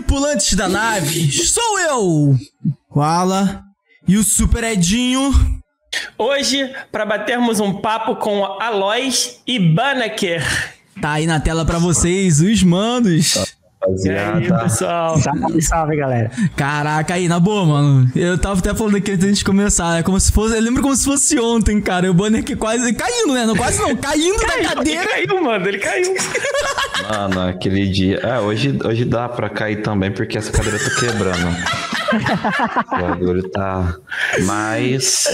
tripulantes da nave, sou eu, Koala e o Super Edinho. Hoje, para batermos um papo com Alois e Banneker. Tá aí na tela para vocês os mandos rapaziada. E aí, pessoal? Salve, salve, galera. Caraca, aí, na boa, mano. Eu tava até falando aqui antes de começar. É como se fosse. Eu lembro como se fosse ontem, cara. O banner que quase. Caindo, né? Não, quase não, caindo caiu, da cadeira. Ele caiu, mano. Ele caiu. Mano, aquele dia. É, hoje, hoje dá pra cair também, porque essa cadeira tá quebrando. o bagulho tá. Mas.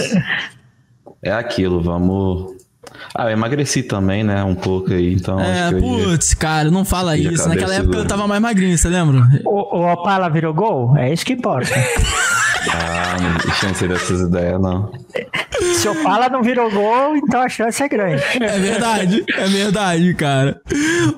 É aquilo, vamos ah, eu emagreci também, né? Um pouco aí, então. É, putz, cara, não fala isso. Naquela época eu tava mais magrinho, você lembra? O, o Opala virou gol? É isso que importa. ah, não tinha dessas ideias, não. Se o Opala não virou gol, então a chance é grande. É verdade, é verdade, cara.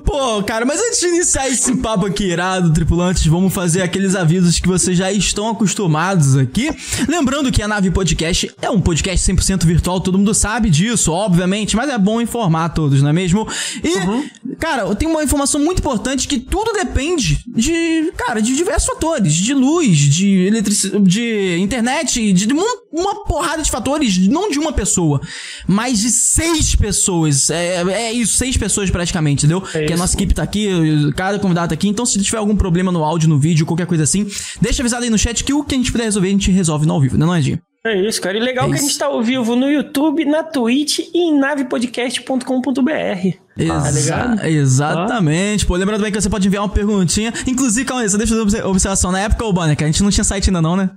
Pô, cara, mas antes de iniciar esse papo aqui irado, tripulantes, vamos fazer aqueles avisos que vocês já estão acostumados aqui. Lembrando que a Nave Podcast é um podcast 100% virtual, todo mundo sabe disso, obviamente, mas é bom informar todos, não é mesmo? E, uhum. cara, eu tenho uma informação muito importante que tudo depende de, cara, de diversos fatores, de luz, de eletricidade, de internet, de uma, uma porrada de fatores, não de uma pessoa, mas de seis pessoas. É, é isso, seis pessoas praticamente, entendeu? É que a nossa equipe tá aqui, cada convidado tá aqui. Então, se tiver algum problema no áudio, no vídeo, qualquer coisa assim, deixa avisado aí no chat que o que a gente puder resolver, a gente resolve no ao vivo, né, não é, Edinho? É isso, cara. E legal é que a gente tá ao vivo no YouTube, na Twitch e em navepodcast.com.br. Exa tá exatamente. Ah. Pô, lembrando bem que você pode enviar uma perguntinha. Inclusive, calma aí, só deixa eu fazer observação. Na época, o Banner, que a gente não tinha site ainda não, né?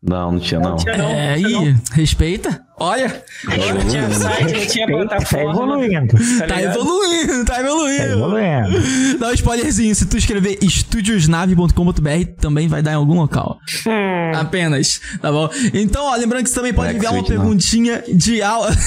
Não, não tinha não. não, tinha, não. É, aí, respeita. Olha. Não tinha site, não tinha plataforma. Tá evoluindo. Tá, tá evoluindo, tá evoluindo. Tá evoluindo. Dá um spoilerzinho. Se tu escrever estudiosnave.com.br, também vai dar em algum local. Hum. Apenas, tá bom? Então, ó, lembrando que você também pode enviar uma perguntinha de aula.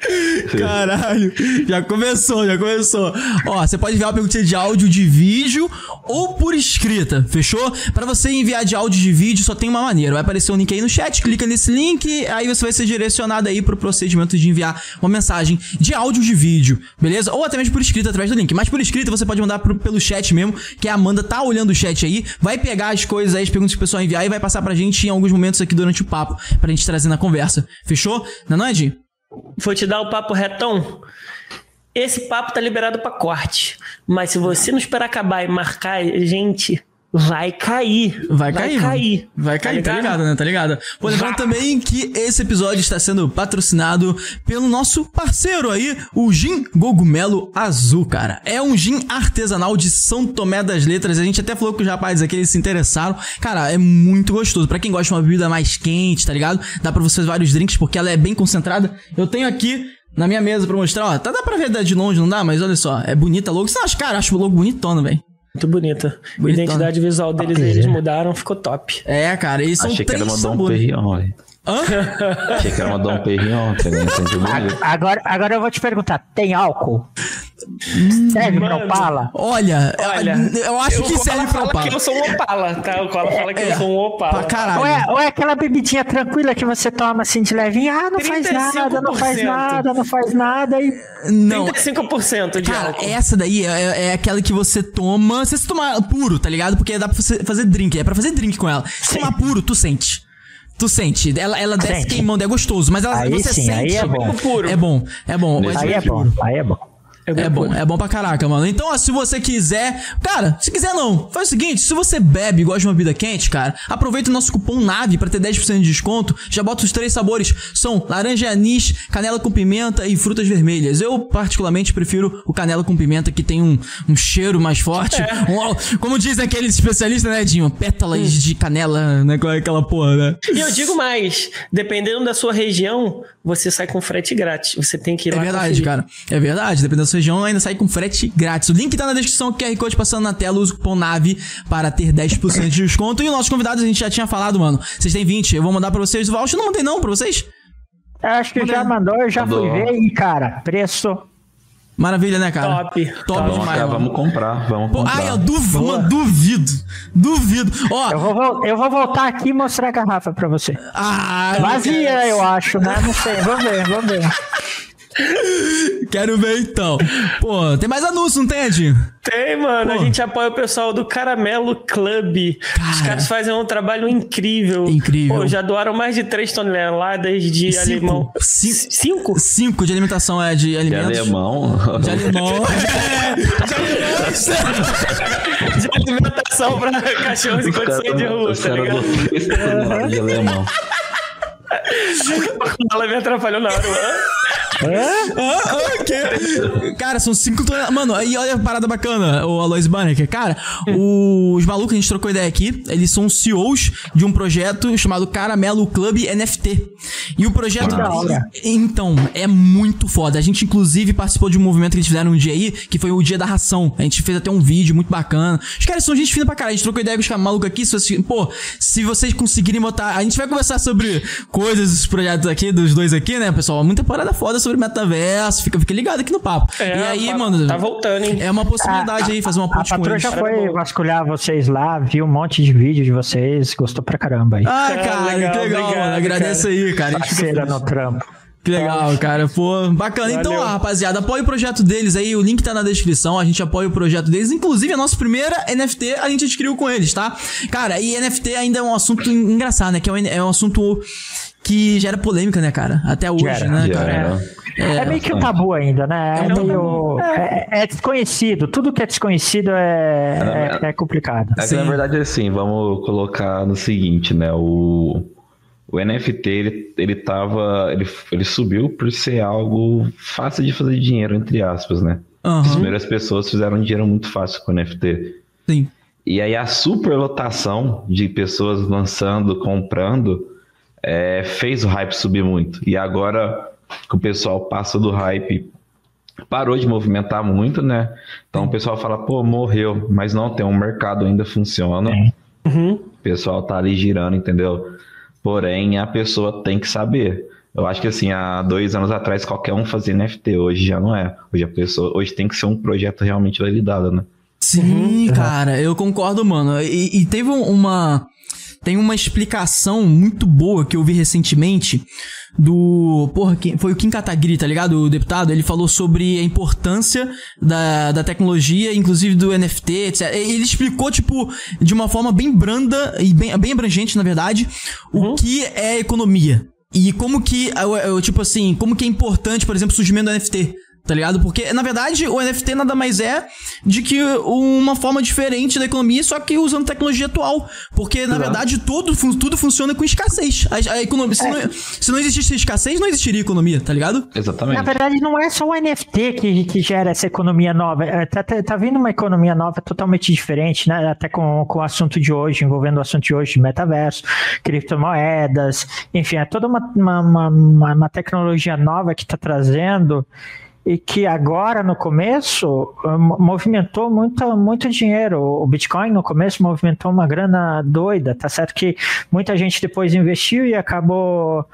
Caralho, já começou, já começou. Ó, você pode enviar uma pergunta de áudio, de vídeo ou por escrita, fechou? Para você enviar de áudio de vídeo só tem uma maneira. Vai aparecer um link aí no chat, clica nesse link, aí você vai ser direcionado aí pro procedimento de enviar uma mensagem de áudio de vídeo, beleza? Ou até mesmo por escrita através do link. Mas por escrita você pode mandar pro, pelo chat mesmo, que a Amanda tá olhando o chat aí, vai pegar as coisas aí, as perguntas que o pessoal enviar e vai passar pra gente em alguns momentos aqui durante o papo, pra gente trazer na conversa. Fechou? Não é? Vou te dar o papo retão. Esse papo tá liberado para corte. Mas se você não esperar acabar e marcar gente, vai cair. Vai, vai cair. cair. Vai tá cair, tá ligado? tá ligado, né? Tá ligado? Pô, lembrando também que esse episódio está sendo patrocinado pelo nosso parceiro aí, o Gin Gogumelo Azul, cara. É um gin artesanal de São Tomé das Letras. A gente até falou que os rapazes aqui eles se interessaram. Cara, é muito gostoso. Para quem gosta de uma bebida mais quente, tá ligado? Dá pra você fazer vários drinks porque ela é bem concentrada. Eu tenho aqui na minha mesa pra mostrar, ó. Tá, dá pra ver de longe, não dá? Mas olha só, é bonita logo. Você acha, cara, acho o logo bonitona, velho. Muito bonita. A identidade visual deles, okay. eles mudaram, ficou top. É, cara, eles são Achei três que era uma Dom Perignon, Hã? Achei que era uma Dom Perignon, agora, agora eu vou te perguntar, tem álcool? Serve Mano, pra Opala? Olha, olha, eu acho que serve pra Opala. que eu sou um Opala, tá? O Cola fala que é, eu sou um Opala. Pra caralho. Ou é, ou é aquela bebidinha tranquila que você toma assim de levinho, ah, não faz nada, não faz nada, não faz nada e... Não. 35% de Cara, álcool. essa daí é, é, aquela que você toma, você se tomar puro, tá ligado? Porque dá pra você fazer drink, é pra fazer drink com ela. Se tomar puro, tu sente. Tu sente. Ela, ela desce sente. queimando, é gostoso. Mas ela, aí você sim, sente. Aí é bom. É bom, é bom. Aí é bom, aí é bom. É, é bom, é bom pra caraca, mano. Então, ó, se você quiser. Cara, se quiser não. Faz o seguinte: se você bebe e gosta de uma bebida quente, cara, aproveita o nosso cupom NAVE pra ter 10% de desconto. Já bota os três sabores: são laranja anis, canela com pimenta e frutas vermelhas. Eu, particularmente, prefiro o canela com pimenta, que tem um, um cheiro mais forte. É. Um, como dizem aqueles especialistas, né, Dinho? Pétalas hum. de canela, né? Com aquela porra, né? E eu digo mais: dependendo da sua região, você sai com frete grátis. Você tem que ir é lá. É verdade, conferir. cara. É verdade. Dependendo da sua região, ainda sai com frete grátis. O link tá na descrição, QR Code passando na tela. Usa o cupom NAVE para ter 10% de desconto. E os nossos convidados, a gente já tinha falado, mano. Vocês têm 20. Eu vou mandar pra vocês o voucher. Não mandei não pra vocês? Acho que mandei. já mandou, eu já mandou. fui ver e, cara, preço Maravilha, né, cara? Top. Top vamos, demais. Cara, vamos comprar, vamos comprar. Ai, eu duvido, mano, duvido. Duvido. Ó, eu vou, eu vou voltar aqui e mostrar a garrafa pra você. Ah, Vazia, eu acho, né? Não sei. Vamos ver, vamos ver. Quero ver então. Pô, tem mais anúncio, não tem, Edinho? Tem, mano. Pô. A gente apoia o pessoal do Caramelo Club. Os Cara. caras fazem um trabalho incrível. Incrível. Pô, já doaram mais de 3 toneladas de Cinco. alemão. Cinco. Cinco? Cinco de alimentação é de De alimentos. alemão. De alemão. de alimentação. De alimentação pra cachorros em Os condição de rua, os tá ligado? do toneladas de alemão. Ela me atrapalhou na hora. Ah, que? Cara, são cinco toneladas. Mano, aí olha a parada bacana, o Aloys Banneker. Cara, os malucos, a gente trocou ideia aqui, eles são CEOs de um projeto chamado Caramelo Club NFT. E o projeto. hora. Então, é muito foda. A gente, inclusive, participou de um movimento que eles fizeram um dia aí, que foi o dia da ração. A gente fez até um vídeo muito bacana. Os caras são gente fina pra caralho. A gente trocou ideia com os caras malucos aqui. Se vocês, pô, se vocês conseguirem botar. A gente vai conversar sobre coisas dos projetos aqui, dos dois aqui, né, pessoal? Muita parada foda sobre metaverso. Fica, fica ligado aqui no papo. e aí, pá, mano. Tá voltando, hein? É uma possibilidade aí, fazer uma A ponte com patroa eles. já Cara, foi vasculhar vocês lá, viu um monte de vídeo de vocês, gostou pra caramba aí. Ah, É, cara, legal, que legal, obrigado, mano. Agradece aí, cara. A gente fica Parceira no trampo. Que legal, cara. Pô, bacana. Então, Valeu. ó, rapaziada, apoia o projeto deles aí. O link tá na descrição. A gente apoia o projeto deles. Inclusive, a nossa primeira NFT a gente adquiriu com eles, tá? Cara, e NFT ainda é um assunto en- engraçado, né? Que é um, é um assunto que gera polêmica, né, cara? Até hoje, Gera, né, Já cara? era. É, meio que um tabu ainda, né? É, É um meio. É, é desconhecido. Tudo que é desconhecido é, é, é complicado. É que Sim. na verdade assim, vamos colocar no seguinte, né? O, o NFT ele, ele tava. Ele, ele subiu por ser algo fácil de fazer dinheiro, entre aspas, né? As Aham, primeiras pessoas fizeram dinheiro muito fácil com o NFT. sim. E aí a superlotação de pessoas lançando, comprando, é, fez o hype subir muito. E agora que o pessoal passa do hype, parou de movimentar muito, né? Então o pessoal fala, pô, morreu. Mas não, tem um mercado ainda funciona. Uhum. O pessoal tá ali girando, entendeu? Porém, a pessoa tem que saber. Eu acho que assim, há dois anos atrás, qualquer um fazia NFT, hoje já não é. Hoje a pessoa, hoje tem que ser um projeto realmente validado, né? Sim, cara, eu concordo, mano. E, e teve um- uma. Tem uma explicação muito boa que eu vi recentemente do. Porra, foi o Kim Kataguiri, tá ligado? O deputado. Ele falou sobre a importância da, da tecnologia, inclusive do NFT, etc. Ele explicou, tipo, de uma forma bem branda e bem, bem abrangente, na verdade, o que é economia. E como que, eu- eu, tipo assim, como que é importante, por exemplo, o surgimento do NFT. Tá ligado? Porque, na verdade, o NFT nada mais é de que uma forma diferente da economia, só que usando tecnologia atual. Porque, na verdade, tudo, tudo funciona com escassez. A, a economia, se, não, se não existisse escassez, não existiria economia, tá ligado? Exatamente. Na verdade, não é só o NFT que, que gera essa economia nova. É, Tá, tá, tá vindo uma economia nova totalmente diferente, né? Até com, com o assunto de hoje, envolvendo o assunto de hoje de metaverso, criptomoedas, enfim, é toda uma, uma, uma, uma- uma tecnologia nova que está trazendo e que agora no começo eh, mo- movimentou muito, muito dinheiro. O Bitcoin no começo movimentou uma grana doida, tá certo que muita gente depois investiu e acabou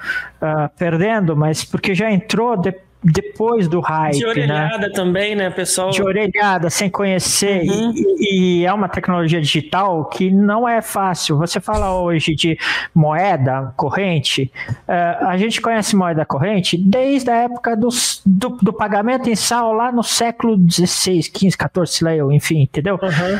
ah, perdendo, mas porque já entrou de- depois do hype, De né? orelhada também, né, pessoal? de orelhada, sem conhecer, Uhum. e, e é uma tecnologia digital que não é fácil. Você fala hoje de moeda corrente, eh, a gente conhece moeda corrente desde a época dos- do, do pagamento em sal lá no século XVI, XV, XIV, sei lá enfim, entendeu? Uhum.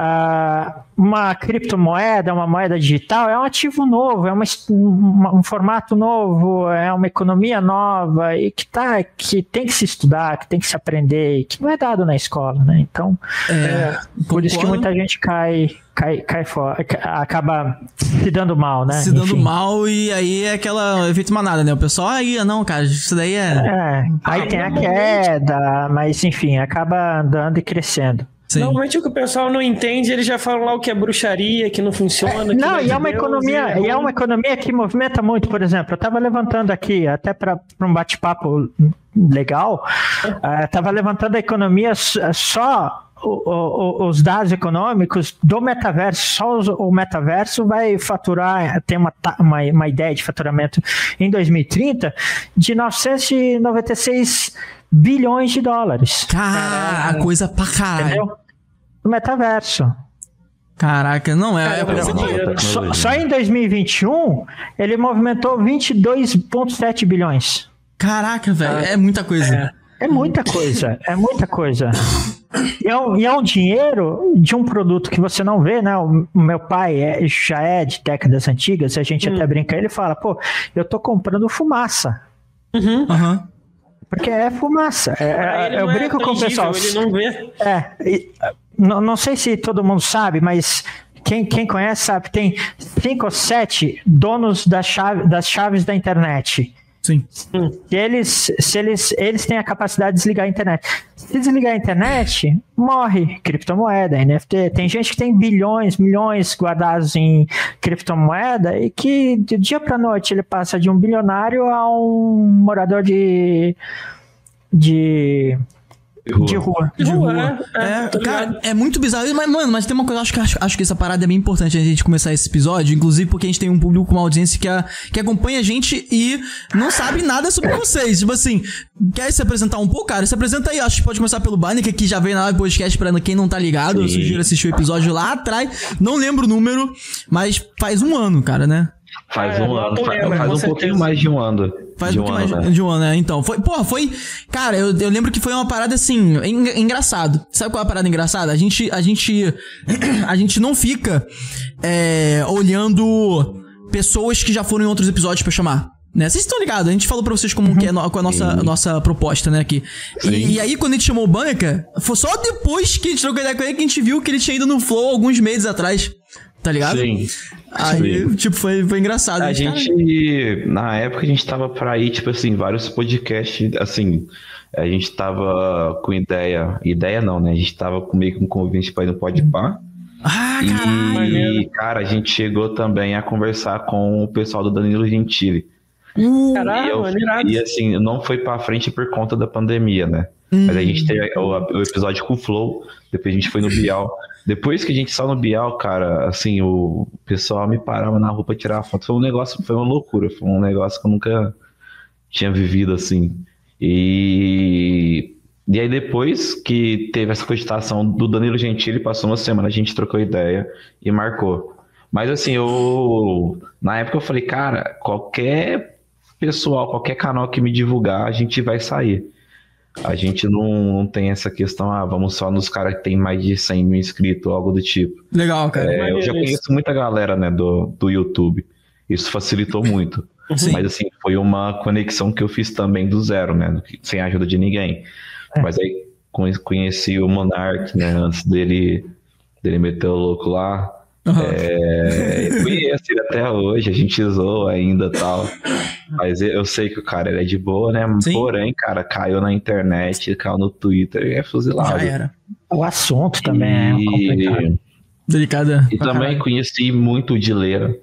Ah, uma criptomoeda, uma moeda digital, é um ativo novo, é uma um, um formato novo, é uma economia nova e que, tá, que tem que se estudar, que tem que se aprender, que não é dado na escola, né? Então, É, por isso que muita gente cai, cai, cai fora, ca- acaba se dando mal, né? Se dando Enfim. mal e aí é aquela efeito manada, né? O pessoal, aí, não, cara, isso daí é. É, aí tem a queda, mas enfim, acaba andando e crescendo. Sim. Normalmente o que o pessoal não entende, eles já falam lá o que é bruxaria, que não funciona. que Não, é e é uma Deus, economia, e e é uma economia que movimenta muito, por exemplo, eu estava levantando aqui, até para um bate-papo legal, estava levantando a economia s- só o- o- o- os dados econômicos do metaverso, só os- o metaverso vai faturar, tem uma, uma, uma ideia de faturamento em 2030 de 996 bilhões de dólares. Cara, coisa pra caralho. Entendeu? No metaverso. Caraca, não, é, é não. de... dinheiro. Só, só em 2021 ele movimentou 22,7 bilhões. Caraca, velho, é muita coisa. É muita coisa, é muita coisa. E é, um, e é um dinheiro de um produto que você não vê, né? O meu pai é- já é de décadas antigas, a gente até brinca, ele fala, pô, eu tô comprando fumaça. Uhum. Aham. Porque é fumaça. É- é- ele eu não é brinco com o pessoal. Ele não vê. É, e, não, não sei se todo mundo sabe, mas quem, quem conhece sabe, tem cinco ou sete donos da chave, das chaves da internet. Sim. Eles, se eles, eles têm a capacidade de desligar a internet. Se desligar a internet, morre criptomoeda, NFT. Tem gente que tem bilhões, milhões guardados em criptomoeda e que de dia para noite ele passa de um bilionário a um morador de de, de rua. De Rua, rua. é, é, É, tô cara, é muito bizarro. Mas, mano, mas tem uma coisa, acho que, acho, acho que essa parada é bem importante a gente começar esse episódio. Inclusive porque a gente tem um público, uma audiência que, a- que acompanha a gente e não sabe nada sobre vocês. Tipo assim, quer se apresentar um pouco, cara? Se apresenta aí. Acho que pode começar pelo Bunny, que aqui já veio na live podcast pra quem não tá ligado. Eu Sim. sugiro assistir o episódio lá atrás. Não lembro o número, mas faz um ano, cara, né? Faz É, um ano, faz, faz um pouquinho mais de um ano. Faz de um um pouquinho ano, mais né? de um ano, né? Então, foi, porra, foi. Cara, eu, eu lembro que foi uma parada assim, en- engraçado. Sabe qual é a parada engraçada? A gente. A gente. a gente não fica é, olhando pessoas que já foram em outros episódios pra chamar. Né? Vocês estão ligados? A gente falou pra vocês como que é no- com a nossa, a nossa proposta, né, aqui. E, e aí, quando a gente chamou o Banca, foi só depois que a gente trocou ideia com ele que a gente viu que ele tinha ido no Flow alguns meses atrás. Tá ligado? Sim. Aí, Sim. tipo, foi, foi engraçado. A cara, gente, na época, a gente tava pra ir, tipo assim, vários podcasts, assim, a gente tava com ideia, ideia não, né? A gente tava com meio que um convite pra ir no Podpah. Ah, caralho. E, cara, a gente chegou também a conversar com o pessoal do Danilo Gentili. Uh, e, Caralho, eu, mano, irado. e assim, não foi pra frente por conta da pandemia, né? Mas a gente teve o, o episódio com o Flow, depois a gente foi no Bial. Depois que a gente saiu no Bial, cara, assim, o pessoal me parava na rua pra tirar foto. Foi um negócio, foi uma loucura, foi um negócio que eu nunca tinha vivido assim. E, e aí depois que teve essa cogitação do Danilo Gentili, passou uma semana, a gente trocou ideia e marcou. Mas assim, eu na época eu falei, cara, qualquer pessoal, qualquer canal que me divulgar, a gente vai sair. A gente não, não tem essa questão, ah, vamos só nos caras que tem mais de 100 mil inscritos, ou algo do tipo. Legal, cara. É, eu já isso. conheço muita galera, né, do, do YouTube. Isso facilitou muito. Sim. Mas assim, foi uma conexão que eu fiz também do zero, né? Sem a ajuda de ninguém. Mas aí conhe- conheci o Monark, né? Antes dele, dele meter o louco lá. Aham. É, conheço ele até hoje, a gente zoa ainda e tal. Mas eu sei que o cara ele é de boa, né? Sim. Porém, cara, caiu na internet, caiu no Twitter e é fuzilado. Já era. O assunto também é complicado. E, Delicada. e também caralho. conheci muito o Dileira.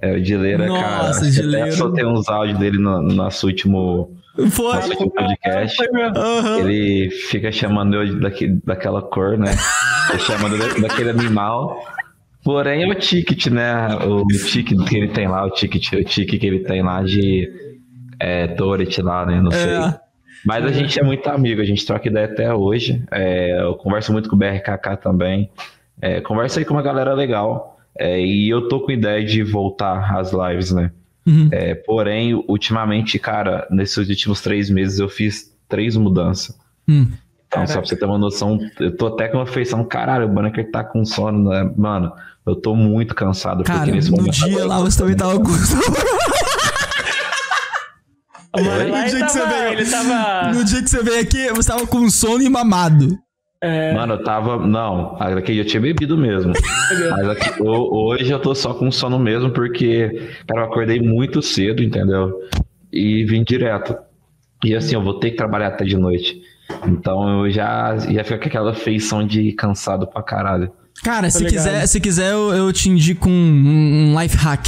É, o Dileira, Nossa, cara. que até Dileira. Só tem uns áudios dele no no nosso último, Foi. nosso último podcast. Aham. Ele fica chamando eu daqui, daquela cor, né? Ele chamando da- daquele animal. Porém, é o ticket, né? O ticket que ele tem lá, o ticket, o ticket que ele tem lá de é, Tourette lá, né? Não sei. É. Mas a gente é muito amigo, a gente troca ideia até hoje. É, eu converso muito com o BRKK também. É, converso aí com uma galera legal. É, e eu tô com ideia de voltar às lives, né? Uhum. É, porém, ultimamente, cara, nesses últimos três meses eu fiz três mudanças. Hum. Então, só pra você ter uma noção, eu tô até com uma feição, caralho, o Banneker tá com sono, né? Mano, eu tô muito cansado. Cara, porque nesse no momento dia lá você também tava com. Mano, No dia que você tava, veio. ele tava... No dia que você veio aqui, você tava com sono e mamado. É, Mano, eu tava. Não, aquele dia eu tinha bebido mesmo. Mas aqui- ho- hoje eu tô só com sono mesmo, porque, cara, eu acordei muito cedo, entendeu? E vim direto. E assim, eu vou ter que trabalhar até de noite. Então eu já, já fico com aquela feição de cansado pra caralho. Cara, se ligado. quiser, se quiser eu, eu te indico um, um life hack.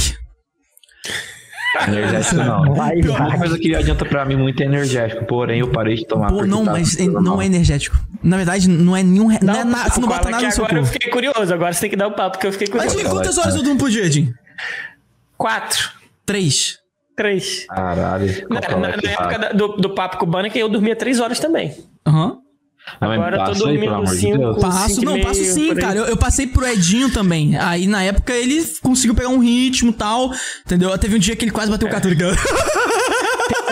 Energético não. Life Uma coisa que adianta pra mim muito é energético, porém eu parei de tomar. Pô, não, tá mas funcionando não mal. é energético. Na verdade, não é nenhum. Não, é nada. Você não bota nada no seu agora eu fiquei curioso. Agora você tem que dar o papo, porque eu fiquei Mas curioso. Jim, quantas horas eu durmo por dia, Jim? Quatro. Três. Três. Caralho. Na, é na- na época da- do, do papo com o Banner, que eu dormia três horas também. Aham. Não, mas Agora eu tô passa aí, pelo dormindo amor de. Passo, cinco não, passo sim, por aí. cara. Eu, eu passei pro Edinho também. Aí na época ele conseguiu pegar um ritmo e tal. Entendeu? Teve um dia que ele quase bateu o é.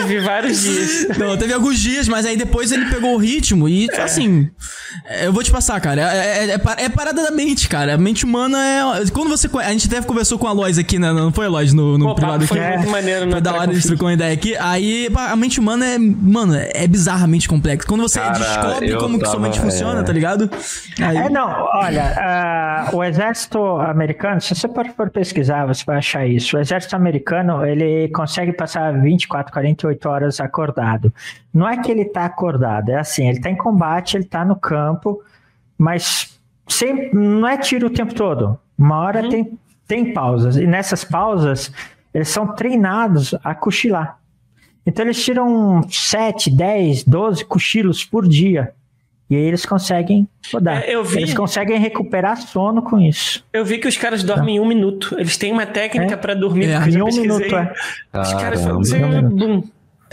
vi vários dias. Não, teve alguns dias, mas aí depois ele pegou o ritmo e, assim, é, eu vou te passar, cara. É, é, é, pa- é parada da mente, cara. A mente humana é. Quando você. A gente até conversou com a Lois aqui, né? Não foi a Lois no, no Pô, privado papo aqui. foi muito maneiro, né? Foi da hora, eles trocou uma ideia aqui. Aí, a mente humana é. Mano, é bizarramente complexa. Quando você Cara, descobre como que sua tava- mente funciona, é. tá ligado? Aí, É, não, olha, ah, o exército americano, se você for, for pesquisar, você vai achar isso. O exército americano, ele consegue passar 24, 48 horas acordado. Não é que ele tá acordado, é assim, ele tá em combate, ele tá no campo, mas sem, não é tiro o tempo todo. Uma hora tem, tem pausas, e nessas pausas, eles são treinados a cochilar. Então eles tiram 7, 10, 12 cochilos por dia. E aí eles conseguem rodar. É, eu vi- Eles conseguem recuperar sono com isso. Eu vi que os caras dormem em um minuto. Eles têm uma técnica É? pra dormir. É, em um pesquisei. minuto, é. Os caras Caramba. fazem bum.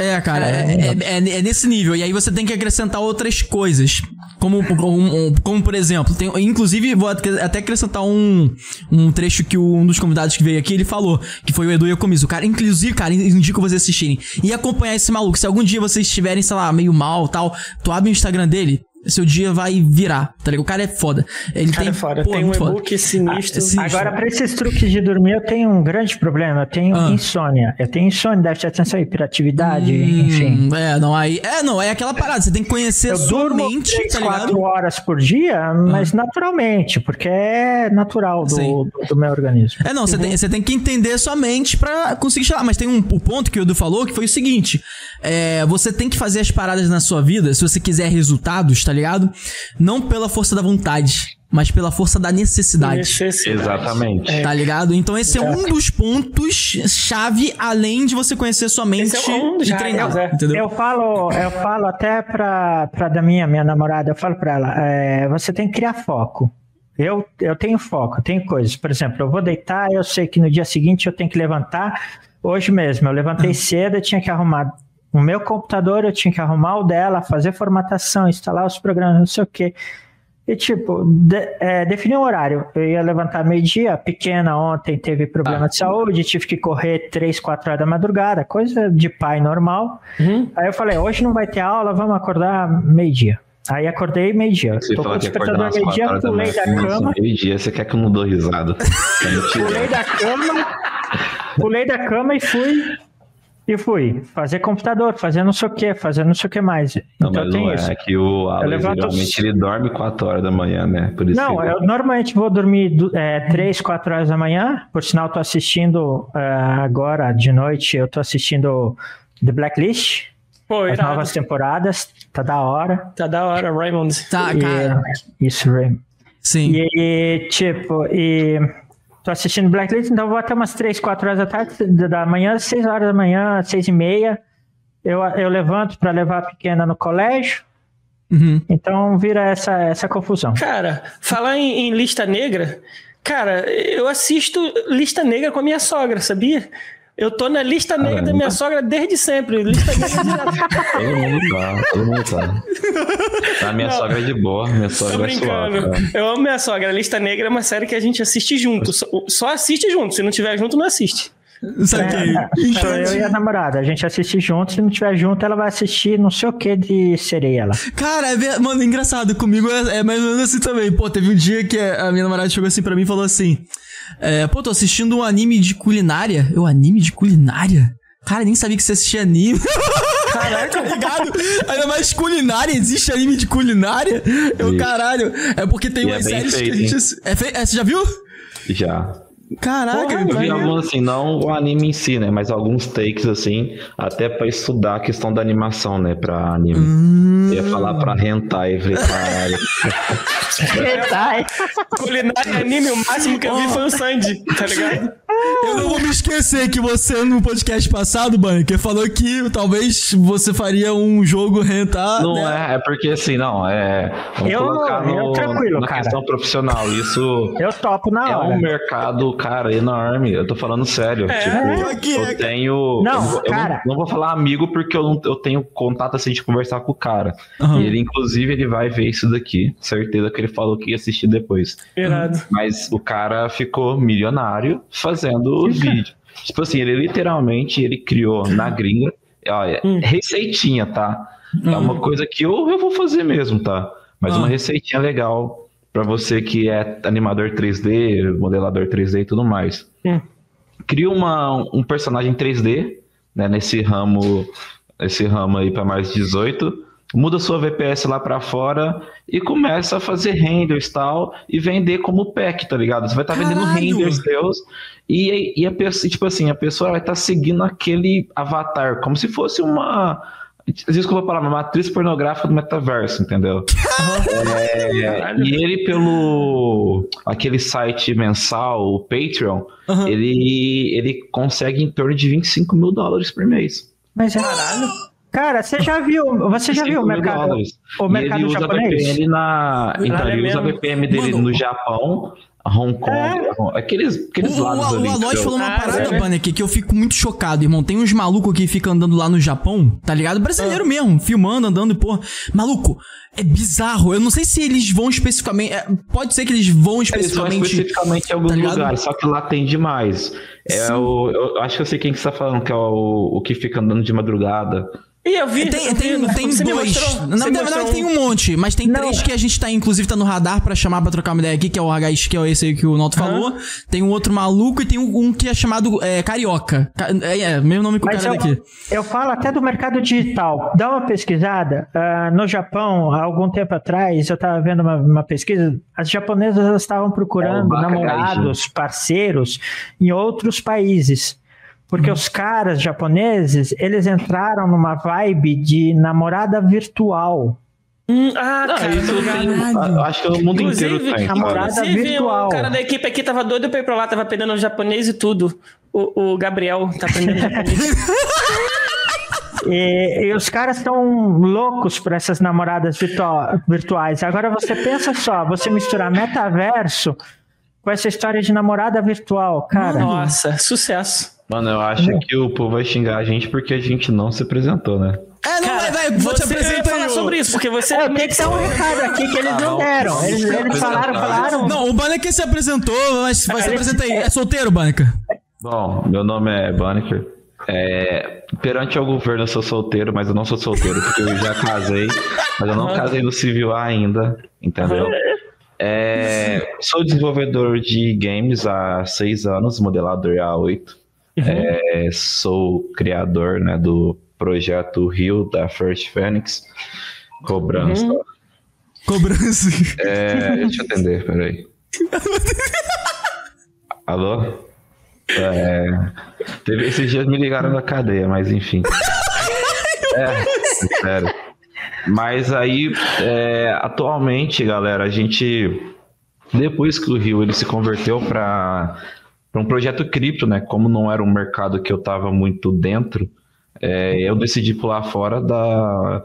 É, cara, é, é- é- é nesse nível. E aí você tem que acrescentar outras coisas. Como, como, como, por exemplo, tem, inclusive, vou até acrescentar um, um trecho que um dos convidados que veio aqui, ele falou, que foi o Edu Yacomiso. Cara, inclusive, cara, indico vocês assistirem. E acompanhar esse maluco. Se algum dia vocês estiverem, sei lá, meio mal tal, tu abre o Instagram dele, seu dia vai virar, tá ligado? O cara é foda. Ele Cara, tem, é foda. pô, Tem um e-book sinistro. Ah, sim. Agora, para esses truques de dormir, eu tenho um grande problema. Eu tenho Ah. insônia. Eu tenho insônia, déficit de atenção, hiperatividade, Hum, enfim. É, não, aí. É, não, é aquela parada. Você tem que conhecer a Eu sua durmo mente, 3, tá ligado? 4 horas por dia, mas naturalmente, porque é natural do, do, do meu organismo. É, não, você tem, você tem que entender sua mente pra conseguir chegar. Mas tem um, um ponto que o Edu falou que foi o seguinte: é, você tem que fazer as paradas na sua vida, se você quiser resultados, tá ligado? Não pela força da vontade, mas pela força da necessidade. Necessidade. Exatamente. Tá ligado? Então esse é um dos pontos chave, além de você conhecer sua mente Esse é um e treinar, é. entendeu? Eu falo, eu falo até pra, pra da minha, minha namorada, eu falo pra ela, é, você tem que criar foco. Eu, eu tenho foco, eu tenho coisas. Por exemplo, eu vou deitar, eu sei que no dia seguinte eu tenho que levantar. Hoje mesmo, eu levantei cedo, eu tinha que arrumar o meu computador, eu tinha que arrumar o dela, fazer formatação, instalar os programas, não sei o quê. E, tipo, de, é, definir um horário. Eu ia levantar meio-dia, pequena ontem teve problema de saúde, tive que correr três, quatro horas da madrugada, coisa de pai normal. Uhum. Aí eu falei, hoje não vai ter aula, vamos acordar meio-dia. Aí acordei meio-dia. Tô com o despertador às 4 meio-dia, pulei da nossa, cama, meio-dia, você quer que eu não dou risada? Pulei da cama, pulei da cama e fui. E fui fazer computador, fazer não sei o que, fazer não sei o que mais. Não, então mas tem não isso. é que o Alex, levanto- geralmente, ele dorme 4 horas da manhã, né? Por isso Não, ele- eu normalmente vou dormir é, 3, 4 horas da manhã. Por sinal, tô assistindo é, agora de noite, eu tô assistindo The Blacklist, Pô, as irado. novas temporadas, tá da hora. Tá da hora, Raymond. Tá, E- cara. Isso, Ray. Sim. E, tipo, e tô assistindo Blacklist, então eu vou até umas 3, 4 horas da tarde, da da manhã, 6 horas da manhã, 6 e meia. Eu, eu levanto para levar a pequena no colégio, Uhum. então vira essa, essa confusão. Cara, falar em, em lista negra, cara, eu assisto lista negra com a minha sogra, sabia? Eu tô na lista negra Caramba. da minha sogra desde sempre. Lista negra direto. Todo mundo tá, todo mundo tá. A minha Não. sogra é de boa, minha Tô sogra é suave. brincando. cara. Eu amo minha sogra. A lista negra é uma série que a gente assiste junto. Só, só assiste junto. Se não tiver junto, não assiste. Saquei. É, sou eu e a namorada. A gente assiste junto, se não tiver junto, ela vai assistir não sei o que de sereia lá. Cara, é mano, engraçado. Comigo é, é mais ou menos assim também. Pô, teve um dia que a minha namorada chegou assim pra mim e falou assim: é, Pô, tô assistindo um anime de culinária. Eu, anime de culinária? Cara, nem sabia que você assistia anime. Caraca, tá ligado? Ainda mais culinária, existe anime de culinária? Eu, caralho. É porque tem E é umas bem séries que a feito, gente. hein? É, fe... é Você já viu? Já. Caraca, Eu vi alguns, assim, não o anime em si, né? Mas alguns takes, assim, até pra estudar a questão da animação, né? Pra anime. Hum. Eu ia falar pra hentai, falei, caralho. Hentai. Culinária e anime, o máximo que eu vi foi o Sandy, tá ligado? Eu não vou me esquecer que você, no podcast passado, Bunker, falou que talvez você faria um jogo rentar. Não né? é, é porque assim, não, é. Vamos Eu- colocar no, eu tranquilo, na cara. questão profissional. Isso Eu topo na é hora. um mercado, cara, enorme. Eu tô falando sério. tipo, é, eu tenho. Não, eu, vou- eu cara. não, não vou falar amigo porque eu, não, eu tenho contato assim de conversar com o cara. Aham. E ele, inclusive, ele vai ver isso daqui. Certeza que ele falou que ia assistir depois. Irado. Mas o cara ficou milionário fazendo os vídeos. Tipo assim, ele literalmente ele criou na gringa, Olha, Hum. receitinha, tá? É uma coisa que eu, eu vou fazer mesmo, tá? Mas Ah. uma receitinha legal pra você que é animador 3D, modelador 3D e tudo mais. Hum. Cria uma, um personagem 3D, né, nesse ramo, esse ramo aí pra mais de 18. Muda sua VPS lá pra fora e começa a fazer renders e tal e vender como pack, tá ligado? Você vai estar vendendo Caralho! renders seus e, e a pessoa, tipo assim, a pessoa vai estar seguindo aquele avatar como se fosse uma Desculpa a palavra, uma atriz pornográfica do metaverso, entendeu? É, e ele, pelo aquele site mensal, o Patreon, Aham. ele, ele consegue em torno de 25 mil dólares por mês. Mas é. Cara, você já viu? Você já 25 viu o mercado, dólares. o E mercado ele usa japonês? VPN na. Então, é ele usa a mesmo. VPN dele Mano, no Japão, Hong Kong, É. aqueles, aqueles O, o, lados o ali. Aloy entendeu? falou uma Ah, parada, é. Banner, que eu fico muito chocado, irmão. Tem uns malucos que ficam andando lá no Japão, tá ligado? Ah. Brasileiro mesmo, filmando, andando e porra. Maluco, é bizarro. Eu não sei se eles vão especificamente. é, pode ser que eles vão Eles vão especificamente. especificamente em alguns tá lugares, só que lá tem demais. É Sim. o, eu acho que eu sei quem que você tá falando, que é o, o que fica andando de madrugada. E eu vi. Tem, eu vi, tem, dois. mostrou- Na você verdade, tem um monte, mas tem Não. três que a gente tá, inclusive, tá no radar pra chamar pra trocar uma ideia aqui, que é o HX, que é esse aí que o Noto falou. Tem um outro maluco e tem um, um que é chamado é, Carioca. Ca- É, é, mesmo nome que o cara eu, daqui. eu falo até do mercado digital. Dá uma pesquisada. ah, no Japão, há algum tempo atrás, eu estava vendo uma, uma pesquisa. As japonesas estavam procurando É, namorados, parceiros em outros países. Porque os caras japoneses, eles entraram numa vibe de namorada virtual. Hum, ah, Não, cara, isso tem, eu acho que o mundo Inclusive, inteiro tem. namorada virtual. o cara da equipe aqui tava doido pra ir pra lá, tava aprendendo japonês e tudo. O, o Gabriel tá aprendendo japonês. E, e os caras estão loucos por essas namoradas virtua- virtuais. Agora você pensa só, você misturar metaverso com essa história de namorada virtual, cara. Nossa, sucesso. Mano, eu acho que o povo vai xingar a gente porque a gente não se apresentou, né? É, não, Cara, vai, vai, vou te apresentar falar sobre isso, porque você. É, eu tenho que dar um recado aqui que eles Ah, não não. deram. Eles, eles se falaram, apresentar. falaram. Não, o Banneker se apresentou, mas vai se Ele- apresenta aí. É solteiro, Banneker? Bom, meu nome é Banneker. É, perante ao governo eu sou solteiro, mas eu não sou solteiro porque eu já casei, mas eu não casei no civil ainda, entendeu? É, sou desenvolvedor de games há seis anos, modelador há oito. É, sou criador né, do projeto Rio da First Phoenix. Cobrança. Cobrança. É, deixa eu atender, peraí. Alô? É, teve, esses dias me ligaram da cadeia, mas enfim. É, sério. Mas aí, é, atualmente, galera, a gente. Depois que o Rio ele se converteu para um projeto cripto, né? Como não era um mercado que eu estava muito dentro, é, eu decidi pular fora da,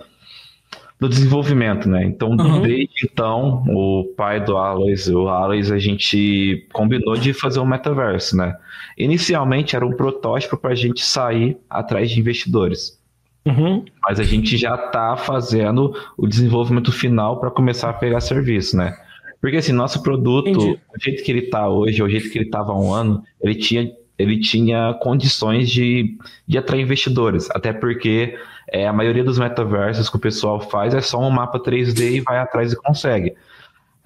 do desenvolvimento, né? Então, Uhum. desde então, o pai do Aloys, o Aloys, a gente combinou de fazer um metaverso, né? Inicialmente era um protótipo para a gente sair atrás de investidores, Uhum. mas a gente já está fazendo o desenvolvimento final para começar a pegar serviço, né? Porque assim, nosso produto, Entendi. o jeito que ele está hoje, o jeito que ele estava há um ano, ele tinha, ele tinha condições de, de atrair investidores, até porque é, a maioria dos metaversos que o pessoal faz é só um mapa 3D e vai atrás e consegue.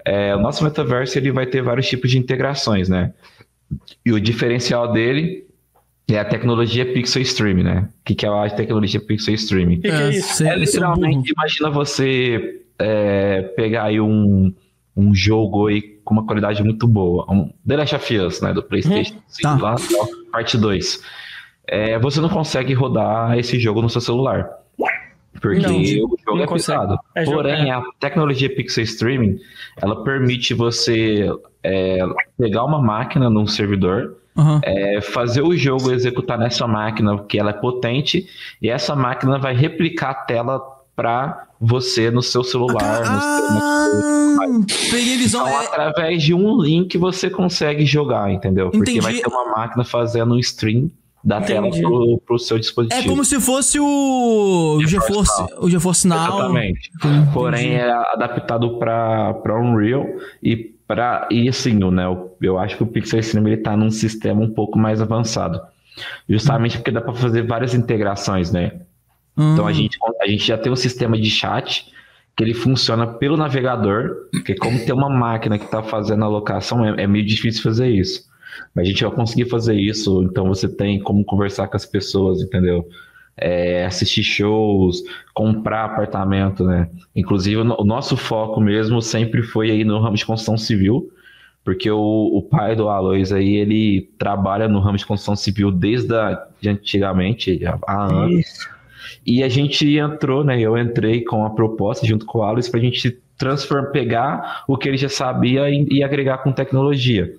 É, o nosso metaverso ele vai ter vários tipos de integrações, né? E o diferencial dele é a tecnologia Pixel Stream, né? O que, que é a tecnologia Pixel Streaming? O que, que é isso? É cê um burro. literalmente, imagina você é, pegar aí um, um jogo aí com uma qualidade muito boa, um The Last of Us, né, do PlayStation 5 Tá. lá, parte 2. É, você não consegue rodar esse jogo no seu celular. Porque Não, o jogo não é consegue. pesado. É Porém, é. a tecnologia Pixel Streaming, ela permite você é, pegar uma máquina num servidor, Aham. é, fazer o jogo executar nessa máquina, que ela é potente, e essa máquina vai replicar a tela para você no seu celular. no seu- no Ah, peguei visão. então, É, através de um link você consegue jogar, entendeu? Porque Entendi. vai ter uma máquina fazendo um stream da Entendi. tela pro, pro seu dispositivo. é como se fosse o GeForce, o GeForce Now. Exatamente. Entendi. Porém, é adaptado para Unreal e para e assim, né, eu, eu acho que o Pixel Stream ele tá num sistema um pouco mais avançado. Justamente porque dá para fazer várias integrações, né? Então Hum. a gente, a gente já tem um sistema de chat que ele funciona pelo navegador, porque como tem uma máquina que está fazendo a locação, é, é meio difícil fazer isso. Mas a gente vai conseguir fazer isso, então você tem como conversar com as pessoas, entendeu? É, assistir shows, comprar apartamento, né? Inclusive, o no- o nosso foco mesmo sempre foi aí no ramo de construção civil, porque o, o pai do Aloys aí, ele trabalha no ramo de construção civil desde a, de antigamente, há- anos. Isso. E a gente entrou, né? Eu entrei com a proposta junto com o Aloys para a gente transformar, pegar o que ele já sabia e, e agregar com tecnologia.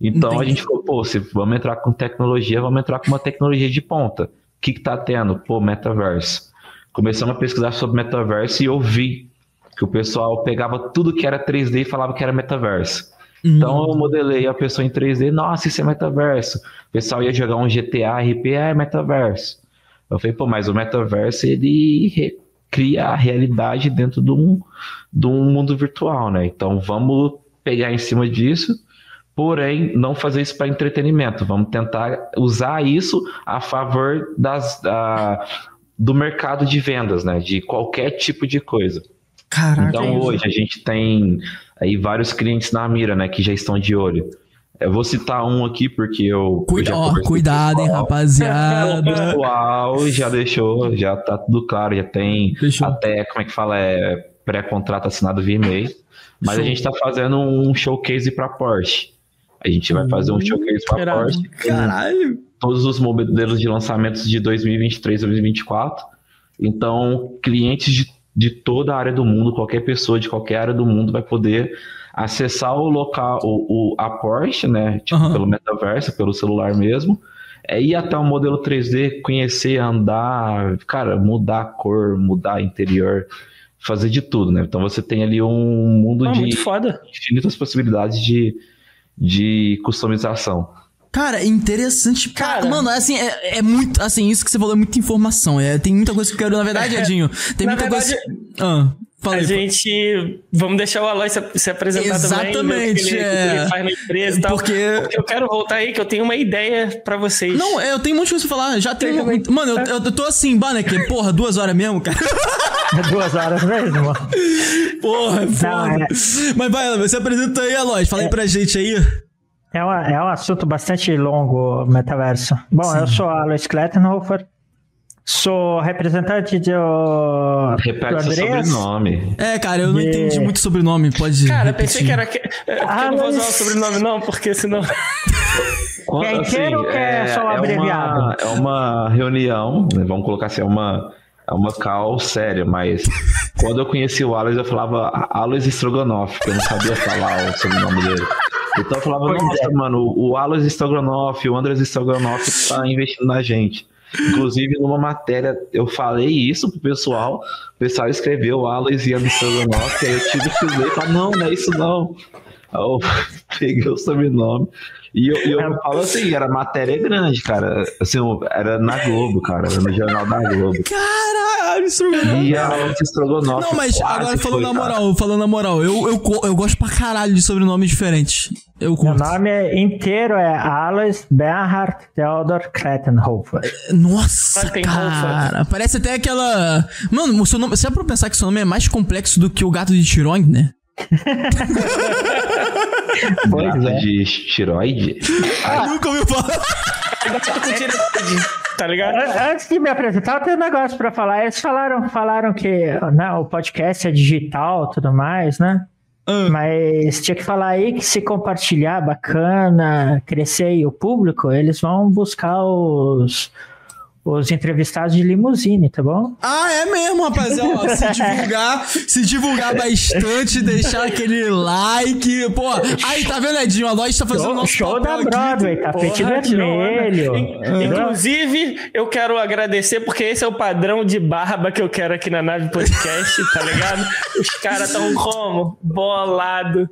Então a Entendi. gente falou, pô, se vamos entrar com tecnologia, vamos entrar com uma tecnologia de ponta. O que, que tá tendo? Pô, metaverso. Começamos a pesquisar sobre metaverso e eu vi que o pessoal pegava tudo que era 3D e falava que era metaverso. Então eu modelei a pessoa em 3D, nossa, isso é metaverso. O pessoal ia jogar um GTA RP, ah, é metaverso. Eu falei, pô, mas o metaverso ele re- cria a realidade dentro de um, de um mundo virtual, né? Então vamos pegar em cima disso, porém não fazer isso para entretenimento. Vamos tentar usar isso a favor das, da- do mercado de vendas, né? De qualquer tipo de coisa. Caraca. Então hoje a gente tem aí vários clientes na mira, né, que já estão de olho. Eu vou citar um aqui porque eu. eu Cuida, já ó, cuidado, hein, pessoal. O rapaziada. pessoal já deixou, já tá tudo claro, já tem Fechou. até, como é que fala, é pré-contrato assinado via e-mail. Mas Show. a gente tá fazendo um showcase para Porsche. A gente vai fazer um showcase para. Porsche. Caralho. todos os modelos de lançamentos de 2023 e 2024. Então, clientes de, de toda a área do mundo, qualquer pessoa de qualquer área do mundo vai poder acessar o local, o, o- a Porsche, né? Tipo, Aham. pelo metaverso, pelo celular mesmo. É ir até o modelo 3D, conhecer, andar, cara, mudar a cor, mudar interior, fazer de tudo, né? Então você tem ali um mundo Ah, de infinitas possibilidades de, de customização. Cara, interessante. Cara, Cara. mano, assim, é, é muito. Assim, isso que você falou é muita informação. É, tem muita coisa que eu quero. Na verdade, Edinho, tem Na muita verdade, coisa. Ah, fala A gente. Vamos deixar o Aloy se, se apresentar também. Exatamente, que ele, é. ele faz na empresa e tal. Porque- Porque eu quero voltar aí, que eu tenho uma ideia pra vocês. Não, é, eu tenho um monte de coisa pra falar. Já tenho. também. Mano, eu, eu tô assim, Banner, porra, duas horas mesmo, cara. É duas horas mesmo. Porra, é foda. é. Mas vai, você apresenta aí, Aloy. Fala aí pra gente aí. É, uma- é um assunto bastante longo, metaverso. Bom, eu sou Alois Klettenhofer, sou representante do, do Repete seu Andreas. sobrenome. É, cara, eu não Yeah. entendi muito sobre o nome. Pode. Cara, repetir. pensei que era. Que, é, porque eu não vou usar o sobrenome, não, porque senão. Quando, Quer inteiro ou quer só abreviado? Uma, é uma reunião, né, vamos colocar assim, é uma, é uma call séria, mas quando eu conheci o Aloys, eu falava Aloys Strogonoff, porque eu não sabia falar o sobrenome dele. Então eu falava, Pois nossa, é. mano, o Aloys Strogonoff, o Andres Strogonoff tá investindo na gente. Inclusive, numa matéria, eu falei isso pro pessoal, o pessoal escreveu Aloys e Andres Strogonoff, aí eu tive que ler e falar, não, não é isso não. Aí eu peguei o sobrenome. E eu, eu É. falo assim, era matéria grande, cara. Assim, era na Globo, cara. Era no Jornal da Globo. Caralho, Strogonoff. E a Alex Strogonoff. Não, mas agora falando foi, na cara. moral, falando na moral, eu, eu, eu gosto pra caralho de sobrenomes diferentes. Eu Meu curto. nome é- inteiro é Alois Bernhard Theodor Klettenhofer. Nossa, Tem cara. Parece até aquela. Mano, o seu nome. Você é pra pensar que seu nome é mais complexo do que o gato de Tiroing, né? Pois Gato é. de esteroide. Nunca ouviu falar. Tá ligado? An- Antes de me apresentar, eu tenho um negócio pra falar. Eles falaram, falaram que né, o podcast é digital e tudo mais, né? Ah. Mas tinha que falar aí que se compartilhar bacana, crescer o público, eles vão buscar os, os entrevistados de limusine, tá bom? Ah, é mesmo, rapaziada. Se divulgar, se divulgar bastante, deixar aquele like. Pô, aí, tá vendo, Edinho? A Loja tá fazendo Show, nosso show da papel aqui. Broadway, tapete Porra, vermelho. Entendeu? Inclusive, eu quero agradecer, porque esse é o padrão de barba que eu quero aqui na Nave Podcast, tá ligado? Os caras tão como? Bolado.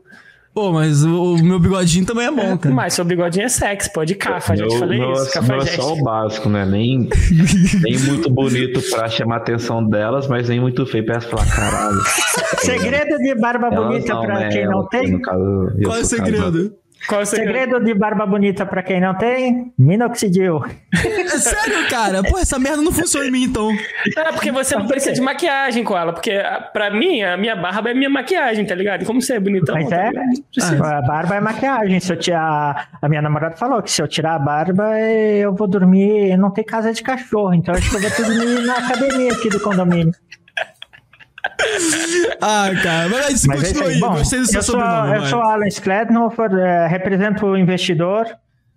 Pô, mas o, o meu bigodinho também é bom, cara. Mas seu bigodinho é sexy, pode cafa, já te falei meu- isso, meu é só o básico, né? Nem, nem muito bonito pra chamar a atenção delas, mas nem muito feio pra elas falar, caralho. Segredo de barba Elas bonita não, pra né? quem não tem? caso, Qual é o segredo? Qual é o segredo? Segredo de barba bonita pra quem não tem, minoxidil. É sério, cara? Pô, essa merda não funciona em mim, então. É, porque você não precisa de maquiagem com ela. Porque ah, pra mim, a minha barba é minha maquiagem, tá ligado? E como você é bonitão, Mas tá é, a barba é maquiagem. Se eu tirar, a minha namorada falou que se eu tirar a barba, eu vou dormir, não tem casa de cachorro, então acho que eu vou dormir na academia aqui do condomínio. Ah, cara. Mas, mas Mas é isso continua aí. aí. Bom, Gostei do seu eu sou, sobrenome. eu vai. sou Alan Sklednofer, eh, represento o investidor,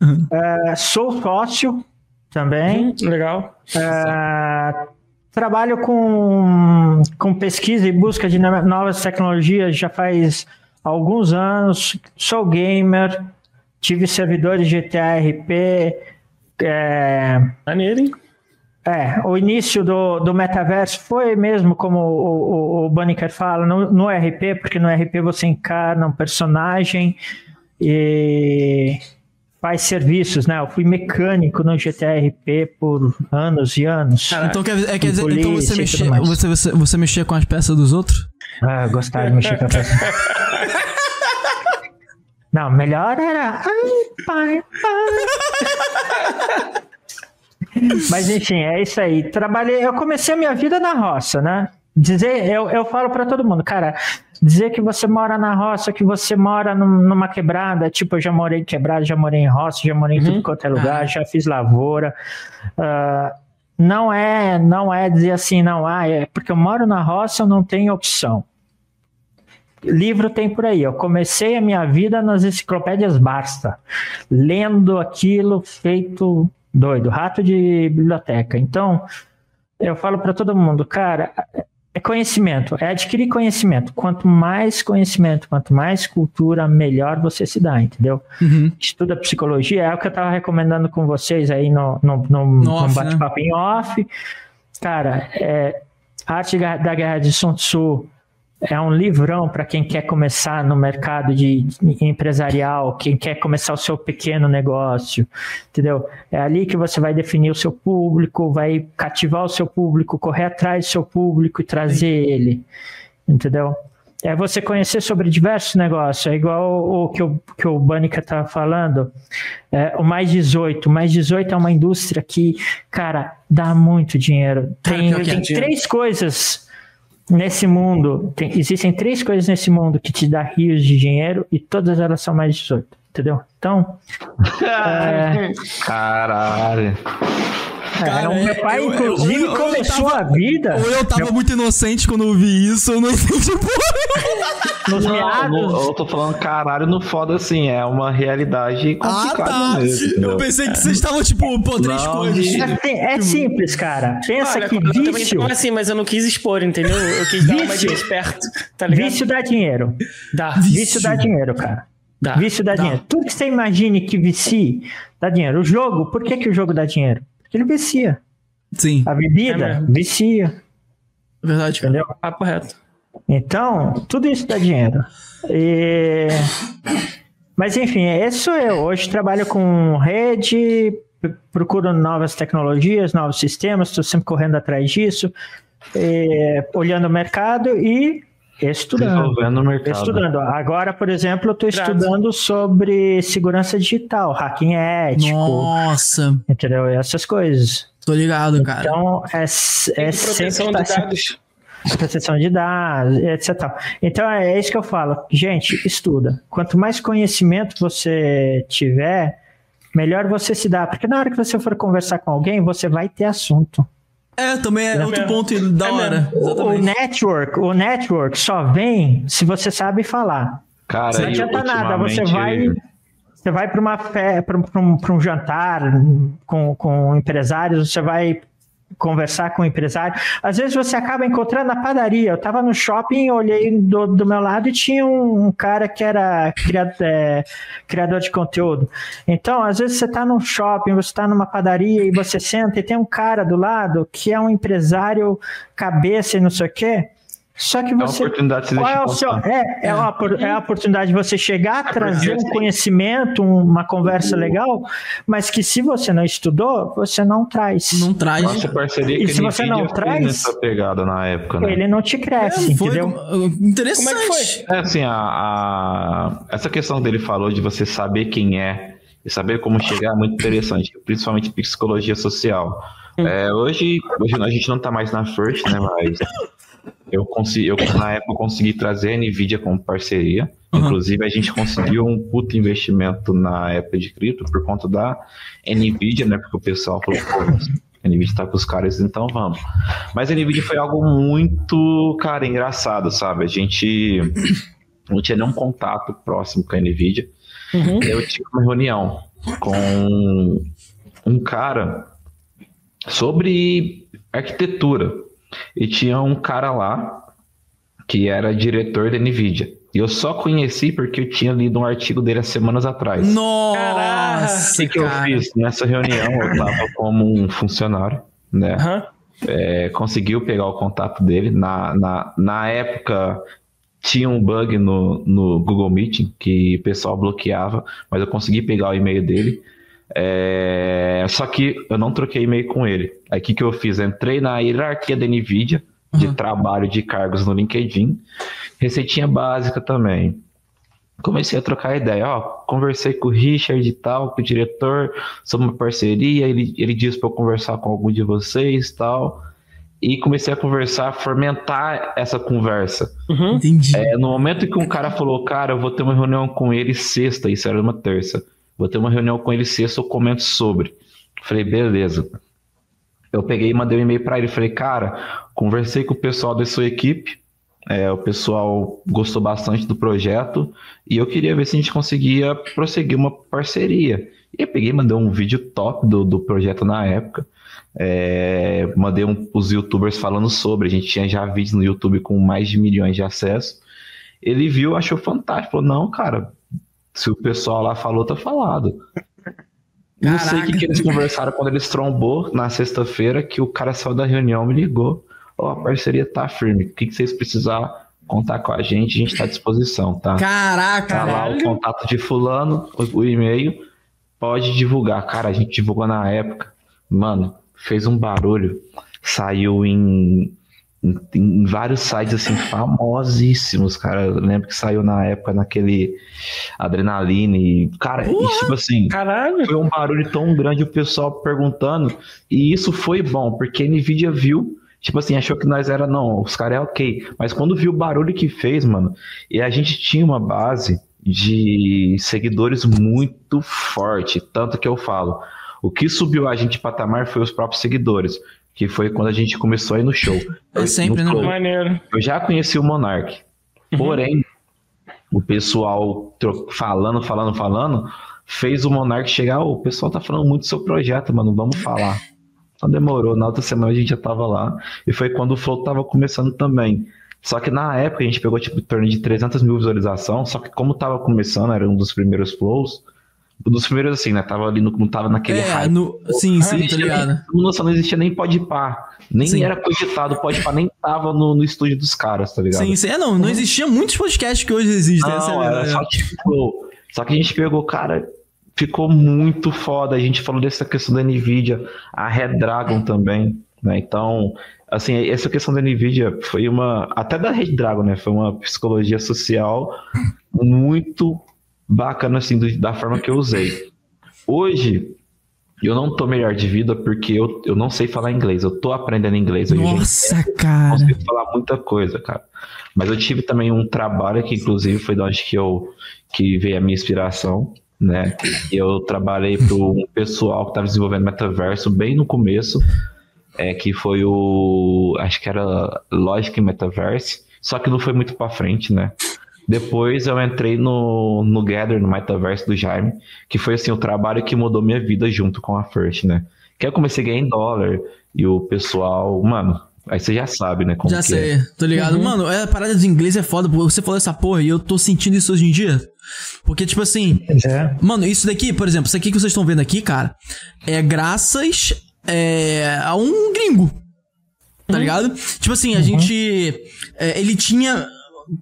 Uhum. eh, sou sócio também. Hum, legal. É, trabalho com, com pesquisa e busca de no- novas tecnologias já faz alguns anos. Sou gamer, tive servidores GTA RP. É, Maneiro, hein? É, o início do, do metaverso foi mesmo como o, o, o Bunnyker fala, no, no RP, porque no RP você encarna um personagem e faz serviços, né? Eu fui mecânico no GTA RP por anos e anos. Então quer, é, quer dizer, Com então você polícia mexia, você, você, você mexia com as peças dos outros? Ah, gostava de mexer com a peça. Não, melhor era. Ai, pai, pai. Mas enfim, é isso aí. Trabalhei, eu comecei a minha vida na roça, né? Dizer, eu, eu falo pra todo mundo, cara, dizer que você mora na roça, que você mora num- numa quebrada, tipo, eu já morei em quebrada, já morei em roça, já morei em tudo quanto é lugar, Ah. já fiz lavoura. Ah, não é, não é dizer assim, não, ah, é porque eu moro na roça, eu não tenho opção. Livro tem por aí. Eu comecei a minha vida nas enciclopédias Basta, lendo aquilo feito doido, rato de biblioteca. Então, eu falo para todo mundo, cara, é conhecimento, é adquirir conhecimento. Quanto mais conhecimento, quanto mais cultura, melhor você se dá, entendeu? Uhum. Estuda psicologia, é o que eu estava recomendando com vocês aí no, no, no, No no né? bate-papo em off. Cara, é, Arte da Guerra de Sun Tzu é um livrão para quem quer começar no mercado de, de empresarial, quem quer começar o seu pequeno negócio, entendeu? É ali que você vai definir o seu público, vai cativar o seu público, correr atrás do seu público e trazer ele, entendeu? É você conhecer sobre diversos negócios, é igual o que o, que o Banica tá falando, é, o Mais 18. O Mais 18 é uma indústria que, cara, dá muito dinheiro. Tem, tem três coisas nesse mundo, tem- existem três coisas nesse mundo que te dá rios de dinheiro e todas elas são mais 18, entendeu? Então, é, Caralho. é, o meu pai, eu- inclusive, eu- eu começou tava- a vida Ou eu tava muito inocente quando eu vi isso, eu não entendi porra. nos Não, meados. eu tô falando caralho no foda assim, é uma realidade Ah, complicada tá. mesmo. Eu pensei que vocês estavam, tipo, pô, três Não, coisas. É, é simples, cara. Pensa Olha, que eu também vício, tava assim, mas eu não quis expor, entendeu? Eu quis dar uma de Vício. esperto, tá ligado? vício dá dinheiro. Dá. Vício dá dinheiro, cara. Dá. Vício dá, Dá. dinheiro. Tudo que você imagine que vicie, dá dinheiro. O jogo, por que, que o jogo dá dinheiro? Porque ele vicia. Sim, A É bebida mesmo. vicia, verdade, cara. entendeu? Papo reto. Então, tudo isso dá dinheiro. E- Mas enfim, esse sou eu. Hoje trabalho com rede, procuro novas tecnologias, novos sistemas, estou sempre correndo atrás disso, e- olhando o mercado e estudando. Desenvolvendo o mercado. Estudando. Agora, por exemplo, eu estou estudando sobre segurança digital, hacking ético, Nossa, entendeu? Essas coisas. tô ligado, cara. Então, é, é proteção tá de dados. proteção de dados, etc. Então, é isso que eu falo. Gente, estuda. Quanto mais conhecimento você tiver, melhor você se dá. Porque na hora que você for conversar com alguém, você vai ter assunto. É, também é outro mesmo. ponto da É hora. O network, o network só vem se você sabe falar. Cara, Não e adianta nada, você vai, você vai para uma para um, um jantar com, com empresários, você vai conversar com o empresário. Às vezes você acaba encontrando na padaria. Eu estava no shopping, olhei do, do meu lado e tinha um, um cara que era criado, é, criador de conteúdo. Então, às vezes você está num shopping, você está numa padaria e você senta e tem um cara do lado que é um empresário cabeça e não sei o quê. Só que É uma você. oportunidade de se Qual é, o seu, é, é, uma, opor- é a oportunidade de você chegar, trazer um conhecimento, uma conversa legal, mas que se você não estudou, você não traz. Não traz. Nossa parceria E que se você não traz- essa pegada na época, né? Ele não te cresce, É, foi entendeu? interessante. Como é que foi? É assim, a, a- essa questão dele falou de você saber quem é e saber como chegar é muito interessante, principalmente psicologia social. É, hoje, hoje a gente não tá mais na First, né? Mas eu consegui, eu, na época eu consegui trazer a Nvidia como parceria. Uhum. Inclusive, a gente conseguiu um puto investimento na época de cripto por conta da Nvidia, né? Porque o pessoal falou, pô, a Nvidia tá com os caras, então vamos. Mas a Nvidia foi algo muito, cara, engraçado, sabe? A gente não tinha nenhum contato próximo com a Nvidia. Uhum. Eu tive uma reunião com um cara sobre arquitetura. E tinha um cara lá que era diretor da Nvidia. E eu só conheci porque eu tinha lido um artigo dele há semanas atrás. Nossa, O que, que eu cara. fiz? Nessa reunião eu estava como um funcionário, né? Aham. É, conseguiu pegar o contato dele. Na, na, na época tinha um bug no, no Google Meeting que o pessoal bloqueava, mas eu consegui pegar o e-mail dele. É, só que eu não troquei e-mail com ele. Aí o que, que eu fiz? Entrei na hierarquia da NVIDIA de Uhum. trabalho de cargos no LinkedIn, receitinha básica também. Comecei a trocar ideia, ó, conversei com o Richard e tal, com o diretor, sobre uma parceria, ele, ele disse para eu conversar com algum de vocês e tal, e comecei a conversar, fomentar essa conversa. Uhum. Entendi. É, no momento que um cara falou, cara, eu vou ter uma reunião com ele sexta, isso era uma terça, vou ter uma reunião com ele sexta, eu comento sobre. Falei, beleza. Eu peguei e mandei um e-mail para ele, falei, cara, conversei com o pessoal da sua equipe, é, o pessoal gostou bastante do projeto e eu queria ver se a gente conseguia prosseguir uma parceria. E eu peguei e mandei um vídeo top do, do projeto na época. É, mandei um, os youtubers falando sobre. A gente tinha já vídeos no YouTube com mais de milhões de acessos. Ele viu, achou fantástico. Falou: Não, cara, se o pessoal lá falou, tá falado. Não sei o que, que eles conversaram quando eles trombou na sexta-feira, que o cara saiu da reunião me ligou. Ó, a parceria tá firme. O que, que vocês precisar contar com a gente, a gente tá à disposição, tá? Caraca, Tá lá o contato de fulano, o, o e-mail, pode divulgar. Cara, a gente divulgou na época. Mano, fez um barulho. Saiu em, em, vários sites, assim, famosíssimos, cara. Eu lembro que saiu na época naquele Adrenaline. Cara, e, tipo assim, Caralho. foi um barulho tão grande o pessoal perguntando. E isso foi bom, porque a Nvidia viu, tipo assim, achou que nós era, não, os caras é ok. Mas quando viu o barulho que fez, mano, e a gente tinha uma base de seguidores muito forte. Tanto que eu falo, o que subiu a gente de patamar foi os próprios seguidores. Que foi quando a gente começou a ir no show. É sempre, No né? Maneiro. Eu já conheci o Monark. Porém, o pessoal falando, falando, falando, fez o Monark chegar. "Ô, o pessoal tá falando muito do seu projeto, mano. Vamos falar. Então demorou. Na outra semana a gente já tava lá. E foi quando o Flow tava começando também. Só que na época a gente pegou tipo em torno de 300 mil visualizações. Só que como tava começando, era um dos primeiros flows. Um dos primeiros assim, né? Tava ali, no, não tava naquele É, hype. no... sim, sim, tá ligado. Nossa, não existia nem pode pá. Nem Sim. era cogitado, pode pá, nem tava no, no estúdio dos caras, tá ligado? Sim, sim. É, não, não existia muitos podcasts que hoje existem. essa é Não, era só tipo. Só que a gente pegou, cara, ficou muito foda. A gente falou dessa questão da Nvidia, a Red Dragon também, né? Então, assim, essa questão da Nvidia foi uma. Até da Red Dragon, né? Foi uma psicologia social muito bacana, assim, do- da forma que eu usei. Hoje. Eu não tô melhor de vida porque eu, eu não sei falar inglês. Eu tô aprendendo inglês hoje. gente Nossa, cara. consigo falar muita coisa, cara. Mas eu tive também um trabalho que, inclusive, foi de onde que eu que veio a minha inspiração, né? Eu trabalhei para um pessoal que estava desenvolvendo metaverso bem no começo, é que foi o acho que era Logic Metaverse, só que não foi muito para frente, né? Depois eu entrei no, no Gather, no Metaverse do Jaime, que foi assim o trabalho que mudou minha vida junto com a First, né? Que eu comecei a ganhar em dólar e o pessoal, mano, aí você já sabe, né? Como Já que é. sei, tô ligado. Mano, é, a parada de inglês é foda, porque você falou essa porra e eu tô sentindo isso hoje em dia. Porque, tipo assim, é. mano, isso daqui, por exemplo, isso aqui que vocês estão vendo aqui, cara, é graças é, a um gringo. tá ligado? Tipo assim, a gente. é, ele tinha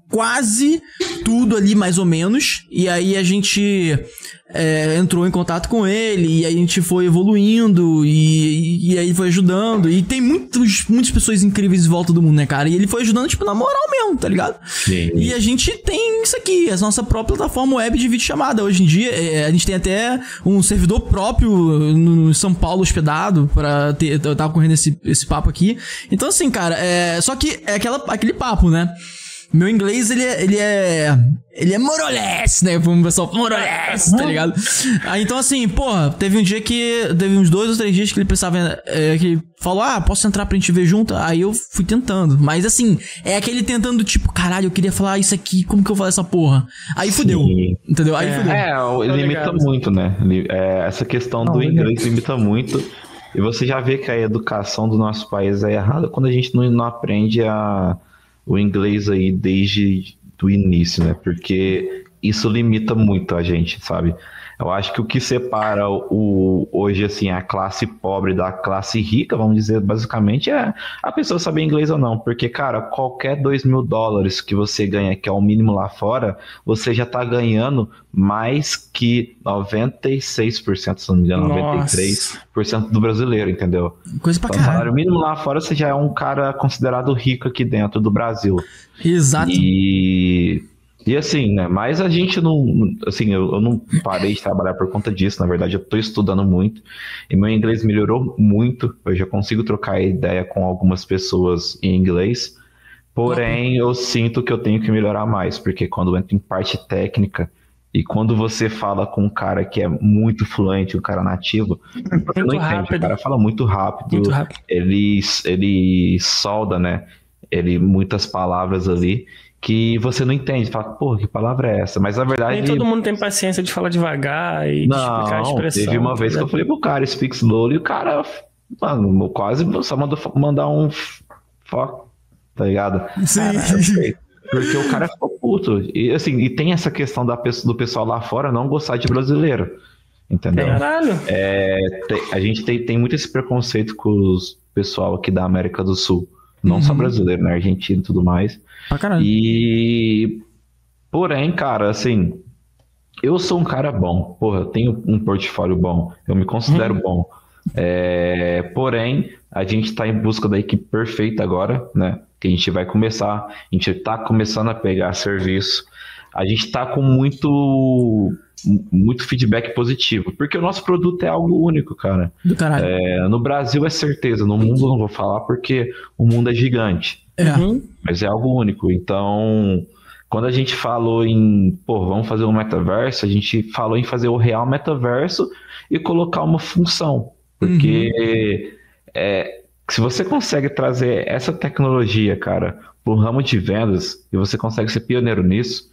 quase tudo ali, mais ou menos. E aí a gente é, entrou em contato com ele, e aí a gente foi evoluindo, e, e aí foi ajudando. E tem muitos, muitas pessoas incríveis em volta do mundo, né, cara? E ele foi ajudando, tipo, na moral mesmo, tá ligado? Sim. E a gente tem isso aqui, a nossa própria plataforma web de videochamada. Hoje em dia, é, a gente tem até um servidor próprio no, no São Paulo hospedado pra ter. Eu tava correndo esse, esse papo aqui. Então, assim, cara, é. Só que é aquela, aquele papo, né? Meu inglês, ele é. Ele é. Ele é moroless, né? Como o pessoal moroless, tá ligado? Aí, então, assim, porra, teve um dia que. Teve uns dois ou três dias que ele precisava. É, que ele falou, ah, posso entrar pra gente ver junto? Aí eu fui tentando. Mas, assim, é aquele tentando, tipo, caralho, eu queria falar isso aqui, como que eu falo essa porra? Aí fudeu. Sim. Entendeu? Aí fudeu. É, ele limita muito, né? É, essa questão do inglês limita muito. E você já vê que a educação do nosso país é errada quando a gente não, não aprende a, o inglês aí desde o início, né? Porque isso limita muito a gente, sabe? Eu acho que o que separa o, hoje, assim, a classe pobre da classe rica, vamos dizer, basicamente, é a pessoa saber inglês ou não. Porque, cara, qualquer 2 mil dólares que você ganha, que é o mínimo lá fora, você já tá ganhando mais que 96%, se não me engano, Nossa. 93% do brasileiro, entendeu? Coisa pra Então, o salário caralho. mínimo lá fora, você já é um cara considerado rico aqui dentro do Brasil. Exato. E, e assim, né? Mas a gente não. Assim, eu, eu não parei de trabalhar por conta disso. Na verdade, eu tô estudando muito. E meu inglês melhorou muito. Eu já consigo trocar ideia com algumas pessoas em inglês. Porém, eu sinto que eu tenho que melhorar mais, porque quando entra em parte técnica e quando você fala com um cara que é muito fluente, um cara nativo, você Muito não entende. rápido. O cara fala muito rápido, Muito rápido. ele, ele solda, né? Ele muitas palavras ali que você não entende. Fala, pô, que palavra é essa? Mas na verdade. Nem todo mundo tem paciência de falar devagar e de explicar a Não, expressão. teve uma vez que eu falei pro cara, speak slowly, e o cara, mano, quase só mandou mandar um fuck, tá ligado? Sim. Porque o cara ficou puto. E assim, e tem essa questão da, pessoa- do pessoal lá fora não gostar de brasileiro. Entendeu? Caralho. É, tem- a gente tem, tem muito esse preconceito com os pessoal aqui da América do Sul. Não só Uhum. brasileiro, né? Argentino e tudo mais. Caralho. E. Porém, cara, assim. Eu sou um cara bom. Porra, eu tenho um portfólio bom. Eu me considero bom. É, porém, a gente tá em busca da equipe perfeita agora, né? Que a gente vai começar. A gente tá começando a pegar serviço. A gente tá com muito. Muito feedback positivo, porque o nosso produto é algo único, cara. Do caralho. É, no Brasil é certeza, no mundo eu não vou falar porque o mundo é gigante É. Uhum. mas é algo único. Então, quando a gente falou em, pô, vamos fazer um metaverso, a gente falou em fazer o real metaverso e colocar uma função. Porque é, se você consegue trazer essa tecnologia, cara, para o ramo de vendas e você consegue ser pioneiro nisso,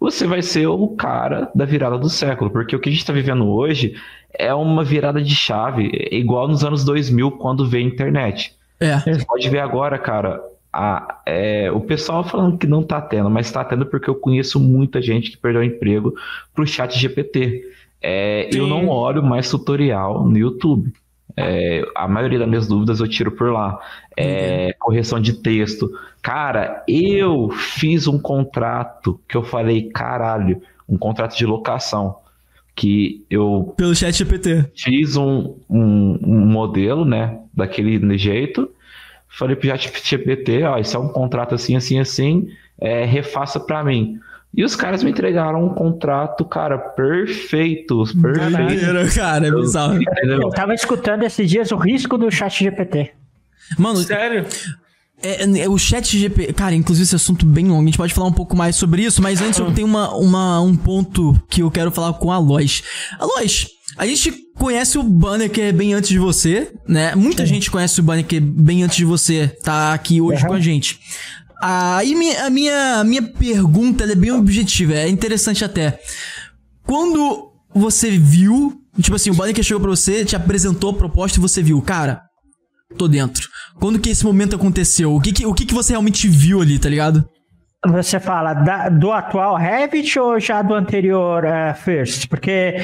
você vai ser o cara da virada do século. Porque o que a gente está vivendo hoje é uma virada de chave, igual nos anos 2000, quando veio a internet. É. Você pode ver agora, cara, a- é, o pessoal falando que não tá tendo, mas tá tendo porque eu conheço muita gente que perdeu o emprego pro chat GPT. É, eu não olho mais tutorial no YouTube. É, a maioria das minhas dúvidas eu tiro por lá. É, correção de texto. Cara, eu fiz um contrato que eu falei, caralho, um contrato de locação. Que eu Pelo chat GPT. fiz um, um, um modelo, né, daquele jeito. Falei pro ChatGPT, ó, isso é um contrato assim, assim, assim, é, refaça pra mim. E os caras me entregaram um contrato, cara, perfeito, perfeito. Maneiro, cara, é bizarro. Eu tava escutando esses dias o risco do chat GPT. Mano, Sério? É, é, o chat GP. Cara, inclusive esse assunto bem longo. A gente pode falar um pouco mais sobre isso, mas antes eu tenho uma, uma, um ponto que eu quero falar com a Lois. A Lois, a gente conhece o Banner que é bem antes de você, né? Muita gente conhece o Banner que é bem antes de você tá aqui hoje Uhum. com a gente. Aí minha, a minha, a minha pergunta é bem objetiva, é interessante até. Quando você viu, tipo assim, o Banner que chegou pra você, te apresentou a proposta e você viu, cara, tô dentro. Quando que esse momento aconteceu? O que que, o que, que você realmente viu ali, tá ligado? Você fala da- do atual Revit ou já do anterior eh, First? Porque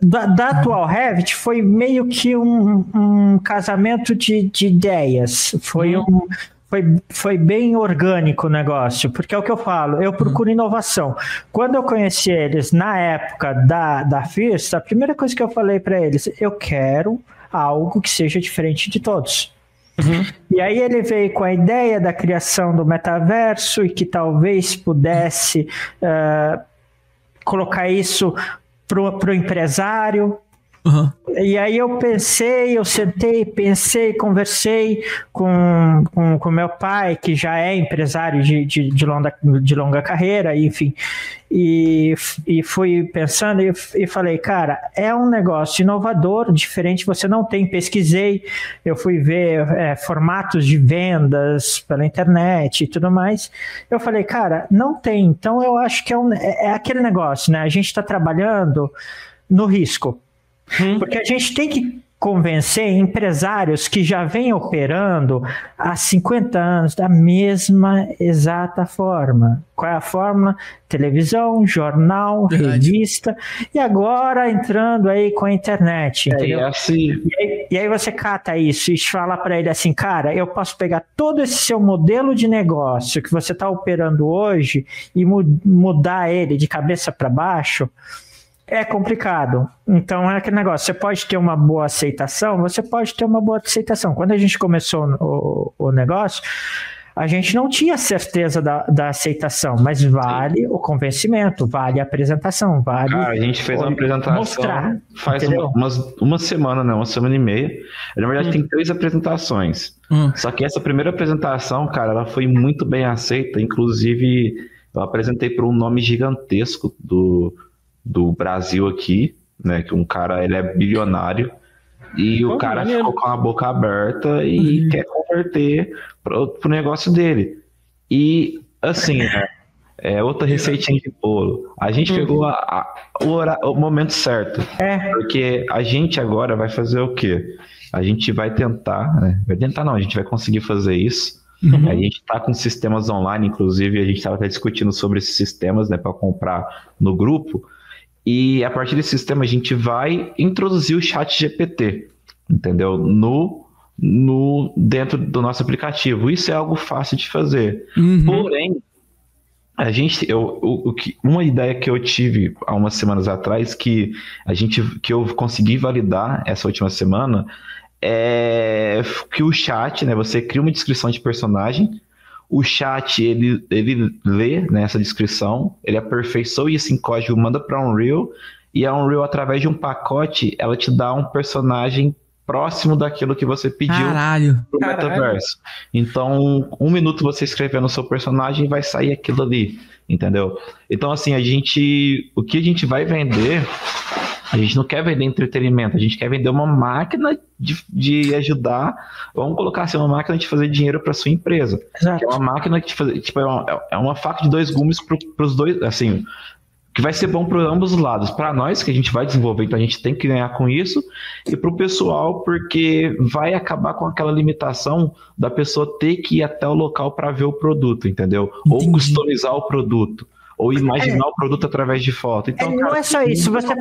da, da atual Revit foi meio que um, um casamento de, de ideias. Foi um. Foi, foi bem orgânico o negócio, porque é o que eu falo, eu procuro inovação. Quando eu conheci eles na época da, da First, a primeira coisa que eu falei para eles, eu quero algo que seja diferente de todos. E aí ele veio com a ideia da criação do metaverso e que talvez pudesse uh, colocar isso para o empresário. Uhum. E aí eu pensei, eu sentei, pensei, conversei com, com, com meu pai, que já é empresário de, de, de, longa, de longa carreira, enfim, e, e fui pensando e, e falei, cara, é um negócio inovador, diferente, você não tem, pesquisei, eu fui ver é, formatos de vendas pela internet e tudo mais, eu falei, cara, não tem, então eu acho que é, um, é, é aquele negócio, né, a gente está trabalhando no risco, Hum. Porque a gente tem que convencer empresários que já vêm operando há 50 anos da mesma exata forma. Qual é a fórmula? Televisão, jornal, Verdade. revista e agora entrando aí com a internet, é? É assim. e, aí, e aí você cata isso e fala para ele assim, cara, eu posso pegar todo esse seu modelo de negócio que você está operando hoje e mu mudar ele de cabeça para baixo é complicado. Então é aquele negócio, você pode ter uma boa aceitação, você pode ter uma boa aceitação. Quando a gente começou o, o negócio, a gente não tinha certeza da, da aceitação, mas vale Sim. o convencimento, vale a apresentação, vale. Cara, a gente fez uma apresentação mostrar, faz uma, umas, uma semana, não, uma semana e meia. Na verdade, hum. tem três apresentações. Hum. Só que essa primeira apresentação, cara, ela foi muito bem aceita. Inclusive, eu apresentei para um nome gigantesco do do Brasil aqui, né? Que um cara ele é bilionário e o cara ficou com a boca aberta e uhum. quer converter pro, pro negócio dele. E assim, né, é outra receitinha de bolo. A gente uhum. pegou a, a, o, hora, o, momento certo. É. Porque a gente agora vai fazer o quê? A gente vai tentar, né? Vai tentar não, a gente vai conseguir fazer isso. Uhum. A gente está com sistemas online, inclusive a gente estava até discutindo sobre esses sistemas, né, para comprar no grupo. E a partir desse sistema a gente vai introduzir o chat GPT, entendeu? No, no dentro do nosso aplicativo. Isso é algo fácil de fazer. Uhum. Porém, a gente, eu, o, o, uma ideia que eu tive há umas semanas atrás que a gente, que eu consegui validar essa última semana é que o chat, né? Você cria uma descrição de personagem, o chat, ele, ele lê nessa né, descrição, ele aperfeiçoa esse em código, manda para Unreal, e a Unreal, através de um pacote, ela te dá um personagem próximo daquilo que você pediu Caralho. pro Caralho. metaverso. Então, um minuto você escrevendo o seu personagem vai sair aquilo ali, entendeu? Então, assim, a gente. O que a gente vai vender a gente não quer vender entretenimento, a gente quer vender uma máquina de, de ajudar. Vamos colocar assim, uma máquina de fazer dinheiro para sua empresa. Exato. é uma máquina que faz, tipo, é uma, é uma faca de dois gumes para os dois, assim, que vai ser bom para ambos os lados. Para nós, que a gente vai desenvolver, então a gente tem que ganhar com isso, e para o pessoal, porque vai acabar com aquela limitação da pessoa ter que ir até o local para ver o produto, entendeu? Entendi. Ou customizar o produto ou imaginar é. o produto através de foto. Então, é, não é só isso. Você,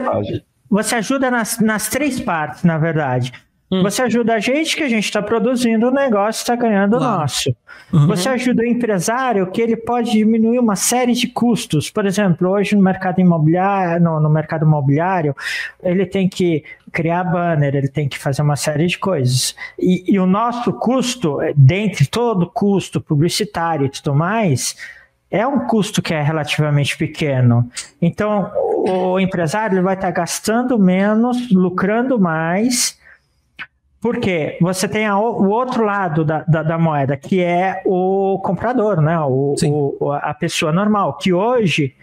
você ajuda nas, nas três partes, na verdade. Hum. Você ajuda a gente, que a gente está produzindo o negócio, está ganhando o nosso. Uhum. Você ajuda o empresário, que ele pode diminuir uma série de custos. Por exemplo, hoje no mercado imobiliário, no, no mercado imobiliário, ele tem que criar banner, ele tem que fazer uma série de coisas. E, e o nosso custo, dentre todo o custo publicitário e tudo mais, é um custo que é relativamente pequeno. Então, o empresário vai estar gastando menos, lucrando mais, porque você tem a, o outro lado da, da, da, moeda, que é o comprador, né? O, o, a pessoa normal, que hoje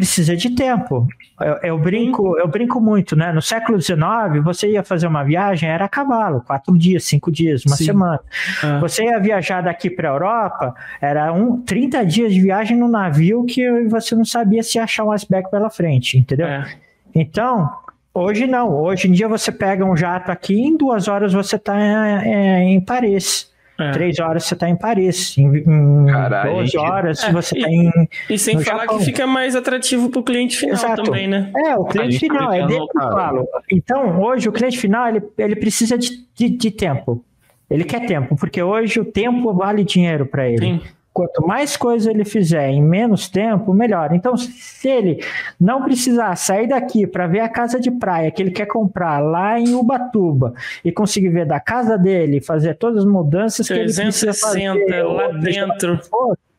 precisa de tempo. Eu, eu, brinco, eu brinco muito, né? No século XIX, você ia fazer uma viagem, era a cavalo, quatro dias, cinco dias, uma Sim. semana. É. Você ia viajar daqui para a Europa, era um, 30 dias de viagem no navio que você não sabia se achar um iceberg pela frente, entendeu? É. Então, hoje não. Hoje em dia você pega um jato aqui, em duas horas você está em, em Paris. É. Três horas você tá em Paris. Em, em Caralho, 12 gente. horas É, você e- tá em. E sem No falar Japão. que fica mais atrativo pro cliente final Exato. também, né? É, o cliente tá final, é dele que eu falo. Então, hoje, o cliente final, ele, ele precisa de, de, de tempo. Ele quer tempo, porque hoje o tempo vale dinheiro para ele. Sim. Quanto mais coisa ele fizer em menos tempo, melhor. Então, se ele não precisar sair daqui para ver a casa de praia que ele quer comprar lá em Ubatuba e conseguir ver da casa dele, fazer todas as mudanças que ele precisa fazer 360 lá seja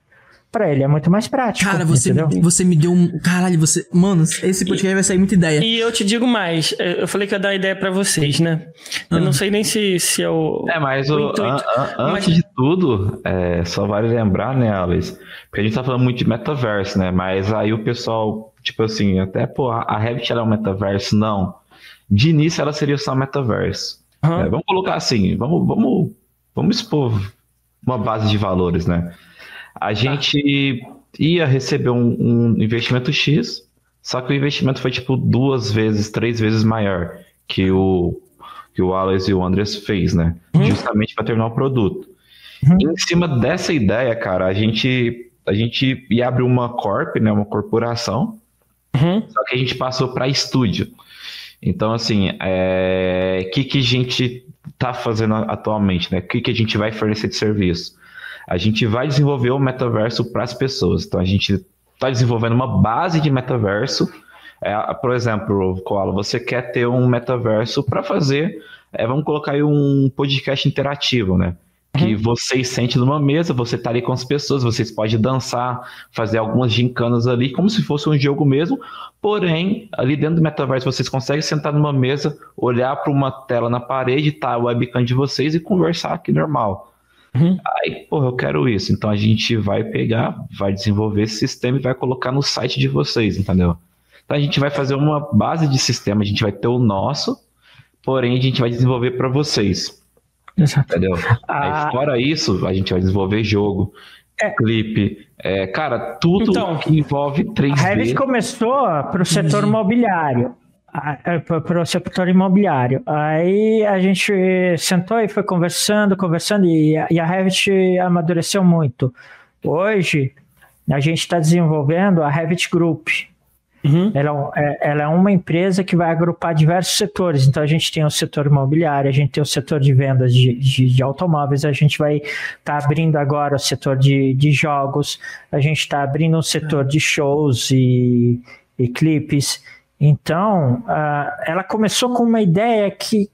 para ele é muito mais prático. Cara, você, entendeu? você me deu um. Caralho, você. Mano, esse podcast vai sair muita ideia. E eu te digo mais, eu falei que ia dar ideia pra vocês, né? Eu Ah. não sei nem se, se é o. É, mas O o, intuito. an- an- Mas- antes de tudo, é, só vale lembrar, né, Alex? Porque a gente tá falando muito de metaverso, né? Mas aí o pessoal, tipo assim, até, pô, a Revit ela é um metaverso? Não. De início ela seria só metaverso. Aham. É, vamos colocar assim, vamos, vamos, vamos expor uma base de valores, né? A gente ia receber um, um investimento X, só que o investimento foi tipo duas vezes, três vezes maior que o que o Alex e o Andres fez, né? Justamente para terminar o produto. E em cima dessa ideia, cara, a gente a gente ia abrir uma corp, né, uma corporação, Uhum. só que a gente passou para estúdio. Então, assim, o que, que a gente está fazendo atualmente, né? O que, que a gente vai fornecer de serviço? A gente vai desenvolver o metaverso para as pessoas. Então, a gente está desenvolvendo uma base de metaverso. É, por exemplo, Koala, você quer ter um metaverso para fazer, é, vamos colocar aí um podcast interativo, né? Que vocês sentem numa mesa, você tá ali com as pessoas, vocês podem dançar, fazer algumas gincanas ali, como se fosse um jogo mesmo. Porém, ali dentro do metaverso, vocês conseguem sentar numa mesa, olhar para uma tela na parede, tá a webcam de vocês e conversar aqui normal. Uhum. Aí, porra, eu quero isso. Então a gente vai pegar, vai desenvolver esse sistema e vai colocar no site de vocês, entendeu? Então a gente vai fazer uma base de sistema, a gente vai ter o nosso, porém a gente vai desenvolver para vocês. Exato. Entendeu? Ah. Aí, fora isso, a gente vai desenvolver jogo, É. clipe, é, cara, tudo Então, que envolve 3D. A Revit começou para o setor imobiliário. Para o setor imobiliário. Aí a gente sentou e foi conversando, conversando, e, a- e a Revit amadureceu muito. Hoje, a gente está desenvolvendo a Revit Group. Uhum. Ela é, é- ela é uma empresa que vai agrupar diversos setores. Então, a gente tem o setor imobiliário, a gente tem o setor de vendas de, de- de automóveis, a gente vai estar abrindo agora o setor de, de jogos, a gente está abrindo um setor de shows e, e clipes. Então, ela começou com uma ideia que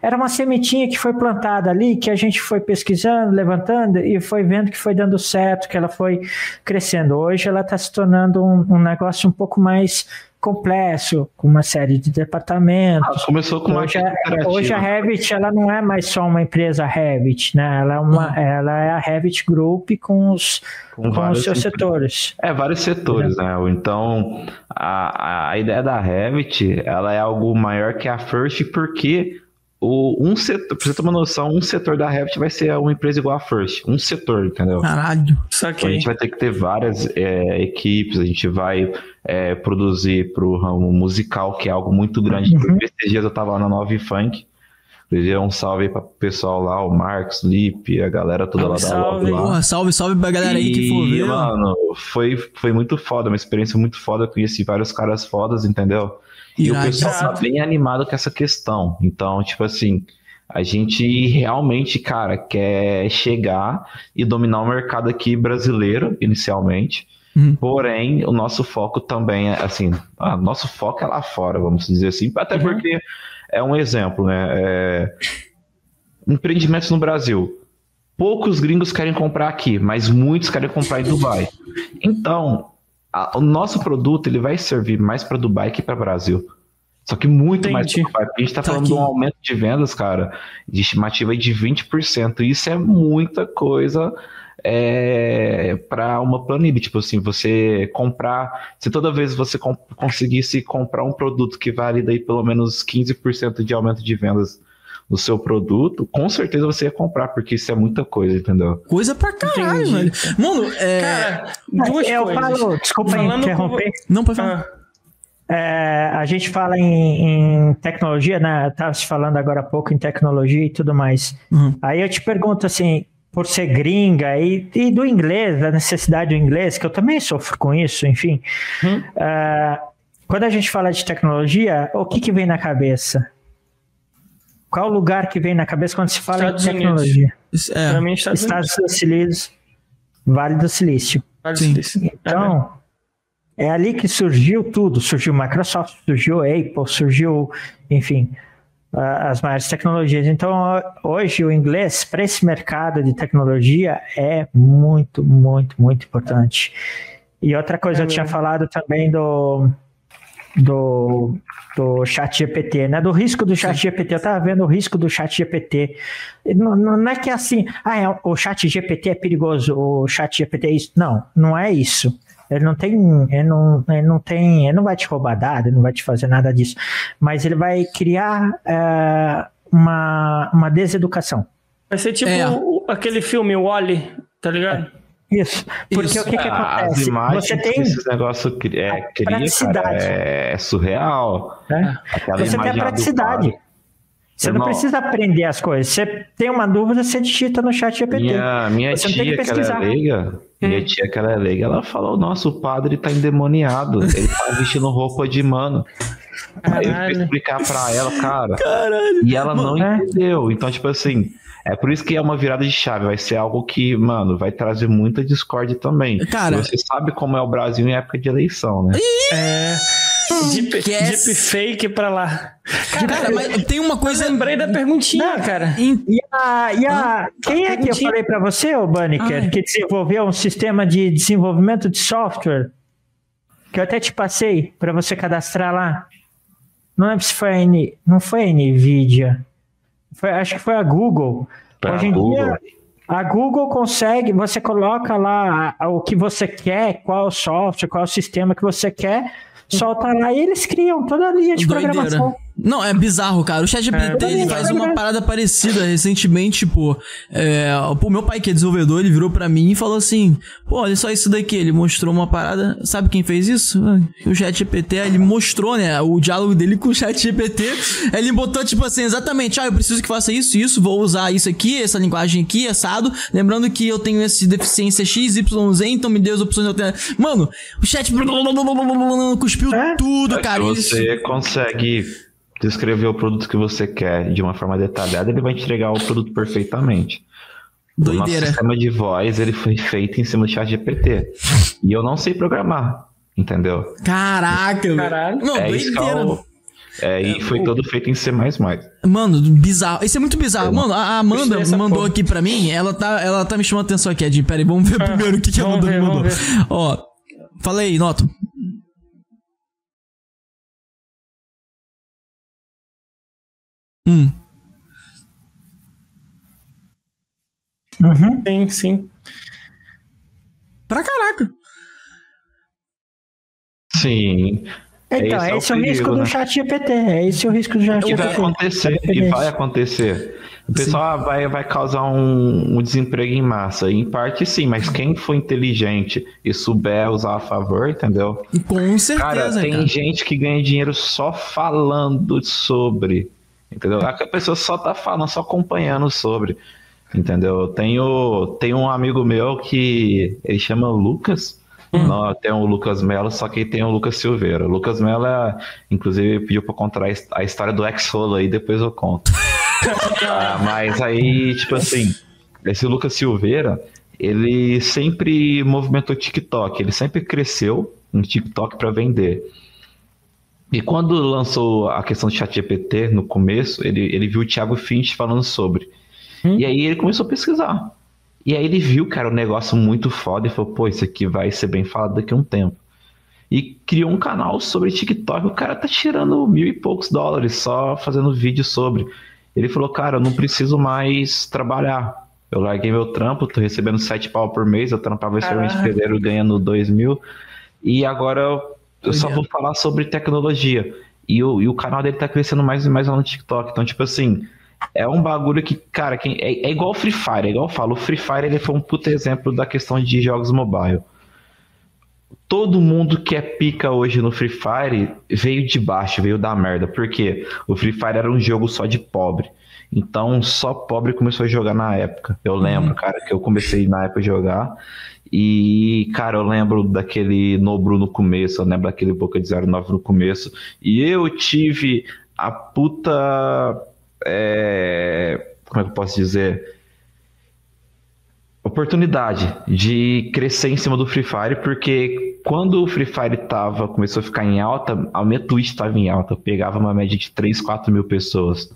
era uma sementinha que foi plantada ali, que a gente foi pesquisando, levantando e foi vendo que foi dando certo, que ela foi crescendo. Hoje ela está se tornando um, um negócio um pouco mais complexo, com uma série de departamentos. Ah, começou com Hoje, a, hoje a Revit ela não é mais só uma empresa Revit, né? Ela é, uma, ela é a Revit Group com os, Com com os seus setores. É, vários setores, né? Então, a- a ideia da Revit, ela é algo maior que a First, porque o, um setor, pra você ter uma noção, um setor da Revit vai ser uma empresa igual a First. Um setor, entendeu? Caralho. Então, a Saquei. gente vai ter que ter várias é, equipes, a gente vai é, produzir para o ramo musical, que é algo muito grande. Uhum. Esses dias eu tava lá na Nove Funk, Inclusive, um salve aí para o pessoal lá, o Marcos, Lipe, a galera toda lá da Salve. Love lá. Porra, salve, salve pra galera aí que for E, ver. mano, foi, foi muito foda, uma experiência muito foda. Conheci vários caras fodas, entendeu? E o pessoal tá bem animado com essa questão. Então, tipo assim, a gente realmente, cara, quer chegar e dominar o mercado aqui brasileiro, inicialmente. Uhum. Porém, o nosso foco também é, assim, ah, nosso foco é lá fora, vamos dizer assim. Até Uhum. porque é um exemplo, né? É, Empreendimentos no Brasil. Poucos gringos querem comprar aqui, mas muitos querem comprar em Dubai. Então, a- o nosso produto ele vai servir mais para Dubai que para Brasil. Só que muito mais Entendi. para Dubai. Porque a gente está Tá falando de um aqui. aumento de vendas, cara, de estimativa de 20%. Isso é muita coisa para uma planilha. Tipo assim, você comprar. Se toda vez você com- conseguisse comprar um produto que vale daí pelo menos 15% de aumento de vendas no seu produto, com certeza você ia comprar, porque isso é muita coisa, entendeu? Coisa pra caralho, Entendi. velho. Mano, é. Cara, duas eu coisas. falo, desculpa Falando interromper. Não, pode falar. Ah, É, a gente fala em, em tecnologia, né? Tava se falando agora há pouco em tecnologia e tudo mais. Uhum. Aí eu te pergunto assim, por ser gringa e, e, do inglês, da necessidade do inglês, que eu também sofro com isso, enfim. Hum. Uh, quando a gente fala de tecnologia, o que, que vem na cabeça? Qual lugar que vem na cabeça quando se fala Estados de tecnologia? Unidos. É. Mim, Estados, Estados Unidos. Unidos, Vale do Silício. Vale do Silício. Então, é ali que surgiu tudo. Surgiu Microsoft, surgiu Apple, surgiu, enfim, as maiores tecnologias. Então, hoje o inglês para esse mercado de tecnologia é muito, muito, muito importante. E outra coisa, é eu tinha falado também do do, do chat GPT, né? Do risco do chat Sim. GPT. Eu estava vendo o risco do chat GPT. Não, não é que é assim, ah, é, o chat GPT é perigoso, o chat GPT é isso. Não, não é isso. Ele não tem, ele não, ele não tem, ele não vai te roubar dados, ele não vai te fazer nada disso. Mas ele vai criar é, uma, uma deseducação. Vai ser tipo é. aquele filme, o Wally, tá ligado? Isso, porque Isso. o que, que acontece? As imagens você tem esses negócios é, cria, cara, é, é surreal. É. Você tem a praticidade. Você não, não, precisa aprender as coisas. Você tem uma dúvida, você digita no chat GPT. Minha, minha você tia, que, que ela é leiga, hum. minha tia que ela é leiga, ela falou, nossa, o padre tá endemoniado. Ele tá vestindo roupa de mano. Aí eu fui explicar pra ela, cara. Caralho. E ela não é. entendeu. Então, tipo assim, é por isso que é uma virada de chave. Vai ser algo que, mano, vai trazer muita discórdia também. Cara, você sabe como é o Brasil em época de eleição, né? É. Deep, deep fake pra lá. Cara, cara mas tem uma coisa. Eu lembrei da perguntinha, não, cara. E a, e a, quem é que eu falei pra você, ô Banniker, que desenvolveu um sistema de desenvolvimento de software? Que eu até te passei pra você cadastrar lá. Não lembro se foi a N, não foi a Nvidia. Foi, acho que foi a Google. Pra Hoje em Google. dia, a Google consegue, você coloca lá o que você quer, qual software, qual sistema que você quer, solta lá e eles criam toda a linha de Doideira. programação. Não, é bizarro, cara. O ChatGPT é, ele faz uma parada parecida recentemente, tipo, é, o meu pai que é desenvolvedor, ele virou para mim e falou assim: "Pô, olha só isso daqui". Ele mostrou uma parada, sabe quem fez isso? O ChatGPT, ele mostrou, né, o diálogo dele com o ChatGPT. Ele botou tipo assim, exatamente: "Ah, eu preciso que faça isso, isso, vou usar isso aqui, essa linguagem aqui, assado, lembrando que eu tenho essa deficiência X, Y, Z, então me dê as opções alternativas". Mano, o chat cuspiu é? tudo, cara. Você consegue descrever o produto que você quer de uma forma detalhada, ele vai entregar o produto perfeitamente. Doideira. O nosso sistema de voz ele foi feito em cima do chat GPT. E eu não sei programar, entendeu? Caraca, Caralho. Não, é doideira. É, e foi todo feito em C++. Mano, bizarro. Isso é muito bizarro. Mano, a Amanda mandou porra. aqui pra mim, ela tá, ela tá me chamando a atenção aqui, Ed. Pera aí, vamos ver primeiro o que, que a Amanda me mandou. Ó, falei aí, Noto. Hum. Uhum. Sim, sim. Pra caraca. Então, esse, é, esse é o, risco né? do chat GPT. É esse o risco do chat GPT. E vai acontecer, e vai acontecer. O pessoal vai, vai causar um, um, desemprego em massa. Em parte, sim, mas quem for inteligente e souber usar a favor, entendeu? Com certeza. Cara, tem cara. gente que ganha dinheiro só falando sobre. Entendeu? A pessoa só tá falando, só acompanhando sobre. Entendeu? Tenho, tenho um amigo meu que ele chama Lucas. Hum. Não, tem o Lucas Melo, só que tem o Lucas Silveira. O Lucas Melo, é, inclusive, pediu pra contar a história do ex-solo aí, depois eu conto. ah, mas aí, tipo assim, esse Lucas Silveira, ele sempre movimentou TikTok, ele sempre cresceu no TikTok para vender. E quando lançou a questão do ChatGPT no começo, ele, ele viu o Thiago Finch falando sobre. Hum? E aí ele começou a pesquisar. E aí ele viu, cara, um negócio muito foda e falou, pô, isso aqui vai ser bem falado daqui a um tempo. E criou um canal sobre TikTok. O cara tá tirando mil e poucos dólares só fazendo vídeo sobre. Ele falou, cara, eu não preciso mais trabalhar. Eu larguei meu trampo, tô recebendo sete pau por mês, eu trampava extremamente ah. fevereiro ganhando dois mil. E agora eu só vou falar sobre tecnologia. E o, e o canal dele tá crescendo mais e mais lá no TikTok. Então, tipo assim, é um bagulho que, cara, quem, é, é igual o Free Fire, é igual eu falo. O Free Fire ele foi um puta exemplo da questão de jogos mobile. todo mundo que é pica hoje no Free Fire veio de baixo, veio da merda. Porque o Free Fire era um jogo só de pobre. Então só pobre começou a jogar na época. Eu lembro, cara, que eu comecei na época a jogar. E, cara, eu lembro daquele Nobru no começo, eu lembro daquele Boca de 09 no começo. E eu tive a puta. é, como é que eu posso dizer? Oportunidade de crescer em cima do Free Fire, porque quando o Free Fire tava, começou a ficar em alta, a minha Twitch estava em alta. Eu pegava uma média de 3, 4 mil pessoas.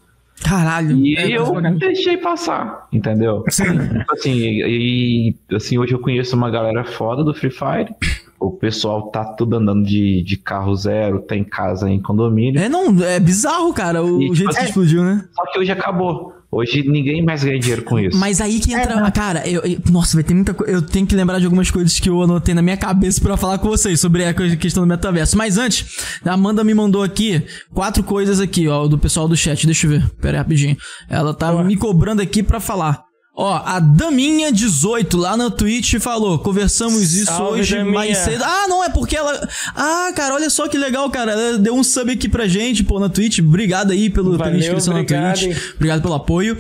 Caralho. E É, eu deixei passar, entendeu? Tipo Assim, e, assim, hoje eu conheço uma galera foda do Free Fire. O pessoal tá tudo andando de, de carro zero, tem casa em condomínio. É, não, é bizarro, cara, o E, tipo, jeito que é- explodiu, né? Só que hoje acabou. Hoje ninguém mais ganha dinheiro com isso. Mas aí que entra. não. cara, eu, eu- nossa, vai ter muita coisa. Eu tenho que lembrar de algumas coisas que eu anotei na minha cabeça pra falar com vocês sobre a coisa- questão do metaverso. Mas antes, a Amanda me mandou aqui quatro coisas aqui, ó, do pessoal do chat. Deixa eu ver. Pera aí, rapidinho. Ela tá me cobrando aqui pra falar. Ó, a Daminha18 lá na Twitch falou: conversamos isso Salve, hoje Daminha. mais cedo. Ah, não, é porque ela. Ah, cara, olha só que legal, cara. Ela deu um sub aqui pra gente, pô, na Twitch. Obrigado aí pelo, pela Valeu, inscrição obrigado, na Twitch. Obrigado pelo apoio.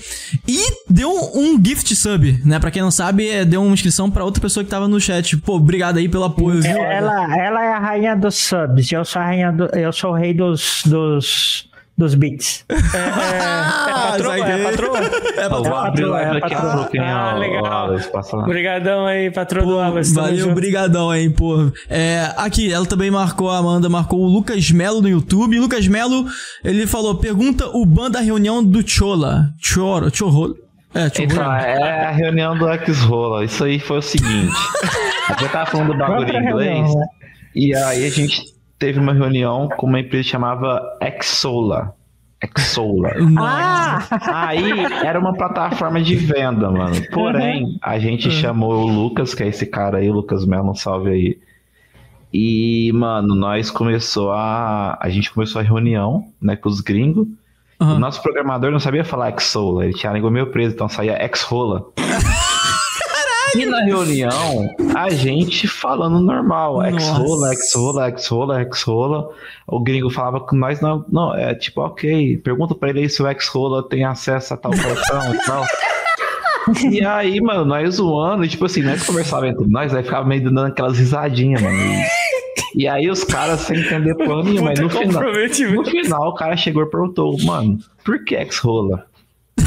E deu um, um gift sub, né? Pra quem não sabe, é, deu uma inscrição pra outra pessoa que tava no chat. Pô, obrigado aí pelo apoio, viu? Ela, ela é a rainha dos subs, eu sou a rainha do, eu sou o rei dos, dos, dos beats. Ah, patroa, é patroa? É Eu vou patroa. abrir patroa, é patroa. é Ah, o- legal. Obrigadão aí, patrão do Alas. Valeu, junto. brigadão aí, pô. É, aqui, ela também marcou, a Amanda marcou o Lucas Melo no YouTube. Lucas Melo, ele falou, pergunta o ban da reunião do Chola. Choro, Chorro. É, Então, Chorro. é a reunião do X-Rola. Isso aí foi o seguinte. a gente tava falando do bagulho em inglês. reunião, né? E aí a gente teve uma reunião com uma empresa que chamava Exola. Exola. Ah! Aí era uma plataforma de venda, mano. Porém, a gente chamou o Lucas, que é esse cara aí, o Lucas Melo, salve aí. E, mano, nós começou a. A gente começou a reunião, né, com os gringos. Aham. O nosso programador não sabia falar Exola, ele tinha a língua meio presa, então saía Exrola. E na reunião, a gente falando normal. Exrola, Exrola, Exrola, Exrola. O gringo falava com nós, não, não, é tipo, ok, pergunta pra ele aí se o Exrola tem acesso a tal cartão e tal. E aí, mano, nós zoando, e, tipo assim, nós conversávamos entre nós, aí ficava meio dando aquelas risadinhas, mano. E, aí os caras sem entender plano nenhum, mas no final, no final o cara chegou e perguntou, mano, por que X-Rola?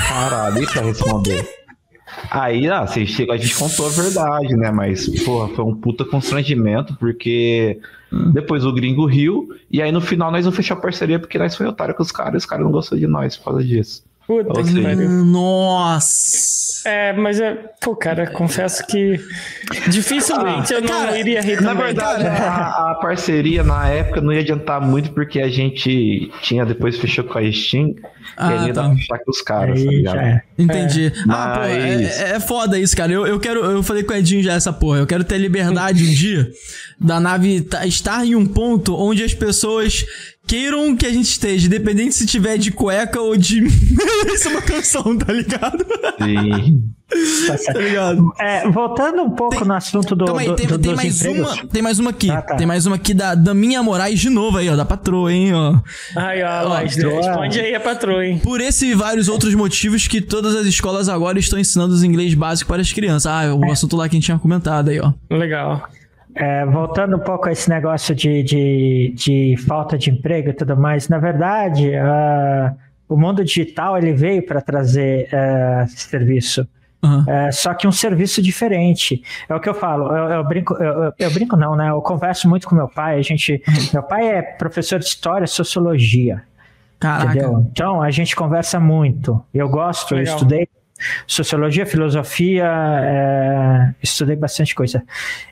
Caralho, e pra responder? Aí, ah, a gente contou a verdade, né? Mas, porra, foi um puta constrangimento, porque depois o gringo riu, e aí no final nós não fechamos parceria porque nós foi otário com os caras, os caras não gostou de nós por causa disso. Puta que pariu. Nossa. É, mas é. Pô, cara, confesso que dificilmente eu não cara, iria rir Na verdade, a, a parceria na época não ia adiantar muito porque a gente tinha depois fechou com a Steam Ah, e aí ia tá. dar pra fechar com os caras, tá Aí ligado? já é. Entendi. Ah, pô, mas- é, é foda isso, cara. Eu, eu quero. Eu falei com o Edinho já essa porra. Eu quero ter liberdade um dia da nave ta- estar em um ponto onde as pessoas queiram que a gente esteja, independente se tiver de cueca ou de. isso é uma canção, tá ligado? Sim. Tá ligado? É, voltando um pouco Tem- no assunto do, Calma aí, do- tem, do- tem dos mais empregos. uma. Tem mais uma aqui. Ah, tá. Tem mais uma aqui da, da minha Moraes de novo aí, ó. Da patroa, hein, ó. Ai, ó, mas patroa. responde aí a patroa, hein? Por esse e vários outros motivos que todas as escolas agora estão ensinando os inglês básico para as crianças. Ah, o assunto lá que a gente tinha comentado aí, ó. Legal. É, voltando um pouco a esse negócio de, de, de falta de emprego e tudo mais, na verdade, ah, o mundo digital ele veio para trazer ah, serviço. É, só que um serviço diferente. É o que eu falo. Eu, eu brinco, eu, eu- eu brinco não, né? Eu converso muito com meu pai. A gente, meu pai é professor de história e sociologia. Caraca. Entendeu? Então a gente conversa muito. Eu gosto, eu Legal. estudei sociologia, filosofia, é, estudei bastante coisa.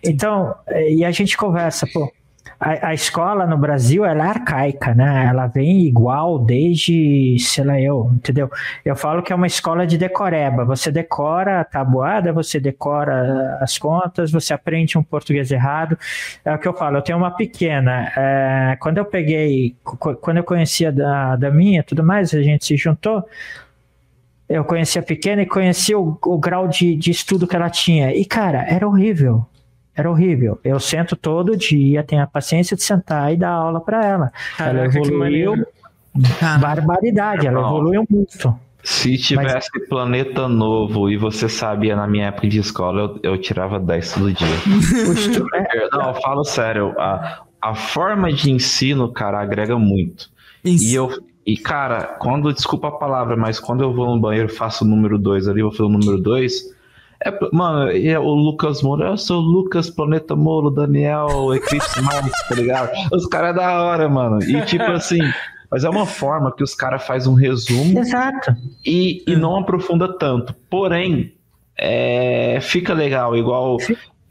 Então, é, e a gente conversa, pô. A, a escola no Brasil ela é arcaica, né? Ela vem igual desde, sei lá, eu, entendeu? Eu falo que é uma escola de decoreba. Você decora a tabuada, você decora as contas, você aprende um português errado. É o que eu falo. Eu tenho uma pequena. é, quando eu peguei, quando eu conhecia da, da minha tudo mais, a gente se juntou. Eu conhecia a pequena e conhecia o, o grau de, de estudo que ela tinha. E, cara, era horrível. era horrível. Eu sento todo dia, tenho a paciência de sentar e dar aula para ela. Caraca, ela evoluiu barbaridade, ela evoluiu muito. Se tivesse planeta novo e você sabia na minha época de escola, eu, eu tirava 10 todo dia. Estu- é, Não, eu falo sério, a, a forma de ensino, cara, agrega muito. E eu. E, cara, quando, desculpa a palavra, mas quando eu vou no banheiro faço o número 2 ali, vou fazer o número 2. É, mano, e é o Lucas Moura, eu sou o Lucas, Planeta Molo, Daniel, Eclipse Mais, tá ligado? Os caras é da hora, mano. E tipo assim, mas é uma forma que os caras fazem um resumo Exato. e, e não aprofunda tanto. Porém, é, fica legal, igual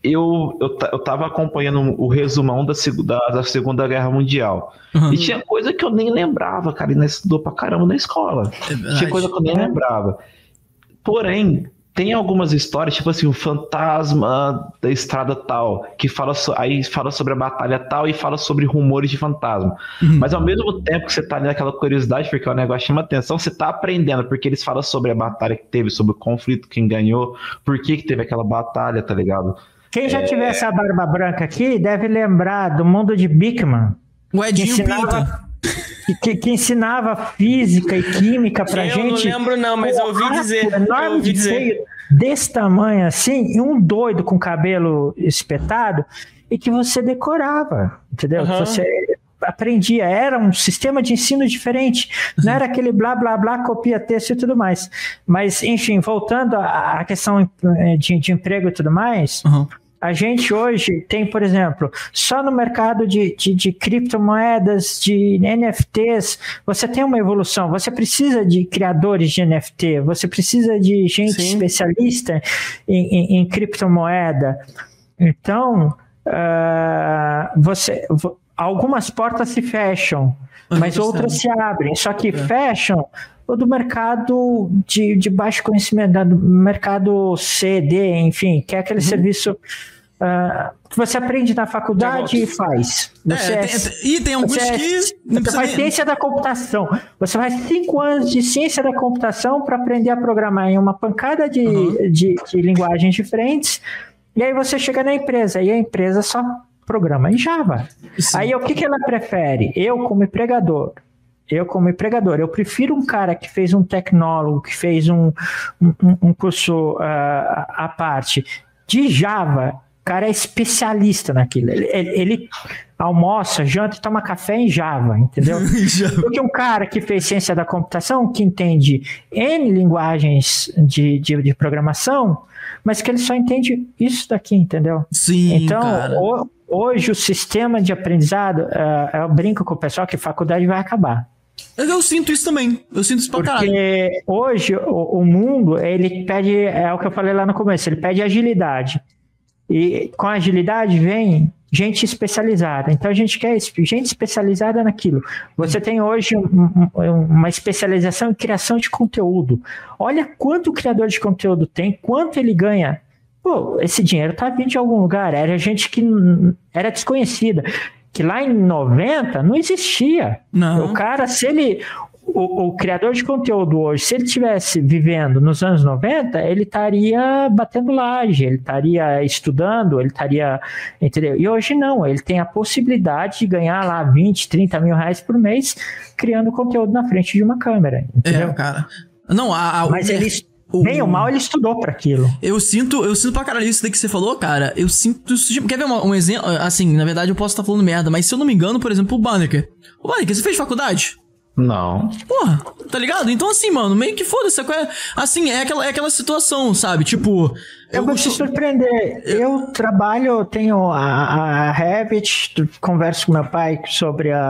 eu, eu, eu tava acompanhando o resumão da, da, da Segunda Guerra Mundial. Uhum. E tinha coisa que eu nem lembrava, cara, e nós estudou pra caramba na escola. É. Tinha coisa que eu nem lembrava. Porém, tem algumas histórias, tipo assim, o fantasma da estrada tal, que fala so- aí fala sobre a batalha tal e fala sobre rumores de fantasma. Uhum. Mas ao mesmo tempo que você tá ali naquela curiosidade, porque o negócio chama atenção, você tá aprendendo, porque eles falam sobre a batalha que teve, sobre o conflito, quem ganhou, por que, que teve aquela batalha, tá ligado? Quem já tiver essa barba branca aqui deve lembrar do mundo de Bickman, O que Edinho ensinava, que, que- ensinava física e química pra eu gente. não lembro, não, mas eu ouvi dizer. Eu enorme ouvi de dizer. feio, desse tamanho assim, e um doido com cabelo espetado, e que você decorava, entendeu? Que Aham. Você aprendia, era um sistema de ensino diferente, não era aquele blá blá blá, copia texto e tudo mais. Mas, enfim, voltando à à questão eh, de, de emprego e tudo mais, Uhum. A gente hoje tem, por exemplo, só no mercado de, de, de criptomoedas, de NFTs, você tem uma evolução. Você precisa de criadores de NFT, você precisa de gente Sim. especialista em, em- em criptomoeda. Então, ah, você, vo- algumas portas se fecham, mas Uhum. outras se abrem. Só É. que fecham o do mercado de, de baixo conhecimento, do mercado C, D, enfim, que é Uhum. aquele serviço ah, que você aprende na faculdade e faz. Você, É, é- tem- e tem alguns você, é- que. Você faz nem- ciência da computação. Você faz cinco anos de ciência da computação para aprender a programar em uma pancada de, Uhum. de, de linguagens diferentes. E aí você chega na empresa e a empresa só programa em Java. Sim. Aí o que, que ela prefere? Eu, como empregador. Eu, como empregador, eu prefiro um cara que fez um tecnólogo, que fez um, um, um curso ah, à parte de Java. O cara é especialista naquilo. Ele, ele- ele almoça, janta e toma café em Java, entendeu? Do que um cara que fez ciência da computação, que entende N linguagens de, de, de programação, mas que ele só entende isso daqui, entendeu? Sim, Então, cara. ho- hoje o sistema de aprendizado, eh, eu brinco com o pessoal que faculdade vai acabar. Eu sinto isso também. Eu sinto isso pra caralho. Porque hoje o, o mundo, ele pede, é o que eu falei lá no começo, ele pede agilidade. E com agilidade vem gente especializada. Então a gente quer gente especializada naquilo. Você tem hoje um- um- uma especialização em criação de conteúdo. Olha quanto o criador de conteúdo tem, quanto ele ganha. Pô, esse dinheiro tá vindo de algum lugar. Era gente que era desconhecida. Que lá em 90 não existia. Não. O cara, se ele. O, o criador de conteúdo hoje, se ele estivesse vivendo nos anos 90, ele estaria batendo laje, ele estaria estudando, ele estaria. Entendeu? E hoje não, ele tem a possibilidade de ganhar lá 20, 30 mil reais por mês criando conteúdo na frente de uma câmera. Entendeu? É, cara. Não, a, a- Mas ele, o- bem ou mal, ele estudou para aquilo. Eu sinto, eu sinto pra caralho isso daí que você falou, cara. Eu sinto. Quer ver uma- um exemplo? Assim, na verdade eu posso estar falando merda, mas se eu não me engano, por exemplo, o Banneker. O Banneker, você fez faculdade? Não. Porra, tá ligado? Então, assim, mano, meio que foda-se. qual é- Assim, é aquela, é aquela situação, sabe? Tipo. Eu vou te surpreender. Eu trabalho, eu tenho a, a Revit, converso com meu pai sobre a,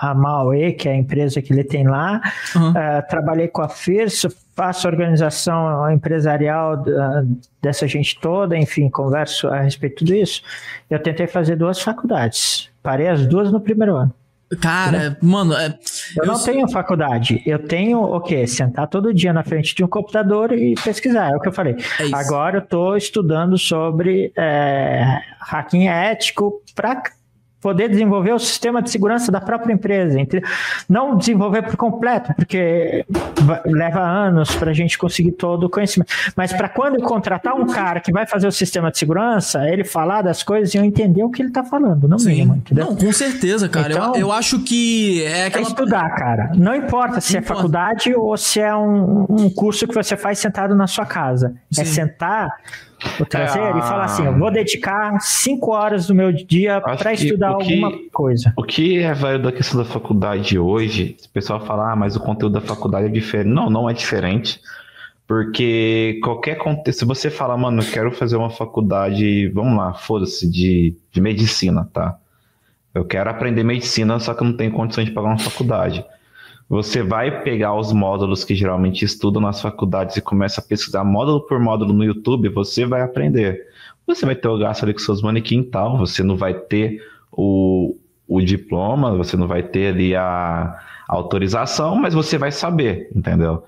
a, a Maue, que é a empresa que ele tem lá. Uhum. Eh, trabalhei com a FIRS, faço organização empresarial da- dessa gente toda, enfim, converso a respeito de tudo isso. Eu tentei fazer duas faculdades. Parei as duas no primeiro ano. Cara, mano, é. Eu, não sou- tenho faculdade. Eu tenho o quê? Sentar todo dia na frente de um computador e pesquisar. É o que eu falei. É. Agora eu estou estudando sobre é, hacking ético para poder desenvolver o sistema de segurança da própria empresa. Não desenvolver por completo, porque leva anos para a gente conseguir todo o conhecimento. Mas para quando eu contratar um cara que vai fazer o sistema de segurança, ele falar das coisas e eu entender o que ele está falando, não Sim. mesmo, entendeu? Não, com certeza, cara. Então, eu, eu, acho que é aquela... É estudar, cara. Não importa se não é importa. faculdade ou se é um, um curso que você faz sentado na sua casa. É Sim. É sentar o traseiro é, e falar assim: eu vou dedicar cinco horas do meu dia para estudar que, alguma coisa. O que é velho da questão da faculdade hoje? O pessoal fala, ah, mas o conteúdo da faculdade é diferente. Não, não é diferente. Porque qualquer contexto, se você fala, mano, eu quero fazer uma faculdade, vamos lá, foda-se, de, de medicina, tá? Eu quero aprender medicina, só que eu não tenho condições de pagar uma faculdade. Você vai pegar os módulos que geralmente estudam nas faculdades e começa a pesquisar módulo por módulo no YouTube, você vai aprender. Você vai ter o gasto ali com seus manequim e tal, você não vai ter o, o diploma, você não vai ter ali a, a autorização, mas você vai saber, entendeu?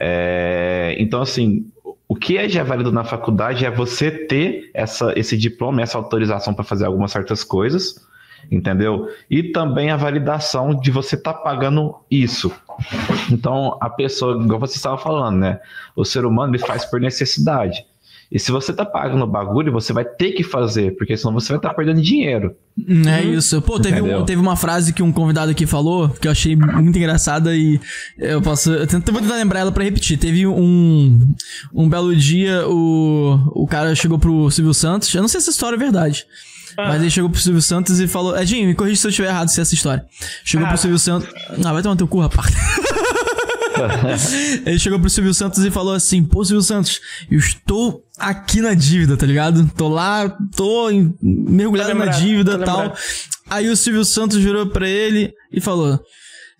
É, então, assim, o que é já válido na faculdade é você ter essa, esse diploma, essa autorização para fazer algumas certas coisas, entendeu? E também a validação de você estar tá pagando isso. Então, a pessoa, igual você estava falando, né? O ser humano ele faz por necessidade. E se você tá pagando o bagulho, você vai ter que fazer, porque senão você vai estar tá perdendo dinheiro. É isso. Pô, teve, um, teve uma frase que um convidado aqui falou que eu achei muito engraçada e eu posso. Eu tento, vou tentar lembrar ela pra repetir. Teve um, um belo dia, o, o cara chegou pro Silvio Santos. Eu não sei se essa história é verdade. Ah. Mas ele chegou pro Silvio Santos e falou: Edinho, me corrija se eu estiver errado se é essa história. Chegou ah. pro Silvio Santos. Ah, vai tomar teu cu, rapaz. ele chegou pro Silvio Santos e falou assim: Pô, Silvio Santos, eu estou aqui na dívida, tá ligado? Tô lá, tô em, mergulhado na dívida e tal. Aí o Silvio Santos virou pra ele e falou: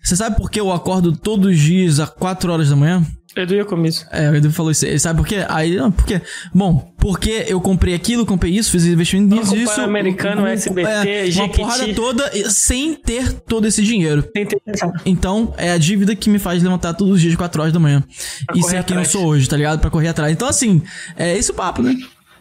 Você sabe por que eu acordo todos os dias às 4 horas da manhã? Edu ia com isso. É, o Edu falou isso. Ele sabe por quê? Aí, não, por quê? Bom, porque eu comprei aquilo, comprei isso, fiz investimento nisso, isso. americano, um, SBT, é, Uma porrada toda sem ter todo esse dinheiro. Sem ter Então, é a dívida que me faz levantar todos os dias 4 horas da manhã. Pra e ser quem eu sou hoje, tá ligado? Pra correr atrás. Então, assim, é esse o papo, né?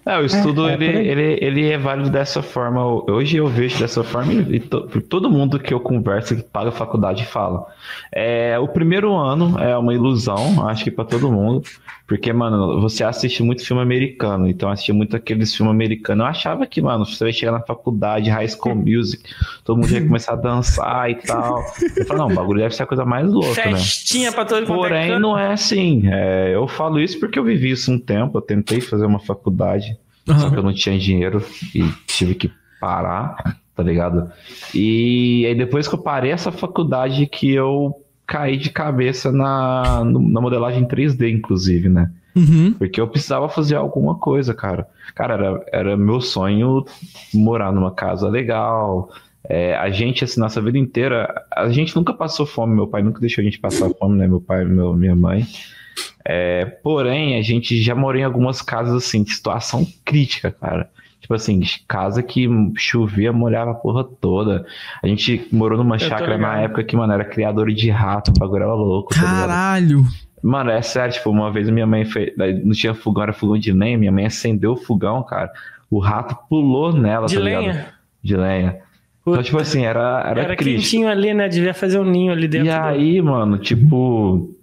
É, o estudo é, é, ele, ele, ele é válido dessa forma. Hoje eu vejo dessa forma e to, todo mundo que eu converso que paga faculdade fala. É, o primeiro ano é uma ilusão, acho que para todo mundo, porque, mano, você assiste muito filme americano, então assistia muito aqueles filmes americanos. Eu achava que, mano, você vai chegar na faculdade, High School Music, todo mundo ia começar a dançar e tal. Eu falo, não, o bagulho deve ser a coisa mais louca, Festinha né? Festinha pra todo mundo. Porém, não é assim. É, eu falo isso porque eu vivi isso um tempo, eu tentei fazer uma faculdade Uhum. Só que eu não tinha dinheiro e tive que parar, tá ligado? E aí depois que eu parei essa faculdade que eu caí de cabeça na, na modelagem 3D, inclusive, né? Uhum. Porque eu precisava fazer alguma coisa, cara. Cara, era, era meu sonho morar numa casa legal. É, a gente, assim, nossa vida inteira, a gente nunca passou fome. Meu pai nunca deixou a gente passar fome, né? Meu pai e minha mãe. É, porém, a gente já morou em algumas casas assim, de situação crítica, cara. Tipo assim, casa que chovia, molhava a porra toda. A gente morou numa chácara na época que, mano, era criador de rato, o bagulho era louco. Tá Caralho! Tá mano, é sério, tipo, uma vez minha mãe fez. Não tinha fogão, era fogão de lenha. Minha mãe acendeu o fogão, cara. O rato pulou nela. De tá lenha? Ligado? De lenha. Então, tipo assim, era. Era, era quentinho ali, né? Devia fazer um ninho ali dentro. E aí, mano, tipo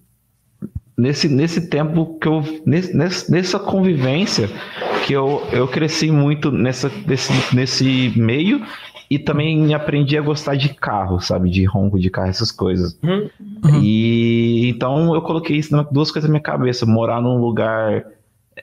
nesse, nesse tempo que eu. Nesse, nessa convivência que eu, eu cresci muito nessa, nesse, nesse meio e também aprendi a gostar de carro, sabe? De ronco de carro, essas coisas. Uhum. E então eu coloquei isso, duas coisas na minha cabeça: morar num lugar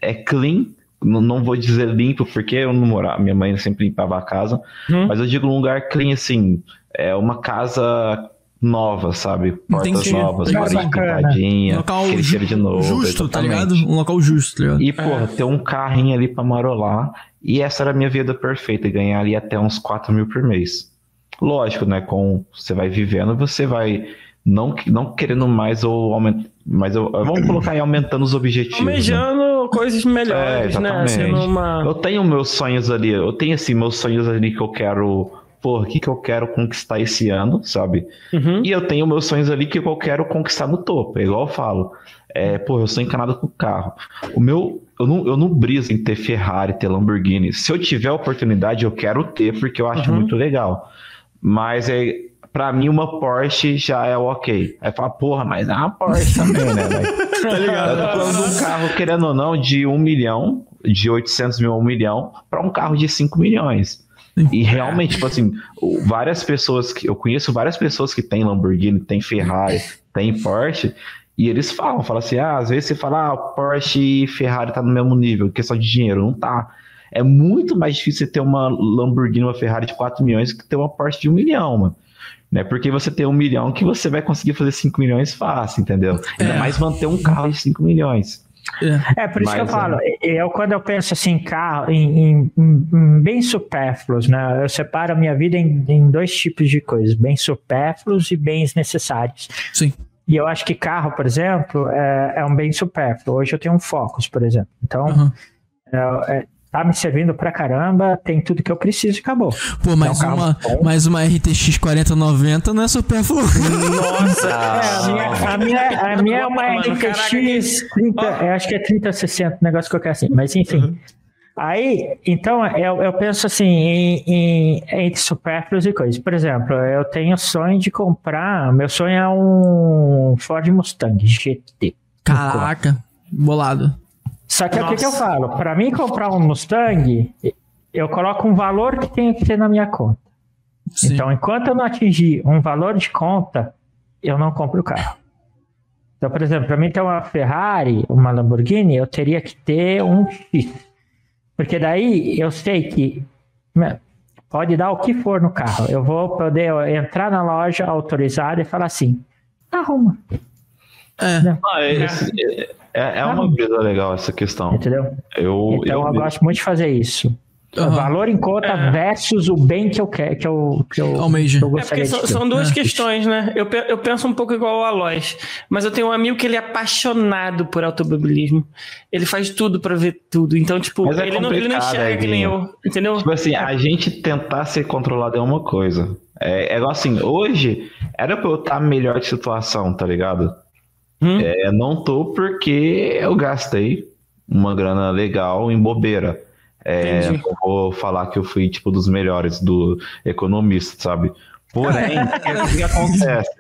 é clean. Não vou dizer limpo, porque eu não morava. Minha mãe sempre limpava a casa. Uhum. Mas eu digo um lugar clean, assim. É uma casa nova, sabe? Portas Entendi. novas, parede pintadinha, local cheiro de novo. Justo, exatamente. tá ligado? Um local justo, tá ligado? E, porra, é. ter um carrinho ali pra marolar. E essa era a minha vida perfeita, ganhar ali até uns 4 mil por mês. Lógico, né? Com você vai vivendo, você vai não, não querendo mais ou aumentar. Mas eu, vamos colocar aí aumentando os objetivos. Né? Almejando né? coisas melhores, é, né? Assim, uma... Eu tenho meus sonhos ali, eu tenho assim, meus sonhos ali que eu quero porra, o que, que eu quero conquistar esse ano, sabe? Uhum. E eu tenho meus sonhos ali que eu quero conquistar no topo. É igual eu falo. É, pô, eu sou encanado com carro. O meu. Eu não, eu não briso em ter Ferrari, ter Lamborghini. Se eu tiver a oportunidade, eu quero ter, porque eu acho Uhum. muito legal. Mas é. Pra mim, uma Porsche já é o ok. Aí fala, porra, mas é uma Porsche também, né? velho? Tá ligado? Eu tô falando de um carro, querendo ou não, de um milhão, de 800 mil a um milhão, para um carro de 5 milhões. E realmente, tipo assim, o- várias pessoas que. Eu conheço várias pessoas que têm Lamborghini, tem Ferrari, tem Porsche, e eles falam, falam assim, ah, às vezes você fala, ah, Porsche e Ferrari tá no mesmo nível, questão de dinheiro, não tá. É muito mais difícil você ter uma Lamborghini, uma Ferrari de 4 milhões que ter uma Porsche de 1 milhão, mano. Né? Porque você tem um milhão que você vai conseguir fazer 5 milhões fácil, entendeu? Ainda É. mais manter um carro de 5 milhões. É, por isso que eu Mas, falo, eu quando eu penso assim, em carro, em, em- em- em bens supérfluos, né? Eu separo a minha vida em, em dois tipos de coisas, bens supérfluos e bens necessários. Sim. E eu acho que carro, por exemplo, é, é um bem supérfluo. Hoje eu tenho um Focus, por exemplo. Então, Uhum. é- é- tá me servindo pra caramba, tem tudo que eu preciso e acabou. Pô, mais, É um uma, bom. mais uma RTX 4090 não é supérfluo. Nossa! É, a minha, a minha, a minha é uma Mano, caraca, RTX 30, eu acho que é 3060, negócio que eu quero assim, mas enfim. Aí, então, eu, eu penso assim, em, em, entre supérfluos e coisas. Por exemplo, eu tenho sonho de comprar, meu sonho é um Ford Mustang GT. Caraca, bolado. Só que o que, que eu falo? Para mim comprar um Mustang, eu coloco um valor que tem que ter na minha conta. Sim. Então, enquanto eu não atingir um valor de conta, eu não compro o carro. Então, por exemplo, para mim ter uma Ferrari, uma Lamborghini, eu teria que ter um X. Porque daí eu sei que né, pode dar o que for no carro. Eu vou poder entrar na loja autorizada e falar assim: arruma, É. Ah, é, é- é- é uma brisa legal essa questão. entendeu? Eu, Então eu, eu, gosto muito de fazer isso. O Aham. valor em conta É. versus o bem que eu quero, que eu, que eu, Almeja. que eu É gostaria porque são, de ter. são duas É. questões, né? Eu, eu penso um pouco igual o Aloys, mas eu tenho um amigo que ele é apaixonado por automobilismo. Ele faz tudo pra ver tudo. Então, tipo, Mas é ele, não, ele não enxerga que nem eu, entendeu? Tipo assim, a gente tentar ser controlado é uma coisa. É, é assim, hoje era pra eu estar melhor de situação, tá ligado? Hum. É, não tô porque eu gastei uma grana legal em bobeira. É, não vou falar que eu fui tipo dos melhores do economista, sabe? Porém, o que, acontece?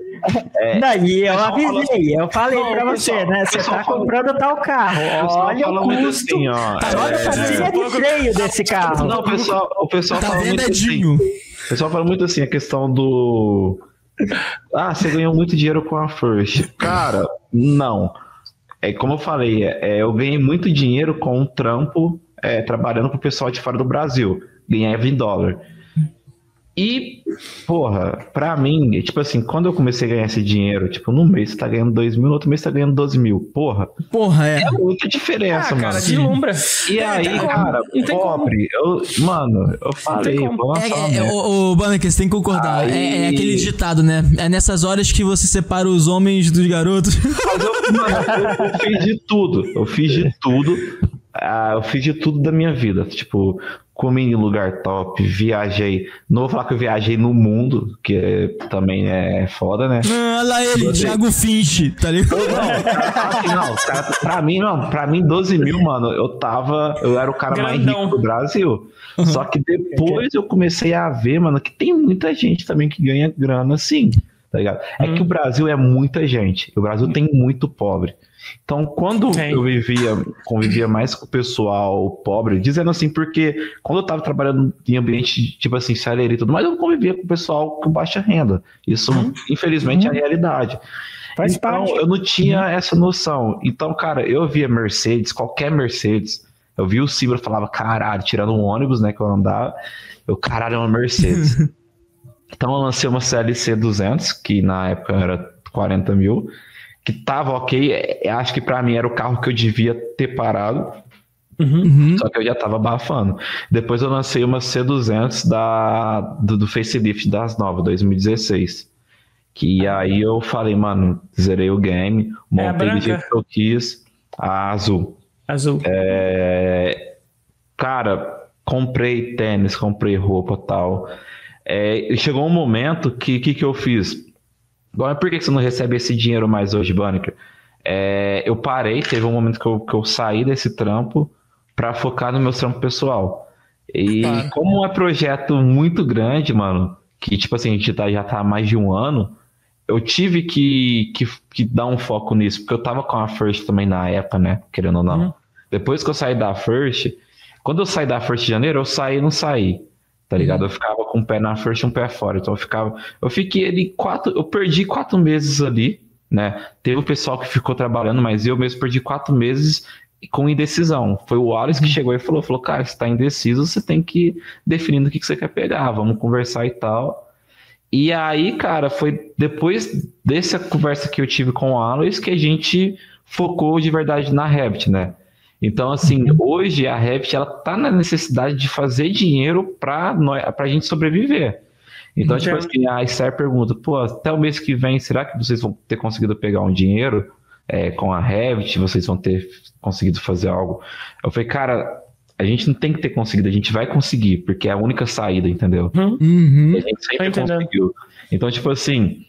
Não, e eu avisei, eu falei Não, pra o você, pessoal- né? o Você tá fala- comprando tal carro. O Olha o custo. assim, ó. Olha a é, pastilha de freio desse carro. Não, o pessoal, o pessoal Tá fala muito assim. O pessoal fala muito assim, a questão do. Ah, você ganhou muito dinheiro com a First. Cara, não. É como eu falei, é, é, eu ganhei muito dinheiro com um trampo é, trabalhando com o pessoal de fora do Brasil. Ganhava em dólar. E, porra, pra mim, tipo assim, quando eu comecei a ganhar esse dinheiro, tipo, num mês você tá ganhando 2 mil, no outro mês você tá ganhando 12 mil. Porra, Porra, é. é muita Ah, diferença, cara, mano. deslumbra. E É, aí, cara, pobre, eu, mano, eu falei, vou lançar uma É, é, o Banner, você tem que concordar. Aí- É, é aquele ditado, né? É nessas horas que você separa os homens dos garotos. Mas eu, mano, eu, eu fiz de tudo. Eu fiz de tudo. Ah, eu fiz de tudo da minha vida. Tipo, comi em lugar top, viajei. Não vou falar que eu viajei no mundo, que é- também é foda, né? Ah, Olha lá ele, Thiago Finch, tá ligado? Não, cara, assim, não, cara, pra mim, não, pra mim, 12 mil, mano, eu tava. Eu era o cara mais Grandão. rico do Brasil. Só que depois eu comecei a ver, mano, que tem muita gente também que ganha grana assim, tá ligado? É que o Brasil é muita gente. O Brasil tem muito pobre. Então, quando Tem. eu vivia, convivia mais com o pessoal pobre, dizendo assim, porque quando eu tava trabalhando em ambiente, tipo assim, celeiro e tudo mais, eu convivia com o pessoal com baixa renda. Isso, infelizmente, é a realidade. Faz então, parte. eu não tinha essa noção. Então, cara, eu via Mercedes, qualquer Mercedes. Eu via o Cibra falava, caralho, tirando um ônibus, né, que eu andava. Eu, caralho, é uma Mercedes. então, eu lancei uma CLC 200, que na época era 40 mil, que tava ok. é, Acho que pra mim era o carro que eu devia ter parado. Uhum. Só que eu já tava abafando. Depois eu lancei uma C200 da, do, do facelift das novas, 2016. Que aí eu falei, mano, zerei o game, É a montei do branca? jeito que eu quis, a azul. Azul. É, Cara, comprei tênis, comprei roupa tal. É, chegou um momento que que, que eu fiz? Bom, por que que você não recebe esse dinheiro mais hoje, Banneker? É, eu parei, teve um momento que eu, que eu saí desse trampo para focar no meu trampo pessoal. E Claro. como é projeto muito grande, mano, que tipo assim, a gente tá, já tá há mais de um ano, eu tive que, que, que dar um foco nisso, porque eu tava com a First também na época, né? Querendo ou não. Uhum. Depois que eu saí da First, quando eu saí da First de janeiro, eu saí e não saí. Tá ligado? Eu ficava com um pé na First e um pé fora. Então eu ficava. Eu fiquei ali quatro. Eu perdi quatro meses ali, né? Teve o pessoal que ficou trabalhando, mas eu mesmo perdi quatro meses com indecisão. Foi o Wallace que chegou e falou: falou, cara, você tá indeciso, você tem que ir definindo o que, que você quer pegar, vamos conversar e tal. E aí, cara, foi depois dessa conversa que eu tive com o Aloys que a gente focou de verdade na Revit, né? Então, assim, hoje a Revit, ela tá na necessidade de fazer dinheiro nós, pra gente sobreviver. Então, tipo assim, a Esther pergunta, pô, até o mês que vem, será que vocês vão ter conseguido pegar um dinheiro é, com a Revit? Vocês vão ter conseguido fazer algo? Eu falei, cara, a gente não tem que ter conseguido, a gente vai conseguir, porque é a única saída, entendeu? Uhum. A gente sempre Tô entendendo. conseguiu. Então, tipo assim,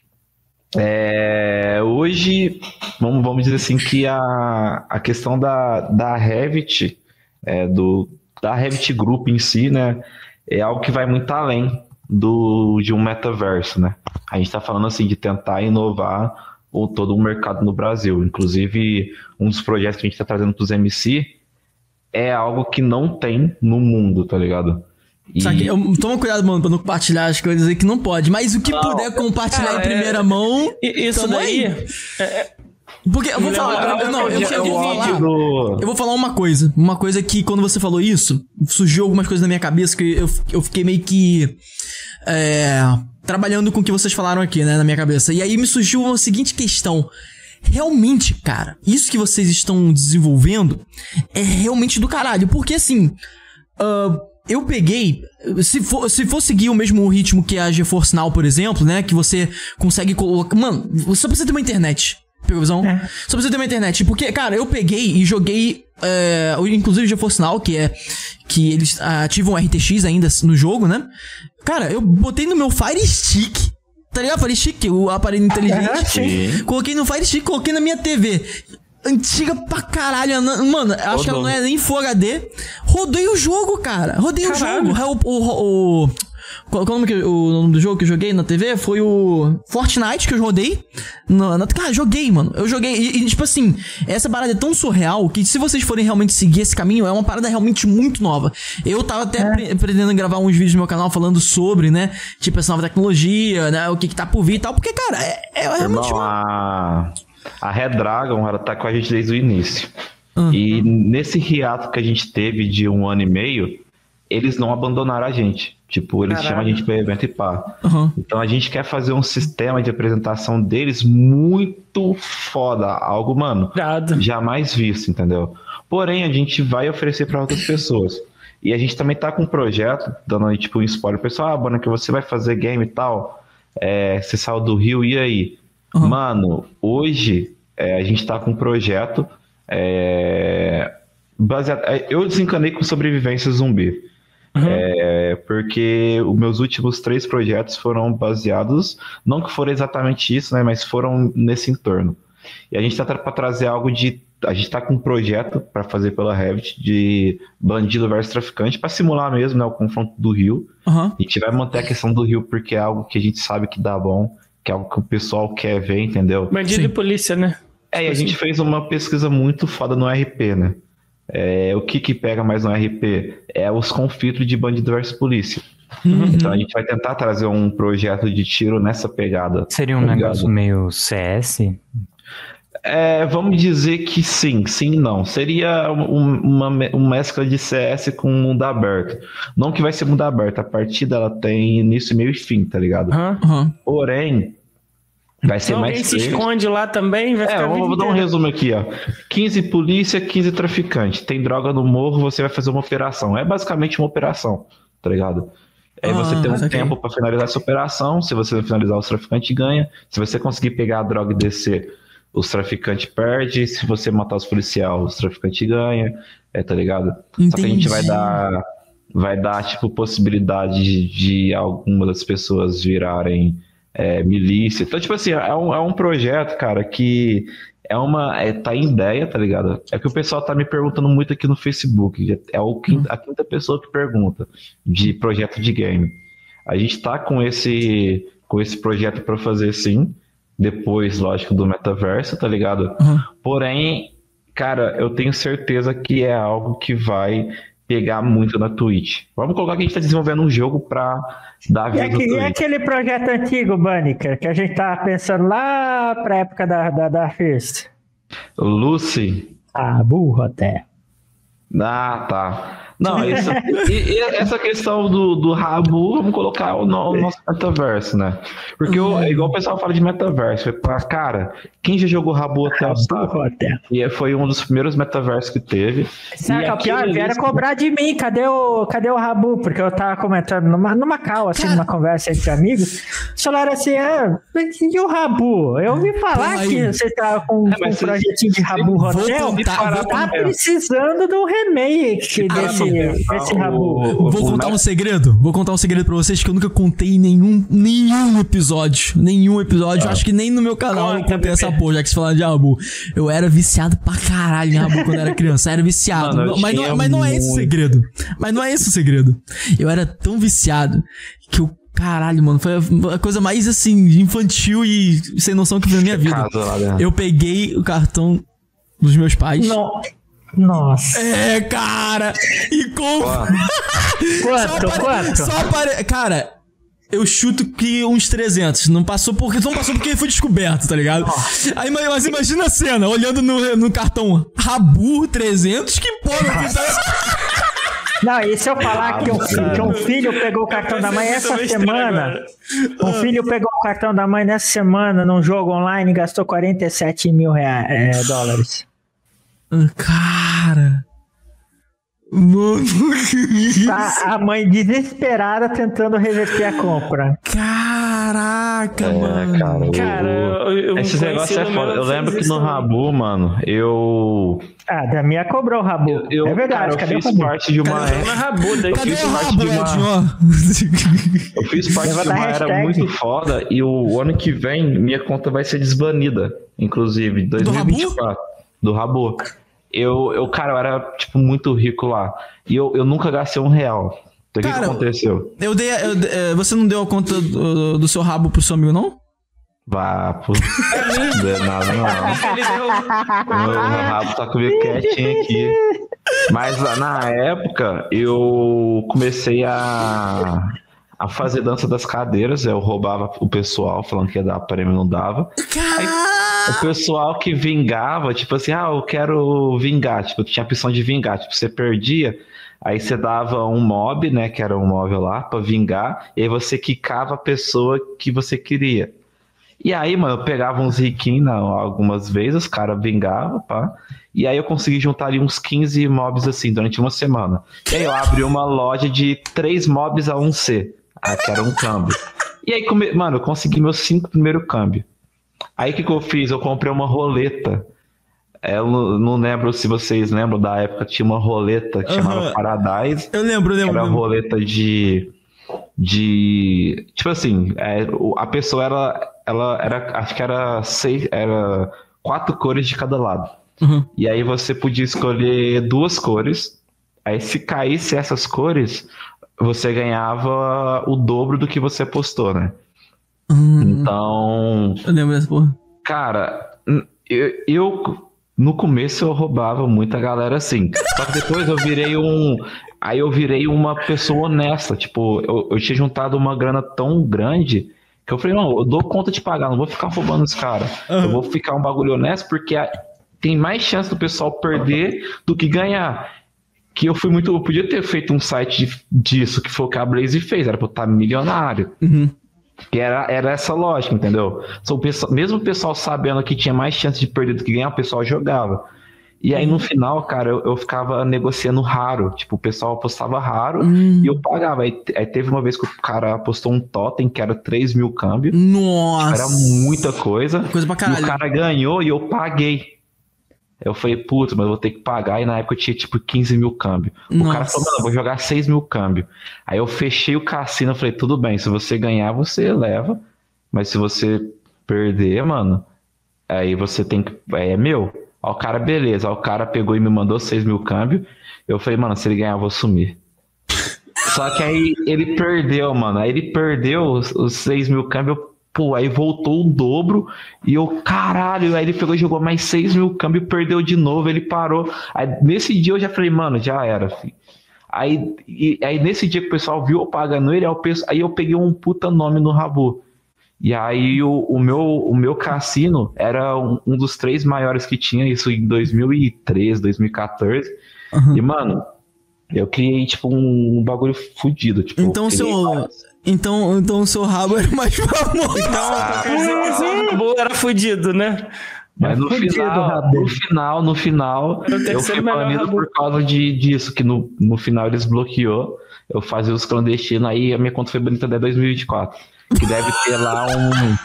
é, hoje, vamos, vamos dizer assim, que a, a questão da, da Revit, é, do, da Revit Group em si, né, é algo que vai muito além do, de um metaverso, né? A gente está falando assim de tentar inovar o, todo o mercado no Brasil. Inclusive, um dos projetos que a gente está trazendo para os MC é algo que não tem no mundo, tá ligado? E- Só que, eu- toma cuidado, mano, pra não compartilhar as coisas aí que não pode. Mas o que puder compartilhar cara, em primeira é- mão. Isso daí. aí. Porque eu vou Me falar. não, eu, eu, eu vou falar. do- Eu vou falar uma coisa. Uma coisa que quando você falou isso, surgiu algumas coisas na minha cabeça que eu, eu fiquei meio que. é, trabalhando com o que vocês falaram aqui, né, na minha cabeça. E aí me surgiu a seguinte questão. Realmente, cara, isso que vocês estão desenvolvendo é realmente do caralho. Porque assim. ah, eu peguei. Se for, se for seguir o mesmo ritmo que a GeForce Now, por exemplo, né? Que você consegue colocar. Mano, só precisa ter uma internet. Pegou a visão? É. Só precisa ter uma internet. Porque, cara, eu peguei e joguei. É, inclusive o GeForce Now, que é. Que eles ativam RTX ainda no jogo, né? Cara, eu botei no meu Fire Stick. Tá ligado? Fire Stick, o aparelho inteligente. Sim. Coloquei no Fire Stick, coloquei na minha TV. Antiga pra caralho. ana- Mano, acho que ela não é nem Full HD. Rodei o jogo, cara. Rodei Caralho. o jogo. O, o, o- qual, qual o, nome que, o nome do jogo que eu joguei na TV? Foi o Fortnite que eu rodei. Na, na- cara, joguei, mano. Eu joguei. E, e, tipo assim, essa parada é tão surreal que se vocês forem realmente seguir esse caminho, é uma parada realmente muito nova. Eu tava até pre- pretendendo gravar uns vídeos no meu canal falando sobre, né? Tipo, essa nova tecnologia, né? O que, que tá por vir e tal. Porque, cara, é, é realmente Irmão, uma. a, a Red Dragon, ela tá com a gente desde o início. Ah. E nesse hiato que a gente teve de um ano e meio, eles não abandonaram a gente. Tipo, eles Caralho. chamam a gente para evento e pá. Aham. Então a gente quer fazer um sistema de apresentação deles muito foda. Algo, mano, Irado. jamais visto, entendeu? Porém, a gente vai oferecer para outras pessoas. E a gente também tá com um projeto, dando aí, tipo um spoiler. Pessoal, ah, Bona, que você vai fazer game e tal. É, você saiu do Rio, e aí? Uhum. Mano, hoje é, a gente tá com um projeto é, baseado. é, Eu desencanei com sobrevivência zumbi. É, porque os meus últimos três projetos foram baseados, não que foram exatamente isso, né, mas foram nesse entorno. E a gente tá para trazer algo de. A gente tá com um projeto para fazer pela Revit de bandido versus traficante, para simular mesmo né, o confronto do Rio. Aham. A gente vai manter a questão do Rio porque é algo que a gente sabe que dá bom, que é algo que o pessoal quer ver, entendeu? Bandido Sim. e polícia, né? É, e a gente fez uma pesquisa muito foda no RP, né? É, o que que pega mais no RP? É os conflitos de bandido versus polícia. Uhum. Então a gente vai tentar trazer um projeto de tiro nessa pegada. Seria um Obrigado. negócio meio CS? É, vamos dizer que sim, sim e não. Seria um- uma, uma mescla de CS com mundo aberto. Não que vai ser mundo aberto, a partida ela tem início, meio e fim, tá ligado? Aham. Porém, vai ser Se alguém mais se verde. esconde lá também, vai É, ficar vou, vou dar um resumo aqui, ó. 15 polícia, 15 traficante. Tem droga no morro, você vai fazer uma operação. É basicamente uma operação, tá ligado? Aí Ah, você tem um saquei. tempo pra finalizar essa operação. Se você finalizar, os traficantes ganha. Se você conseguir pegar a droga e descer, os traficantes perdem. Se você matar os policiais, os traficantes ganham. É, tá ligado? Só que a gente Entendi. vai dar vai dar, tipo, possibilidade de, de algumas das pessoas virarem é, milícia. Então, tipo assim, é um, é um projeto, cara, que é uma. É, tá em ideia, tá ligado? É que o pessoal tá me perguntando muito aqui no Facebook. É o quinta, a quinta pessoa que pergunta de projeto de game. A gente tá com esse, com esse projeto para fazer sim. Depois, lógico, do metaverso, tá ligado? Uhum. Porém, cara, eu tenho certeza que é algo que vai pegar muito na Twitch. Vamos colocar que a gente tá desenvolvendo um jogo pra dar E, vida no aquele, e aquele projeto antigo, Bunnyker, que a gente tava pensando lá pra época da, da, da First? Lucy. Ah, burro até. Ah, tá. Não, isso, e, e essa questão do, do rabo, vamos colocar o, no- o nosso metaverso, né? Porque o- é igual o pessoal fala de metaverso. pra- Cara, quem já jogou rabo até o sabe? E foi um dos primeiros metaversos que teve. Sabe é o pior? Vieram cobrar de mim. Cadê o, cadê o Rabu? Porque eu tava comentando numa, numa cal, assim, numa conversa entre amigos. Eles falaram assim: ah, e o Rabu? Eu ouvi falar Pô, que você tava com, É, com um projetinho de Rabu Vou Hotel. Tá precisando de um remake desse, não, Rabu. o- Vou o contar um segredo. Vou contar um segredo pra vocês que eu nunca contei em nenhum, nenhum episódio. Nenhum episódio. Eu Acho que nem no meu canal eu Conta, contei essa porra, já que você falaram de Rabu. Eu era viciado pra caralho em Rabu quando era criança. Eu era viciado. Mano, eu mas, não, mas não é esse o segredo. Mas não é esse o segredo. Eu era tão viciado que eu. Caralho, mano, foi a- coisa mais assim, infantil e sem noção que eu vi na minha vida. Dentro. Eu peguei o cartão dos meus pais. No- Nossa. É, cara! E com. Quanto? Só Quanto? Só apare... Cara, eu chuto que uns 300. Não passou porque não passou porque foi descoberto, tá ligado? Aí, mas imagina a cena, olhando no, no cartão Rabu 300, que porra que tá... Não, e se eu falar que um, filho, que um filho pegou o cartão da mãe essa semana, um filho pegou o cartão da mãe nessa semana num jogo online e gastou 47 mil reais, é, dólares. Cara... Mano, que isso? Tá a mãe desesperada tentando reverter a compra. Caraca, É, mano. cara, Cara, eu, eu Esses negócios é foda. Eu lembro que no 1900 Rabu, mano, eu. Ah, da minha cobrou o Rabu. eu é verdade, cara, eu fiz Rabu? parte de uma Cadê Rabu, daí Cadê fiz o parte rabo, de uma-? Eu fiz parte de Levanta a uma era muito foda e o ano que vem minha conta vai ser desbanida, inclusive, 2024. Do Rabu. Eu, eu, cara, eu era, tipo, muito rico lá. E eu, eu nunca gastei um real. Então, o que, que aconteceu? Eu dei, eu eh, você não deu a conta do, do seu rabo pro seu amigo, não? Vá, pô. Não é nada, não. Ele deu. Meu rabo tá comigo quietinho aqui. Mas na época eu comecei a, a fazer dança das cadeiras. Eu roubava o pessoal falando que ia dar prêmio, não dava. Caralho! O pessoal que vingava, tipo assim, ah, eu quero vingar. Tipo, tinha a opção de vingar. Tipo, você perdia, aí você dava um mob, né? Que era um móvel lá, pra vingar. E aí você quicava a pessoa que você queria. E aí, mano, eu pegava uns riquinhos algumas vezes, os caras vingavam, pá. E aí eu consegui juntar ali uns 15 mobs assim durante uma semana. E aí eu abri uma loja de 3 mobs a 1C. Ah, que era um câmbio. E aí, come... mano, eu consegui meus 5 primeiros câmbios. Aí o que, que eu fiz? Eu comprei uma roleta. É, Eu não, lembro se vocês lembram da época, tinha uma roleta que chamava Aham. Paradise. Eu lembro, eu lembro. Era lembro. roleta de. De. Tipo assim, é, a pessoa ela, ela era. Acho que era seis. Era quatro cores de cada lado. Uhum. E aí você podia escolher duas cores. Aí se caísse essas cores, você ganhava o dobro do que você apostou, né? Hum, Então. eu lembro dessa porra. Cara, eu, eu- no começo eu roubava muita galera assim. Só que depois eu virei um. Aí eu virei uma pessoa honesta. Tipo, eu, eu tinha juntado uma grana tão grande que eu falei, não, eu dou conta de pagar, não vou ficar roubando os caras. Eu vou ficar um bagulho honesto porque a- tem mais chance do pessoal perder do que ganhar. Que eu fui muito. Eu podia ter feito um site de- disso, que foi o que a Blaze fez, era pra eu estar milionário. Uhum. Que era, era essa lógica, entendeu? O pessoal- mesmo o pessoal sabendo que tinha mais chance de perder do que ganhar, o pessoal jogava. E aí no final, cara, eu, eu ficava negociando raro. Tipo, o pessoal apostava raro Hum. e eu pagava. Aí, aí teve uma vez que o cara apostou um totem que era 3 mil câmbio. Nossa. Era muita coisa. Coisa pra E caralho. o cara ganhou e eu paguei. Eu falei, putz, mas eu vou ter que pagar. E na época eu tinha tipo 15 mil câmbio. O cara falou, mano, eu vou jogar 6 mil câmbio. Aí eu fechei o cassino, eu falei, tudo bem, se você ganhar, você leva. Mas se você perder, mano, aí você tem que. aí É meu. Aí o cara, beleza. Aí o cara pegou e me mandou 6 mil câmbio. Eu falei, mano, se ele ganhar, eu vou sumir. Só que aí ele perdeu, mano. Aí ele perdeu os, os 6 mil câmbio. Pô, aí voltou o dobro. E eu, caralho. Aí ele pegou e jogou mais 6 mil câmbio, perdeu de novo. Ele parou. Aí nesse dia eu já falei, mano, já era, filho. Aí, e- aí nesse dia que o pessoal viu eu pagando ele, aí eu, penso- aí eu peguei um puta nome no Rabu. E aí o, o meu, o meu cassino era um, um dos três maiores que tinha, isso em 2013, 2014. Aham. E, mano, eu criei, tipo, um, bagulho fudido. Tipo, Então seu- vários- Então, então o seu rabo era mais famoso. Quer dizer, o Rabu era fudido, né? Mas no Fudido, final, no final, no final, eu terceiro fui banido por causa de, disso, que no, no final eles bloqueou. Eu fazia os clandestinos, aí a minha conta foi banida até 2024. Que deve ter lá um.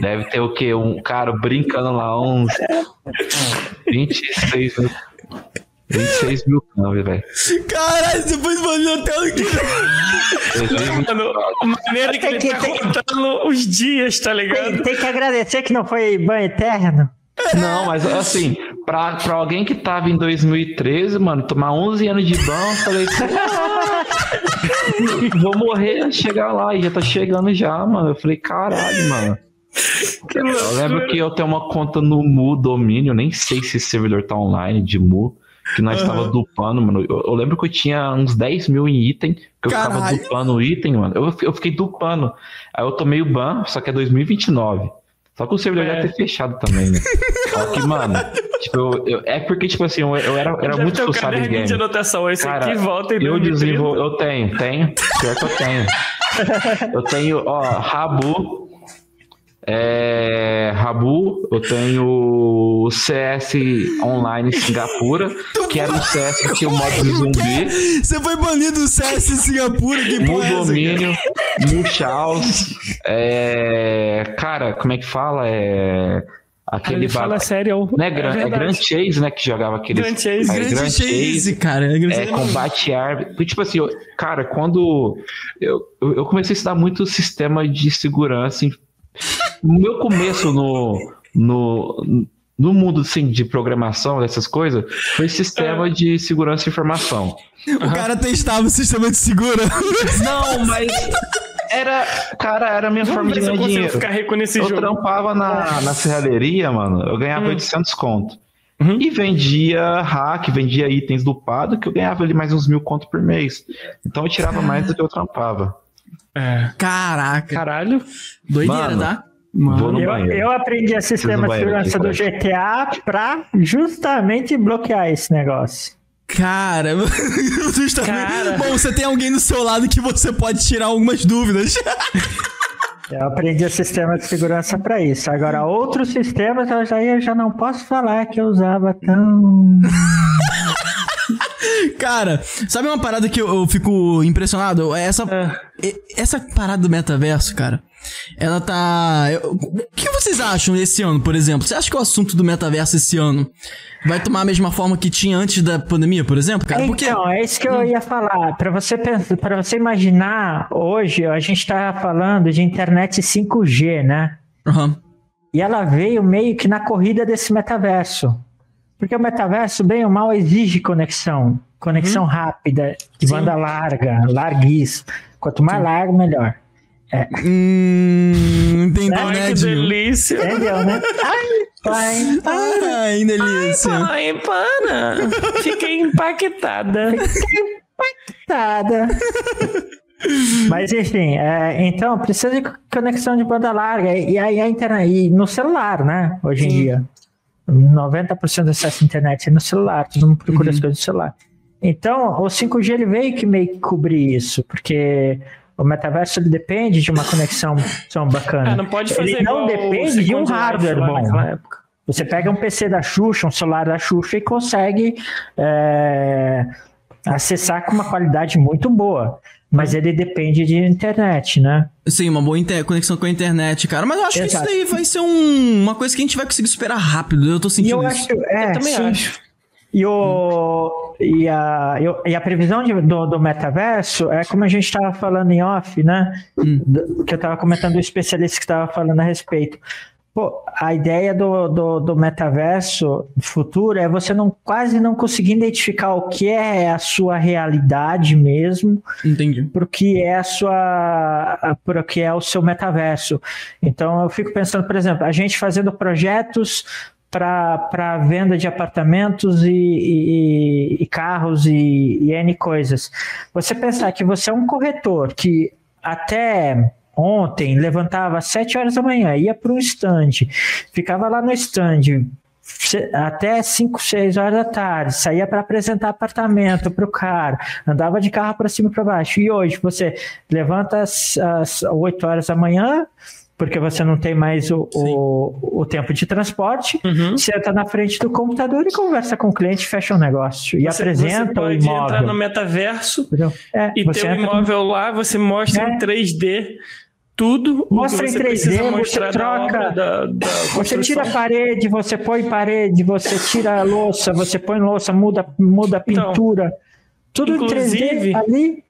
Deve ter o quê? Um cara brincando lá, uns 26 mil. 26 mil câmbio, velho. Caralho, você foi banido até o que. Mano, a maneira que ele Tem tá que- tem- contando os dias, tá Tem, ligado? tem que agradecer que não foi banho eterno. Não, mas assim, pra, pra alguém que tava em 2013, mano, tomar 11 anos de ban, eu falei, vou morrer, chegar lá, e já tá chegando já, mano. Eu falei, caralho, mano. Que Eu lembro que eu tenho uma conta no Mu domínio, nem sei se esse servidor tá online de Mu, que nós tava dupando, mano. Eu, eu lembro que eu tinha uns 10 mil em item, que eu Caralho. dupando o item, mano. Eu, eu fiquei dupando. Aí eu tomei o ban, só que é 2029. Só que o servidor É. já ter fechado também, né? Só que, mano, tipo, eu, eu- é porque, tipo assim, eu, eu era, era Deve muito fuçado em game. de anotação. Esse Cara, aqui volta em Eu 2030. desenvolvo, eu tenho, tenho, pior que eu tenho. Eu tenho, ó, Rabu, é, Rabu, eu tenho o CS Online Singapura, que era um CS que tinha o modo de zumbi, Você foi banido do CS em Singapura, que no porra é essa, cara? domínio, no Chaos, é, cara, como é que fala? É, Cara, aquele ele fala sério. Não é, Gran, é, verdade. Grand Chase, né, que jogava aquele Grand Chase. é, Grande Grand chase, cara. É, grande é, combate ar. Tipo assim, eu- cara, quando eu, eu eu comecei a estudar muito sistema de segurança. em- No meu começo no, no, no mundo assim, de programação, dessas coisas, foi sistema de segurança de informação. O cara testava o sistema de segurança. Não, mas era, cara, era a minha forma de ganhar dinheiro. ficar rico nesse Eu jogo. trampava na, na serralheria, mano. Eu ganhava Hum. 800 conto. Uhum. E vendia hack, vendia itens dupado, que eu ganhava ali mais uns mil conto por mês. Então eu tirava mais do que eu trampava. É. Caraca. Caralho. Doideira, Mano, tá? Vou no Eu, eu aprendi a sistema de segurança do GTA pra justamente bloquear esse negócio. Cara, justamente. Cara. Bom, você tem alguém do seu lado que você pode tirar algumas dúvidas. Eu aprendi o sistema de segurança pra isso. Agora, outros sistemas eu já, eu já não posso falar que eu usava tão. Cara, sabe uma parada que eu, eu fico impressionado? É Essa, e- essa parada do metaverso, cara. Ela tá. eu- O que vocês acham esse ano, por exemplo? Você acha que o assunto do metaverso esse ano vai tomar a mesma forma que tinha antes da pandemia, por exemplo, cara? Porque. Então, é isso que eu ia falar. Para você pensar, para você imaginar, hoje a gente está falando de internet 5G, né? Aham. E ela veio meio que na corrida desse metaverso. Porque o metaverso, bem ou mal, exige conexão. Conexão rápida, de Sim. banda larga, larguíssima. Quanto mais largo, melhor. Hum. Entendeu, né, que delícia. Entendeu, né? Ai, pai. Ai, delícia. Ai, para. Fiquei impactada. Nada. Mas enfim, é, então precisa de conexão de banda larga e aí a internet e no celular, né? Hoje em Sim. dia, 90% do acesso à internet é no celular, todo mundo procura Uhum. as coisas no celular. Então, o 5G ele veio que meio que cobrir isso, porque o metaverso ele depende de uma conexão bacana. Ah, não pode fazer ele não depende de um hardware bom. naquela época. Você pega um PC da Xuxa, um celular da Xuxa e consegue é, acessar com uma qualidade muito boa. Mas ele depende de internet, né? Sim, uma boa inter- conexão com a internet, cara. Mas eu acho que Exato. isso daí vai ser um- uma coisa que a gente vai conseguir superar rápido. Eu tô sentindo eu isso. acho, é, Eu também sim. acho. E, o, e, a, e a previsão de- do, do metaverso é como a gente estava falando em off, né? Do- que eu estava comentando o especialista que estava falando a respeito. Pô, a ideia do, do, do metaverso futuro é você não quase não conseguir identificar o que é a sua realidade mesmo Entendi. para o que é a sua para o que é o seu metaverso. Então eu fico pensando, por exemplo, a gente fazendo projetos para venda de apartamentos e, e- e carros e, e N coisas. Você pensar que você é um corretor que até ontem levantava às 7 horas da manhã, ia para um stand, ficava lá no stand se- até 5, 6 horas da tarde, saía para apresentar apartamento para o cara, andava de carro para cima e para baixo. E hoje você levanta às, às 8 horas da manhã, porque você não tem mais o, o, o tempo de transporte, Uhum. senta na frente do computador e conversa com o cliente, fecha um negócio e Você- apresenta você o pode imóvel. entrar no metaverso? É, e ter o no- imóvel lá, você mostra É. em 3D tudo Mostra em você 3D, precisa você troca- da, da Você tira a parede, você põe parede, você tira a louça, você põe louça, muda, muda a Então, pintura. Tudo em 3D inclusive- ali.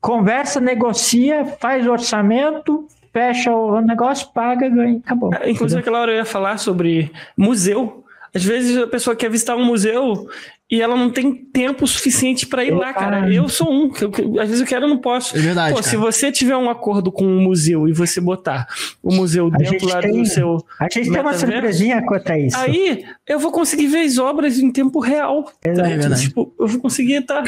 Conversa, negocia, faz orçamento, fecha o negócio, paga, ganha, acabou. Inclusive, aquela hora eu ia falar sobre museu. Às vezes a pessoa quer visitar um museu e ela não tem tempo suficiente para ir lá, cara. Eu sou um, que eu- que às vezes eu quero e não posso. É verdade, Pô, se você tiver um acordo com um museu e você botar o museu A dentro lá tem- do seu. A gente tem uma surpresinha quanto a isso. Aí eu vou conseguir ver as obras em tempo real. tá Exato. ligado? verdade. Tipo, eu vou conseguir estar.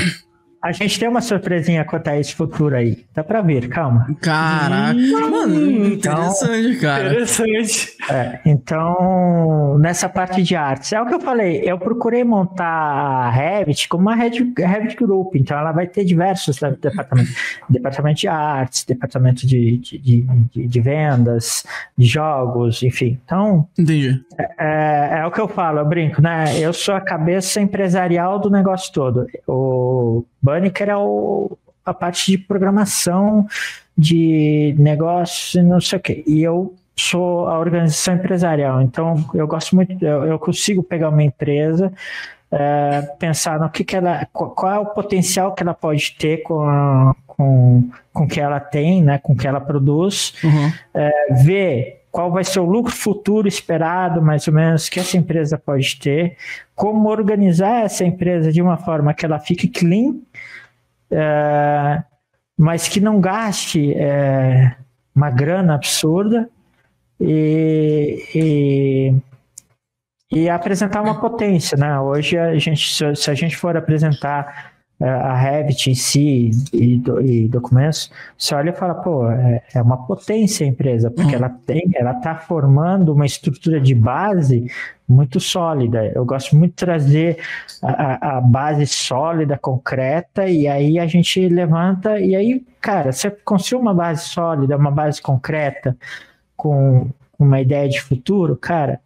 A gente tem uma surpresinha quanto a esse futuro aí. Dá pra ver, calma. Caraca, Hum, mano, interessante, cara. Interessante. É, então, nessa parte de artes, é o que eu falei, eu procurei montar a Revit como uma Revit, Revit Group, então ela vai ter diversos departamentos, departamento de artes, departamento de, de, de, de- de vendas, de jogos, enfim. Então, Entendi. é, é o que eu falo, eu brinco, né? Eu sou a cabeça empresarial do negócio todo. O Banneker é o, a parte de programação, de negócio, e não sei o quê. E eu sou a organização empresarial. Então, eu gosto muito, eu, eu consigo pegar uma empresa, é, pensar no que, que ela, qual, é o potencial que ela pode ter com, a- com, com o que ela tem, né? Com que ela produz Uhum. ver qual vai ser o lucro futuro esperado, mais ou menos, que essa empresa pode ter, como organizar essa empresa de uma forma que ela fique clean, é, mas que não gaste é, uma grana absurda e, e, e apresentar uma potência, né? Hoje a gente, se a gente for apresentar é, a Revit em si e, e documentos, você olha e fala, pô, é, é uma potência a empresa, porque Uhum. ela tem, ela está formando uma estrutura de base muito sólida. Eu gosto muito de trazer a, a- base sólida, concreta, e aí a gente levanta, e aí, cara, você construir uma base sólida, uma base concreta, com uma ideia de futuro, cara,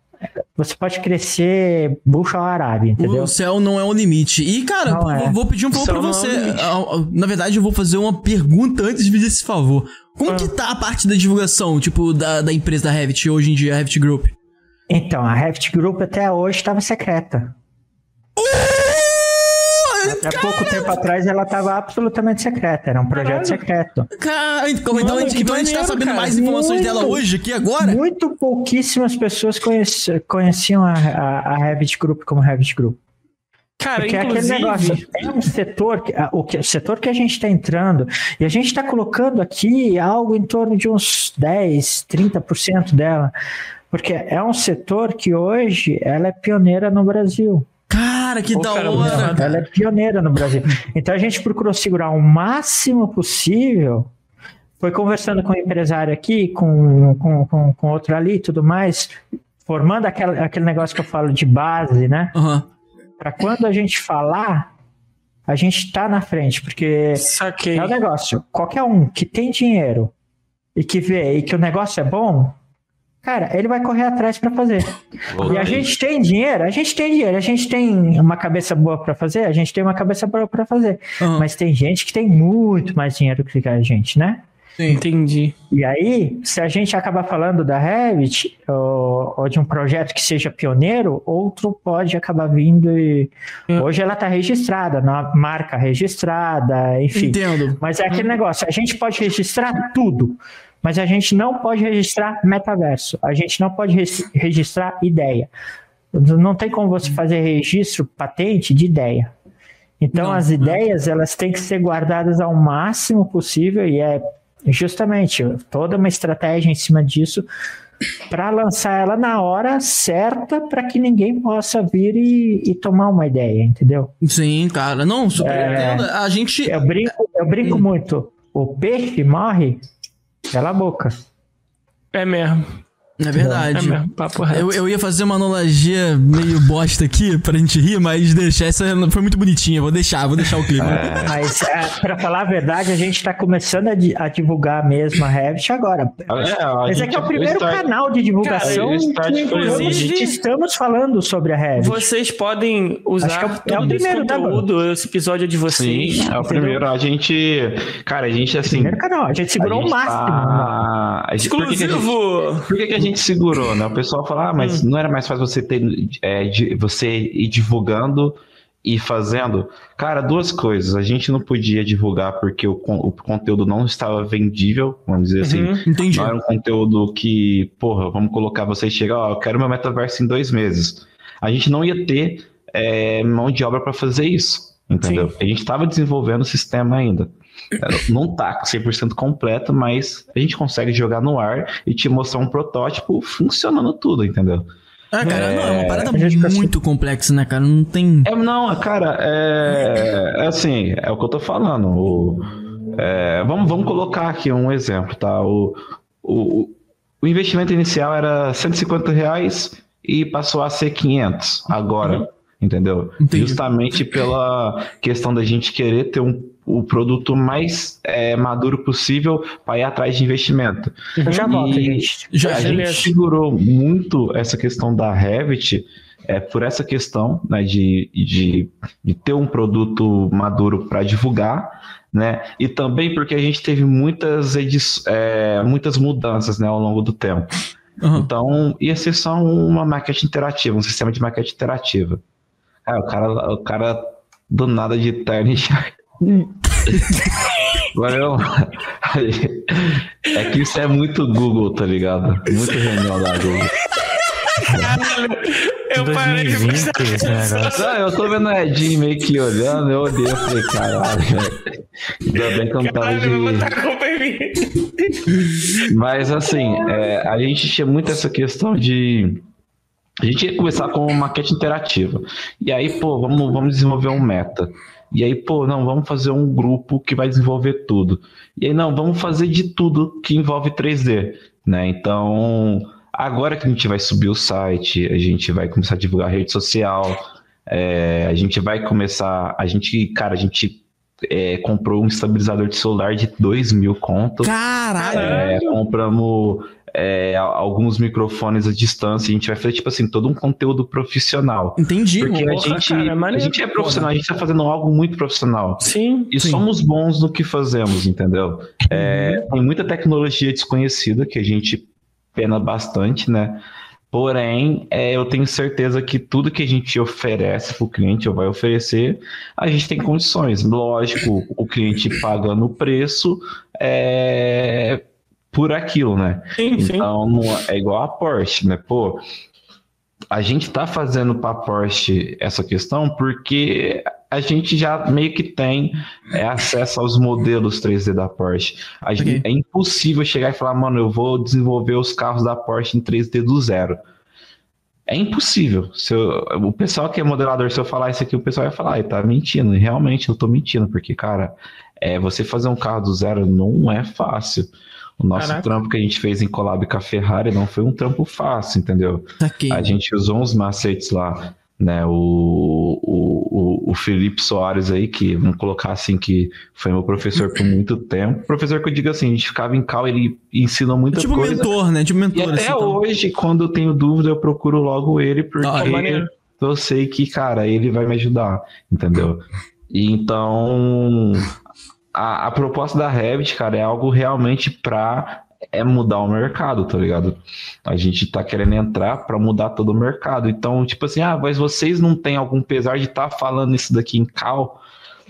você pode crescer bucha ao Arábia, entendeu? O céu não é o limite. E, cara, é. vou- pedir um favor pra é você. ah, Na verdade, eu vou fazer uma pergunta antes de pedir esse favor. Como Ah. que tá a parte da divulgação, tipo, da, da empresa da Revit hoje em dia, a Revit Group? Então, a Revit Group até hoje estava secreta. Até pouco tempo atrás ela estava absolutamente secreta, era um projeto Caralho. secreto. Cara, então, então, a gente- que então a gente tá maneiro, sabendo cara. mais informações dela Muito. hoje, aqui, agora? Muito pouquíssimas pessoas conheci- conheciam a, a, a Revit Group como Revit Group. Cara, Porque é aquele inclusive. negócio, é um setor, o, que, o setor que a gente está entrando, e a gente está colocando aqui algo em torno de uns 10, 30% dela, porque é um setor que hoje ela é pioneira no Brasil. Cara, que Pô, da cara, hora. Ela é pioneira no Brasil. Então a gente procurou segurar o máximo possível. Foi conversando com o empresário aqui, com, com, com, com outro ali e tudo mais, formando aquela, aquele negócio que eu falo de base, né? Aham. Para quando a gente falar, a gente tá na frente, porque Saquei. é o negócio. Qualquer um que tem dinheiro e que vê e que o negócio é bom, cara, ele vai correr atrás para fazer. E a gente tem dinheiro, a gente tem dinheiro, a gente tem uma cabeça boa para fazer, a gente tem uma cabeça boa para fazer. Aham. Mas tem gente que tem muito mais dinheiro que a gente, né? Sim. Entendi. E aí, se a gente acabar falando da Revit, ou, ou de um projeto que seja pioneiro, outro pode acabar vindo e. É. Hoje ela está registrada, na marca registrada, enfim. Entendo. Mas é aquele negócio, a gente pode registrar tudo, mas a gente não pode registrar metaverso, a gente não pode registrar ideia. Não tem como você fazer registro patente de ideia. Então Não, as não. ideias elas têm que ser guardadas ao máximo possível e é justamente toda uma estratégia em cima disso para lançar ela na hora certa para que ninguém possa vir e, e tomar uma ideia, entendeu? Sim, cara. Não, super É. entendo. A gente. Eu brinco, eu brinco muito. O peixe morre pela boca. É mesmo. É É verdade. mesmo. Papo reto. Eu, eu ia fazer uma analogia meio bosta aqui pra gente rir, mas deixar. Essa foi muito bonitinha. Vou deixar, vou deixar o clipe. Mas, é, para falar a verdade, a gente está começando a, di- a divulgar mesmo a Revit agora. É, a Esse aqui é o primeiro start- canal de divulgação Cara, start que inclusive, estamos falando sobre a Revit. Vocês podem usar Acho que é o- é o primeiro, né, conteúdo, esse episódio é de vocês. Sim, é o primeiro. A gente. Cara, a gente assim. Primeiro canal, a gente segurou o máximo. né? tá- a gente- por que que a gente- Gente segurou, né? O pessoal fala, ah, mas Hum. não era mais fácil você ter é, de- você ir divulgando e fazendo? Cara, duas coisas. A gente não podia divulgar porque o, o conteúdo não estava vendível, vamos dizer assim. Uhum. Entendi. Não era um conteúdo que, porra, vamos colocar você e chega, ó, eu quero meu metaverso em dois meses. A gente não ia ter é, mão de obra para fazer isso, entendeu? A gente estava desenvolvendo o sistema ainda. É, Não tá 100% completo, mas a gente consegue jogar no ar e te mostrar um protótipo funcionando tudo, entendeu? Ah, cara, não, é uma parada A gente muito complexa, né, cara? Não tem. É, não, cara, é, é assim, é o que eu tô falando. O, é, vamos, vamos colocar aqui um exemplo, tá? O, o, o investimento inicial era 150 reais e passou a ser 500 agora, entendeu? Entendi. Justamente pela questão da gente querer ter um, o produto mais é, maduro possível para ir atrás de investimento. Eu já volto, gente. Já, A gente segurou muito essa questão da Revit é, por essa questão né, de, de, de ter um produto maduro para divulgar, né? E também porque a gente teve muitas, é, muitas mudanças né, ao longo do tempo. Aham. Então, ia ser só uma maquete interativa, um sistema de maquete interativa. Ah, o cara, o cara do nada de terno e já. Agora eu... É que isso é muito Google, tá ligado? Muito reunião da Google. Eu parei de 2020, prestar atenção. Não, eu tô vendo o Edinho meio que olhando, eu olhei, eu falei, caralho. Ainda bem que eu não tava Caralho, de. Mas assim, é, a gente tinha muito essa questão de. A gente ia começar com uma maquete interativa. E aí, pô, vamos, vamos desenvolver um meta. E aí, pô, não, vamos fazer um grupo que vai desenvolver tudo. E aí, não, vamos fazer de tudo que envolve 3D, né? Então, agora que a gente vai subir o site, a gente vai começar a divulgar a rede social, é, a gente vai começar, a gente, cara, a gente é, comprou um estabilizador de celular de 2 mil conto. Caralho! É, compramos é, a- alguns microfones à distância. A gente vai fazer, tipo assim, todo um conteúdo profissional. Entendi, Porque a gente, cara, a maneiro. gente é profissional, a gente tá fazendo algo muito profissional. Sim. E Sim. somos bons no que fazemos, entendeu? É, tem muita tecnologia desconhecida que a gente pena bastante, né? Porém, é, eu tenho certeza que tudo que a gente oferece para o cliente ou vai oferecer, a gente tem condições. Lógico, o cliente pagando o preço é, por aquilo, né? Sim, sim. Então, não é igual a Porsche, né? Pô, a gente tá fazendo para Porsche essa questão porque a gente já meio que tem é, acesso aos modelos 3D da Porsche. A gente- Ok. É impossível chegar e falar, mano, eu vou desenvolver os carros da Porsche em 3D do zero. É impossível. Se eu- o pessoal que é modelador, se eu falar isso aqui, o pessoal vai falar, ele tá mentindo. E realmente eu tô mentindo, porque, cara, é, você fazer um carro do zero não é fácil. O nosso Caraca. trampo que a gente fez em collab com a Ferrari não foi um trampo fácil, entendeu? Saquei. A gente usou uns macetes lá, né? O, o, o, o Felipe Soares aí, que vamos colocar assim, que foi meu professor por muito tempo. Professor que eu digo assim, a gente ficava em cal, ele ensinou muita tipo coisa. Tipo mentor, né? Tipo mentor. E até assim, então. hoje, quando eu tenho dúvida, eu procuro logo ele, porque ah, eu sei que, cara, ele vai me ajudar, entendeu? E então, a, a proposta da Revit, cara, é algo realmente pra é mudar o mercado, tá ligado? A gente tá querendo entrar para mudar todo o mercado. Então, tipo assim, ah, mas vocês não têm algum pesar de estar tá falando isso daqui em cal?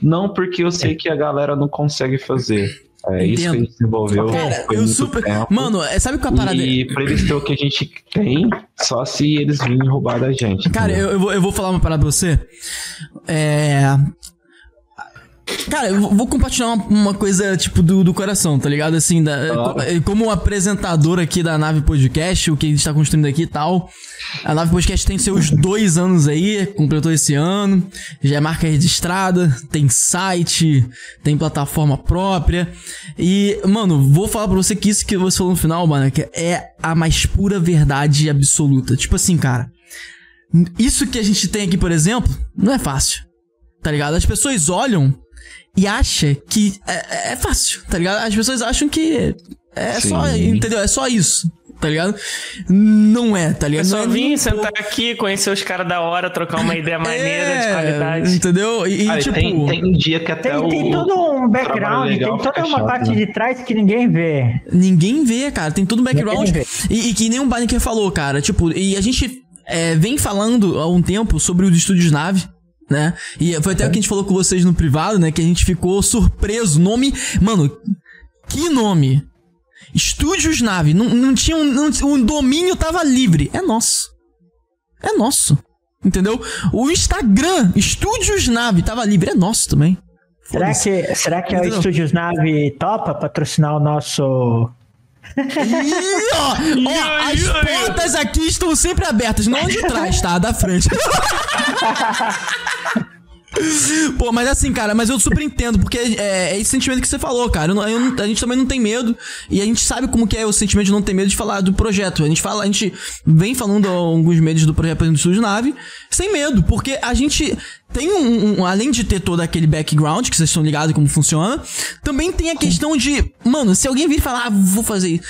Não, porque eu sei que a galera não consegue fazer. É Entendo. isso que a gente desenvolveu. Cara, eu super. Tempo. Mano, é, sabe qual é a parada? E pra eles terem o que a gente tem, só se eles virem roubar da gente. Cara, eu, eu, vou, eu vou falar uma parada pra você. É. Cara, eu vou compartilhar uma, uma, coisa, tipo, do, do coração, tá ligado? Assim, da, claro. Eh, como apresentador aqui da Nave Podcast, o que a gente tá construindo aqui e tal. A Nave Podcast tem seus dois anos aí, completou esse ano. Já é marca registrada, tem site, tem plataforma própria. E, mano, vou falar pra você que isso que você falou no final, mano, que é a mais pura verdade absoluta. Tipo assim, cara. Isso que a gente tem aqui, por exemplo, não é fácil. Tá ligado? As pessoas olham e acha que é, é, fácil, tá ligado? As pessoas acham que é Sim. só, entendeu? É só isso, tá ligado? Não é, tá ligado? É só é vir, sentar aqui, conhecer os caras da hora, trocar uma ideia maneira é, de qualidade. Entendeu? E, tipo. Tem, tem um dia que até tem, o. Tem todo um background, tem toda uma chato, parte né? de trás que ninguém vê. Ninguém vê, cara. Tem todo um background. E, e, que nem o Banneker falou, cara. Tipo, e a gente é, vem falando há um tempo sobre os estúdios nave né? E foi até o que a gente falou com vocês no privado, né? Que a gente ficou surpreso. Nome. Mano, que nome? Estúdios Nave. Não, não tinha um. Não, o domínio tava livre. É nosso. É nosso. Entendeu? O Instagram, Estúdios Nave, tava livre. É nosso também. Será que, será que o Estúdios Nave topa patrocinar o nosso e, ó, ó, as portas aqui estão sempre abertas, não de trás, tá? Da frente. Pô, mas assim, cara, mas eu super entendo, porque é, é esse sentimento que você falou, cara. Eu, eu, a gente também não tem medo, e a gente sabe como que é o sentimento de não ter medo de falar do projeto. A gente fala, a gente vem falando alguns medos do projeto do Estúdio Nave, sem medo, porque a gente tem um, um, Além de ter todo aquele background, que vocês estão ligados como funciona, também tem a questão de. Mano, se alguém vir falar, ah, vou fazer isso.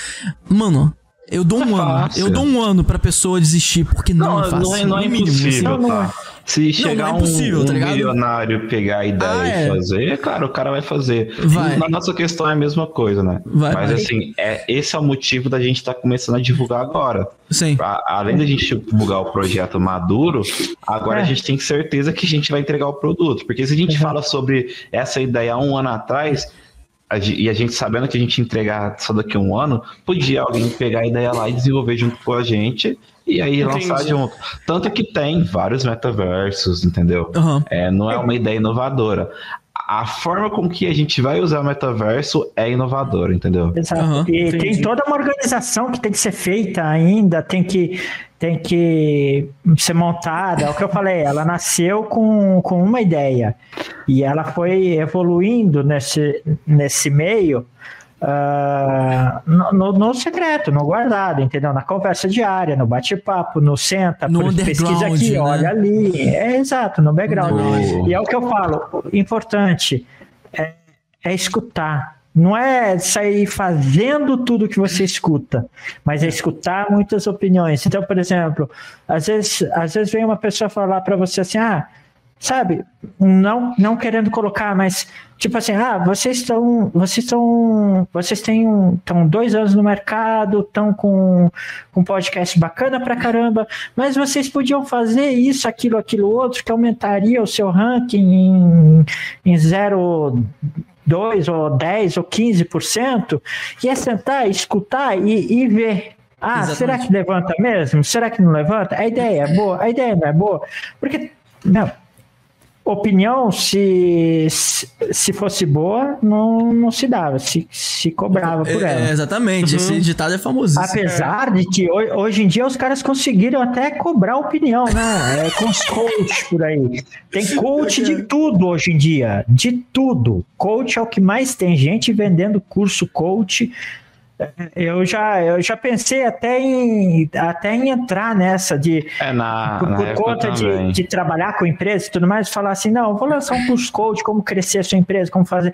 Mano, eu dou um é ano. Eu dou um ano pra pessoa desistir, porque não, não é fácil. Não é, não é impossível, assim. tá? Se chegar não, não é um, tá um milionário pegar a ideia ah, é. e fazer, cara, o cara vai fazer. Vai. Na nossa questão é a mesma coisa, né? Vai, Mas vai. assim, é, esse é o motivo da gente estar tá começando a divulgar agora. Sim. A, além da gente divulgar o projeto maduro, agora é. a gente tem certeza que a gente vai entregar o produto. Porque se a gente uhum. fala sobre essa ideia há um ano atrás, e a gente sabendo que a gente entregar só daqui a um ano, podia alguém pegar a ideia lá e desenvolver junto com a gente e aí Entendi. lançar junto. Tanto que tem vários metaversos, entendeu? Uhum. É, não é uma ideia inovadora. A forma com que a gente vai usar o metaverso é inovadora, entendeu? Exato. Uhum. E Entendi. tem toda uma organização que tem que ser feita ainda, tem que, tem que ser montada. É o que eu falei, ela nasceu com, com uma ideia e ela foi evoluindo nesse, nesse meio Uh, no, no, secreto, no guardado, entendeu? Na conversa diária, no bate-papo, no senta, no pesquisa aqui, né? olha ali. É exato, no background. No... E é o que eu falo, importante é, é escutar. Não é sair fazendo tudo que você escuta, mas é escutar muitas opiniões. Então, por exemplo, às vezes, às vezes vem uma pessoa falar para você assim: ah, sabe, não, não querendo colocar, mas tipo assim, ah, vocês estão, vocês estão, vocês têm um, estão dois anos no mercado, estão com um podcast bacana pra caramba, mas vocês podiam fazer isso, aquilo, aquilo outro, que aumentaria o seu ranking em, em zero 2 ou 10 ou 15%, e é sentar, escutar e, e ver. Ah, Exatamente. será que levanta mesmo? Será que não levanta? A ideia é boa? A ideia não é boa? Porque, não, opinião, se, se fosse boa, não, não se dava, se, se cobrava por ela. É, exatamente, uhum. esse ditado é famosíssimo. Apesar de que hoje em dia os caras conseguiram até cobrar opinião, né? É, com os coaches por aí. Tem coach de tudo hoje em dia, de tudo. Coach é o que mais tem gente vendendo curso coach Eu já, eu já pensei até em, até em entrar nessa de É, na, por, na por conta de, de trabalhar com empresa e tudo mais, falar assim, não, vou lançar um curso coach, como crescer a sua empresa, como fazer,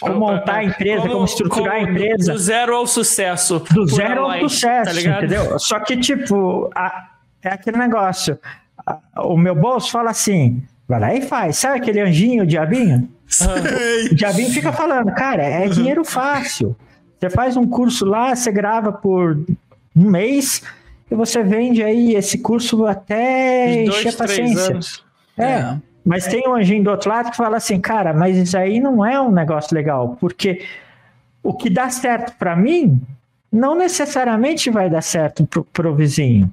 como montar a empresa, como, estruturar como a empresa. Do zero ao sucesso. do Por zero ao online, sucesso, tá entendeu? Só que, tipo, a- é aquele negócio. a- o meu bolso fala assim: vai lá e faz. Sabe aquele anjinho, o diabinho? O diabinho fica falando, cara, é dinheiro fácil. Você faz um curso lá, você grava por um mês e você vende aí esse curso até Uns encher dois, a três paciência. anos. É. É. Mas tem um anjinho do outro lado que fala assim, cara, mas isso aí não é um negócio legal, porque o que dá certo para mim não necessariamente vai dar certo pro, pro vizinho.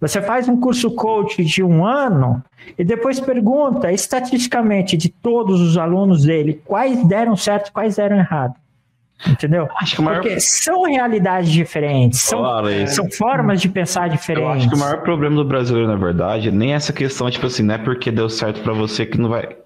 Você faz um curso coach de um ano e depois pergunta estatisticamente de todos os alunos dele quais deram certo, quais deram errado. Entendeu? Acho que maior, Porque são realidades diferentes, são, Olha são formas de pensar eu diferentes. acho que o maior problema do brasileiro, na verdade, nem essa questão, tipo assim, não é porque deu certo pra você que não vai.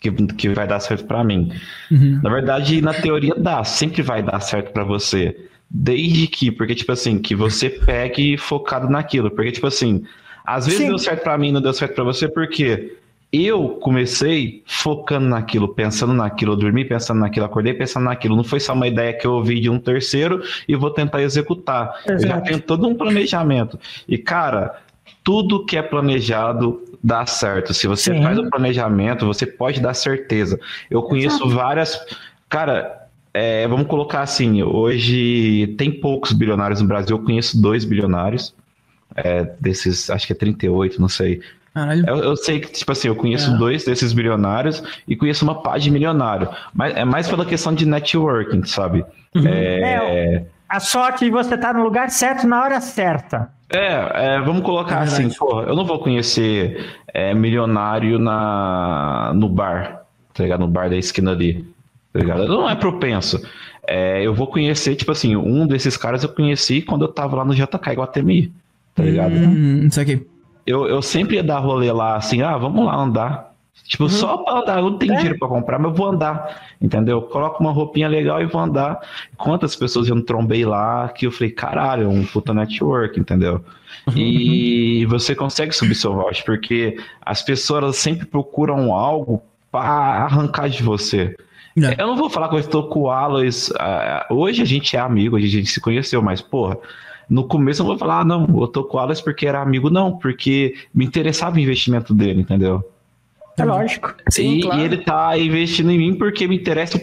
Que, que vai dar certo pra mim. Uhum. Na verdade, na teoria dá, sempre vai dar certo pra você. Desde que, porque, tipo assim, que você pegue focado naquilo. Porque, tipo assim, às vezes Sim. deu certo pra mim e não deu certo pra você, porque eu comecei focando naquilo, pensando naquilo, eu dormi pensando naquilo, acordei pensando naquilo. Não foi só uma ideia que eu ouvi de um terceiro e vou tentar executar. Eu já Exato. tenho todo um planejamento. E, cara, tudo que é planejado dá certo. Se você Sim. faz o planejamento, você pode dar certeza. Eu conheço várias. Cara, é, vamos colocar assim: hoje tem poucos bilionários no Brasil. Eu conheço dois bilionários. é, desses, acho que é 38, não sei. Caralho. Eu, eu sei que, tipo assim, eu conheço É. dois desses bilionários e conheço uma pá de milionário. Mas é mais pela questão de networking, sabe? É, A sorte de você estar no lugar certo na hora certa. É, é, vamos colocar É assim, porra, eu não vou conhecer é, milionário na, no bar, tá ligado? No bar da esquina ali, tá ligado? Não é propenso. É, eu vou conhecer, tipo assim, um desses caras eu conheci quando eu tava lá no JK Guatemi, tá ligado? Hum, isso aqui. Eu, eu sempre ia dar rolê lá, assim, ah, vamos lá andar. Tipo, só pra andar, eu não tenho dinheiro pra comprar, mas eu vou andar, entendeu? Coloco uma roupinha legal e vou andar. Quantas pessoas eu não trombei lá que eu falei, caralho, é um puta network, entendeu? E você consegue subir seu voucher, porque as pessoas sempre procuram algo pra arrancar de você. É. Eu não vou falar que eu estou com o Aloys. ah, hoje a gente é amigo, a gente se conheceu, mas, porra, no começo eu não vou falar, ah, não, eu tô com o Aloys porque era amigo, não, porque me interessava o investimento dele, entendeu? É lógico. Sim, e, claro. e ele tá investindo em mim porque me interessa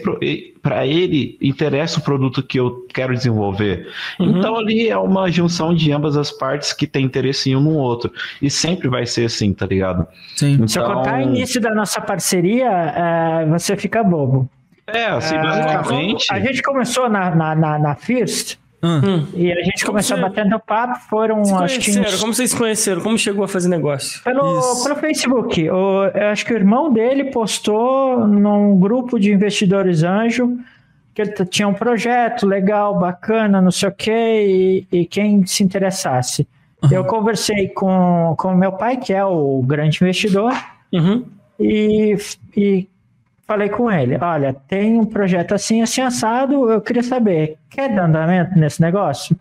para ele interessa o produto que eu quero desenvolver. Uhum. Então ali é uma junção de ambas as partes que tem interesse em um no outro e sempre vai ser assim, tá ligado? Sim. Se eu Então- contar o início da nossa parceria, é, você fica bobo. É, assim, basicamente. A gente começou na, na, na, na First Hum. e a gente Como começou você- batendo papo, foram acho que uns- Como vocês se conheceram? Como chegou a fazer negócio? pelo, Isso. pelo Facebook. O, eu acho que o irmão dele postou num grupo de investidores anjo que ele tinha um projeto legal, bacana, não sei o quê, e, e quem se interessasse. Eu conversei com o meu pai, que é o grande investidor, Uhum. e, e falei com ele: olha, tem um projeto assim, assim, assado. Eu queria saber, quer dar andamento nesse negócio?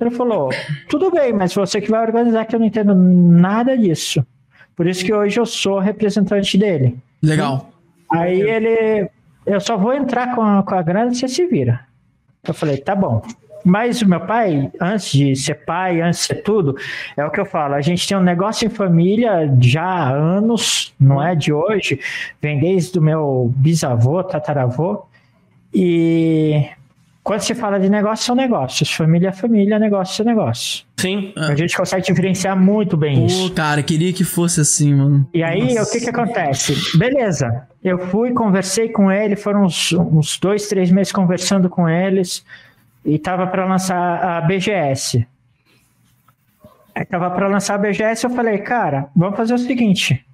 Ele falou: tudo bem, mas você que vai organizar, que eu não entendo nada disso. Por isso que hoje eu sou representante dele. legal. Aí ele, eu só vou entrar com a, com a grana, você se vira. Eu falei, tá bom. Mas o meu pai, antes de ser pai, antes de ser tudo, é o que eu falo, a gente tem um negócio em família já há anos, não é de hoje, vem desde o meu bisavô, tataravô, e quando se fala de negócio, são negócios, família é família, negócio é negócio. Sim. A gente consegue diferenciar muito bem isso. Pô, cara, queria que fosse assim, mano. E aí, Nossa. o que que acontece? Beleza, eu fui, conversei com ele, foram uns, uns dois, três meses conversando com eles, e tava para lançar a BGS. Aí tava para lançar a BGS, eu falei, cara, vamos fazer o seguinte,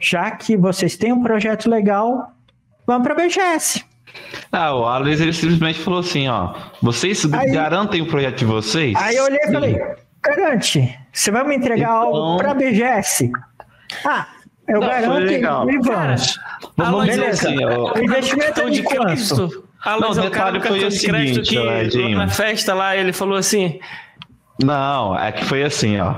já que vocês têm um projeto legal, vamos para a BGS. Ah, o Alex ele simplesmente falou assim, ó, vocês Aí- garantem o projeto de vocês? Aí eu olhei e falei, garante, você vai me entregar Então- algo para a BGS? Ah, eu Não, garanto e vamos. Vamos Aloysio, dizer assim, ó, O investimento é de de quanto? Ah, mas Não, é o cara do foi cartão o de crédito seguinte, que Edinho. na festa lá ele falou assim: Não, é que foi assim, ó.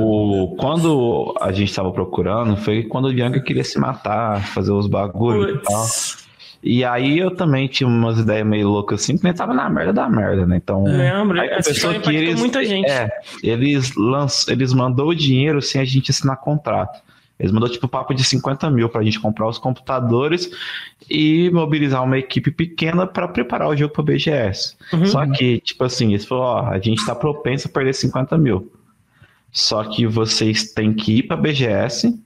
O, quando a gente tava procurando, foi quando o Bianca queria se matar, fazer os bagulhos e tal. "Putz, E aí eu também tinha umas ideias meio loucas assim, porque tava na merda da merda, né? Então. lembro, Aí essa começou história impactou muita gente. É, eles, lanç, eles mandou o dinheiro sem a gente assinar contrato. Eles mandou tipo papo de 50 mil pra gente comprar os computadores e mobilizar uma equipe pequena pra preparar o jogo pra BGS. Uhum. Só que, tipo assim, eles falaram, ó, a gente tá propenso a perder 50 mil. Só que vocês têm que ir pra BGS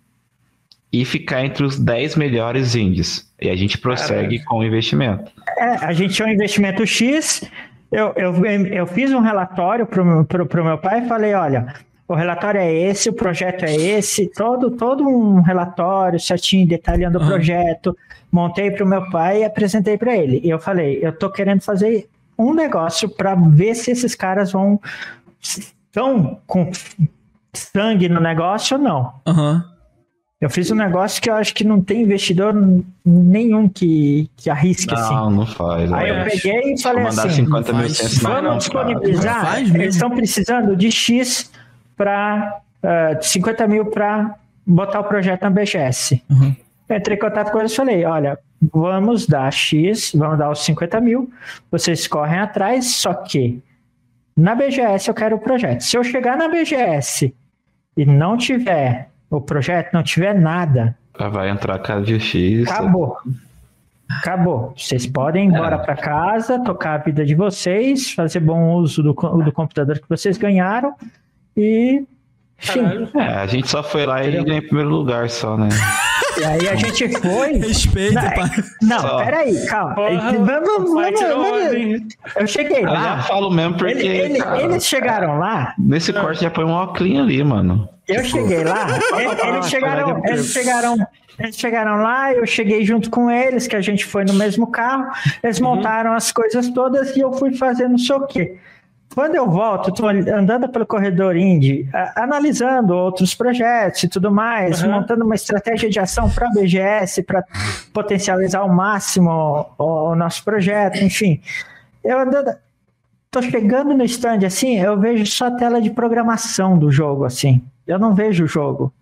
e ficar entre os 10 melhores indies. E a gente prossegue com o investimento. É, a gente tinha um investimento X. Eu, eu, eu fiz um relatório para o meu pai e falei: olha, o relatório é esse, o projeto é esse, todo, todo um relatório certinho, detalhando o Aham. projeto. Montei para o meu pai e apresentei para ele. E eu falei: eu tô querendo fazer um negócio para ver se esses caras vão estão com sangue no negócio ou não. Aham. Eu fiz um negócio que eu acho que não tem investidor nenhum que, que arrisque assim. Não, não faz. Aí eu peguei e falei mandar assim: 50 mil faz. vamos contrato. disponibilizar. Faz mesmo. Eles estão precisando de X para 50 mil para botar o projeto na BGS. Uhum. Entrei em contato com eles e falei: olha, vamos dar X, vamos dar os 50 mil, vocês correm atrás, só que na BGS eu quero o projeto. Se eu chegar na BGS e não tiver o projeto, não tiver nada, Já vai entrar com a justiça. Acabou. Acabou. Vocês podem ir embora É. para casa, tocar a vida de vocês, fazer bom uso do, do computador que vocês ganharam e. Caralho. É, a gente só foi lá e ganhou em primeiro lugar só, né? E aí a gente foi. Respeito, Não, pai. Não, Só. peraí, calma. Porra, Vamos, vamos, vamos-? Eu cheguei Eu já lá. falo mesmo porque. ele- ele- cara, eles chegaram lá. Nesse corte já põe um óculos ali, mano. Eu cheguei lá, eles, eles chegaram, eles chegaram, eles chegaram lá, eu cheguei junto com eles, que a gente foi no mesmo carro, eles montaram as coisas todas e eu fui fazendo não sei o quê. Quando eu volto, tô andando pelo corredor indie, analisando outros projetos e tudo mais, Uhum. montando uma estratégia de ação para a BGS, para potencializar ao máximo o, o nosso projeto, enfim. Eu andando, tô chegando no stand assim, eu vejo só a tela de programação do jogo assim. Eu não vejo o jogo.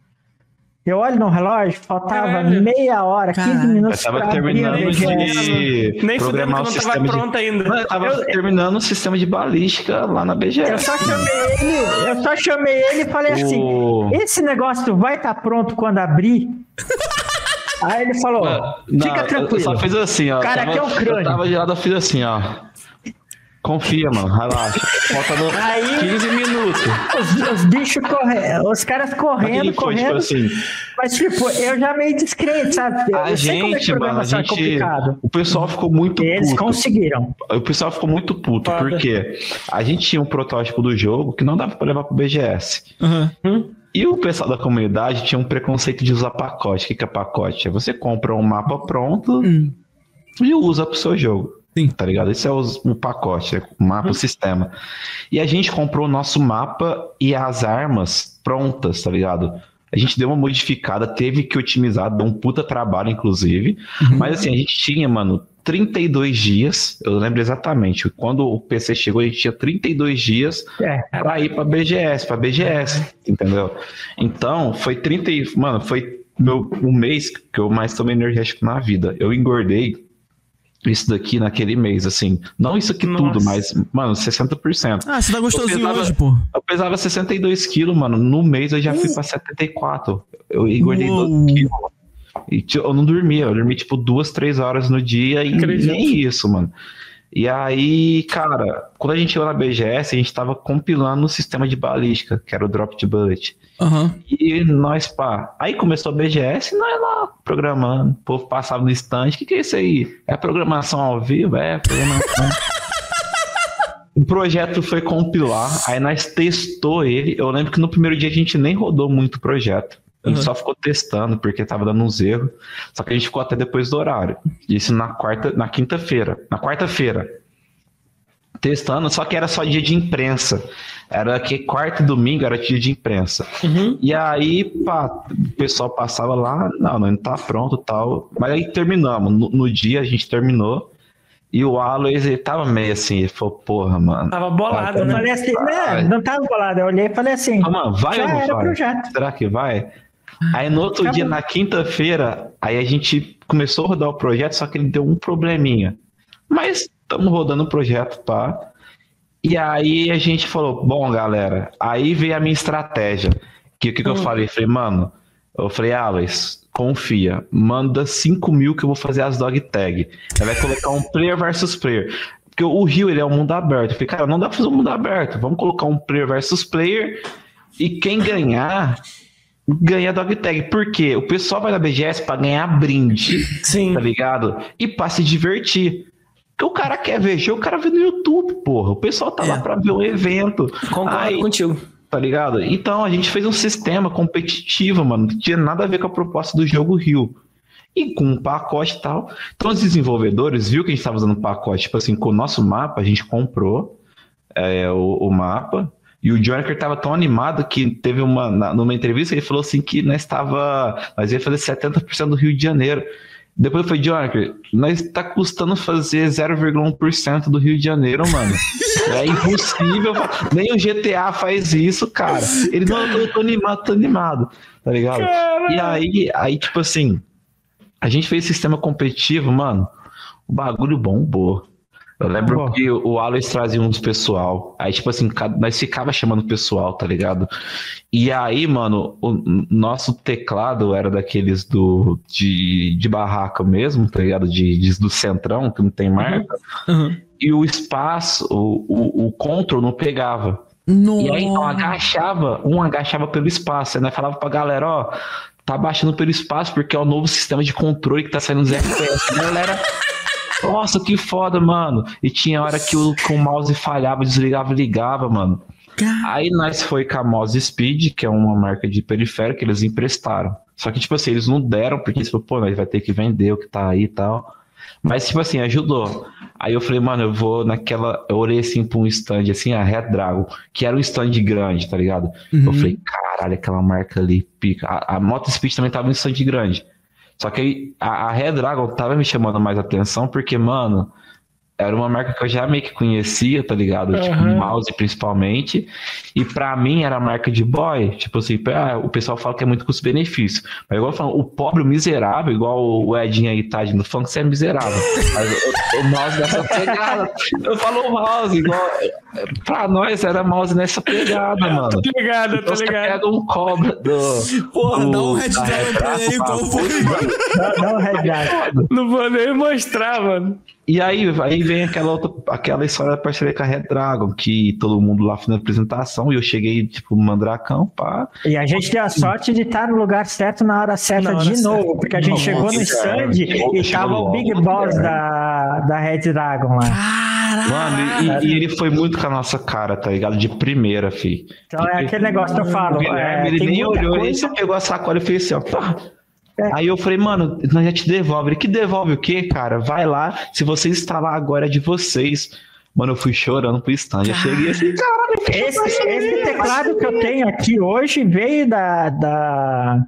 Eu olho no relógio, faltava Caralho. meia hora, 15 Caralho. Eu minutos tava terminando de Nem que programar não o tava sistema de... pronto ainda. Não, eu tava Eu- terminando o sistema de balística lá na Eu BGS. só chamei ele, eu só chamei ele e falei assim: O- esse negócio vai estar pronto quando abrir? Aí ele falou: Não, fica eu- Eu tranquilo. só fiz assim, ó. Cara, tava, aqui é um crânio. Eu tava de lado, eu fiz assim, ó. Confia, mano, relaxa. Falta no Aí- 15 minutos. Os, os bichos correndo, os caras correndo, foi, tipo correndo. assim, Mas, tipo, eu já meio descrente, sabe? Eu a é que gente, mano, a é gente. complicado. O pessoal ficou muito eles puto. conseguiram. O pessoal ficou muito puto, Foda. porque a gente tinha um protótipo do jogo que não dava pra levar pro BGS. Aham. E o pessoal da comunidade tinha um preconceito de usar pacote. O que que é pacote? É você compra um mapa pronto Hum. e usa pro seu jogo. Sim. Tá ligado? Esse é os- o pacote, é o mapa, o sistema. E a gente comprou o nosso mapa e as armas prontas, tá ligado? A gente deu uma modificada, teve que otimizar, deu um puta trabalho, inclusive. Mas assim, a gente tinha, mano, 32 dias. Eu lembro exatamente. Quando o PC chegou, a gente tinha 32 dias É. pra ir pra BGS, pra BGS, entendeu? Então, foi 30 e... Mano, foi meu, um mês que eu mais tomei energético na vida. Eu engordei isso daqui naquele mês, assim. Não isso aqui Nossa. tudo, mas, mano, 60%. Ah, você tá gostosinho pesava- hoje, pô. Eu pesava 62 quilos, mano. No mês eu já fui pra 74. Eu engordei Uou. 12 quilos. E ti- eu não dormia, eu dormi tipo duas, três horas no dia e Acredito. nem isso, mano. E aí, cara, quando a gente chegou na BGS, a gente tava compilando o sistema de balística, que era o Drop de Bullet. Aham. E nós, pá. Aí começou a BGS e nós lá programando. O povo passava no stand. O que, que é isso aí? É programação ao vivo? É, programação. o projeto foi compilar, aí nós testou ele. Eu lembro que no primeiro dia a gente nem rodou muito o projeto. A gente Uhum. só ficou testando, porque tava dando uns erros. Só que a gente ficou até depois do horário. Isso na quarta, na quinta-feira. Na quarta-feira. Testando, só que era só dia de imprensa. Era que quarta e domingo era dia de imprensa. Uhum. E aí, pá, o pessoal passava lá, não, não tá pronto tal. Mas aí terminamos. No, no dia a gente terminou. E o Aloys, ele tava meio assim, ele falou, porra, mano. Tava bolado, Eu né? falei assim, né, não tava bolado. Eu olhei e falei assim, Ah, mano, vai já ou não era vai? projeto. Será que vai? Aí no outro Acabou. dia, na quinta-feira, aí a gente começou a rodar o projeto, só que ele deu um probleminha. Mas estamos rodando o projeto, pá. E aí a gente falou, bom, galera, aí veio a minha estratégia. Que o que, que eu falei? Falei, mano, eu falei, Alex, confia, manda 5 mil que eu vou fazer as dog tag. Aí vai colocar um player versus player. Porque o Rio, ele é um mundo aberto. Eu falei, cara, não dá pra fazer um mundo aberto. Vamos colocar um player versus player e quem ganhar, ganha dog tag. Por quê? O pessoal vai na BGS pra ganhar brinde, Sim. tá ligado? E pra se divertir. Porque o cara quer ver o cara vê no YouTube, porra. O pessoal tá lá É. pra ver um evento. Concordo Aí, contigo. tá ligado? Então a gente fez um sistema competitivo, mano. Não tinha nada a ver com a proposta do jogo Rio. E com um pacote e tal. Então os desenvolvedores viu que a gente estava usando um pacote, tipo assim, com o nosso mapa, a gente comprou é, o, o mapa. E o Jonker tava tão animado que teve uma. na- numa entrevista, ele falou assim que nós estava. Nós ia fazer 70% do Rio de Janeiro. Depois foi, Jonker, nós tá custando fazer 0,1% do Rio de Janeiro, mano. É impossível. Nem o GTA faz isso, cara. Ele não, eu tô, animado, tô animado, tá ligado? E aí, aí, tipo assim, a gente fez sistema competitivo, mano. O bagulho bombou. Eu lembro que o Aloys trazia uns pessoal. Aí, tipo assim, nós ficava chamando o pessoal, tá ligado? E aí, mano, o nosso teclado era daqueles do de, de barraca mesmo, tá ligado? De, de- do centrão, que não tem marca. Uhum. E o espaço, o, o, o control não pegava. E aí, então, agachava, um agachava pelo espaço. Aí nós falava pra galera, ó, tá baixando pelo espaço porque é o novo sistema de controle que tá saindo dos FPS. galera, nossa, que foda, mano. E tinha hora que o, que o mouse falhava, desligava e ligava, mano. Aí nós foi com a Mouse Speed, que é uma marca de periférico, que eles emprestaram. Só que, tipo assim, eles não deram, porque eles falaram, pô, nós vai ter que vender o que tá aí e tal. Mas, tipo assim, ajudou. Aí eu falei, mano, eu vou naquela. Eu olhei assim pra um stand, assim, a Red Dragon, que era um stand grande, tá ligado? Uhum. Eu falei, caralho, aquela marca ali, pica. A, a Moto Speed também tava em stand grande. Só que aí a, a Red Dragon tava me chamando mais atenção, porque, mano, era uma marca que eu já meio que conhecia, tá ligado? Tipo, Aham. mouse principalmente. E pra mim era marca de boy. Tipo assim, ah, o pessoal fala que é muito custo-benefício. Mas igual eu falo, o pobre, o miserável, igual o Edinho aí, tá no funk, você é miserável. Mas o, o mouse dessa pegada. Eu falo o mouse, igual. Pra nós era mouse nessa pegada, mano. Tô ligado, Então tô você ligado. pega um cobra do. Porra, do- dá um Red Dragon pra ele aí, qual foi? Não, não, Red Dragon. Não vou nem mostrar, mano. E aí, aí vem aquela outra, aquela história da parceria com a Red Dragon, que todo mundo lá fazendo apresentação, e eu cheguei, tipo, mandracão, pá. E a gente deu a sorte de estar no lugar certo na hora certa Na hora de certa. novo, porque a gente Nossa, chegou no stand. Chegou- e tava o Big Boss cara. da, da Red Dragon lá. Caralho. Mano, e, e ele foi muito com a nossa cara, tá ligado? De primeira, fi. Então é aquele negócio que eu falo. É, ele nem olhou, ele coisa- só pegou a sacola e fez assim, ó. pá. É. Aí eu falei, mano, nós já te devolve. Ele, que devolve o quê, cara? Vai lá, se você lá agora é de vocês. Mano, eu fui chorando pro stand. Eu cheguei assim, caralho, que Esse, esse teclado que eu tenho aqui hoje veio da, da,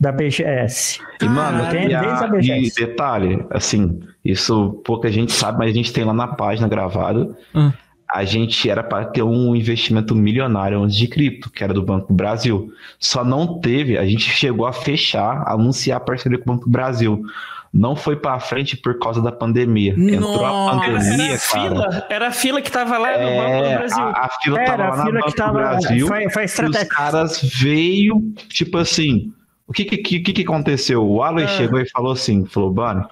da BGS. E, mano, tem e, a BGS. e detalhe, assim, isso pouca gente sabe, mas a gente tem lá na página gravado. Hum. A gente era para ter um investimento milionário antes de cripto, que era do Banco do Brasil. Só não teve, a gente chegou a fechar, anunciar a parceria com o Banco do Brasil. Não foi para frente por causa da pandemia. Entrou a Nossa. Era, pandemia, era a cara. fila, era a fila que tava lá no Banco do É, Brasil. a, a fila tava Era lá a na fila Banco que tava. Brasil. Foi, foi E os caras veio, tipo assim, o que que, que, que aconteceu? O Aloy Ah. chegou e falou assim, falou, Bani,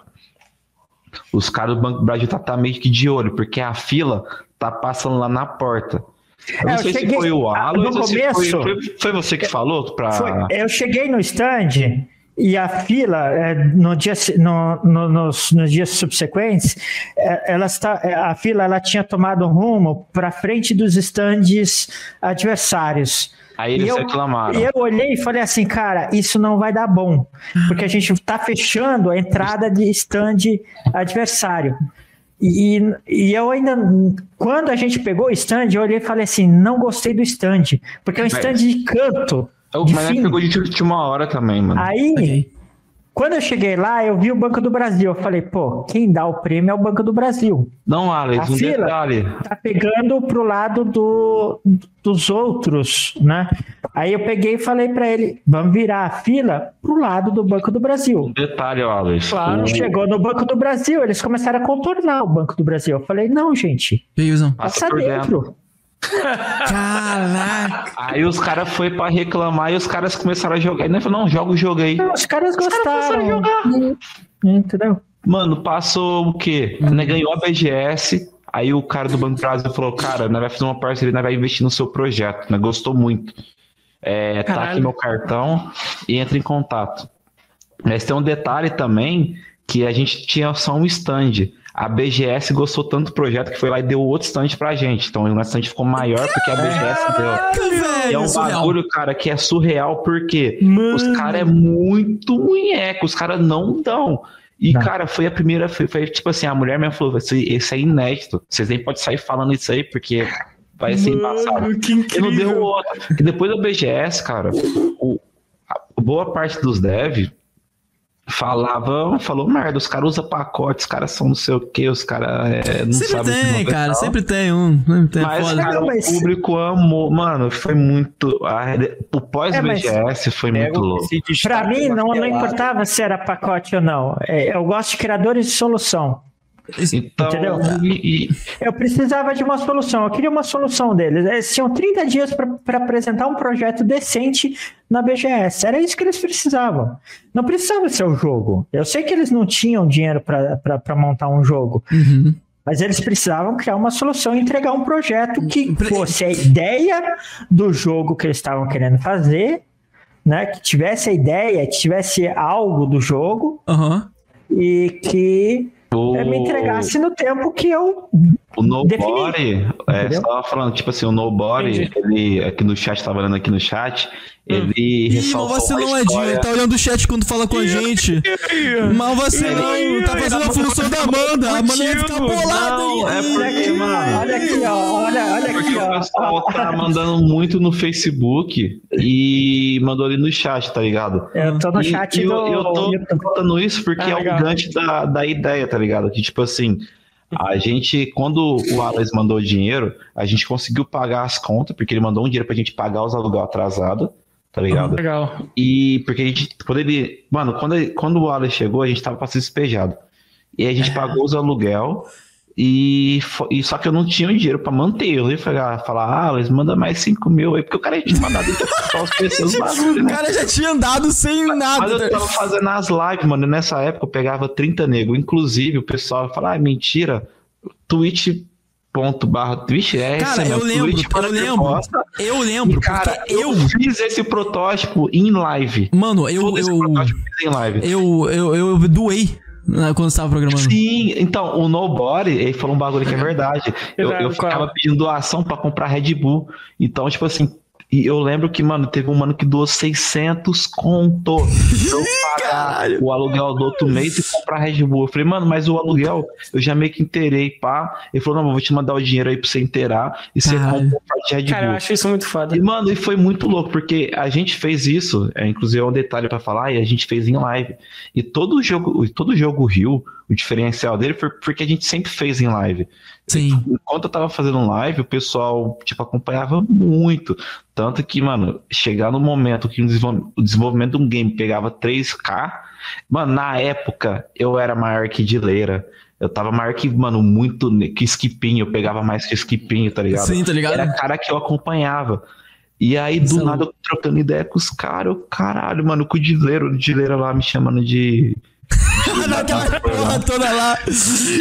os caras do Banco do Brasil tá, tá meio que de olho, porque a fila tá passando lá na porta. Eu não É, eu sei se cheguei- foi o ah, Aloy no ou se foi, foi, foi você que falou pra... Foi, eu cheguei no stand e a fila, é, no dia, se- no- no- nos, nos dias subsequentes, é, ela está, é, a fila ela tinha tomado um rumo para frente dos stands adversários. Aí eles E eu- reclamaram. E eu olhei e falei assim, cara, isso não vai dar bom, porque a gente está fechando a entrada de stand adversário. E, e eu ainda, quando a gente pegou o stand, eu olhei e falei assim, não gostei do stand, porque é um stand de canto. Eu- de mas fim. ele pegou de última hora também, mano. Aí, Ok. Quando eu cheguei lá, eu vi o Banco do Brasil. Eu falei, pô, quem dá o prêmio é o Banco do Brasil. Não, Alex, A um fila? detalhe. Tá pegando pro lado do, dos outros, né? Aí eu peguei e falei pra ele, vamos virar a fila pro lado do Banco do Brasil. Um detalhe, Alex. Claro. O- Chegou no Banco do Brasil, eles começaram a contornar o Banco do Brasil. Eu falei, não, gente. Passa passa por dentro. Caraca. Aí os caras foi pra reclamar e os caras começaram a jogar. Ele falou, não, joga o jogo aí. Os caras gostaram. jogar. Entendeu? Mano, passou o quê? Né, ganhou a BGS. Aí o cara do Banco do Brasil falou, cara, nós vai fazer uma parceria, nós vai investir no seu projeto. Né? Gostou muito. É, tá aqui meu cartão e entra em contato. Mas tem um detalhe também que a gente tinha só um stand. A BGS gostou tanto do projeto que foi lá e deu outro stand pra gente. Então o nosso stand ficou maior porque a BGS deu. E é velho. um surreal. bagulho, cara, que é surreal, porque Mano. os caras é muito munheco, os caras não dão. E, Não. cara, foi a primeira, foi, foi tipo assim, a mulher me falou, esse, esse é inédito, vocês nem podem sair falando isso aí, porque vai ser embaçado. Que E não incrível. deu outra. E depois da BGS, cara, o, a boa parte dos devs falava, falou merda, os caras usam pacote, os caras são não sei o que, os caras é, não Sempre sabem o que tem, cara. Sempre tem um. Sempre tem. Mas, Foda. cara, Não, mas- o público amou. Mano, foi muito. a- o pós-BGS foi muito louco. Pra mim, não, não importava se era pacote ou não. É, Eu gosto de criadores de solução. Então, Entendeu? e- e- Eu precisava de uma solução, eu queria uma solução deles. Eles tinham 30 dias para apresentar um projeto decente na BGS. Era isso que eles precisavam. Não precisava ser o jogo. Eu sei que eles não tinham dinheiro para montar um jogo, Uhum. mas eles precisavam criar uma solução e entregar um projeto que fosse a ideia do jogo que eles estavam querendo fazer, né? Que tivesse a ideia, que tivesse algo do jogo Aham. e que eh, me entregasse no tempo que eu o Nobody, é, Entendeu? só falando, tipo assim, o Nobody, ele, aqui no chat, tava olhando aqui no chat, ele Ih, mal ressaltou vacilão, uma Edinho. Ele tá olhando o chat quando fala com a gente. Mal vacilão. Tá fazendo a função da Amanda. A Amanda vai ficar bolada, Não, é porque, mano, Olha aqui, ó. Olha, olha Porque aqui, o ó. pessoal tá mandando muito no Facebook e mandou ali no chat, tá ligado? Eu tô no E- chat e eu, do eu tô YouTube. contando isso porque Ah, é o gancho da, da ideia, tá ligado? Que tipo assim, a gente, quando o Alex mandou o dinheiro, a gente conseguiu pagar as contas, porque ele mandou um dinheiro pra gente pagar os aluguel atrasado, tá ligado? Legal. E porque a gente, quando ele, mano, quando, ele- quando o Alex chegou, a gente tava pra ser despejado. E a gente pagou os aluguel. E, e só que eu não tinha o dinheiro pra manter. Eu ia falar, falar ah, Alex, manda mais 5 mil aí, porque o cara tinha mandado só os preços bagulho, O né? cara já tinha andado sem Mas nada. eu tava fazendo as lives, mano. Nessa época eu pegava 30 nego. Inclusive, o pessoal fala, ah, mentira. Twitch.barra Twitch é Cara, esse eu lembro, Twitch para eu lembro. Eu lembro, E, cara, porque eu... eu. fiz esse protótipo em live. Mano, eu. Eu, eu eu, eu, eu doei né, quando você tava programando. Sim, então, o Nobody, ele falou um bagulho que é verdade. Eu, eu ficava pedindo doação pra comprar Red Bull. Então, tipo assim, e eu lembro que, mano, teve um mano que doou 600 conto pra eu pagar o aluguel do outro mês e comprar Red Bull. Eu falei, mano, mas o aluguel eu já meio que inteirei, pá. Ele falou, não, eu vou te mandar o dinheiro aí pra você inteirar e você compra um par de Red Cara, eu Bull. acho isso muito foda. E, mano, e foi muito louco, porque a gente fez isso, é, inclusive é um detalhe pra falar, e a gente fez em live. E todo jogo, todo jogo Rio, o diferencial dele foi porque a gente sempre fez em live. Sim. Enquanto eu tava fazendo live, o pessoal, tipo, acompanhava muito. Tanto que, mano, chegar no momento que o desenvol- o desenvolvimento de um game pegava 3K, mano, na época eu era maior que Dileira. Eu tava maior que, mano, muito que Skipinho, eu pegava mais que Skipinho, tá ligado? Sim, tá ligado? Era cara que eu acompanhava. E aí, do é nada, eu trocando ideia com os caras, eu, caralho, mano, com o Dileiro, o Dileiro lá me chamando de. Naquela porra toda lá.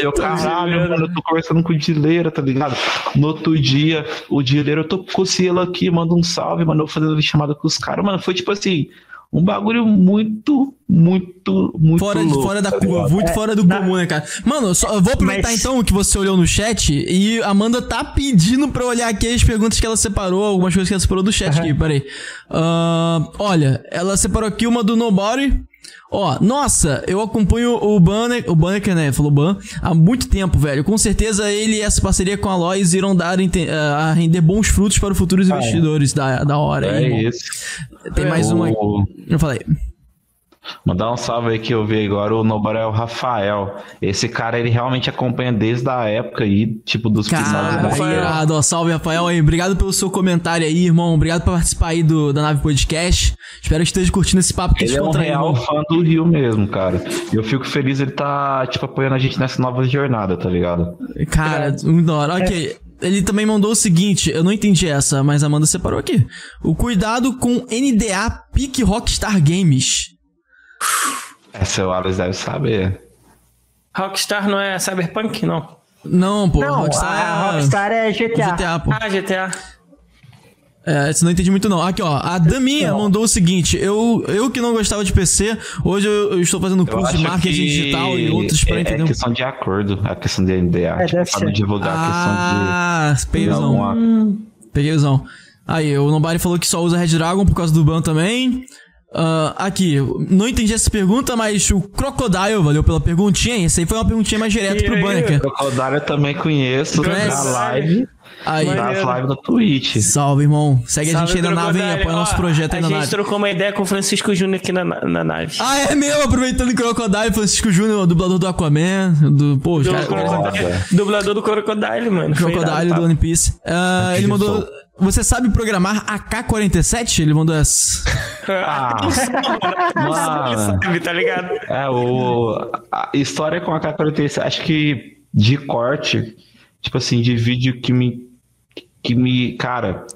Eu, caralho, mano, eu tô conversando com o Dileira, tá ligado? No outro dia, o Dileira, eu tô com o Cielo aqui, manda um salve, mano, eu fazendo chamada com os caras, mano, foi tipo assim, um bagulho muito, muito, muito Fora, louco, fora da tá curva, muito fora do comum, né, cara? Mano, só, eu vou aproveitar Mas- então que você olhou no chat e a Amanda tá pedindo pra eu olhar aqui as perguntas que ela separou, algumas coisas que ela separou do chat aqui, peraí. Ah, olha, ela separou aqui uma do Nobody. Ó, nossa, eu acompanho o Banner, o Banner, né, falou Ban, há muito tempo, velho. Com certeza ele e essa parceria com a Lois irão dar a render bons frutos para os futuros investidores da, da hora. aí, É isso. Tem mais uma aqui. O- Eu falei. Mandar um salve aí que eu vi agora, o Nobel é o Rafael. Esse cara, ele realmente acompanha desde a época aí, tipo, dos Cara, irado, ó, salve Rafael aí. Obrigado pelo seu comentário aí, irmão. Obrigado por participar aí do, da Nave Podcast. Espero que esteja curtindo esse papo que Ele é um real fã do Rio mesmo, cara. E eu fico feliz ele tá, tipo, apoiando a gente nessa nova jornada, tá ligado? Cara, muito da hora. Ok. Ele também mandou o seguinte, eu não entendi essa, mas a Amanda separou aqui. O cuidado com NDA Peak Rockstar Games. Essa o Alex deve saber. Rockstar não é Cyberpunk, não? Não, pô. Não, Rockstar, a Rockstar é GTA. GTA, pô. Ah, GTA. É, você não entendi muito não. Aqui, ó. A Daminha mandou o seguinte: eu, eu que não gostava de PC, hoje eu, eu estou fazendo curso de marketing digital e outros pra é, entender. É questão de acordo, a questão de NDA. É, tipo, não divulgar ah, a questão de. peguei visão. Peguei visão. Aí, o Nobari falou que só usa Red Dragon por causa do ban também. Ah, aqui, não entendi essa pergunta, mas o Crocodile valeu pela perguntinha. Essa aí foi uma perguntinha mais direta E pro aí? Banneker. Crocodile eu também conheço Conhece? da live, Aí, das lives da Twitch. salve, irmão. Segue a Salve, gente aí na nave, hein? Apoia nosso Ó, projeto aí a na gente nave. trocou uma ideia com o Francisco Júnior aqui na, na nave. Ah, é mesmo? Aproveitando o Crocodile, Francisco Júnior, dublador do Aquaman, do. Pô, Do caras- Crocodile- dublador do Crocodile, mano. Crocodile irado, do tá? One Piece. Ah, ele mandou. som. Você sabe programar AK-47? Ele mandou essa. Ah, mano. Sabe, tá ligado? É, o, a história com a K-47, acho que de corte, tipo assim, de vídeo que me, que me, cara,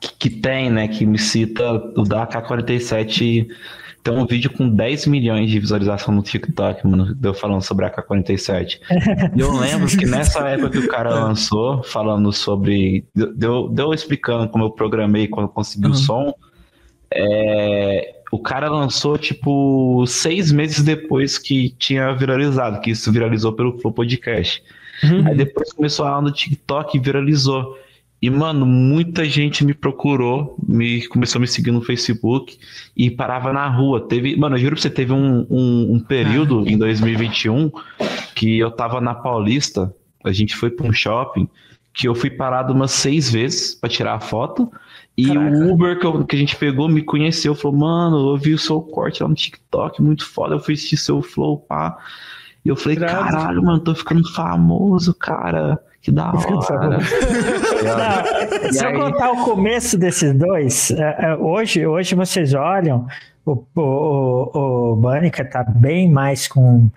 que, que tem, né, que me cita o da AK-47, tem um vídeo com 10 milhões de visualização no TikTok, mano, deu falando sobre a AK-47. E eu lembro que nessa época que o cara lançou, falando sobre, deu, deu explicando como eu programei quando eu consegui Uhum. o som, é, o cara lançou, tipo, seis meses depois que tinha viralizado, que isso viralizou pelo Flow Podcast. Aí depois começou a aula no TikTok e viralizou. E, mano, muita gente me procurou, me, começou a me seguir no Facebook e parava na rua. Teve, mano, eu juro pra você, teve um, um, um período em 2021 que eu tava na Paulista, a gente foi pra um shopping, que eu fui parado umas seis vezes pra tirar a foto. E o Uber que, eu- que a gente pegou me conheceu, falou, mano, eu vi o seu corte lá no TikTok, muito foda, eu fui assistir seu flow, pá. E eu falei, caralho, mano, tô ficando famoso, cara. Que da hora. Não, se eu contar o começo desses dois, é, é, hoje, hoje vocês olham, o, o, o, Banica tá bem mais com.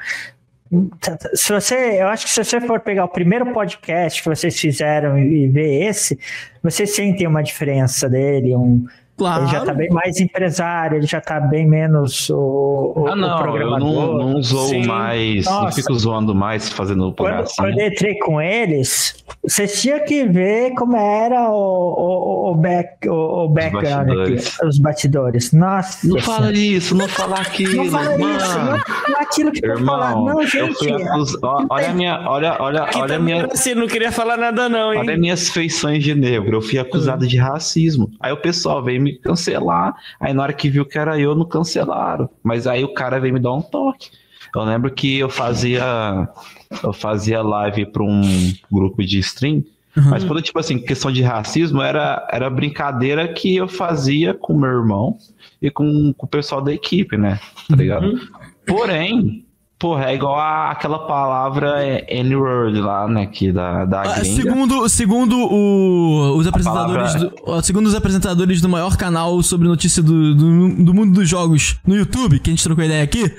tá- tá- Se você, eu acho que se você for pegar o primeiro podcast que vocês fizeram e, e ver esse, vocês sentem uma diferença dele, um, Claro. ele já tá bem mais empresário, ele já tá bem menos o, o, Ah, o não, eu programador. não, não zoo Sim. mais, não Nossa. fico zoando mais fazendo Quando, palhaçada. quando eu entrei com eles, vocês tinham que ver como era o, o, o, back, o, o background aqui, bastidores. os batidores. Nossa. Não fala Senhora. isso, não fala aquilo, Não fala mano. isso, não é aquilo que eu falando. Irmão, Não, eu gente. fui acus... olha a minha, olha, olha, Aqui olha a também minha, você não queria falar nada, não, hein? olha minhas feições de negro. Eu fui acusado de racismo. Aí o pessoal veio me cancelar. Aí na hora que viu que era eu, não cancelaram. Mas aí o cara veio me dar um toque. Eu lembro que eu fazia, eu fazia live para um grupo de stream. Mas quando, tipo assim, questão de racismo, era, era brincadeira que eu fazia com meu irmão e com, com o pessoal da equipe, né? Tá ligado? Porém, porra, é igual a, aquela palavra é, N-word lá, né? Que da, da Ah, segundo segundo o- os apresentadores palavra- do, ó, segundo os apresentadores do maior canal sobre notícia do, do, do mundo dos jogos no YouTube, que a gente trocou ideia aqui,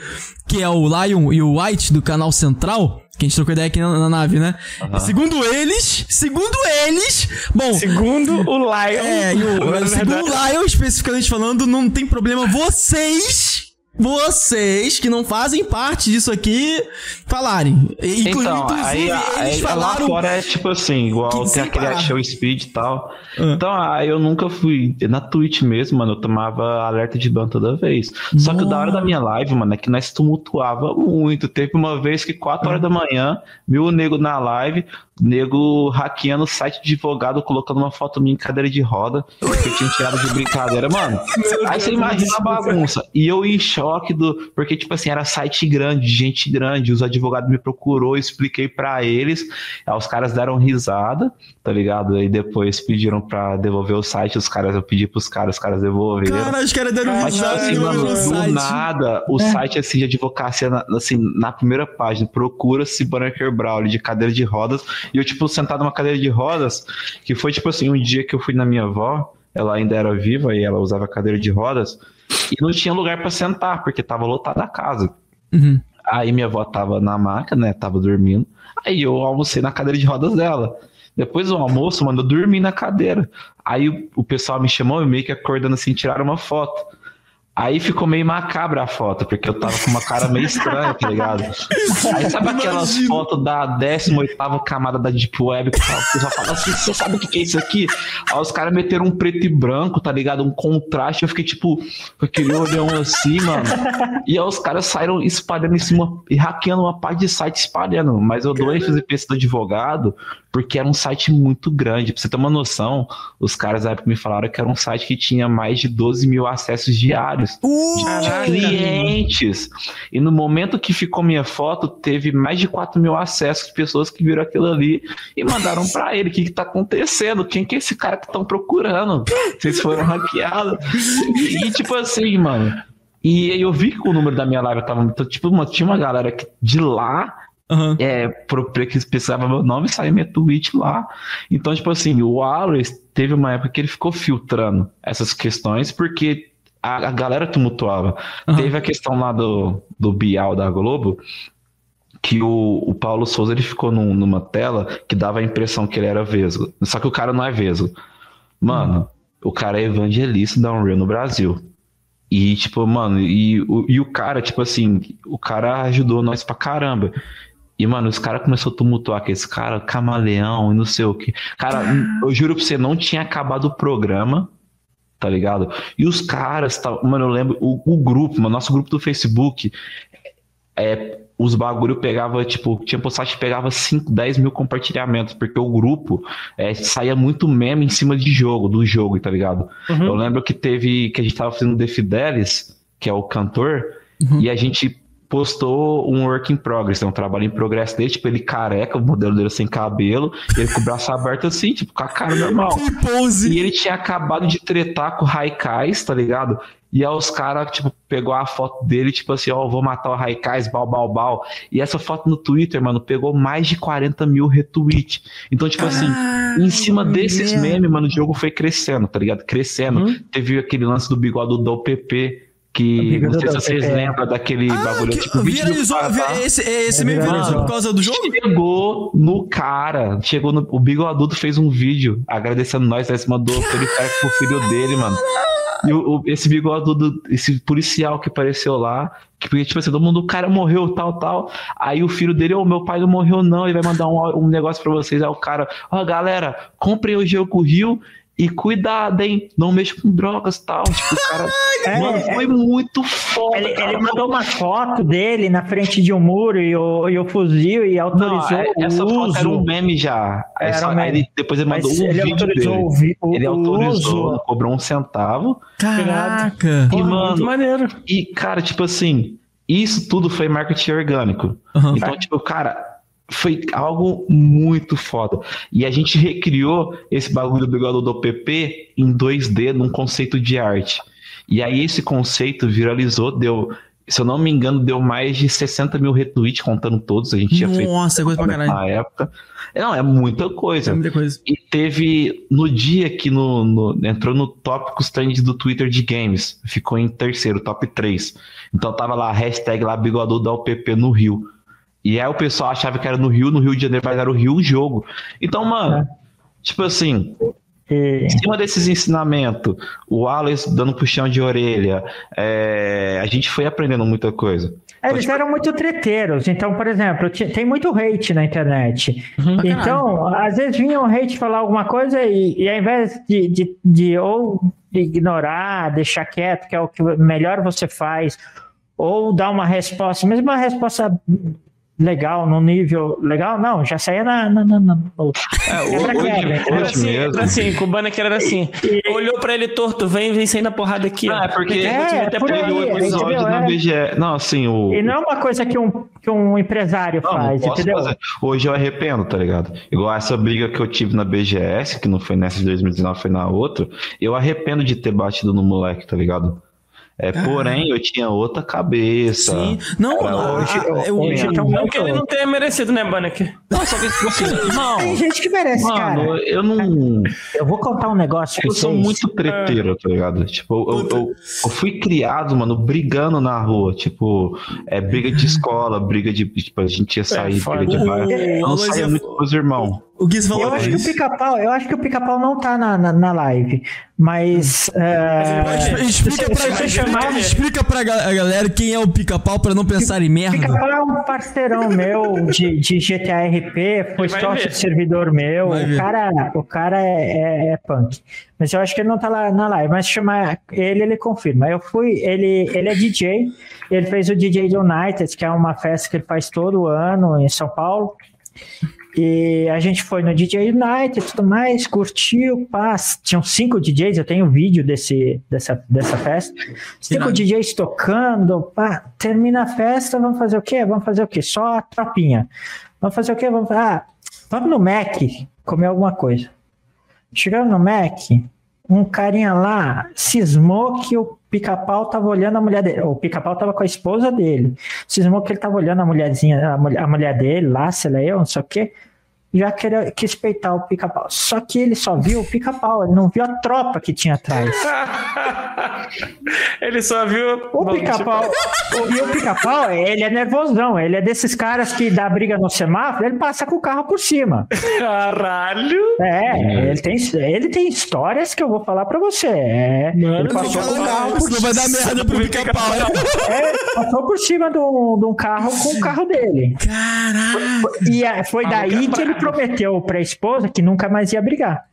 que é o Lion e o White do canal Central, que a gente trocou ideia aqui na, na nave, né? Segundo eles, segundo eles, bom, Segundo o Lion. é, e o, segundo o Lion especificamente falando, não tem problema vocês vocês que não fazem parte disso aqui falarem. Inclu- Então, aí, inclusive, aí eles lá falaram fora é tipo assim, igual que tem aquele show speed e tal. Ah. Então, aí eu nunca fui. Na Twitch mesmo, mano, eu tomava alerta de ban toda vez. Só que o da hora da minha live, mano, é que nós tumultuava muito. Teve uma vez que 4 horas da manhã, mil nego na live, nego hackeando o site de advogado, colocando uma foto minha em cadeira de roda, que eu tinha tirado de brincadeira, mano. Aí você imagina a bagunça. E eu em choque do. Porque, tipo assim, era site grande, gente grande, os advogados me procurou, expliquei para eles. Aí os caras deram risada, tá ligado? Aí depois pediram pra devolver o site, os caras, eu pedi pros caras, os caras devolveram. Cara, os caras deram Mas, risada assim, no mano, do site. nada, o site assim de advocacia, na- assim, na primeira página, procura-se Banneker Brown de cadeira de rodas, e eu, tipo, sentado numa cadeira de rodas, que foi, tipo assim, um dia que eu fui na minha avó, ela ainda era viva e ela usava cadeira de rodas, e não tinha lugar pra sentar, porque tava lotada a casa. Uhum. Aí minha avó tava na maca, né, tava dormindo, aí eu almocei na cadeira de rodas dela. Depois do almoço, mano, eu dormi na cadeira. Aí o, o pessoal me chamou e meio que acordando assim, tiraram uma foto. Aí ficou meio macabra a foto, porque eu tava com uma cara meio estranha, tá ligado? Aí sabe aquelas fotos da 18 camada da Deep Web que o pessoal fala assim, você sabe o que é isso aqui? Aí os caras meteram um preto e branco, tá ligado? Um contraste, eu fiquei tipo, aquele olhão assim, mano. E aí os caras saíram espalhando em cima, e hackeando uma parte de site espalhando. Mas eu dou ênfase pra esse do advogado, porque era um site muito grande. Pra você ter uma noção, os caras na época me falaram que era um site que tinha mais de 12 mil acessos diários Uh, de Caraca. clientes. E no momento que ficou minha foto, teve mais de 4 mil acessos de pessoas que viram aquilo ali e mandaram pra ele. O que, que tá acontecendo? Quem que é esse cara que estão procurando? Vocês foram hackeados. E tipo assim, mano. E eu vi que o número da minha live tava muito. Tipo, uma- tinha uma galera que, de lá aham. é, que pesquisava meu nome e saía minha tweet lá. Então, tipo assim, o Wallace teve uma época que ele ficou filtrando essas questões, porque a, a galera tumultuava. Aham. Teve a questão lá do, do Bial da Globo, que o, o Paulo Souza ele ficou num- numa tela que dava a impressão que ele era vesgo. Só que o cara não é vesgo. Mano, o cara é evangelista da Unreal no Brasil. E, tipo, mano, e, o- e o cara, tipo assim, o cara ajudou nós pra caramba. E, mano, os caras começaram a tumultuar que esse cara, camaleão e não sei o que. Cara, eu juro pra você, não tinha acabado o programa, tá ligado? E os caras, tá, mano, eu lembro, o, o grupo, mano, nosso grupo do Facebook, é, os bagulho pegava, tipo, tinha postagem que pegava 5, 10 mil compartilhamentos, porque o grupo é, saía muito meme em cima de jogo, do jogo, tá ligado? Uhum. Eu lembro que teve, que a gente tava fazendo The Fidelis, que é o cantor, e a gente postou um work in progress, né, um trabalho em progresso dele, tipo, ele careca, o modelo dele sem cabelo, ele com o braço aberto assim, tipo, com a cara normal. Que pose. E ele tinha acabado de tretar com o Raikais, tá ligado? E aí os caras, tipo, pegou a foto dele, tipo assim, ó, vou matar o Raikais, bal, bal, bal. E essa foto no Twitter, mano, pegou mais de 40 mil retweets. Então, tipo assim, em cima desses memes, mano, o jogo foi crescendo, tá ligado? Crescendo. Uhum. Teve aquele lance do bigode do PP, que O não sei se vocês PP. lembram daquele Ah, bagulho, que- tipo, viralizou, cara, esse, esse É, meio viralizou por causa do jogo? Chegou no cara, chegou no. O Bigodudo fez um vídeo agradecendo nós, nós mandou periférico pro filho dele, mano. E o, o- esse bigodudo, esse policial que apareceu lá, que porque, tipo assim, todo mundo, o cara morreu, tal, tal. Aí o filho dele, ô, meu pai não morreu, não, ele vai mandar um, um negócio pra vocês. Aí o cara, ó, galera, comprem o jogo Rio e cuidado, hein? Não mexa com drogas tal. Tipo, o cara. É, mano, é. foi muito foda. Ele, cara. ele mandou uma foto dele na frente de um muro e o, e o fuzil e Não, autorizou é- o essa uso. foto era um meme já. Era só- um meme. ele- depois ele mandou Mas um ele vídeo autorizou dele. o, vi- o, Ele o autorizou, uso. não cobrou um centavo. Caraca. Porra, E, mano, muito maneiro. E, cara, tipo assim, isso tudo foi marketing orgânico. Aham. Então, tipo, cara, foi algo muito foda. E a gente recriou esse bagulho do bigode do PP em 2D, num conceito de arte. E aí esse conceito viralizou, deu, se eu não me engano, deu mais de 60 mil retweets, contando todos. A gente tinha feito Nossa, é coisa pra caralho. na época. Não, é muita É coisa. muita coisa. E teve no dia que no, no- entrou no tópicos trends do Twitter de games, ficou em terceiro, top 3. Então tava lá, hashtag lá, bigodudo da UPP no Rio. E aí o pessoal achava que era no Rio, no Rio de Janeiro, mas era o Rio o jogo. Então, mano, tipo assim, E- em cima desses ensinamentos, o Wallace dando puxão de orelha, é, a gente foi aprendendo muita coisa. É, Eles eram muito treteiros. Então, por exemplo, tem muito hate na internet. Caralho. Então, às vezes vinha um hate falar alguma coisa e, e ao invés de, de, de ou ignorar, deixar quieto, que é o que melhor você faz, ou dar uma resposta, mesmo uma resposta legal, num nível legal, não, já saía na. na, na, na no... É, hoje, Quebra-quebra, hoje, assim, mesmo. era assim, com o Banner era assim. Olhou pra ele torto, vem, vem saindo a porrada aqui. ó. Ah, é porque É, até por aí, o episódio entendeu? na É. BGE. Não, assim, o. E não é uma coisa que um, que um empresário Não, não faz, posso entendeu? fazer. Hoje eu arrependo, tá ligado? Igual essa briga que eu tive na BGS, que não foi nessa de 2019, foi na outra. Eu arrependo de ter batido no moleque, tá ligado? É, porém, eu tinha outra cabeça. Sim. Não, Cara, não, hoje- hoje eu- Não que ele não tenha merecido, né, Banner? Não, só que, tipo assim, não. Tem gente que merece, cara. Mano, eu não. Eu vou contar um negócio Eu sou muito treteiro, tá ligado? Tipo, eu, eu, eu fui criado, mano, brigando na rua. Tipo, é briga de escola, briga de. Tipo, a gente ia sair, foda. briga de bairro. Eu não saía eu- muito com os irmãos. O Gui falou Eu acho que o pica-pau, eu acho que o pica-pau não tá na, na, na live, mas. Mas Explica pra, se você chamar- explica pra ga- a galera quem é o pica-pau pra não pensar em merda. Pica-pau é um parceirão meu de, de GTA RP, foi sócio de servidor meu. Vai ver. O cara, o cara é, é, é punk. Mas eu acho que ele não tá lá na live, mas chamar ele, ele confirma. Eu fui, ele, ele é DJ, ele fez o DJ United, que é uma festa que ele faz todo ano em São Paulo. E a gente foi no DJ United e tudo mais, curtiu, paz. Tinham cinco DJs, eu tenho vídeo desse, dessa, dessa festa. Cinco Irado. DJs tocando, pá. Termina a festa, vamos fazer o quê? Vamos fazer o quê? Só a tropinha. Vamos fazer o quê? Vamos, ah, vamos no Mac comer alguma coisa. Chegando no Mac, um carinha lá cismou que o pica-pau tava olhando a mulher dele. O pica-pau tava com a esposa dele. Cismou que ele tava olhando a mulherzinha, a mulher, a mulher dele lá, sei lá eu, não sei o quê. Já queria, quis peitar o pica-pau. Só que ele só viu o pica-pau, ele não viu a tropa que tinha atrás. ele só viu. O pica-pau, o- e o pica-pau, ele é nervosão, ele é desses caras que dá briga no semáforo, ele passa com o carro por cima. Caralho! É, ele tem, ele tem histórias que eu vou falar pra você. É, Mano, ele passou, com o carro por, Senão vai dar merda pro pica-pau. é, passou por cima de um, de um carro com o carro dele. Caralho. E é, foi daí que ele prometeu pra esposa que nunca mais ia brigar.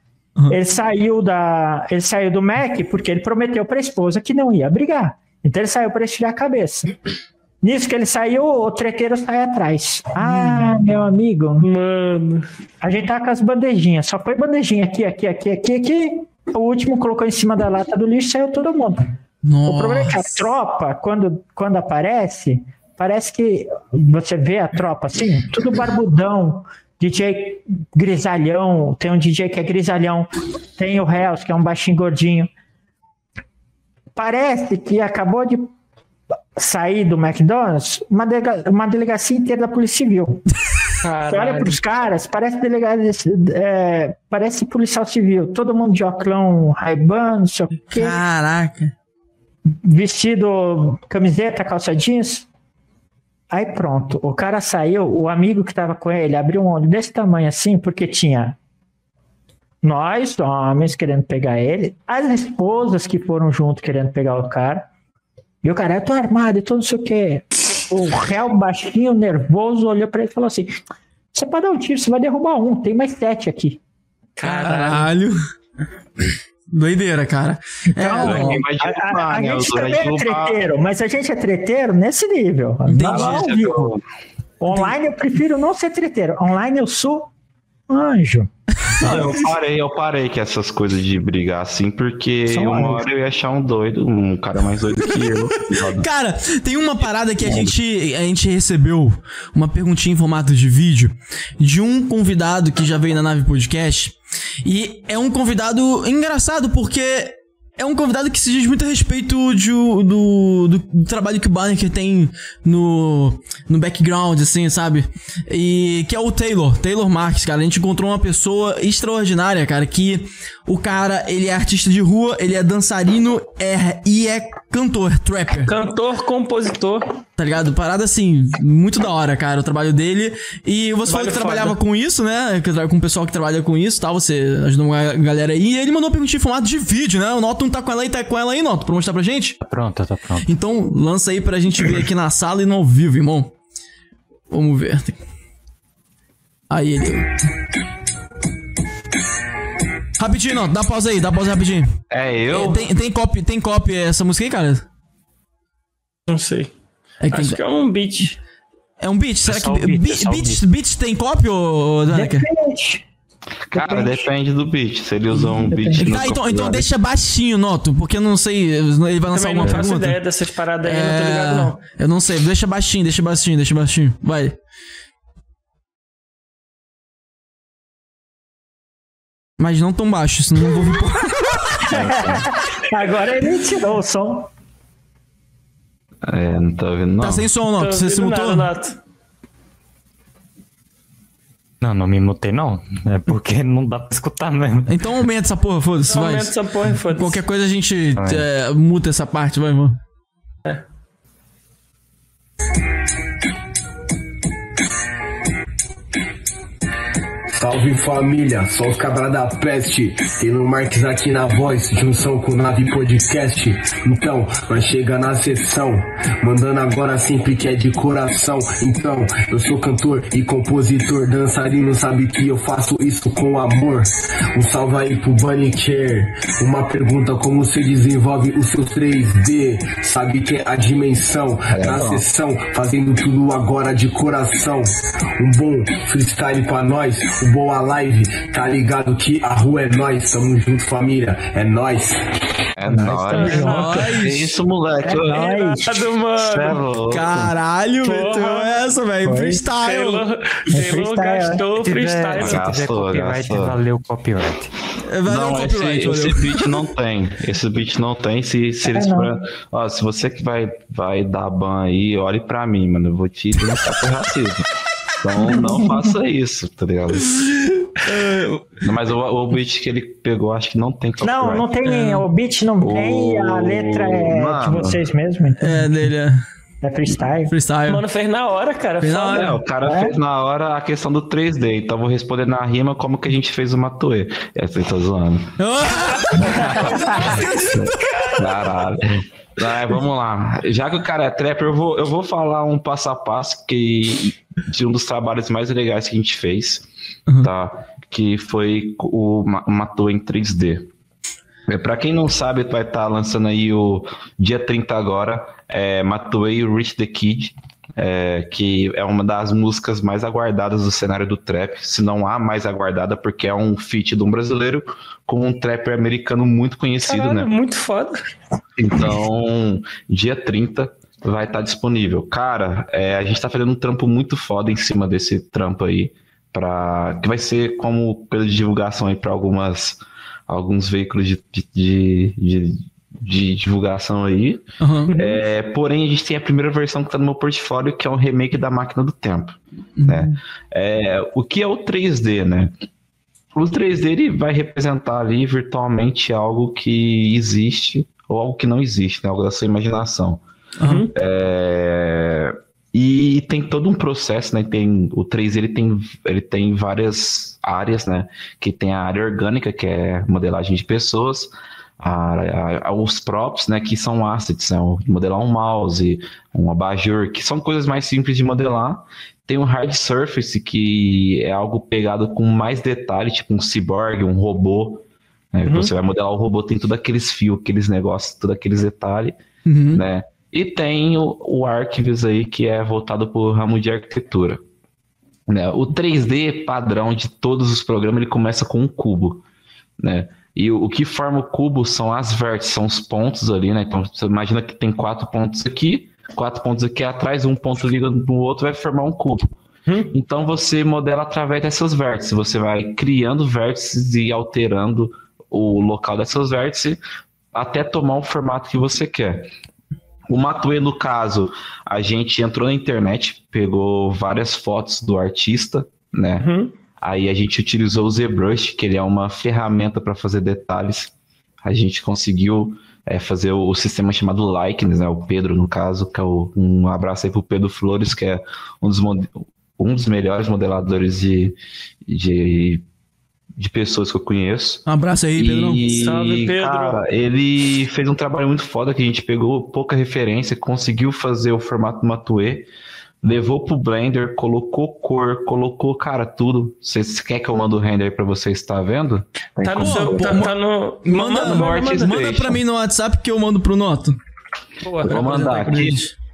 Ele saiu da, ele saiu do Mac porque ele prometeu pra esposa que não ia brigar. Então ele saiu para esfriar a cabeça. Nisso que ele saiu, o treteiro sai atrás. Ah, meu amigo, Mano. a gente tá com as bandejinhas. Só foi bandejinha aqui, aqui, aqui, aqui, aqui. O último colocou em cima da lata do lixo, saiu todo mundo. O problema é que a Nossa. tropa, quando, quando aparece, parece que você vê a tropa assim, tudo barbudão, DJ grisalhão, tem um DJ que é grisalhão, tem o Hells, que é um baixinho gordinho. Parece que acabou de sair do McDonald's uma, delega- uma delegacia inteira da Polícia Civil. Você olha para os caras, parece delegado, é, parece policial civil, todo mundo de oclão, raibano, não sei o quê Caraca. vestido, camiseta, calça jeans. Aí pronto, o cara saiu, o amigo que tava com ele abriu um olho desse tamanho assim, porque tinha nós, homens, querendo pegar ele, as esposas que foram junto querendo pegar o cara. E o cara, eu tô armado e tô não sei o quê. O réu baixinho, nervoso, olhou pra ele e falou assim: Você pode dar um tiro, você vai derrubar um, tem mais sete aqui. Caralho. Doideira, cara. Então, É, a, a- a né? gente também é treteiro, mas a gente é treteiro nesse nível. Ao vivo. Online eu prefiro não ser treteiro. Online eu sou anjo. Não, eu parei, eu parei com essas coisas de brigar assim, porque São uma anjos. hora eu ia achar um doido, um cara mais doido que eu. Cara, tem uma parada que a gente, a gente recebeu uma perguntinha em formato de vídeo de um convidado que já veio na Nave Podcast. E é um convidado engraçado porque é um convidado que se diz muito a respeito de, do, do, do trabalho que o Banneker tem no, no background, assim, sabe? E que é o Taylor, Taylor Marques, cara. A gente encontrou uma pessoa extraordinária, cara, que o cara, ele é artista de rua, ele é dançarino é, e é cantor, trapper. Cantor, compositor. Tá ligado? Parada assim, muito da hora, cara, o trabalho dele. E você falou Trabalho que trabalhava foda. com isso, né? Que tra- com o pessoal que trabalha com isso tal. Você ajudou uma galera aí. E ele mandou uma perguntinha em formato de vídeo, né? O Noto não tá com ela aí, tá com ela aí, Noto, pra mostrar pra gente? Tá pronto, tá pronto. Então, lança aí pra gente ver aqui na sala e no ao vivo, irmão. Vamos ver. Aí ele. Rapidinho, Noto, dá pausa aí, dá pausa rapidinho. É eu? É, tem, tem copy, tem copy essa música aí, cara? Não sei. É que Acho tem- que é um beat. É um beat? Será só que beat, beat, é só o beat, beat tem copy, ô Daneker? Depende. Cara, depende do beat. Se ele usar um beat. Tá, então, então copyright- deixa baixinho, Noto, porque eu não sei, ele vai lançar Também não alguma faço pergunta. ideia dessas paradas aí, não tô ligado, não. É, Eu não sei, deixa baixinho, deixa baixinho, deixa baixinho. Vai. Mas não tão baixo, senão não vou porra. Agora ele tirou o som. É, não tô ouvindo, não. Tá sem som. Tô Você se ouvindo mutou? nada. Não, não me mutei, não. É porque não dá pra escutar mesmo. Então aumenta essa porra, foda-se, Não vai. aumenta essa porra, foda-se. Qualquer coisa a gente é, muta essa parte, vai, mano. Salve família, só os cabra da peste. Taylor Marques aqui na voz, junção com Nave Podcast. Então, nós chega na sessão, mandando agora sempre que é de coração. Então, eu sou cantor e compositor, dançarino, sabe que eu faço isso com amor. Um salve aí pro Bunny Care. Uma pergunta: como você desenvolve os seus 3D? Sabe que é a dimensão na sessão, fazendo tudo agora de coração. Um bom freestyle pra nós, um boa live, tá ligado que a rua é nós, tamo junto família, é nós. É nóis. É nóis. Que isso, moleque? É nóis. É mano. louco. Caralho, meteu essa, velho. Freestyle. Taylor, É Taylor freestyle, gastou Se tiver, freestyle. se tiver Gastou, copyright, gastou. valeu o copyright. Valeu não, esse, copyright, esse valeu. beat não tem. Esse beat não tem. Se, se eles não. forem- Ó, se você que vai, vai dar ban aí, olhe pra mim, mano. Eu vou te denunciar por racismo. Então não faça isso, tá ligado? Mas o, o beat que ele pegou, acho que não tem copyright. Não, não tem. O beat não tem, a letra é de mano. vocês mesmo. Então É, dele é é freestyle. freestyle. Mano, fez na hora, cara. Fez na hora. É, o cara É? fez na hora a questão do 3D, então eu vou responder na rima como que a gente fez o Matue. Essa eu tô zoando. Caralho. Vai, vamos lá. Já que o cara é trapper, eu vou, eu vou falar um passo a passo que, de um dos trabalhos mais legais que a gente fez, tá? Que foi o Ma- Matue em 3D. É, Pra quem não sabe, vai estar lançando aí o dia 30 agora, é, Matue Rich the Kid, é, que é uma das músicas mais aguardadas do cenário do trap, se não a mais aguardada, porque é um feat de um brasileiro com um trapper americano muito conhecido, Caralho, né? muito foda. Então, dia 30 vai estar disponível. Cara, é, a gente tá fazendo um trampo muito foda em cima desse trampo aí, pra, que vai ser como pela divulgação aí para algumas alguns veículos de, de, de, de- de divulgação aí. Aham. É, porém, a gente tem a primeira versão que tá no meu portfólio, que é um remake da Máquina do Tempo. Né? É, o que é o 3D, né? O 3D ele vai representar ali virtualmente algo que existe ou algo que não existe, né? algo da sua imaginação. Aham. É, e tem todo um processo, né? Tem, o 3 ele tem, ele tem várias áreas, né? Que tem a área orgânica, que é modelagem de pessoas, a, a- os props, né? Que são assets, né? Modelar um mouse, um abajur, que são coisas mais simples de modelar. Tem o hard surface, que é algo pegado com mais detalhe, tipo um cyborg, um robô. né? Você vai modelar o robô, tem todos aqueles fios, aqueles negócios, todos aqueles detalhes Uhum. né? E tem o, o Archives aí, que é voltado para o ramo de arquitetura. Né? O 3D padrão de todos os programas, ele começa com um cubo, né? E o, o que forma o cubo são as vértices, são os pontos ali, né? Então você imagina que tem quatro pontos aqui, quatro pontos aqui atrás, um ponto liga no outro, vai formar um cubo. Então você modela através dessas vértices, você vai criando vértices e alterando o local dessas vértices até tomar o formato que você quer. O Matue, no caso, a gente entrou na internet, pegou várias fotos do artista, né? Uhum. Aí a gente utilizou o ZBrush, que ele é uma ferramenta para fazer detalhes. A gente conseguiu é, fazer o, o sistema chamado Likeness, né? O Pedro, no caso, que é o, um abraço aí pro Pedro Flores, que é um dos, um dos melhores modeladores de, de, de pessoas que eu conheço. Um abraço aí, Pedrão. E, Salve, Pedro. cara, ele fez um trabalho muito foda que a gente pegou pouca referência, conseguiu fazer o formato Matue, levou pro Blender, colocou cor, colocou, cara, tudo. Você quer que eu mande o render pra você estar vendo? Tá no seu. Tá, tá no. Manda, no manda, manda Station. pra mim no WhatsApp que eu mando pro Noto. Boa, vou mandar aqui.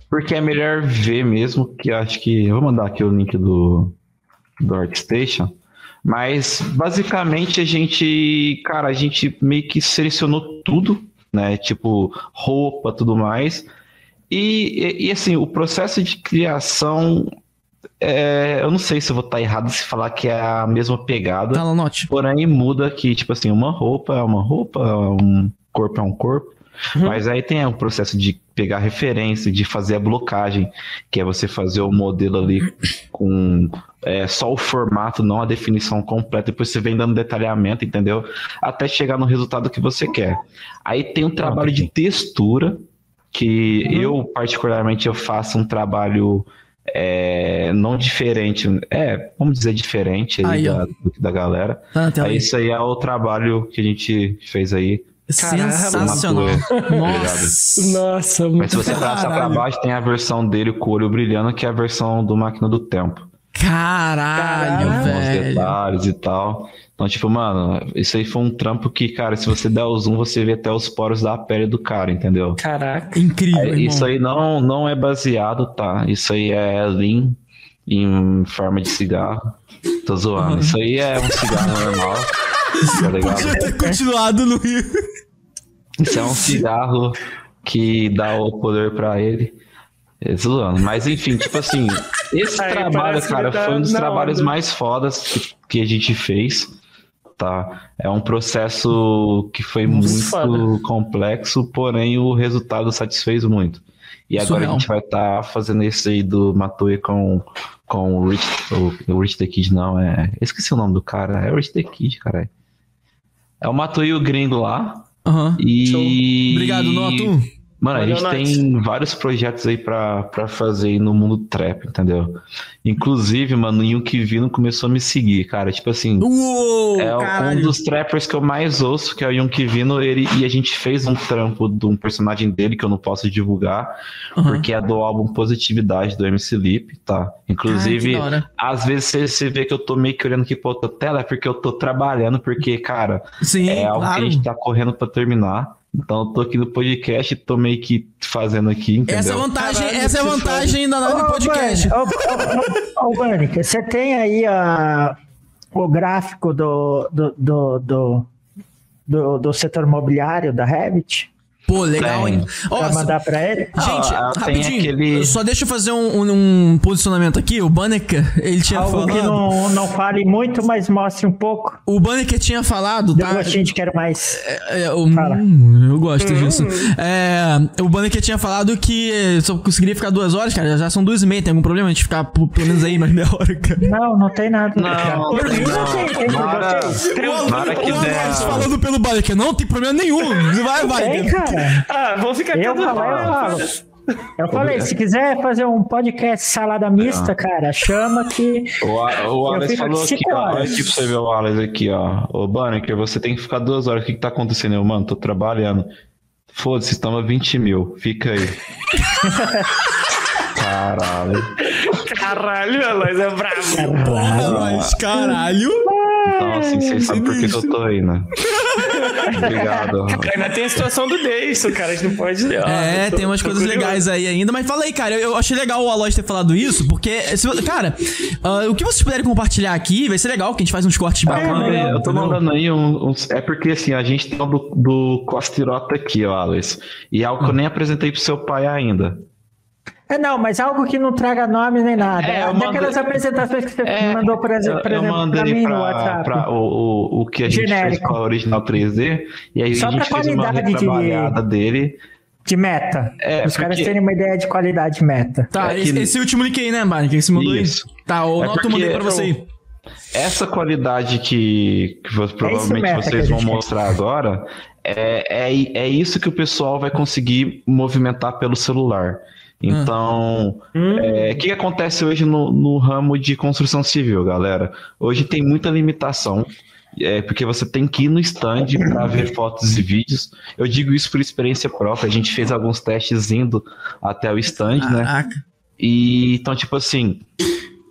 porque é melhor ver mesmo, que eu acho que. Eu vou mandar aqui o link do, do ArtStation. Mas basicamente a gente, cara, a gente meio que selecionou tudo, né? Tipo, roupa, tudo mais. E, e, e assim, o processo de criação. é, eu não sei se eu vou estar errado se falar que é a mesma pegada. Tá, Lanote. Porém, muda que, tipo assim, uma roupa é uma roupa, um corpo é um corpo. Mas aí tem o processo de pegar referência, de fazer a blocagem, que é você fazer o modelo ali com é, só o formato, não a definição completa. Depois você vem dando detalhamento, entendeu? Até chegar no resultado que você quer. Aí tem um trabalho de textura, que eu, particularmente, eu faço um trabalho é, não diferente, é, vamos dizer diferente aí Aí, da, da galera. Tá tela Aí isso aí é o trabalho que a gente fez aí. Sensacional. Matou, Nossa. Nossa, Mas muito se você passar pra baixo, tem a versão dele com o olho brilhando, que é a versão do Máquina do Tempo. Caralho, Caralho. Com os velho. detalhes e tal. Então, tipo, mano, isso aí foi um trampo que, cara, se você der o zoom, você vê até os poros da pele do cara, entendeu? Caraca. Incrível, É, isso aí não, não é baseado, tá? Isso aí é lean em forma de cigarro. Tô zoando. Uhum. Isso aí é um cigarro normal. Tá ligado? Podia ter continuado no Rio. Isso é um cigarro que dá o poder pra ele. É, zoando. Mas enfim, tipo assim, esse Aí trabalho, cara, tá foi um dos trabalhos onda. mais fodas que, que a gente fez. Tá? É um processo que foi Muito complexo, porém o resultado satisfez muito. E agora Surreal. a gente vai estar fazendo esse aí do Matue com, com o Rich, o, o Rich the Kid, não, é. eu Esqueci o nome do cara, é o Rich the Kid, caralho. É o Matue e o gringo lá. Aham. E. Obrigado, Noto. Mano, a Valeu, gente tem vários projetos aí pra, pra fazer aí no mundo trap, entendeu? Inclusive, mano, o Yuki Vino começou a me seguir, cara. Tipo assim, Uou, é caralho. um dos trappers que eu mais ouço, que é o Yuki Vino, ele, e a gente fez um trampo de um personagem dele que eu não posso divulgar, Aham. porque é do álbum Positividade do MC Lip, tá? Inclusive, Ai, que às vezes você, você vê que eu tô meio que olhando aqui pra outra tela, é porque eu tô trabalhando, porque, cara, Sim, é algo claro. que a gente tá correndo pra terminar. Então eu tô aqui no podcast tô meio que fazendo aqui, entendeu? Essa é a vantagem, Caralho, essa é a vantagem da nave Ô, podcast. Ô, ô, ô, Bani, você tem aí a, o gráfico do, do, do, do, do, do setor imobiliário da Revit? Pô, legal, Tem. hein? Ó, Pra mandar pra ele? Gente, Ah, rapidinho, aquele- só deixa eu fazer um, um- um posicionamento aqui. O Banneker, ele tinha Algo falado. que não, não fale muito, mas mostre um pouco. O Banneker tinha falado, tá? gostinho de quero mais. É, o- Fala. hum, eu gosto disso. É, o Banneker tinha falado que só conseguiria ficar duas horas, cara. Já são duas e meia. Tem algum problema a gente ficar por- pelo menos aí mais meia hora, cara? Não, não tem nada. Não, mim, não. não tem. tem por Nada. vocês. O Nada que o. Alex falando pelo Banneker, não tem problema nenhum. Vai, vai. Tem, cara. Ah, vamos ficar Eu cada falo, eu falo. Eu falei, se quiser fazer um podcast salada mista, cara, chama que. O, A- o Alex falou aqui ó. Olha aqui pra você ver o Alex aqui, ó. Ô, Banneker, você tem que ficar duas horas. O que que tá acontecendo? Eu, mano, tô trabalhando. Foda-se, estamos a 20 mil. Fica aí. Caralho. Caralho, a Lois é bravo. Porra, mas caralho. Então, assim, vocês sabem por que que eu tô aí, né? Obrigado. Ainda tem a situação do Deiso, cara. A gente não pode. ó, É, eu tô- tem umas coisas curioso. legais aí ainda, mas fala aí, cara. Eu, eu achei legal o Aloy ter falado isso, porque, se- cara, ah, o que vocês puderem compartilhar aqui vai ser legal, que a gente faz uns cortes bacanas. Mandei- eu tô entendeu? mandando aí um- uns. É porque assim, a gente tem o do, do Costirota aqui, ó, Alex. E é algo que eu nem apresentei pro seu pai ainda. É, não, mas algo que não traga nome nem nada. É, É, eu Daquelas mandei- apresentações que você É, mandou, por exemplo, eu exemplo pra mim no pra, WhatsApp. pra o, o, o que a gente Genérico. fez com a original 3D. E aí Só a gente pra fez uma qualidade de- retrabalhada dele. De meta. É, Os caras porque- terem uma ideia de qualidade de meta. Tá, É esse, que- esse último link aí, né, Mari? Que você mandou Isso. aí. Tá, o É Noto eu mandei pra você aí. Essa qualidade que, que vo- provavelmente a vocês vão mostrar agora é, é, é isso que o pessoal vai conseguir movimentar pelo celular. Então, é, o que acontece hoje no, no ramo de construção civil, galera? Hoje tem muita limitação. É, porque você tem que ir no stand para ver fotos e vídeos. Eu digo isso por experiência própria. A gente fez alguns testes indo até o stand, né? Caraca. E então, tipo assim,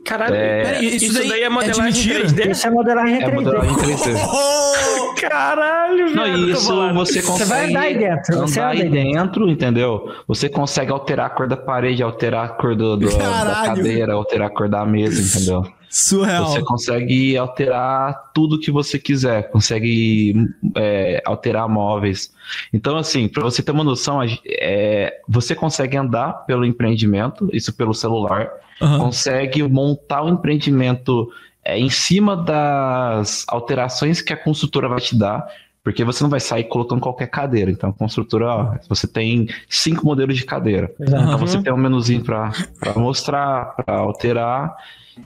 Caralho, É, Peraí, isso, isso daí daí é é de modelagem mentira? 3D? Isso é modelagem É 3D. modelagem 3D. Oh! Caralho, Não, velho, e tô isso você consegue vai andar aí dentro, você andar anda aí dentro, entendeu? Você consegue alterar a cor da parede, alterar a cor do, do- da cadeira, alterar a cor da mesa, entendeu? Surreal. Você consegue alterar tudo que você quiser, consegue é, alterar móveis. Então, assim, para você ter uma noção, é, você consegue andar pelo empreendimento, isso pelo celular, Aham. consegue montar o empreendimento é, em cima das alterações que a construtora vai te dar, porque você não vai sair colocando qualquer cadeira. Então, a construtora, ó, você tem cinco modelos de cadeira. Exato. Então você tem um menuzinho para mostrar, para alterar.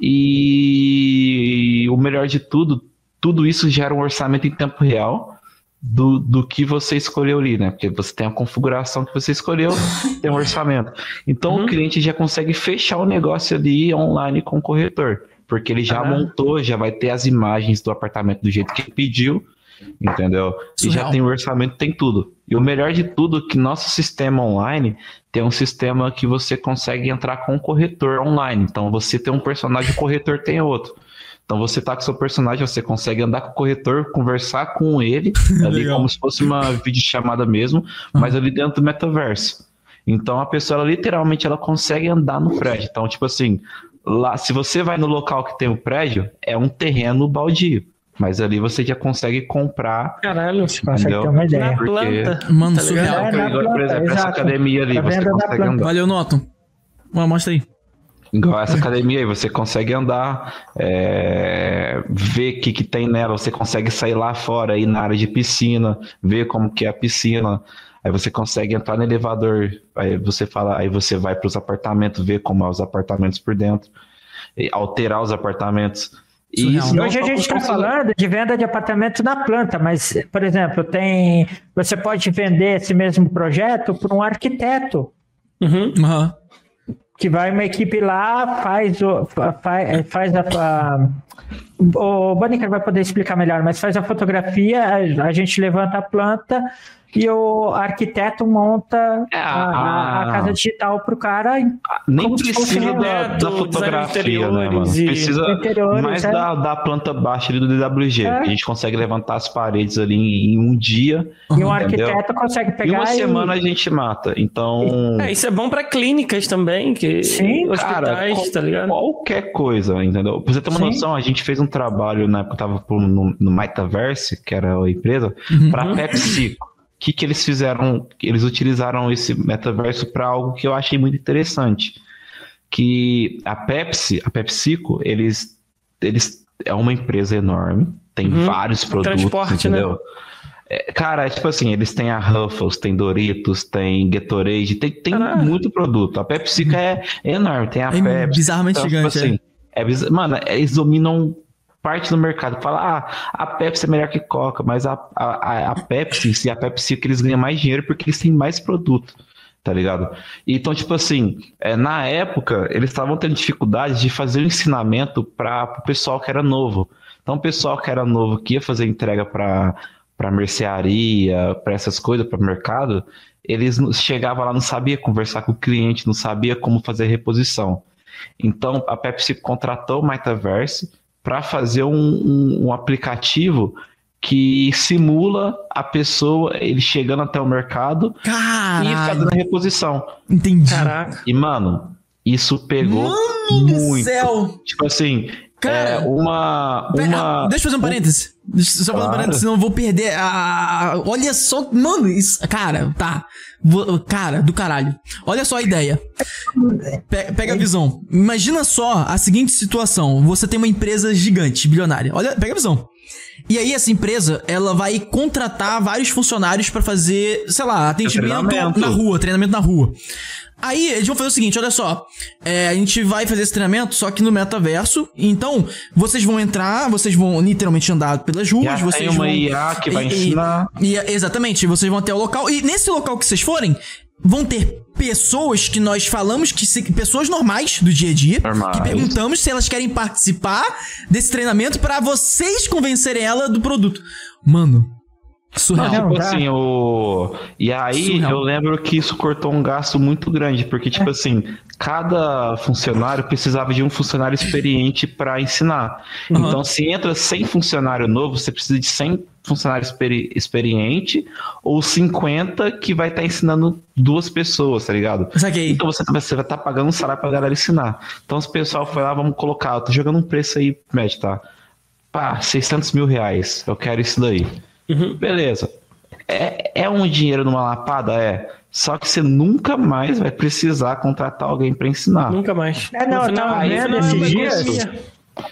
E o melhor de tudo, tudo isso gera um orçamento em tempo real do, do que você escolheu ali, né? Porque você tem a configuração que você escolheu, tem um orçamento. Então o cliente já consegue fechar o negócio ali online com o corretor. Porque ele já Ah. montou, já vai ter as imagens do apartamento do jeito que ele pediu, entendeu? E já Surreal. tem o orçamento, tem tudo. E o melhor de tudo é que nosso sistema online tem um sistema que você consegue entrar com o corretor online. Então você tem um personagem, o corretor tem outro. Então você tá com seu personagem, você consegue andar com o corretor, conversar com ele, ali como se fosse uma videochamada mesmo, mas ali dentro do metaverso. Então a pessoa ela, literalmente ela consegue andar no prédio. Então, tipo assim, lá, se você vai no local que tem o prédio, é um terreno baldio. Mas ali você já consegue comprar. Caralho. Você consegue Entendeu? ter uma Na ideia. Porque- planta. Mano, Tá surreal. É, na Igual, por planta, exemplo, essa exato. academia ali, A você consegue planta. andar. Valeu, Noton. Mostra aí. Igual essa academia aí, você consegue andar, é, ver o que, que tem nela, você consegue sair lá fora, aí na área de piscina, ver como que é a piscina. Aí você consegue entrar no elevador, aí você fala, aí você vai para os apartamentos, ver como é os apartamentos por dentro, e alterar os apartamentos. E isso não Hoje a gente está falando de venda de apartamento na planta, mas, por exemplo, tem. Você pode vender esse mesmo projeto para um arquiteto. Uhum. Aham. Que vai uma equipe lá, faz, o, fa- faz, faz a. a o Banica vai poder explicar melhor, mas faz a fotografia, a, gente levanta a planta e o arquiteto monta É, a, a- a a- casa digital para o cara. Nem precisa da, da fotografia, né, interiores mano? Precisa mais é. da, da planta baixa ali do DWG. É. que A gente consegue levantar as paredes ali em, em um dia. E um arquiteto consegue Em pegar uma e- semana a gente mata. Então, É, isso é bom pra clínicas também, que Sim, hospitais, cara, qual- tá ligado? qualquer coisa, entendeu? Pra você ter uma Sim. noção, a gente fez um trabalho na época que eu tava no, no Metaverse, que era a empresa, Uhum. pra PepsiCo. O que, que eles fizeram? Eles utilizaram esse metaverso para algo que eu achei muito interessante. Que a Pepsi, a PepsiCo, eles, eles é uma empresa enorme, tem Uhum. vários produtos, Transporte, né? entendeu? É, cara, é tipo assim, eles têm a Ruffles, tem Doritos, tem Gatorade, tem, tem Caralho. muito produto. A PepsiCo é, é enorme, tem a É Pepsi. bizarramente Então, gigante. tipo assim, é biz- Mano, eles dominam parte do mercado. Fala, ah, a Pepsi é melhor que Coca, mas a, a, a- Pepsi, se a Pepsi que eles ganham mais dinheiro porque eles têm mais produto, tá ligado? Então, tipo assim, é, na época, eles estavam tendo dificuldade de fazer o ensinamento para o pessoal que era novo. Então, o pessoal que era novo, que ia fazer entrega para para mercearia, para essas coisas, para mercado, eles não- chegava lá não sabia conversar com o cliente, não sabia como fazer reposição. Então a Pepsi contratou o Metaverse para fazer um, um- um aplicativo que simula a pessoa ele chegando até o mercado e Caralho. fazendo a reposição. Entendi. Caraca. E mano, isso pegou Mano do muito. céu. Tipo assim, Cara, é, uma uma Deixa eu fazer um parêntese. Deixa eu só fazer um parêntese, senão eu vou perder a. Olha só. Mano, isso. Cara, tá. Vou- Cara, do caralho. Olha só a ideia. Pe- Pega a visão. Imagina só a seguinte situação: você tem uma empresa gigante, bilionária. Olha, pega a visão. E aí essa empresa, ela vai contratar vários funcionários pra fazer, sei lá, atendimento na rua, treinamento na rua. Aí eles vão fazer o seguinte, olha só, é, a gente vai fazer esse treinamento só que no metaverso. Então vocês vão entrar, vocês vão literalmente andar pelas ruas, vocês tem uma vão IA que vai e- ensinar. e, exatamente, vocês vão até o local. E nesse local que vocês forem, vão ter pessoas que nós falamos que se- pessoas normais do dia a dia, Normais. que perguntamos se elas querem participar desse treinamento pra vocês convencerem ela do produto. Mano, Surreal. Não, tipo assim, o. E aí Surreal. eu lembro que isso cortou um gasto muito grande, porque, tipo assim, cada funcionário precisava de um funcionário experiente para ensinar. Uhum. Então, se entra 100 funcionário novo, você precisa de 100 funcionários experi experiente ou 50 que vai estar ensinando duas pessoas, tá ligado? Saquei. Então você, você vai estar pagando um salário pra galera ensinar. Então o pessoal foi lá, vamos colocar, eu tô jogando um preço aí, médio, tá? Pá, 600 mil reais, eu quero isso daí. Beleza. É, é um dinheiro numa lapada? É. Só que você nunca mais vai precisar contratar alguém pra ensinar. Nunca mais. É, não, eu tava vendo esses dias.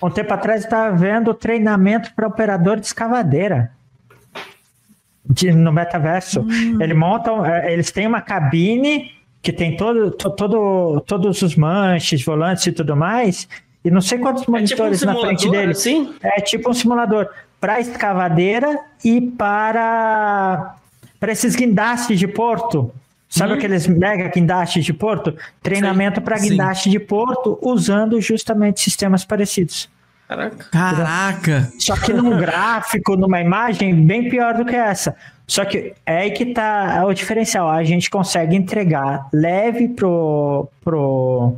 Um tempo atrás eu estava vendo treinamento para operador de escavadeira. De- no metaverso. Eles montam, é, eles têm uma cabine que tem todo, to- todo, todos os manches, volantes e tudo mais, e não sei quantos É tipo um monitores na frente deles. assim? É tipo um simulador para escavadeira e para para esses guindastes de porto. Sabe aqueles mega guindastes de porto? Treinamento para Sim. guindaste de porto usando justamente sistemas parecidos. Caraca. Caraca. Só que num gráfico, numa imagem bem pior do que essa. Só que é aí que tá o diferencial. A gente consegue entregar leve pro, pro,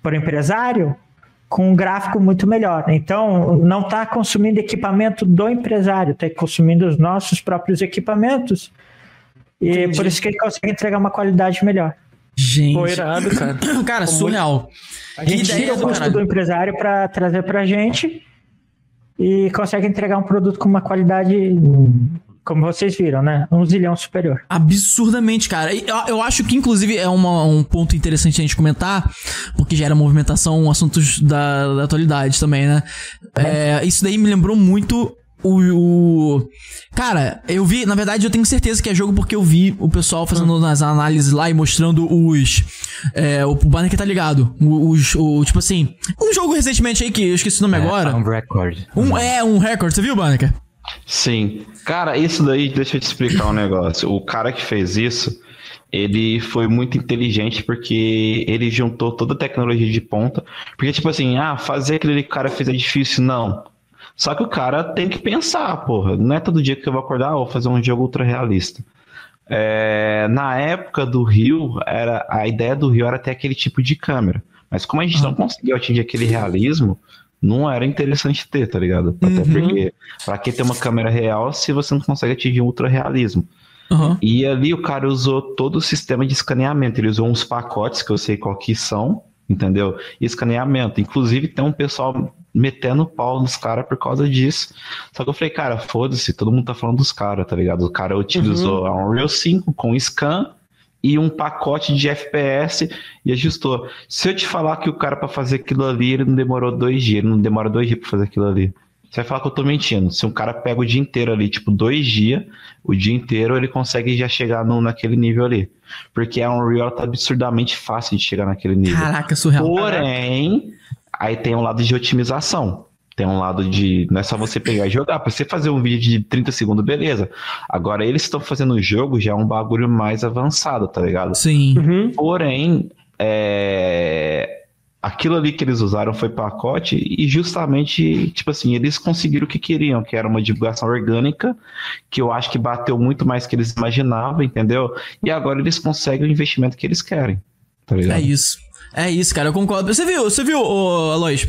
pro empresário com um gráfico muito melhor. Então, não está consumindo equipamento do empresário, está consumindo os nossos próprios equipamentos. E Entendi. por isso que ele consegue entregar uma qualidade melhor. Gente. Pô, irado, cara. Cara, surreal. A gente tira o do custo caralho. do empresário para trazer para a gente e consegue entregar um produto com uma qualidade, como vocês viram, né? Um zilhão superior. Absurdamente, cara. Eu, eu acho que, inclusive, é uma- um ponto interessante a gente comentar, porque gera movimentação, assuntos da, da atualidade também, né? É, isso daí me lembrou muito o, o- Cara, eu vi, na verdade, eu tenho certeza que é jogo porque eu vi o pessoal fazendo nas análises lá e mostrando os. É, o banner que tá ligado. Os, o, tipo assim. Um jogo recentemente aí que eu esqueci o nome agora. Um record. Um, é, um recorde, você viu, Banner? Sim. Cara, isso daí, deixa eu te explicar um negócio. O cara que fez isso, ele foi muito inteligente porque ele juntou toda a tecnologia de ponta. Porque, tipo assim, ah, fazer aquele que o cara fez é difícil, não. Só que o cara tem que pensar, porra. Não é todo dia que eu vou acordar, ah, vou fazer um jogo ultra realista. É, na época do Rio, era, a ideia do Rio era ter aquele tipo de câmera. Mas como a gente não conseguiu atingir aquele realismo, não era interessante ter, tá ligado? Até Uhum. porque, pra que ter uma câmera real se você não consegue atingir um ultra realismo? Aham. E ali o cara usou todo o sistema de escaneamento. Ele usou uns pacotes que eu sei qual que são, entendeu? E escaneamento. Inclusive tem um pessoal metendo pau nos caras por causa disso. Só que eu falei, cara, foda-se, todo mundo tá falando dos caras, tá ligado? O cara utilizou a Unreal 5 com scan e um pacote de FPS e ajustou. Se eu te falar que o cara pra fazer aquilo ali, ele não demorou dois dias, ele não demora dois dias pra fazer aquilo ali. Você vai falar que eu tô mentindo. Se um cara pega o dia inteiro ali, tipo, dois dias, o dia inteiro ele consegue já chegar no, naquele nível ali. Porque a Unreal tá absurdamente fácil de chegar naquele nível. Caraca, surreal. Porém, aí tem um lado de otimização. Tem um lado de. Não é só você pegar e jogar. Pra você fazer um vídeo de 30 segundos, beleza. Agora, eles estão fazendo o jogo já é um bagulho mais avançado, tá ligado? Sim. Uhum. Porém, é, aquilo ali que eles usaram foi pacote e justamente, tipo assim, eles conseguiram o que queriam, que era uma divulgação orgânica, que eu acho que bateu muito mais que eles imaginavam, entendeu? E agora eles conseguem o investimento que eles querem, tá ligado? É isso. É isso, cara, eu concordo. Você viu, você viu, ô, Aloys?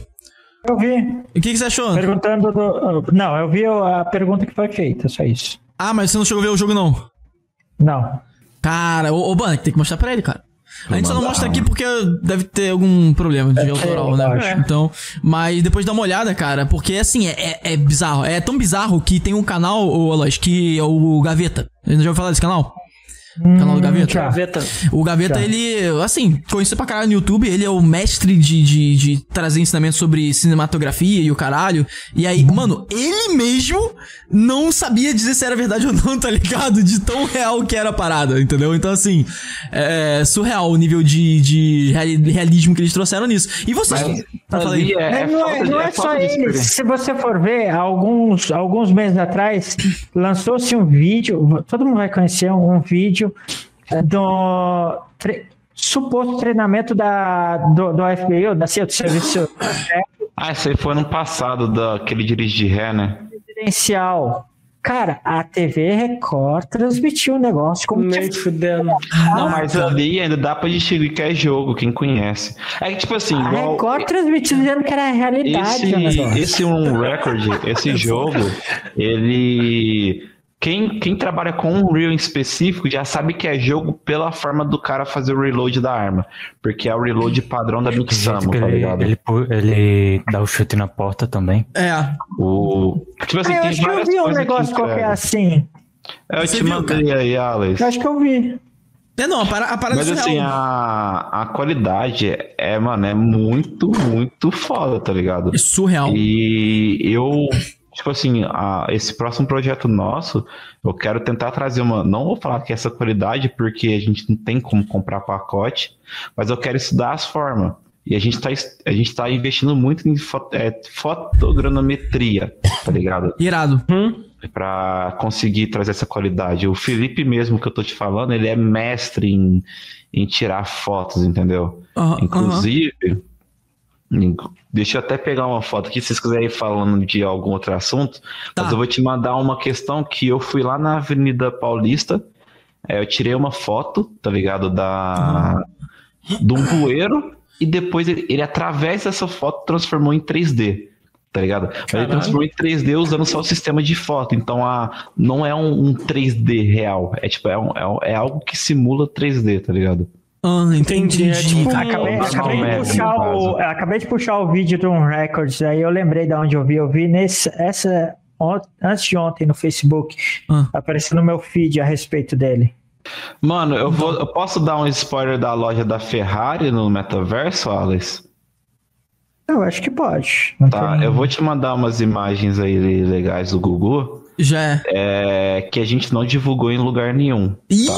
Eu vi, O que, que você achou? perguntando do... Não, eu vi a pergunta que foi feita, só isso. Ah, mas você não chegou a ver o jogo, não. Não. Cara, ô, ô tem que mostrar pra ele, cara. A gente só não mostra aqui porque deve ter algum problema de autoral, né? lógico. Então, mas depois dá uma olhada, cara, porque assim, é, é- é bizarro. É tão bizarro que tem um canal, ô Aloys, que é o Gaveta. Você já ouviu falar desse canal? Canal do Gaveta? já. Gaveta. O Gaveta, Já. ele, assim, conhecido pra caralho no YouTube, ele é o mestre de, de, de trazer ensinamentos sobre cinematografia e o caralho. E aí, mano, ele mesmo não sabia dizer se era verdade ou não, tá ligado? De tão real que era a parada, entendeu? Então, assim, é surreal o nível de, de reali- realismo que eles trouxeram nisso. E vocês. Mas aí. ali é, é Mas não é, não é é só ele. Se você for ver, alguns, alguns meses atrás, lançou-se um vídeo, todo mundo vai conhecer um vídeo do tre- suposto treinamento da, do, do FBI, ou da CIA, do Serviço Ah, isso aí foi ano passado, daquele dirige de ré, né? Presidencial. Cara, a TV Record transmitiu o negócio como Nem que fudendo. Não, mas ali ainda dá pra distinguir que é jogo, quem conhece. É que, tipo assim, a igual Record transmitiu dizendo que era a realidade esse, esse um record, esse jogo, ele. Quem, quem trabalha com um Unreal em específico já sabe que é jogo pela forma do cara fazer o reload da arma. Porque é o reload padrão da Big Samu, que tá ele, ligado? ele, pu- ele dá o chute na porta também. É. O... Tipo assim, Ah, eu acho que eu vi um negócio que qualquer assim. Eu Você te viu, mandei aí, Alex. Eu acho que eu vi. É, não, a, para, a parada Mas assim, a, a qualidade é, mano, é muito, muito foda, tá ligado? É surreal. E eu, tipo assim, a- esse próximo projeto nosso, eu quero tentar trazer uma. Não vou falar que é essa qualidade, porque a gente não tem como comprar pacote, mas eu quero estudar as formas. E a gente tá, es- a gente tá investindo muito em fo- é, fotogrametria, tá ligado? Irado. Pra conseguir trazer essa qualidade. O Felipe mesmo que eu tô te falando, ele é mestre em, em tirar fotos, entendeu? Inclusive, inc- deixa eu até pegar uma foto aqui, se vocês quiserem ir falando de algum outro assunto, Tá. mas eu vou te mandar uma questão que eu fui lá na Avenida Paulista, é, eu tirei uma foto, tá ligado, da de um bueiro, e depois ele, ele, através dessa foto, transformou em 3D. Tá ligado? Mas ele transformou em 3D usando só o sistema de foto. Então a, não é um, um 3D real. É tipo, é, um- é, um- é algo que simula 3D, tá ligado? Ah, entendi. Entendi, é tipo um- Acabei, acabei de é, puxar o, caso. acabei de puxar o vídeo de um Records, aí eu lembrei de onde eu vi. Eu vi nesse, essa, antes de ontem no Facebook, Ah. apareceu no meu feed a respeito dele. Mano, eu, vou, eu posso dar um spoiler da loja da Ferrari no metaverso, Alex? Eu acho que pode. Não Tá, tem- eu vou te mandar umas imagens aí legais do Google Já é. é, que a gente não divulgou em lugar nenhum. Ih, Tá.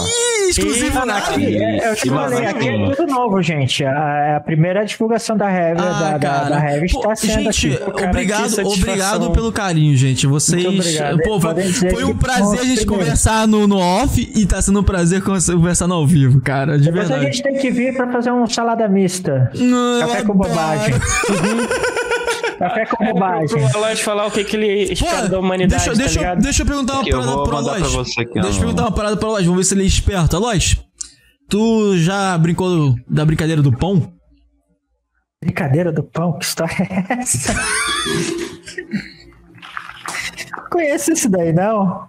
Exclusivo na aqui, é, eu te E falei, aqui é tudo novo, gente. A, a primeira divulgação da Heavy, Ah, da, da, da Heavy está sendo gente, aqui. cara, obrigado, obrigado pelo carinho, gente. Vocês. Pô, foi, um prazer a gente conversar no, no off e tá sendo um prazer conversar no ao vivo, cara. De Depois a verdade. gente tem que vir pra fazer um salada mista. Não, Café com bobagem. Café com bobagem. Pro Aloy falar o que, que ele Pô, espera da humanidade, deixa, tá deixa, eu- ligado? deixa eu perguntar uma Aqui, parada vou pro mandar Aloy. pra você aqui, Deixa eu perguntar uma parada pro Aloy. Vamos ver se ele é esperto. Aloy, tu já brincou da brincadeira do pão? Brincadeira do pão, que história é essa? Conheço isso daí, não?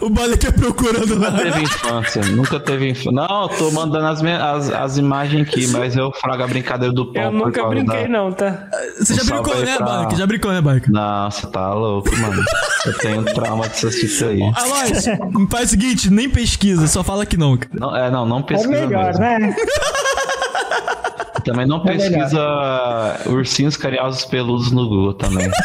O Bale quer procurando lá. Nunca teve infância, nunca teve infância. Não, eu tô mandando as, minhas- as, as imagens aqui, mas eu frago a brincadeira do pão. Eu nunca brinquei, da- não, tá? Você já brincou, né, pra- Bale? Já brincou, né, Bale? Não, você tá louco, mano. Eu tenho trauma dessas fitas aí. Aloy, faz o seguinte, nem pesquisa, só fala que não. Não, é, não, não É pesquisa melhor, mesmo. né? Também não É melhor. pesquisa ursinhos carinhosos peludos no Google também.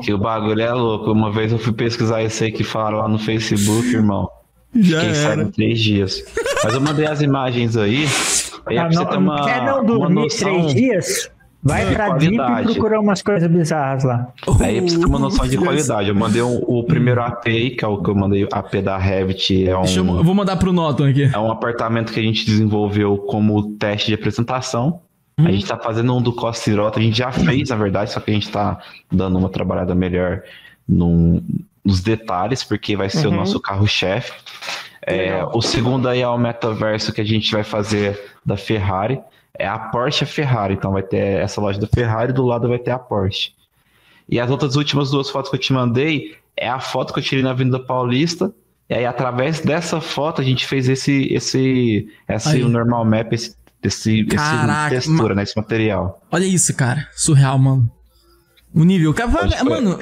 que o bagulho é louco. Uma vez eu fui pesquisar esse aí que falaram lá no Facebook, irmão. Já Fiquei era. três dias. Mas eu mandei as imagens aí. Aí é Ah, pra você não- ter uma, quer não uma dormir noção. três dias? Vai de pra Deep e qualidade. procura umas coisas bizarras lá. Aí pra você ter uma noção de qualidade. Eu mandei um- o primeiro AP aí, que é o que eu mandei, AP da Revit. É um, Deixa eu, eu vou mandar pro Norton aqui. é um apartamento que a gente desenvolveu como teste de apresentação. A gente tá fazendo um do Costa e Rota, a gente já fez, na verdade, só que a gente tá dando uma trabalhada melhor num- nos detalhes, porque vai ser o nosso carro-chefe. É, o segundo aí é o metaverso que a gente vai fazer da Ferrari. É a Porsche Ferrari, então vai ter essa loja da Ferrari, do lado vai ter a Porsche. E as outras últimas duas fotos que eu te mandei é a foto que eu tirei na Avenida Paulista. E aí, através dessa foto, a gente fez esse, esse, esse Aí. normal map, esse, esse, Caraca, esse textura, né? Esse material. Olha isso, cara. Surreal, mano. O nível. Cara, mano.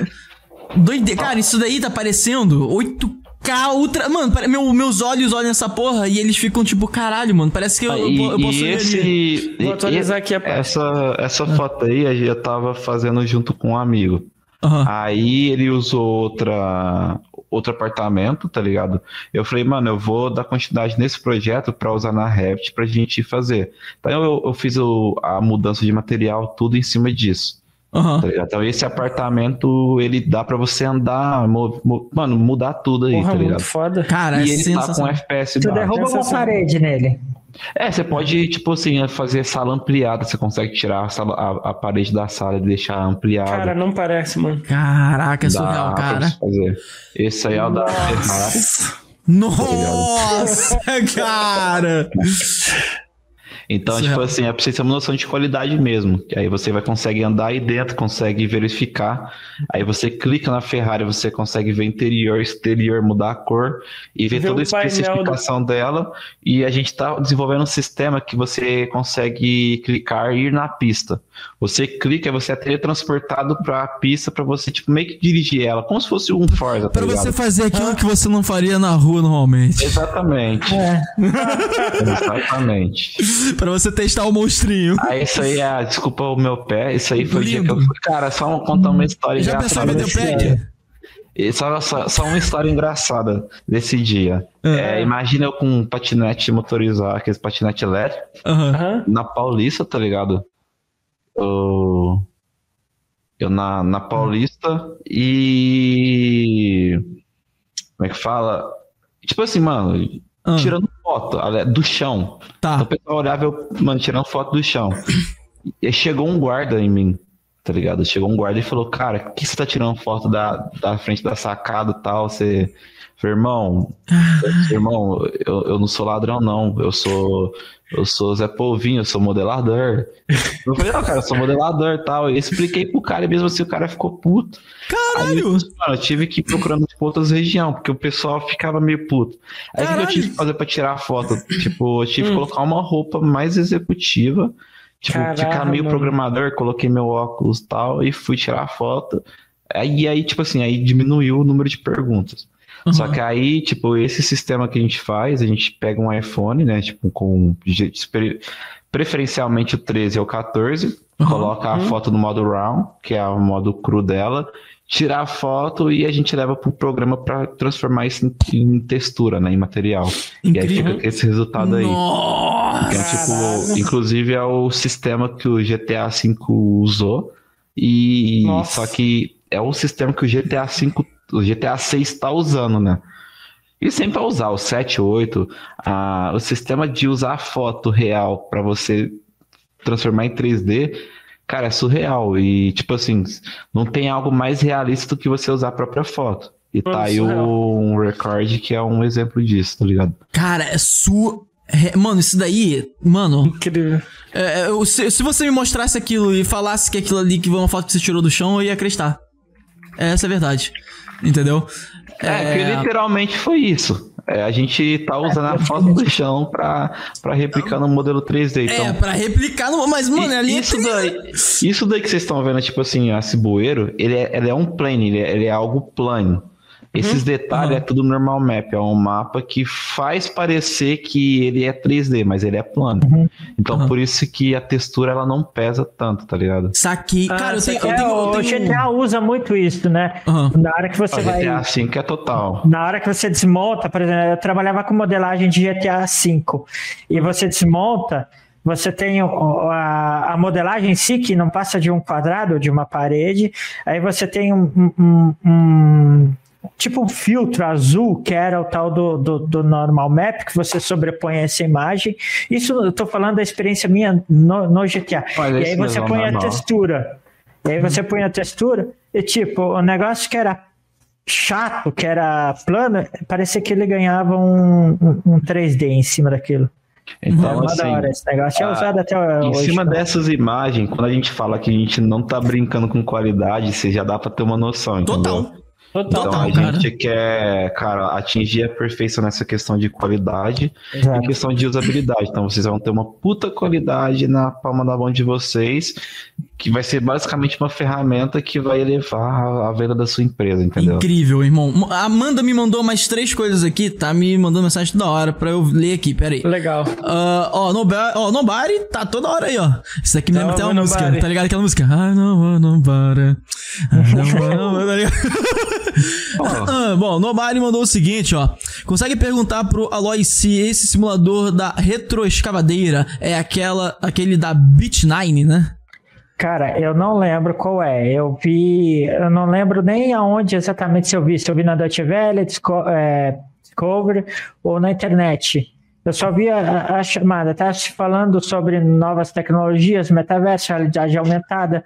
Doide... Cara, isso daí tá parecendo 8K ultra. Mano, pare- meu- meus olhos olham essa porra e eles ficam tipo, caralho, mano. Parece que eu, Ah, e, eu posso e ver ali. esse. Vou atualizar e- aqui a. Essa, essa foto aí eu tava fazendo junto com um amigo. Aham. Aí ele usou outra, outro apartamento, tá ligado? Eu falei, mano, eu vou dar quantidade nesse projeto pra usar na Revit pra gente fazer. Então eu, eu fiz o- a mudança de material, tudo em cima disso. Tá ligado? Então esse apartamento, ele dá pra você andar, mo- mo- mano, mudar tudo aí, Porra, tá ligado? muito foda. Cara, é E ele tá com. FPS Tu derruba uma parede nele. É, você pode, tipo assim, fazer sala ampliada. Você consegue tirar a, sala- a- a parede da sala e deixar ampliada. Cara, não parece, mano. Caraca, é surreal, cara. fazer. Esse aí é o da Ferrari. Nossa, cara! Então, Surreal. tipo assim, é pra você ter uma noção de qualidade mesmo. Que aí você vai conseguir andar aí dentro, consegue verificar. Aí você clica na Ferrari, você consegue ver interior, exterior, mudar a cor e ver Ver toda a especificação dela. E a gente tá desenvolvendo um sistema que você consegue clicar e ir na pista. Você clica e você é teletransportado pra pista pra você, tipo, meio que dirigir ela, como se fosse um Forza, tá Pra ligado? você fazer aquilo que você não faria na rua normalmente. Exatamente. É. Exatamente. Pra você testar o monstrinho. Ah, isso aí é, desculpa o meu pé, isso aí foi o dia que eu fui. Cara, só um- contar uma história Já pensou em meter pé? Só, só, só uma história engraçada desse dia. É, imagina eu com um patinete motorizado, aqueles patinete elétrico. Aham. na Paulista, tá ligado? Eu, eu na, na Paulista e. Como é que fala? Tipo assim, mano, Ah, tirando foto do chão. Então Tá. o pessoal olhava eu, mano, tirando foto do chão. E chegou um guarda em mim, tá ligado? Chegou um guarda e falou, cara, por que você tá tirando foto da, da frente da sacada e tal? Você. Falei, irmão, irmão, eu, eu não sou ladrão, não. Eu sou. Eu sou Zé Polvinho, eu sou modelador. Eu falei, não, cara, eu sou modelador e tal. E expliquei pro cara e mesmo assim o cara ficou puto. Aí, Caralho! mano, eu tive que ir procurando tipo, outras regiões, porque o pessoal ficava meio puto. Aí o que eu tive que fazer pra tirar a foto? Tipo, eu tive que colocar uma roupa mais executiva. Tipo, Caralho, ficar meio mano. programador, coloquei meu óculos e tal, e fui tirar a foto. Aí, aí, tipo assim, aí diminuiu o número de perguntas. Só que aí, tipo, esse sistema que a gente faz, a gente pega um iPhone, né, tipo, com preferencialmente o 13 ou o 14, Uhum. coloca a foto no modo RAW, que é o modo cru dela, tira a foto e a gente leva pro programa para transformar isso em, em textura, né, em material. E aí Incrível. fica esse resultado aí. Nossa! Então, tipo, inclusive é o sistema que o GTA V usou. E Nossa. só que é o sistema que o GTA V, o GTA 6 está usando, né? E sempre vai usar o 7, 8, a, o sistema de usar a foto real para você transformar em 3D, cara, é surreal. E, tipo assim, não tem algo mais realista do que você usar a própria foto. E tá Mano, aí surreal. o, um recorde que é um exemplo disso, tá ligado? Cara, é su... é- Mano, isso daí, mano, Incrível. é, eu- se, se você me mostrasse aquilo e falasse que aquilo ali que foi uma foto que você tirou do chão, eu ia acreditar. Essa é a verdade. Entendeu? É, que literalmente foi isso. É, a gente tá usando a foto do chão pra, pra replicar no modelo 3D. Então, É, pra replicar, no... mas, mano, i- ali é isso, tri- daí, isso daí que vocês estão vendo, tipo assim, esse bueiro, ele é, ele é um plane, ele é, ele é algo plano. Esses detalhes Uhum. é tudo normal map, é um mapa que faz parecer que ele é 3D, mas ele é plano. Então Uhum. por isso que a textura ela não pesa tanto, tá ligado? Saquei. Ah, Cara, eu tenho. Eu. É, tenho, eu o tenho... GTA usa muito isso, né? Aham. Na hora que você O vai. GTA V é total. Na hora que você desmonta, por exemplo, eu trabalhava com modelagem de GTA V e você desmonta, você tem o- a, a modelagem em si que não passa de um quadrado, de uma parede, aí você tem um- um- tipo um filtro azul que era o tal do, do, do normal map que você sobrepõe essa imagem. Isso eu tô falando da experiência minha no, no GTA. Mas e é aí você põe a normal. textura. E aí você põe a textura e tipo, o negócio que era chato, que era plano, parecia que ele ganhava um, um, um 3D em cima daquilo. Então, é assim, da hora esse negócio. É usado até Em hoje. cima né? dessas imagens, quando a gente fala que a gente não tá brincando com qualidade, você já dá pra ter uma noção, entendeu? Total. Total. Então a cara. gente quer, cara, atingir a perfeição nessa questão de qualidade e Exato. questão de usabilidade. Então vocês vão ter uma puta qualidade na palma da mão de vocês, que vai ser basicamente uma ferramenta que vai elevar a- a venda da sua empresa, entendeu? Incrível, irmão. A Amanda me mandou mais três coisas aqui, tá? Me mandou mensagem toda hora pra eu ler aqui, pera aí. Legal. Ah, ó, Nobody, ó, Nobody tá toda hora aí, ó. Isso aqui me lembra até uma Nobody. música, tá ligado? Aquela música. I don't want nobody. I don't want nobody, tá ligado? Ah, bom, Nobody mandou o seguinte, ó. Consegue perguntar pro Aloy se esse simulador da retroescavadeira é aquela, aquele da Beat9, né? Cara, eu não lembro qual é. Eu vi. Eu não lembro nem aonde exatamente se eu vi. Se eu vi na Deutsche Welle, Disco, é, Discovery ou na internet. Eu só vi a, a chamada, tá se falando sobre novas tecnologias, metaverso, realidade aumentada.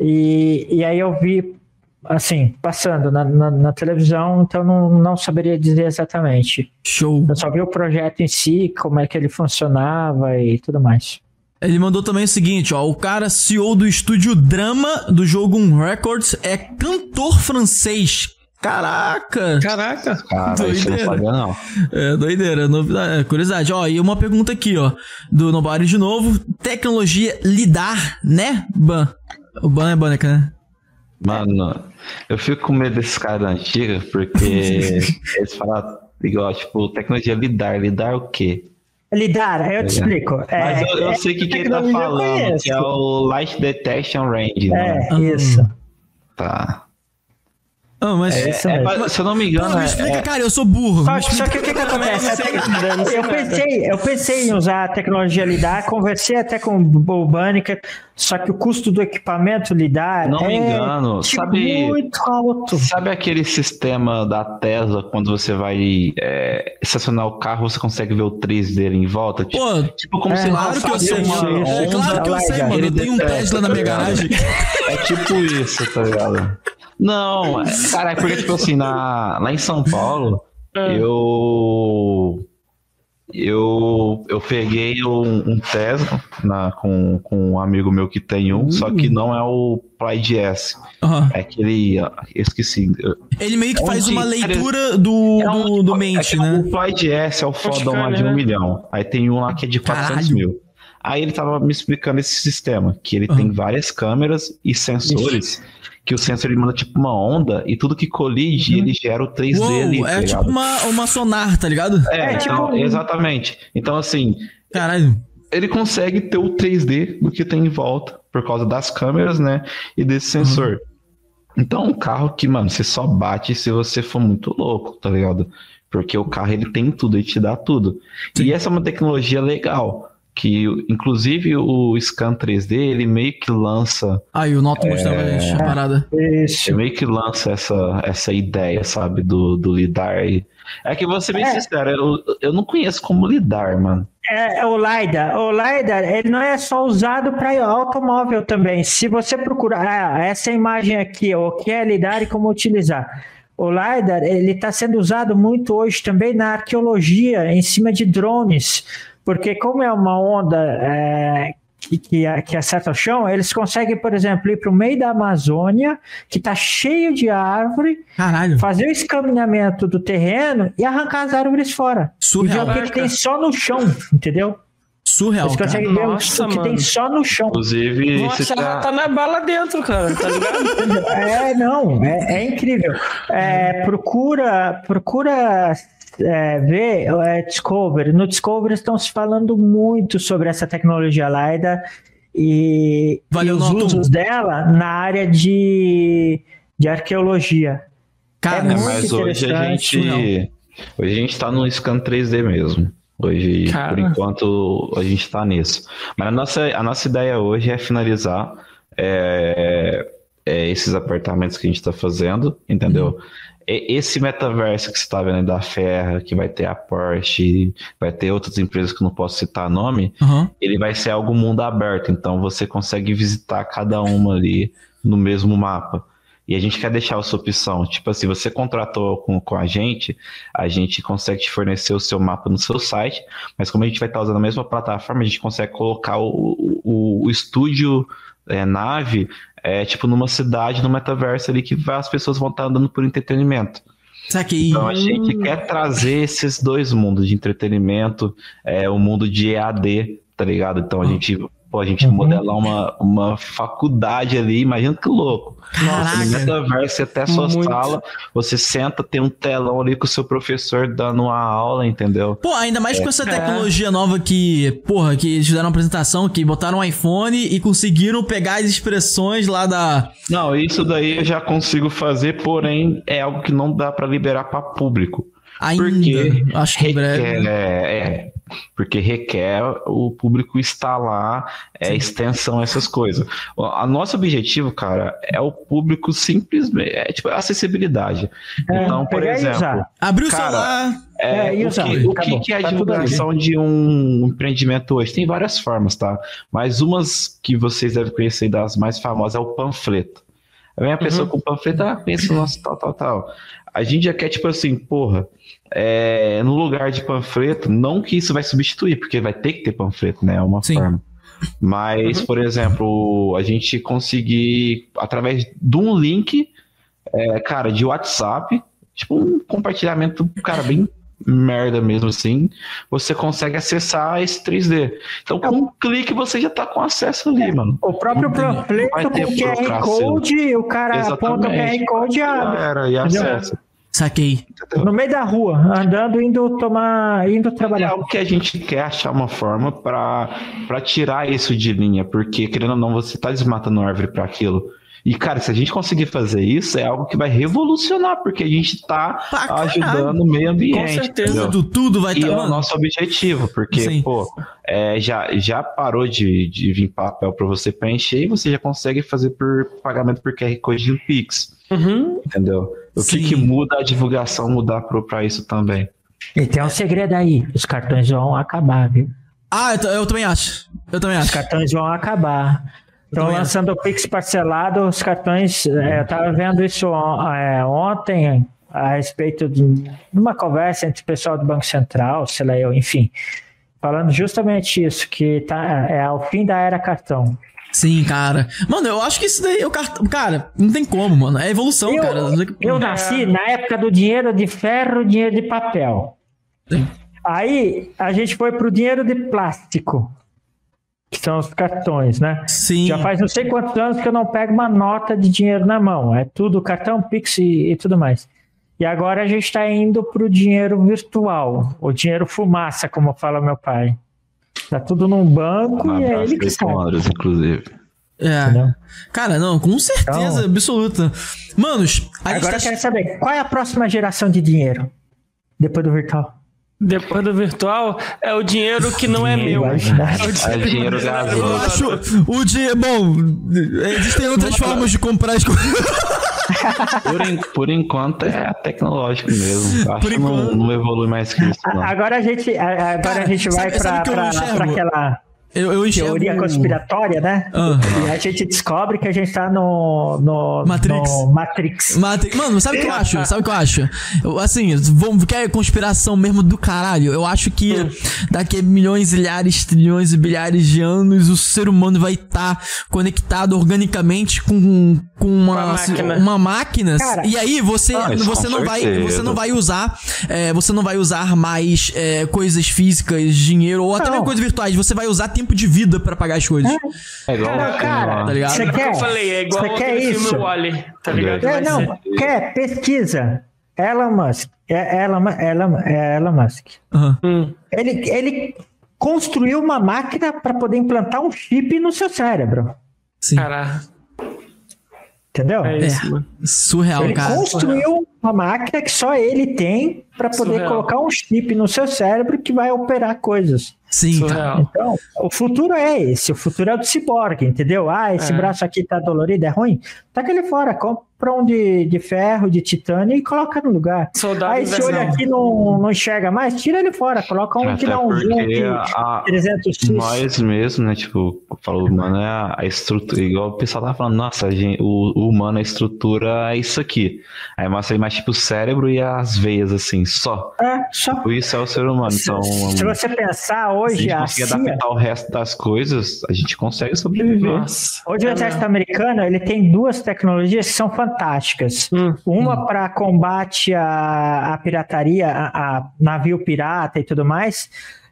E, e aí eu vi, assim, passando na, na, na televisão, então não, não saberia dizer exatamente. Show. Eu só vi o projeto em si, como é que ele funcionava e tudo mais. Ele mandou também o seguinte, ó. O cara CEO do estúdio Drama do jogo Um Records é cantor francês. Caraca! Caraca. Cara, isso eu não Doideira. sabia, não. É, doideira, novidade, é, curiosidade. Ó, e uma pergunta aqui, ó, do Nobody de novo. Tecnologia lidar, né, Ban? O Ban é Baneca, né? Mano, eu fico com medo desses caras da antiga, porque eles falam igual, tipo, tecnologia lidar. Lidar o quê? Lidar, eu te explico. Mas É, eu, eu é- sei o que, que ele tá eu falando, que é o Light Detection Range, né? É, isso. Tá. Ah, mas... É, mas, se eu não me engano, me é, explica, é- cara, eu sou burro. Só explica- que o que, que acontece? sei Eu pensei, eu pensei em usar a tecnologia lidar, conversei até com o Banica, só que o custo do equipamento lidar Não é me engano, tipo, sabe- muito alto. Sabe aquele sistema da Tesla, quando você vai é, estacionar o carro, você consegue ver o 3 dele em volta? Tipo, Pô, tipo como é, se claro que eu sei, mano. É claro que eu sei, mano. Eu tenho um Tesla na tá minha garagem. É tipo isso, tá ligado? Não, é, cara, é porque, tipo assim, na, lá em São Paulo, Ah. eu. Eu, eu peguei um, um Tesla na, com, com um amigo meu que tem um, só que não é o Pride S. Aham. É aquele. Eu esqueci. Ele meio que É faz um uma de- leitura do, É um- do, do é mente, que né? O Pride S é o fodão lá de um né? milhão. Aí tem um lá que é de 400 Caralho. mil. Aí ele tava me explicando esse sistema, que ele tem várias câmeras e sensores, que o sensor ele manda tipo uma onda e tudo que colide ele gera o 3D ali, Uou, tá é tipo uma, uma sonar, tá ligado? É, É, então, tipo- exatamente. Então assim, Caralho. ele consegue ter o 3D do que tem em volta, por causa das câmeras, né? E desse Uhum. sensor. Então, um carro que, mano, você só bate se você for muito louco, tá ligado? Porque o carro ele tem tudo, ele te dá tudo. E essa é uma tecnologia legal. Que, inclusive, o Scan 3D, ele meio que lança. Aí o Noto mostrando pra gente a parada. Isso. Ele meio que lança essa, essa ideia, sabe, do, do lidar. E... É que vou ser bem É. sincero, eu, eu não conheço como lidar, mano. É, é o LiDAR. O LiDAR, ele não é só usado para automóvel também. Se você procurar, ah, essa imagem aqui, o que é LiDAR e como utilizar. O LiDAR, ele está sendo usado muito hoje também na arqueologia, em cima de drones, porque como é uma onda é, que, que, que acerta o chão, eles conseguem, por exemplo, ir para o meio da Amazônia, que está cheio de árvore, Caralho. fazer o escaminhamento do terreno e arrancar as árvores fora. E ver Surreal. o que, que tem só no chão, entendeu? Surreal, Eles cara. conseguem ver o Nossa, que tem mano. só no chão. Inclusive, Nossa, você ela tá... tá na bala dentro, cara, tá ligado? É, não, é, é incrível. É, procura, procura é, ver é, Discovery. No Discovery estão se falando muito sobre essa tecnologia LiDAR e, Valeu, e os usos dela na área de, de arqueologia. Cara, É muito mas hoje a interessante, gente. Hoje a gente tá no scan 3D mesmo. Hoje, Cara. por enquanto, a gente tá nisso. Mas a nossa, a nossa ideia hoje é finalizar é, é, esses apartamentos que a gente tá fazendo, entendeu? E- Esse metaverso que você tá vendo aí da Ferra, que vai ter a Porsche, vai ter outras empresas que eu não posso citar nome, Aham. ele vai ser algo mundo aberto, então você consegue visitar cada uma ali no mesmo mapa. E a gente quer deixar essa opção. Tipo assim, você contratou com, com a gente, a gente consegue te fornecer o seu mapa no seu site, mas como a gente vai estar usando a mesma plataforma, a gente consegue colocar o, o, o estúdio é, nave é, tipo numa cidade, no metaverso ali, que as pessoas vão estar andando por entretenimento. Saquei. Então a gente quer trazer esses dois mundos de entretenimento, é, o mundo de EAD, tá ligado? Então a gente, pô, a gente modelar uma, uma faculdade ali, imagina que louco. Nossa, no metaverso, até a sua Muito. sala, você senta, tem um telão ali com o seu professor dando uma aula, entendeu? Pô, ainda mais com essa tecnologia nova que, porra, que eles fizeram uma apresentação, que botaram um iPhone e conseguiram pegar as expressões lá da. Não, isso daí eu já consigo fazer, porém é algo que não dá pra liberar pra público. Ainda. Porque Acho que em breve. requer, é, é, porque requer o público lá, é extensão, essas coisas. O a nosso objetivo, cara, é o público simplesmente, é tipo acessibilidade. É, então, por exemplo. Abriu o Cara, celular. é, É, o, que, o que que é a Tá divulgação de um empreendimento hoje? Tem várias formas, tá? Mas umas que vocês devem conhecer das mais famosas é o panfleto. Vem a pessoa com o panfleto, ah, pensa no nosso tal, tal, tal. A gente já quer, tipo assim, porra, é, no lugar de panfleto, não que isso vai substituir, porque vai ter que ter panfleto, né? É uma Sim. forma. Mas, por exemplo, a gente conseguir, através de um link, é, cara, de WhatsApp, tipo um compartilhamento, cara, bem merda mesmo assim, você consegue acessar esse 3D. Então, com um clique, você já tá com acesso ali, mano. O próprio panfleto com QR. Code, o cara aponta o Exatamente. QR Code e abre. e acessa. Saquei. No meio da rua, andando, indo tomar, indo É trabalhar. algo que a gente quer achar uma forma pra pra tirar isso de linha, porque, querendo ou não, você tá desmatando árvore para aquilo. E, cara, se a gente conseguir fazer isso, é algo que vai revolucionar, porque a gente tá ajudando o meio ambiente. Com certeza. entendeu? Tudo, tudo vai E estar. é o nosso objetivo, porque, Sim. pô, é, já, já parou de, de vir papel para você preencher e você já consegue fazer por pagamento por QR Code no Pix, Uhum. entendeu? O que, que muda a divulgação mudar para isso também? E tem um segredo aí, os cartões vão acabar, viu? Ah, eu, eu também acho. Eu também Os acho. cartões vão acabar. Estão lançando o Pix parcelado, os cartões. é, eu tava vendo isso on- é, ontem a respeito de uma conversa entre o pessoal do Banco Central, sei lá eu, enfim, falando justamente isso, que tá, é ao fim da era cartão. Sim, cara. Mano, eu acho que isso daí é o cartão. Cara, não tem como, mano. É evolução, Eu- cara. Eu nasci na época do dinheiro de ferro, dinheiro de papel. Sim. Aí a gente foi pro dinheiro de plástico, que são os cartões, né? Sim. Já faz não sei quantos anos que eu não pego uma nota de dinheiro na mão. É tudo cartão, Pix e, e tudo mais. E agora a gente está indo para o dinheiro virtual, o dinheiro fumaça, como fala meu pai. Tá tudo num banco Um e é ele que. Comandos, inclusive. É. entendeu? Cara, não, com certeza Então- absoluta. Manos, Agora tá... eu quero saber, qual é a próxima geração de dinheiro? Depois do virtual. Depois do virtual, é o dinheiro que não é meu. É o É dinheiro Eu gasoso. acho o dinheiro. Bom, existem outras formas de comprar as coisas. Por, en- por enquanto é tecnológico mesmo. Acho que não, não evolui mais que isso, não. Agora a gente, agora Cara, a gente vai para aquela Eu, eu enxergo. teoria conspiratória, né? Ah. E a gente descobre que a gente tá no, no Matrix. no Matrix. Mano, sabe o que eu acho? Sabe o que eu acho? Eu, assim, vamos, quer conspiração mesmo do caralho? Eu acho que daqui a milhões, milhares, trilhões e bilhares de anos o ser humano vai estar conectado organicamente com, com uma, Com a máquina. uma máquina. Cara, e aí você, Ah, você não vai, você não vai usar, é, você não vai usar mais é, coisas físicas, dinheiro ou até Não. mesmo coisas virtuais. Você vai usar tempo de vida pra pagar as coisas. É igual Cara, Tá ligado? Você É quer? eu falei, é igual Você quer isso? filme Wally, tá ligado? É, não, ser. quer? Pesquisa. Elon Musk. É Elon, Elon, é Elon Musk. Aham. Hum. Ele, ele construiu uma máquina para poder implantar um chip no seu cérebro. Sim. Entendeu? é isso, mano. Surreal, Ele cara. construiu uma máquina que só ele tem para poder Surreal. colocar um chip no seu cérebro que vai operar coisas. Sim. Surreal. Então, o futuro é esse, o futuro é do ciborgue, entendeu? Ah, esse É. braço aqui tá dolorido, é ruim? Taca ele fora, compra um de, de ferro, de titânio e coloca no lugar. Soldado Aí esse olho aqui não, não enxerga mais, tira ele fora, coloca um que Até dá um zoom de a- a- 300x. nós mesmo, né? Tipo, falou humano é a, a estrutura. Igual o pessoal tava falando, nossa, a gente- o, o humano, a estrutura é isso aqui. Aí mostra aí mais tipo o cérebro e as veias, assim, só. É, só Tipo, Isso é o ser humano. Então, se você pensar se a hoje, gente a conseguir CIA, adaptar o resto das coisas, a gente consegue sobreviver. Nossa. hoje o É exército americano ele tem duas tecnologias que são fantásticas. Hum. Uma para combate à, à pirataria, a, a navio pirata e tudo mais,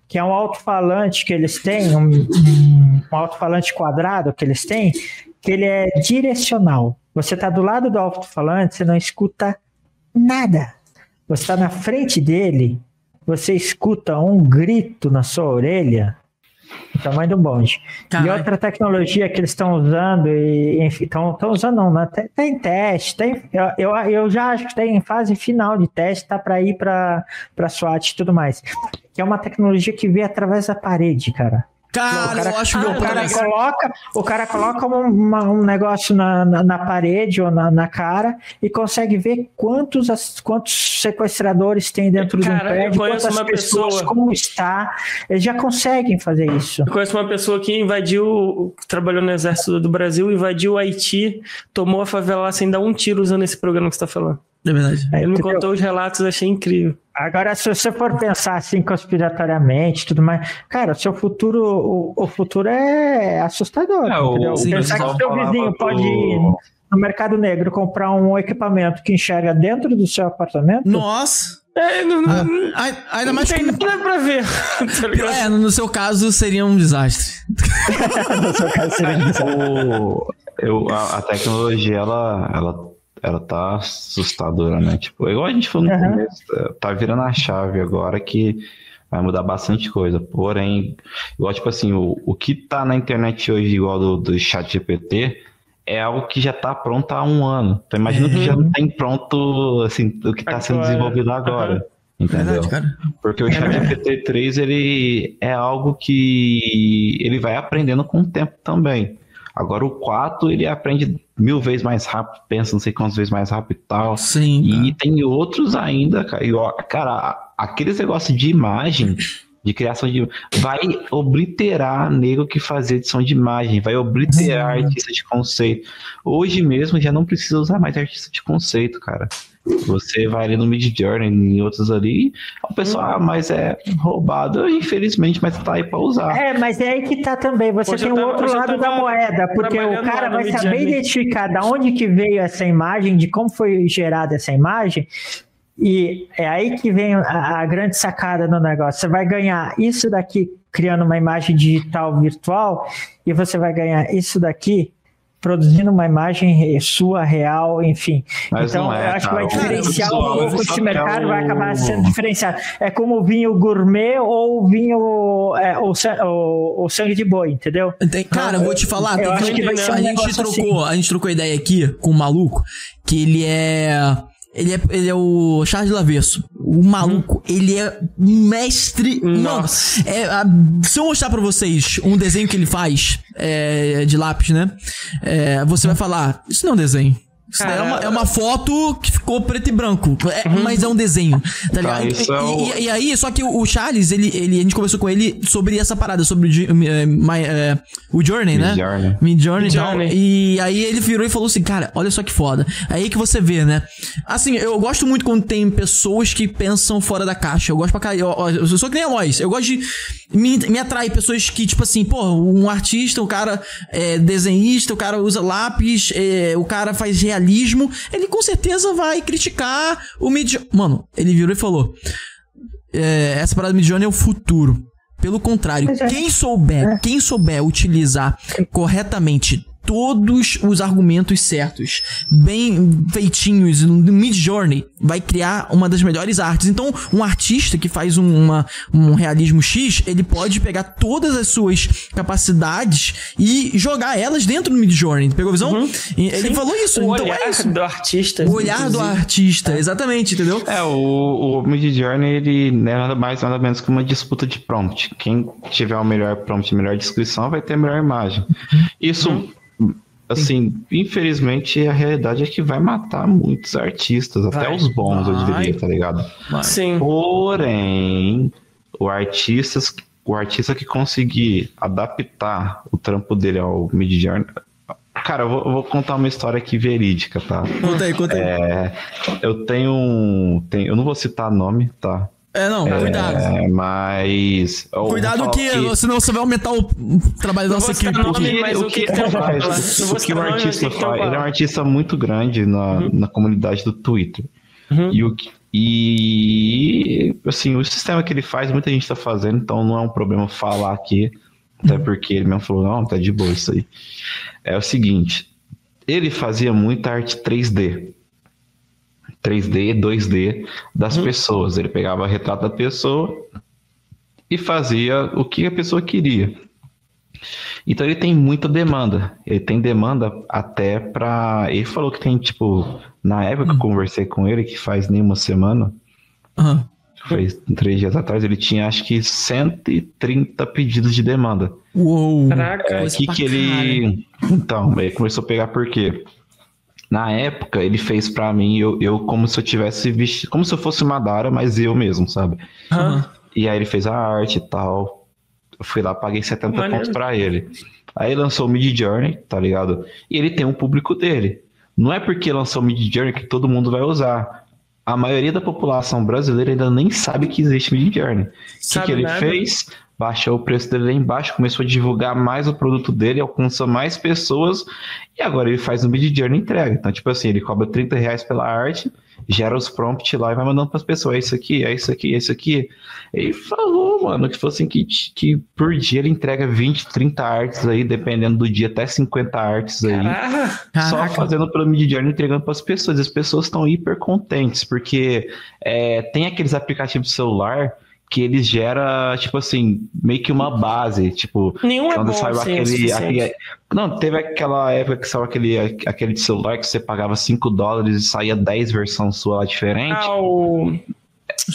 que é um alto-falante que eles têm, um, um- um alto-falante quadrado que eles têm, que ele é direcional. Você está do lado do alto-falante, você não escuta nada. Você está na frente dele, você escuta um grito na sua orelha tamanho do bonde. Caralho. E outra tecnologia que eles estão usando, e, estão usando não, né? Tem, tem teste, tem, eu, eu, eu já acho que tem em fase final de teste, tá para ir para SWAT e tudo mais. Que é uma tecnologia que vê através da parede, cara. Cara, eu acho que o cara coloca, o cara coloca um, uma- um negócio na, na, na parede ou na, na cara e consegue ver quantos, as- quantos sequestradores tem dentro de um Cara, prédio, quantas uma pessoas, pessoa- como está. Eles já conseguem fazer isso. Eu conheço uma pessoa que invadiu, trabalhou no exército do Brasil, invadiu o Haiti, tomou a favela sem dar um tiro usando esse programa que você tá falando. É verdade. Ele me contou os relatos, achei incrível. Agora, se você for pensar assim conspiratoriamente e tudo mais, cara, o seu futuro, o, o futuro é assustador. É, o- entendeu? sim, Pensar que seu vizinho do- pode ir no mercado negro comprar um equipamento que enxerga dentro do seu apartamento. Nossa. É, não, Ah, não, ai- ainda não mais tem que. nada pra ver. tá? É, no seu caso seria um desastre. No seu caso, seria isso. O- eu, a, a tecnologia, ela, ela, ela tá assustadora, né? Tipo, igual a gente falou no Aham. começo, tá virando a chave agora que vai mudar bastante coisa. Porém, igual, tipo assim, o, o que tá na internet hoje, igual do, do chat GPT, é algo que já tá pronto há um ano. Então imagina que já não tem pronto, assim, o que tá sendo desenvolvido agora. Entendeu? Verdade, cara. Porque o ChatGPT 3 ele é algo que ele vai aprendendo com o tempo também. Agora o 4 ele aprende mil vezes mais rápido, pensa não sei quantas vezes mais rápido e tal. Sim. cara. E tem outros ainda, cara. E, ó, cara, aqueles negócios de imagem, de criação de. Vai obliterar nego que fazia edição de imagem, vai obliterar artista de conceito. Hoje mesmo já não precisa usar mais artista de conceito, cara. Você vai ali no Mid Journey, em outros ali, o pessoal, ah, mas é roubado, infelizmente, mas tá aí pra usar. É, mas é aí que tá também. Você Hoje tem o outro lado da moeda, porque o cara no vai saber identificar da onde que veio essa imagem, de como foi gerada essa imagem. E é aí que vem a, a grande sacada do negócio. Você vai ganhar isso daqui criando uma imagem digital virtual e você vai ganhar isso daqui produzindo uma imagem sua real, enfim. Mas então, não é, eu acho que vai cara. diferenciar O um pouco só esse mercado, vai acabar sendo diferenciado. É como o vinho gourmet ou o vinho é, ou, sa- ou- ou sangue de boi, entendeu? Tem- cara, eu vou te falar, Eu acho que- que vai ser um a gente trocou, a gente trocou ideia aqui com um maluco que ele é ele é, ele é o Charles Laverso. O maluco, ele é um mestre. Nossa. Mano, é, a- se eu mostrar pra vocês um desenho que ele faz é, de lápis, né? É, você vai falar, isso não é um desenho. Isso daí é, uma, é uma foto que ficou preto e branco. É, Mas é um desenho. Tá ligado? isso é E- o- e- e aí, só que o Charles, ele, ele, a gente conversou com ele sobre essa parada, sobre o, eh, my, eh, o Journey, né? Midjourney. Midjourney e tal. Midjourney. E aí ele virou e falou assim, cara, olha só que foda. Aí que você vê, né? Assim, eu gosto muito quando tem pessoas que pensam fora da caixa. Eu gosto pra caralho. Eu, eu, eu sou que nem a Lois. Eu gosto de. Me, me atrai pessoas que, tipo assim, pô, um artista, o cara é desenhista, o cara usa lápis, é, o cara faz realismo. Ele com certeza vai criticar o Midjourney. Mano, ele virou e falou: é, essa parada do Midjourney é o futuro. Pelo contrário, é. quem souber, quem souber utilizar corretamente todos os argumentos certos, bem feitinhos no Midjourney, vai criar uma das melhores artes. Então, um artista que faz um, uma- um realismo X, ele pode pegar todas as suas capacidades e jogar elas dentro do Midjourney. Pegou a visão? E Ele Sim. falou isso. O então olhar é isso. do artista. O olhar do inclusive. artista, exatamente, entendeu? É, o, o Midjourney, ele não é nada mais, nada menos que uma disputa de prompt. Quem tiver o melhor prompt, a melhor descrição, vai ter a melhor imagem. Isso, assim, infelizmente, a realidade é que vai matar muitos artistas, até Vai. os bons, eu Vai. diria, tá ligado? Sim. Porém, o artista, o artista que conseguir adaptar o trampo dele ao Midjourney... Cara, eu vou, eu vou contar uma história aqui verídica, tá? Conta aí, conta aí. É, eu tenho um. Tem, eu não vou citar nome, tá? É, não, cuidado. É, mas. Cuidado falar que, senão você vai aumentar o trabalho da nossa equipe. nome, aqui. mas o que o que citar o mas o artista que faz, ele é um artista muito grande na, na comunidade do Twitter. Uhum. E, o, que- e assim, o sistema que ele faz, muita gente tá fazendo, então não é um problema falar aqui, até porque ele mesmo falou, não, tá de boa isso aí. É o seguinte, ele fazia muita arte 3D. 3D, 2D das pessoas. Ele pegava o retrato da pessoa e fazia o que a pessoa queria. Então ele tem muita demanda. Ele tem demanda até pra. Ele falou que tem, tipo, na época que eu conversei com ele, que faz nem uma semana, Aham. fez três dias atrás, ele tinha acho que 130 pedidos de demanda. Uou. Caraca. É, que que ele. Então, ele começou a pegar por quê? Na época, ele fez pra mim, eu, eu como se eu tivesse vestido. Como se eu fosse Madara, mas eu mesmo, sabe? Aham. E aí ele fez a arte e tal. Eu fui lá, paguei 70 Maneiro. pontos pra ele. Aí lançou o Mid Journey, tá ligado? E ele tem um público dele. Não é porque lançou o Mid Journey que todo mundo vai usar. A maioria da população brasileira ainda nem sabe que existe Mid Journey. O que, Sabe que ele nada. fez? Baixou o preço dele lá embaixo, começou a divulgar mais o produto dele, alcançou mais pessoas e agora ele faz um Mid Journey e entrega. Então, tipo assim, ele cobra 30 reais pela arte, gera os prompts lá e vai mandando para as pessoas: é isso aqui, é isso aqui, é isso aqui. Ele falou, mano, que fosse assim, que, que por dia ele entrega 20, 30 artes aí, dependendo do dia, até 50 artes aí. Caraca. Só Caraca. fazendo pelo Mid Journey entregando para as pessoas. E as pessoas estão hiper contentes, porque é, tem aqueles aplicativos de celular que eles geram, tipo assim, meio que uma base. Tipo, Nenhum é quando bom saiu o aquele, aquele- Não, teve aquela época que saiu aquele, aquele de celular que você pagava 5 dólares e saía 10 versões sua lá diferente. Ah, o...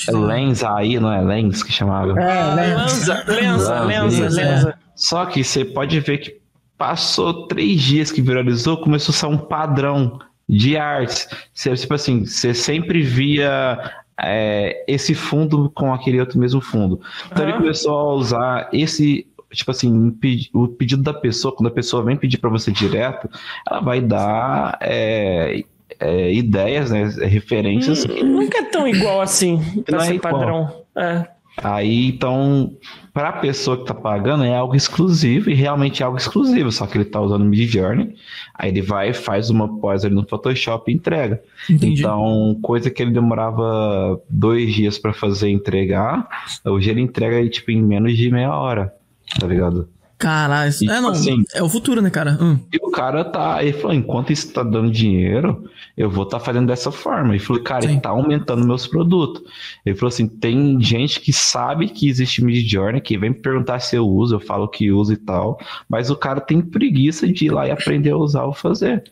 É Lens aí, não é Lens que chamava? É? Lenza, Lenza, Lenza, Lenza, Lenza. Só que você pode ver que passou três dias que viralizou, começou a ser um padrão de artes. Você, tipo assim, você sempre via é, esse fundo com aquele outro mesmo fundo. Então ele Aham. começou a usar esse. Tipo assim, o pedido da pessoa, quando a pessoa vem pedir para você direto, ela vai dar é, é, ideias, né, referências. Hum, Nunca é tão igual assim, pra Não é ser padrão. É. Aí, então, para a pessoa que tá pagando, é algo exclusivo e realmente é algo exclusivo. Só que ele tá usando o Mid Journey, aí ele vai, faz uma pós ali no Photoshop e entrega. Entendi. Então, coisa que ele demorava dois dias para fazer entregar, hoje ele entrega tipo, em menos de meia hora, tá ligado? Caralho. E, É, não. assim- É o futuro, né, cara? Hum. E o cara tá, ele falou, enquanto isso tá dando dinheiro, eu vou estar fazendo dessa forma. Ele falou, cara, Sim. ele tá aumentando meus produtos. Ele falou assim, tem gente que sabe que existe Mid Journey, que vem me perguntar se eu uso, eu falo que uso e tal, mas o cara tem preguiça de ir lá e aprender a usar ou fazer.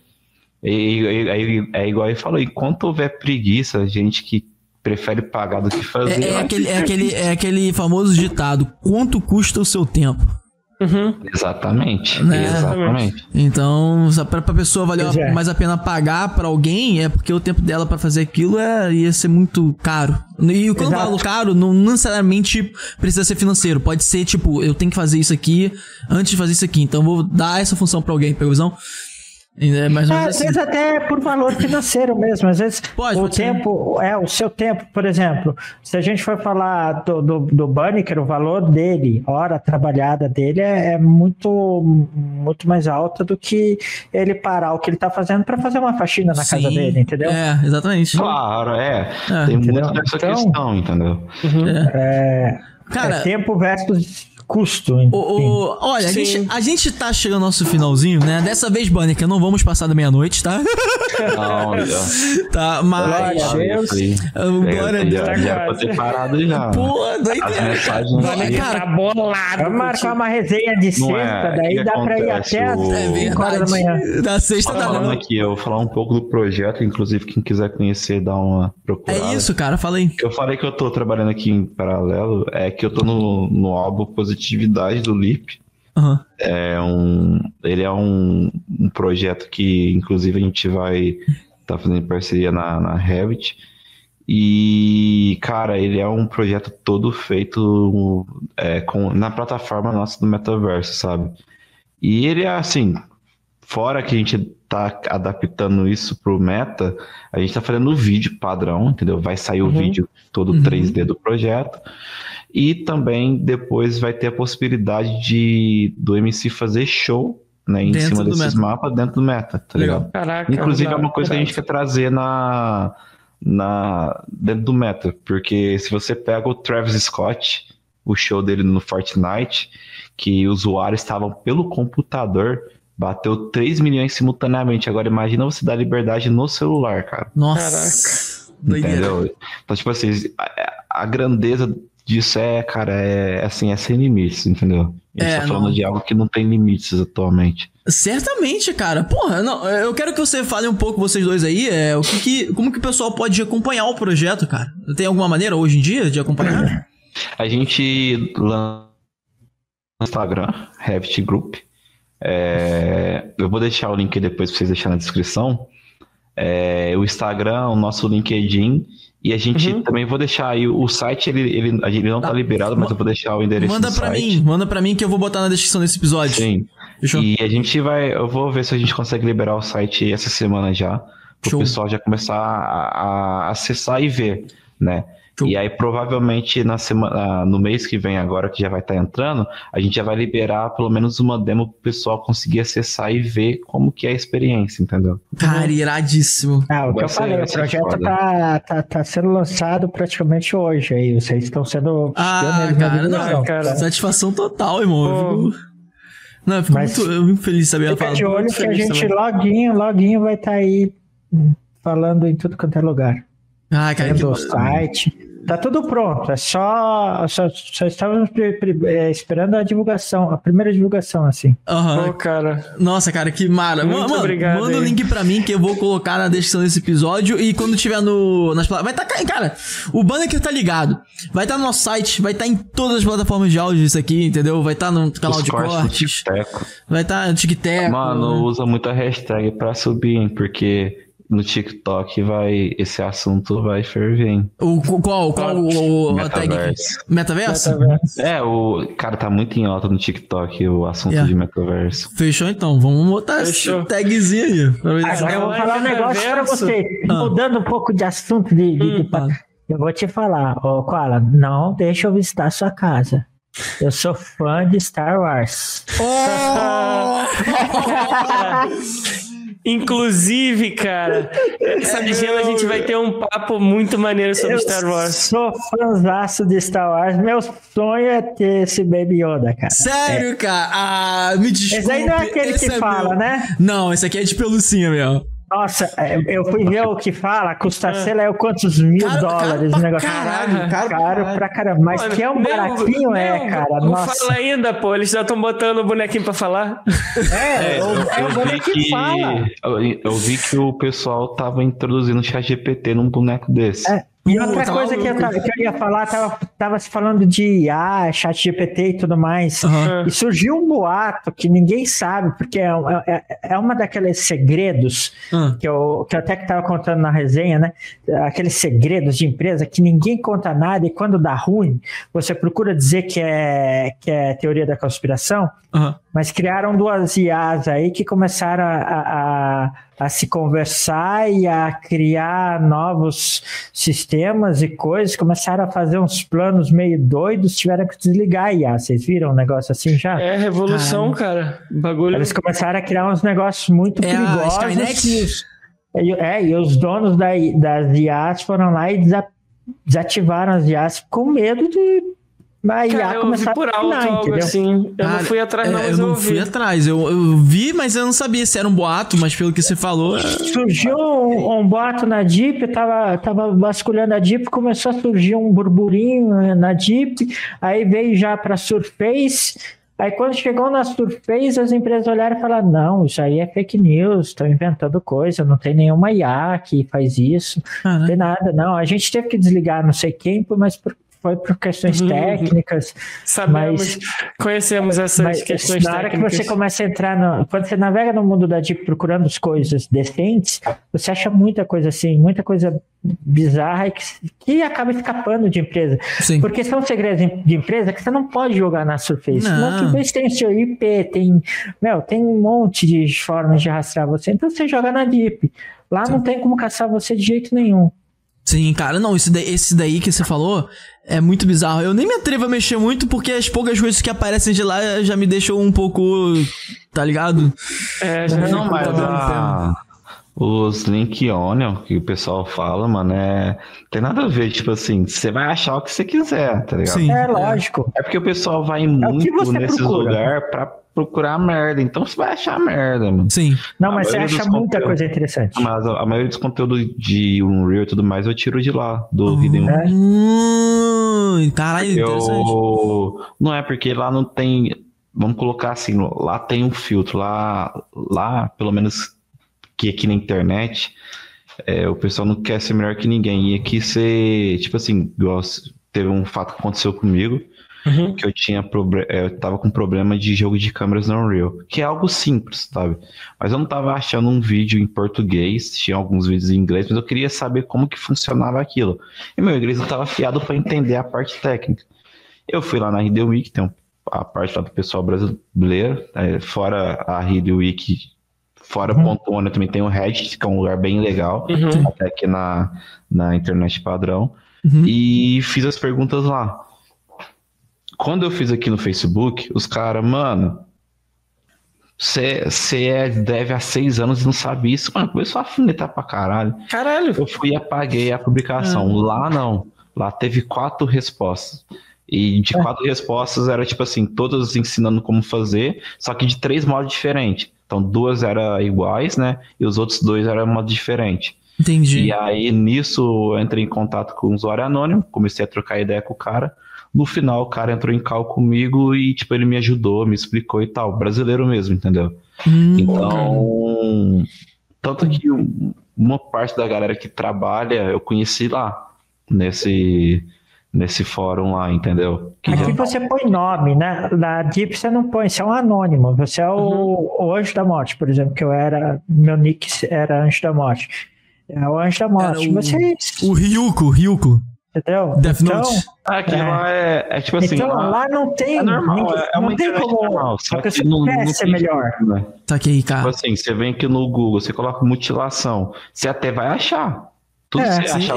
E, e- aí é igual ele falou, enquanto houver preguiça, gente que prefere pagar do que fazer. É, é aquele, é, aquele, é aquele famoso ditado: quanto custa o seu tempo? Uhum. Exatamente, Né? exatamente. Então, pra, pra pessoa valer é. mais a pena pagar pra alguém, é porque o tempo dela pra fazer aquilo é, ia ser muito caro. E quando eu Exato. falo caro, não necessariamente precisa ser financeiro. Pode ser, tipo, eu tenho que fazer isso aqui antes de fazer isso aqui. Então, eu vou dar essa função pra alguém, pegou a visão? É mais ou É, menos às assim. vezes até por valor financeiro mesmo. Às vezes Pode, o pode ser. tempo, é, o seu tempo, por exemplo, se a gente for falar do, do, do Banneker, o valor dele, hora trabalhada dele é, é muito, muito mais alta do que ele parar o que ele tá fazendo para fazer uma faxina na casa Sim. dele, entendeu? É, exatamente. Claro, é. É, tem muito entendeu? dessa Então- questão, entendeu? É, Cara, é tempo versus custo. O- enfim. o- olha, a gente, a gente tá chegando ao nosso finalzinho, né? Dessa vez, Banner, que não vamos passar da meia-noite, tá? Não, tá, mas. Glória a Deus. Glória a Deus. Já, já era pra ter parado já. Pô, As doideira. cara, Tá bolado. Vamos marcar uma resenha de Não sexta, é, daí dá pra ir até as o- é 5 horas da manhã. Da sexta da manhã. aqui, eu vou falar um pouco do projeto, inclusive quem quiser conhecer, dá uma procurada. É isso, cara, fala aí. que eu falei que eu tô trabalhando aqui em paralelo é que eu tô no, no álbum Positividade do Lip. Aham. É um, ele é um, um projeto que, inclusive, a gente vai estar fazendo parceria na, na Revit. E, cara, ele é um projeto todo feito é, com, na plataforma nossa do metaverso, sabe? E ele é assim, fora que a gente tá adaptando isso pro meta, a gente tá fazendo o vídeo padrão, entendeu? Vai sair o Uhum. vídeo todo Uhum. 3D do projeto. E também depois vai ter a possibilidade de do MC fazer show, né, em Dentro cima do desses meta. mapas dentro do meta, tá Legal. ligado? Caraca. Inclusive é uma coisa que a gente quer trazer na, na dentro do meta, porque se você pega o Travis Scott, o show dele no Fortnite, que usuários estavam pelo computador, bateu 3 milhões simultaneamente. Agora imagina você dar liberdade no celular, cara. Nossa. Doideira. Entendeu? Então, tipo assim, a, a grandeza disso é, cara, é assim, é sem limites, entendeu? Gente É, tá falando não. de algo que não tem limites atualmente. Certamente, cara. Porra, não, eu quero que você fale um pouco, vocês dois aí, é, o que que, como que o pessoal pode acompanhar o projeto, cara? Tem alguma maneira hoje em dia de acompanhar? A gente lança no Instagram, Revit Group. É, eu vou deixar o link depois pra vocês deixarem na descrição. É, o Instagram, o nosso LinkedIn. E a gente Uhum. também vou deixar aí o site, ele, ele, a gente não tá, Tá. liberado, mas eu vou deixar o endereço Manda site. mim, manda pra mim que eu vou botar na descrição desse episódio. Sim. Fechou? E a gente vai, eu vou ver se a gente consegue liberar o site essa semana já, para Show. o pessoal já começar a, a acessar e ver, né? E aí provavelmente na semana, no mês que vem agora que já vai estar entrando, a gente já vai liberar pelo menos uma demo para o pessoal conseguir acessar e ver como que é a experiência, entendeu? Cara, iradíssimo. Ah, o que Vai eu ser- falei, o projeto foda. tá, tá, tá sendo lançado praticamente hoje aí. Vocês estão sendo Ah, cara, não, cara. Satisfação total, irmão. Não, eu fico Mas- muito, feliz de saber ela falar. de olho que a gente também. loguinho, loguinho vai estar aí hum, falando em tudo quanto é lugar. Ah, cara, que... Tendo o site. Tá tudo pronto. É só. Só, só estávamos pre- pre- é, esperando a divulgação, a primeira divulgação, assim. Aham. Pô, cara. Nossa, cara, que mara. Muito Mano, obrigado manda o aí. link pra mim que eu vou colocar na descrição desse episódio e quando tiver no nas vai tá ca- cara, o banner que tá ligado. Vai estar no nosso site, vai estar em todas as plataformas de áudio isso aqui, entendeu? Vai estar no canal Os de cortes vai estar no TikTok. Mano, usa muita hashtag para subir, hein, porque no TikTok vai esse assunto vai ferver, hein? O qual qual o, o tag? Metaverso. Metaverso? É, o cara tá muito em alta no TicTok o assunto Yeah. de metaverso. Fechou então, vamos botar Fechou. esse tagzinho aí. pra ver se- Agora eu vou falar um negócio pra metaverso. você. Ah. Mudando um pouco de assunto de, de- Hum, de- fala. Eu vou te falar, ô Koala, não deixa eu visitar sua casa. Eu sou fã de Star Wars. Inclusive, cara, essa agenda a gente vai ter um papo muito maneiro sobre Eu Star Wars. sou fãzaço de Star Wars. Meu sonho é ter esse Baby Yoda, cara. Sério, cara? Ah, me desculpe. Esse aí não é aquele esse que é fala, meu. né? Não, esse aqui é de pelucinha mesmo. Nossa, é, eu fui ver o que fala, custa sei lá quantos mil Caro- dólares caro o negócio. caralho, caro pra caro pra caramba. Mas que é um baratinho, é, cara. Não Nossa. fala ainda, pô. Eles já estão botando o bonequinho pra falar. É, é, o- é o boneco que fala. eu, eu vi que o pessoal tava introduzindo o chat GPT num boneco desse. É, E outra Puta, coisa que eu, tava- que eu ia falar, tava, tava se falando de IA, chat GPT e tudo mais. Aham. E surgiu um boato que ninguém sabe, porque é, um- é, é uma daqueles segredos Ah. que eu, que eu até que estava contando na resenha, né? Aqueles segredos de empresa que ninguém conta nada e quando dá ruim, você procura dizer que é, que é teoria da conspiração, Aham. mas criaram duas IAs aí que começaram a, a, a- a se conversar e a criar novos sistemas e coisas, começaram a fazer uns planos meio doidos, tiveram que desligar a IA. Vocês viram um negócio assim já? É revolução, cara. Bagulho. Eles começaram a criar uns negócios muito É a perigosos. Skynet? E os, e- é, e os donos da, das IAs foram lá e desa- desativaram as IAs com medo de a IA Cara, eu ouvi começar por a alto dominar, algo entendeu? assim. Eu não fui atrás, não, é, mas eu eu não fui ouvi. atrás. Eu, eu vi, mas eu não sabia se era um boato, mas pelo que você falou. é- Surgiu um, um boato na Deep, eu tava, tava vasculhando a Deep, começou a surgir um burburinho né, na Deep, aí veio já para Surface, aí quando chegou na Surface, as empresas olharam e falaram, não, isso aí é fake news, estão inventando coisa, não tem nenhuma IA que faz isso, não tem nada, não, a gente teve que desligar não sei quem, mas por- foi por questões Uhum. técnicas, Sabemos, conhecemos essas mas questões na hora que técnicas. você começa a entrar no, quando você navega no mundo da Deep procurando as coisas decentes, você acha muita coisa assim, muita coisa bizarra e que, que acaba escapando de empresa. Sim. Porque são segredos de empresa que você não pode jogar na Surface. Não. Na Surface tem o seu IP, tem, meu, tem um monte de formas de rastrear você. Então você joga na Deep. Lá não tem como caçar você de jeito nenhum. Sim, cara, não, esse daí, esse daí que você falou é muito bizarro. Eu nem me atrevo a mexer muito porque as poucas coisas que aparecem de lá já me deixam um pouco. Tá ligado? É, já Não, mas Tá a- os link onion que o pessoal fala, mano, é. Tem nada a ver, tipo assim, você vai achar o que você quiser, tá ligado? Sim. É lógico. É porque o pessoal vai que muito nesses lugares pra procurar merda. Então você vai achar merda, mano. Sim. Não, mas você acha muita coisa interessante. Mas a, a maioria dos conteúdos de Unreal e tudo mais eu tiro de lá, do Hidden É. Hum, caralho, interessante. Eu... Não é porque lá não tem. Vamos colocar assim, lá tem um filtro. Lá, lá pelo menos que aqui na internet, é, o pessoal não quer ser melhor que ninguém. E aqui ser, tipo assim, igual teve um fato que aconteceu comigo. Uhum. que eu tinha é, eu tava com problema de jogo de câmeras no Unreal, que é algo simples, sabe? Mas eu não tava achando um vídeo em português, tinha alguns vídeos em inglês, mas eu queria saber como que funcionava aquilo. E meu inglês não tava afiado para entender a parte técnica. Eu fui lá na RD Week, tem a parte lá do pessoal brasileiro, é, fora a RD Week, fora Ponto One, também tem o Reddit, que é um lugar bem legal, Uhum. até aqui na, na internet padrão Uhum. e fiz as perguntas lá. Quando eu fiz aqui no Facebook, os caras, mano, você é deve há seis anos e não sabe isso. Mano, começou a afinetar pra caralho. Caralho. Eu fui e apaguei a publicação. Lá não. Lá teve quatro respostas. E de quatro respostas era tipo assim, todas ensinando como fazer, só que de três modos diferentes. Então duas eram iguais, né? E os outros dois eram modo diferente. Entendi. E aí, nisso, eu entrei em contato com o usuário anônimo, comecei a trocar ideia com o cara. No final, o cara entrou em cal comigo e, tipo, ele me ajudou, me explicou e tal. Brasileiro mesmo, entendeu? Hum, Então, tanto que um- uma parte da galera que trabalha, eu conheci lá, nesse, nesse fórum lá, entendeu? Que Aqui já- você põe nome, né? Na Deep você não põe, você é um anônimo. Você é o, o Anjo da Morte, por exemplo, que eu era, meu nick era Anjo da Morte. É o Anjo da Morte. O- Você, O Ryuko, o Ryuko. Entendeu? Death então, Note. Aquilo É. lá é, é tipo assim. então lá- lá não tem, é normal, ninguém- é, é uma não tem como normal. Só que não, quer não ser tem melhor. filtro, né? Tá aqui, Tipo cara. assim, você vem aqui no Google, você coloca mutilação, você até vai achar. Tudo É, que você acha.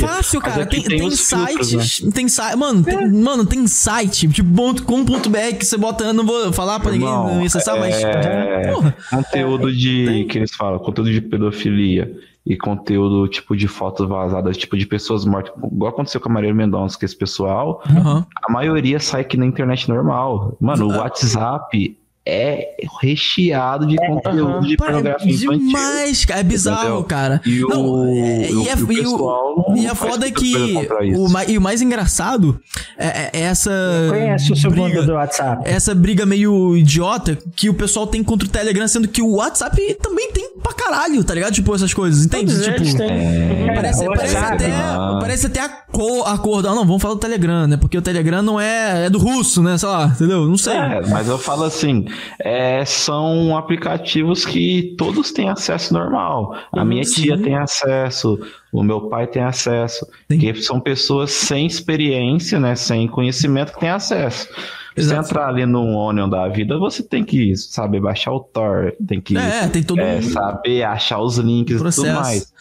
Fácil, cara. Tem, tem, os filtros, sites. né? Tem site. Mano, tem, mano, tem site, tipo, .com.br que você bota. Não vou falar pra ninguém Irmão, não acessar, mas. é- Porra, Conteúdo de. que eles falam, conteúdo de pedofilia e conteúdo tipo de fotos vazadas, tipo de pessoas mortas. Igual aconteceu com a Maria Mendonça, que esse pessoal, aham. a maioria sai aqui na internet normal. Mano, o WhatsApp é recheado de conteúdo de Pá, é pornografia infantil. demais, cara. É bizarro, Entendeu? cara. E o, Não, é- e o- e é- e o e o- E a foda é muita coisa que. O, e o mais engraçado é, é essa. Conhece o segundo briga- do WhatsApp. essa briga meio idiota que o pessoal tem contra o Telegram, sendo que o WhatsApp também tem pra caralho, tá ligado? Tipo, essas coisas, entende? Todos eles Tipo, têm. É. parece, É, parece WhatsApp. até, Ah. parece até aco- acordo. Ah, não, vamos falar do Telegram, né? Porque o Telegram não é, é do russo, né? Sei lá, entendeu? Não sei. É, mas eu falo assim, é, são aplicativos que todos têm acesso normal. A minha sim. tia tem acesso, o meu pai tem acesso, Sim. que são pessoas sem experiência, né, sem conhecimento que têm acesso. Se você entrar ali no Onion da vida, você tem que saber baixar o Tor, tem que É, tem todo é, saber achar os links e processo. tudo mais.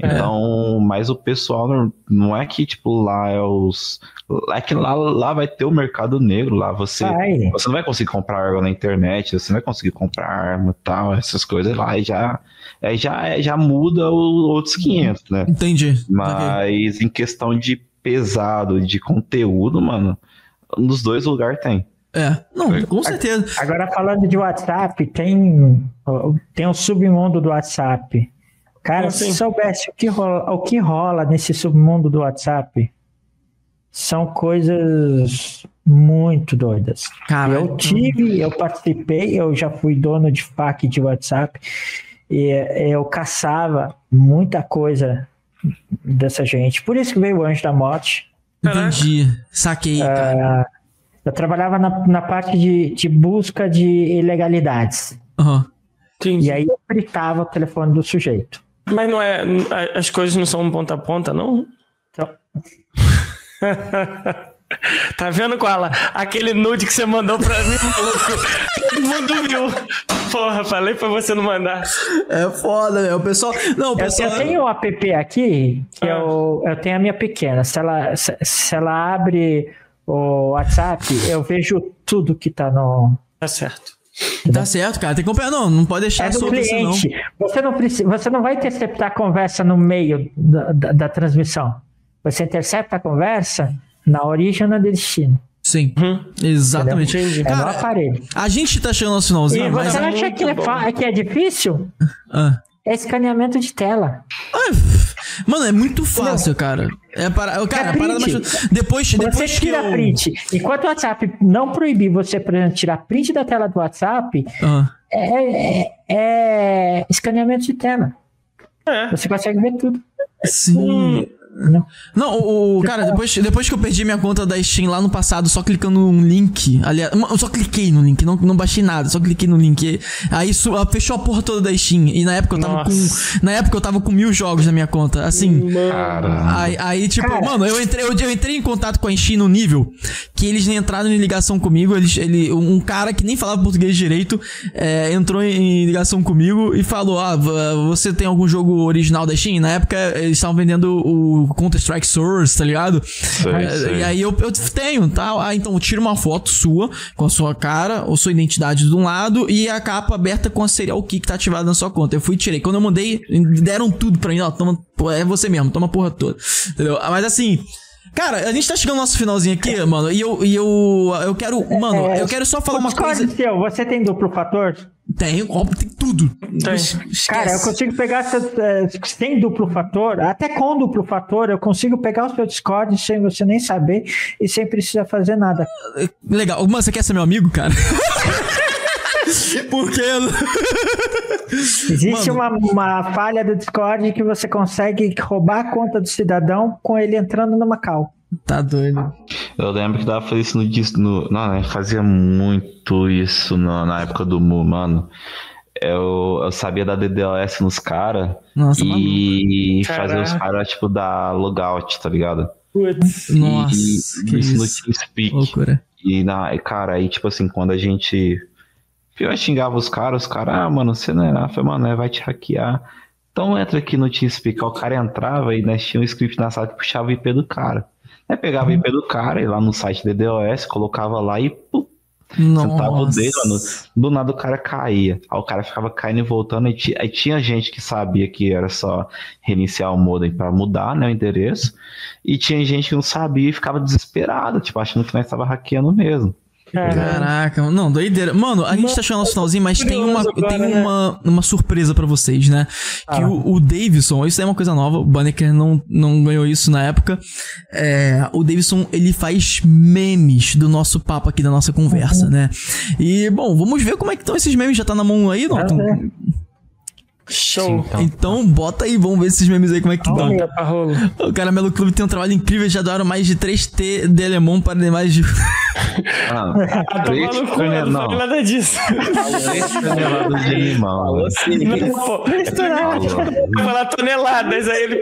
É. Então, mas o pessoal não, não é que, tipo, lá é os. É que lá, lá vai ter o mercado negro, lá você. Vai. Você não vai conseguir comprar arma na internet, você não vai conseguir comprar arma e tal, essas coisas lá, e já, é, já, é, já muda o outros 500, né? Entendi. Mas em questão de pesado, de conteúdo, mano, nos dois lugares tem. É, não, com certeza. Agora falando de WhatsApp, tem, tem o submundo do WhatsApp. Cara, Como se assim? soubesse o que, rola, o que rola nesse submundo do WhatsApp, são coisas muito doidas. Cara, Eu tive, eu participei, eu já fui dono de FAQ de WhatsApp e eu caçava muita coisa dessa gente. Por isso que veio o Anjo da Morte. entendi. Saquei, cara. Eu trabalhava na, na parte de, de busca de ilegalidades. Entendi. E aí eu fritava o telefone do sujeito. Mas não é. As coisas não são ponta a ponta, não? Então, Tá vendo, Koala? Aquele nude que você mandou pra mim, maluco. Todo mundo viu. Porra, falei pra você não mandar. É foda, né? O pessoal. Não, o eu, pessoal. eu tenho o app aqui, que Ah. eu, eu tenho a minha pequena. Se ela, se, se ela abre o WhatsApp, eu vejo tudo que tá no. Tá certo. Tá certo, cara. Tem que acompanhar. Não, não pode deixar É do solto assim, não. cliente. Você não, precisa, você não vai interceptar a conversa no meio da, da, da transmissão. Você intercepta a conversa na origem ou no destino. Sim. Uhum. Exatamente. É no Cara, aparelho. a gente tá chegando ao finalzinho, E mas. você acha muito que é, fa- que é difícil? Ah. É escaneamento de tela. Ah, Mano, é muito fácil, cara. É para, cara, É a parada mais... Depois, Você depois que tira eu... print. Enquanto o WhatsApp não proibir você, por exemplo, tirar print da tela do WhatsApp, Ah, é, é- é escaneamento de tela. É. Você consegue ver tudo. sim. Não. Não, o, o- cara, depois, depois que eu perdi minha conta da Steam lá no passado, só clicando num link, aliás, eu só cliquei no link, não, não baixei nada, só cliquei no link. Aí isso, ah, fechou a porra toda da Steam. E na época eu tava Nossa. com. Na época eu tava com mil jogos na minha conta. Assim. Aí, aí, tipo, Cara. mano, eu entrei, eu, eu entrei em contato com a Steam no nível que eles nem entraram em ligação comigo. Eles, ele, um cara que nem falava português direito é, entrou em, em ligação comigo e falou: Ah, você tem algum jogo original da Steam? Na época eles estavam vendendo o Counter-Strike Source, tá ligado? É, sei. E aí eu, eu tenho, tá? Ah, então tira uma foto sua com a sua cara, ou sua identidade de um lado e a capa aberta com a serial key que tá ativada na sua conta. Eu fui e tirei. Quando eu mandei, deram tudo pra mim, ó, toma, é você mesmo, toma a porra toda. Entendeu? Ah, Mas assim, cara, a gente tá chegando no nosso finalzinho aqui, mano, e eu, e eu, eu quero, mano, É, eu quero só falar uma Discord coisa. seu, você tem duplo fator? Tem, óbvio, tem tudo. Tem. Esquece. Cara, eu consigo pegar eh, sem duplo fator, até com duplo fator, eu consigo pegar o seu Discord sem você nem saber e sem precisar fazer nada. Legal. Mano, você quer ser meu amigo, cara? Porque. Existe uma, uma falha do Discord que você consegue roubar a conta do cidadão com ele entrando numa cal. Tá doido. Eu lembro que dava pra fazer isso no, no Não, né? Fazia muito isso no- na época do Mu, mano. Eu, eu sabia dar DDoS nos caras Nossa, e fazer os caras, tipo, dar logout, tá ligado? Putz. Nossa, e, que isso no isso. TeamSpeak. Loucura. E, na, e, cara, aí, tipo assim, quando a gente. Eu xingava os caras, os caras, ah, mano, você não é nada. Falei, mano, é, vai te hackear. Então entra aqui no TeamSpeak. O cara entrava e nós tinha um script na sala que puxava o IP do cara. Aí pegava o IP do cara, ia lá no site DDoS, colocava lá e pum, sentava o dedo, mano. Do nada o cara caía. Aí o cara ficava caindo e voltando. Aí, ti- aí tinha gente que sabia que era só reiniciar o modem pra mudar, né, o endereço. E tinha gente que não sabia e ficava desesperado, tipo, achando que nós estava hackeando mesmo. Caraca, não, doideira. Mano, a gente tá chegando no nosso finalzinho, mas tem uma, agora, tem né? uma, uma surpresa pra vocês, né? Que o, o Davidson, isso é uma coisa nova, o Banneker não, não ganhou isso na época. É, o Davidson, ele faz memes do nosso papo aqui, da nossa conversa, né? E, bom, vamos ver como é que estão esses memes. Já tá na mão aí, Norton? Show. Então, Então, bota aí, vamos ver esses memes aí como é que. Vamos, Parrolo. O Caramelo Clube tem um trabalho incrível, já doaram mais de 3T de alemão para demais de... Ah, Ah, três no cu, eu não não. falei nada disso. três toneladas de limão. Não, pô, eu falar toneladas, aí ele.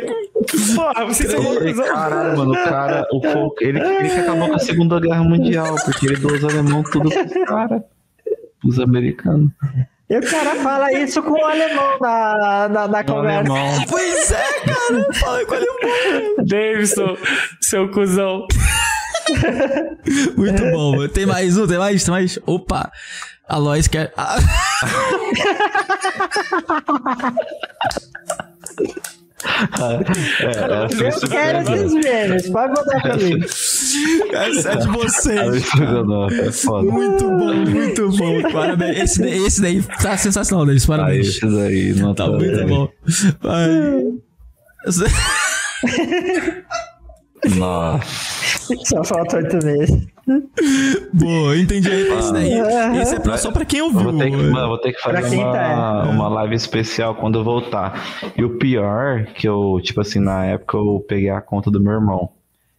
Porra, vocês são cuzão. Caralho, mano, o cara, o folk, ele, ele que acabou com a Segunda Guerra Mundial, porque ele doou os alemão tudo pros caras, os americanos. E o cara fala isso com o alemão na, na, na O conversa. alemão, Pois é, cara. Fala com ele. Davidson, seu cuzão. Muito bom, mano. Tem mais um? Tem mais? Tem mais? Opa! A Lois quer. Ah, é, essa é Eu quero esses memes, pode mandar pra mim. essa é de vocês. É foda. Muito bom, muito bom. Parabéns. Esse, daí- esse daí tá sensacional, Denis. Aí, Parabéns. esse daí, não Tá muito bom. Vai. Nossa, Só falta oito meses. Boa, entendi. Esse daí. Esse é pra- só pra quem eu ouviu. vou ter que, mano, eu vou ter que fazer uma, tá, uma live especial quando eu voltar. E o pior, que eu, tipo assim, na época eu peguei a conta do meu irmão.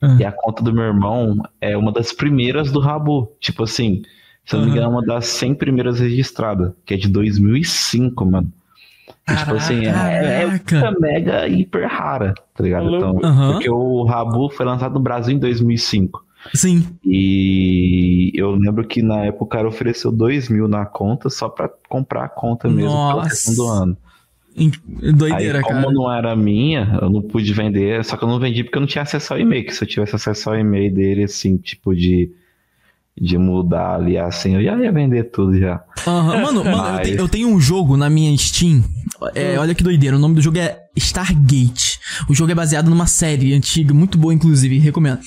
Ah. E a conta do meu irmão é uma das primeiras do Rabu. Tipo assim, se eu não me engano, é uma das 100 primeiras registradas, que é de 2005, mano. E, tipo assim, é, é Caraca. mega hiper rara, tá ligado? Então, Aham. Porque o Rabu foi lançado no Brasil em 2005. Sim. E eu lembro que na época o cara ofereceu 2 mil na conta só pra comprar a conta mesmo pela Nossa. questão do ano. Em- Aí, Doideira, como cara. não era minha, eu não pude vender, só que eu não vendi porque eu não tinha acesso ao e-mail. Que se eu tivesse acesso ao e-mail dele, assim, tipo de, de mudar ali assim, eu já ia vender tudo já. Aham. Mano, mano eu, Mas- tenho, eu tenho um jogo na minha Steam. É, olha que doideira. O nome do jogo é Stargate. O jogo é baseado numa série antiga, muito boa, inclusive, recomendo.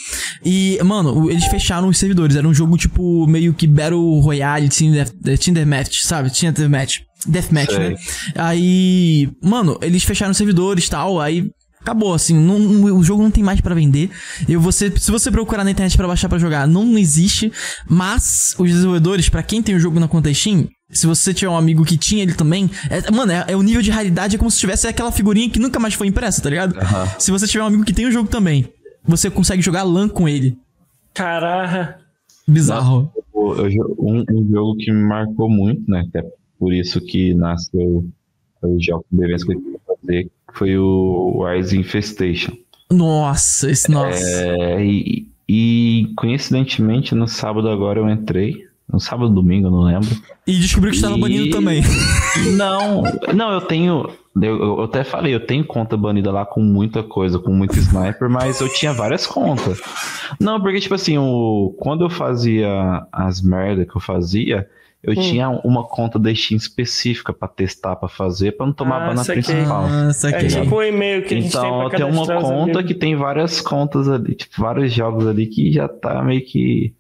E, mano, eles fecharam os servidores. Era um jogo tipo meio que Battle Royale, Tinder, eh, Tinder Match, sabe? Tinder Match. Deathmatch, Sei. né? Aí, mano, eles fecharam os servidores e tal. Aí Acabou, assim, não- o jogo não tem mais pra vender. Eu, você, se você procurar na internet pra baixar pra jogar, não existe. Mas os desenvolvedores, pra quem tem o jogo na conta Steam, se você tiver um amigo que tinha ele também, é- mano, é, é o nível de raridade é como se tivesse aquela figurinha que nunca mais foi impressa, tá ligado? Se você tiver um amigo que tem o jogo também, você consegue jogar LAN com ele. Caraca. Bizarro. Eu- eu jo- um, um jogo que me marcou muito, né? Que é por isso que nasceu o jogo de eventos que eu fazer, foi o Rise Infestation. Nossa, esse nossa. É, e, e coincidentemente no sábado agora eu entrei. No sábado domingo, eu não lembro. E descobriu que estava E- banido também. Não, não, eu tenho. Eu, eu até falei, eu tenho conta banida lá com muita coisa, com muito sniper, mas eu tinha várias contas. Não, porque, tipo assim, o, quando eu fazia as merdas que eu fazia, eu tinha uma conta da Steam específica pra testar, pra fazer, pra não tomar Ah, ban na saquei. principal. Ah, É tipo um e-mail que a gente tem Então, tem uma cadastrar os conta amigos. que tem várias contas ali, tipo, vários jogos ali que já tá meio que.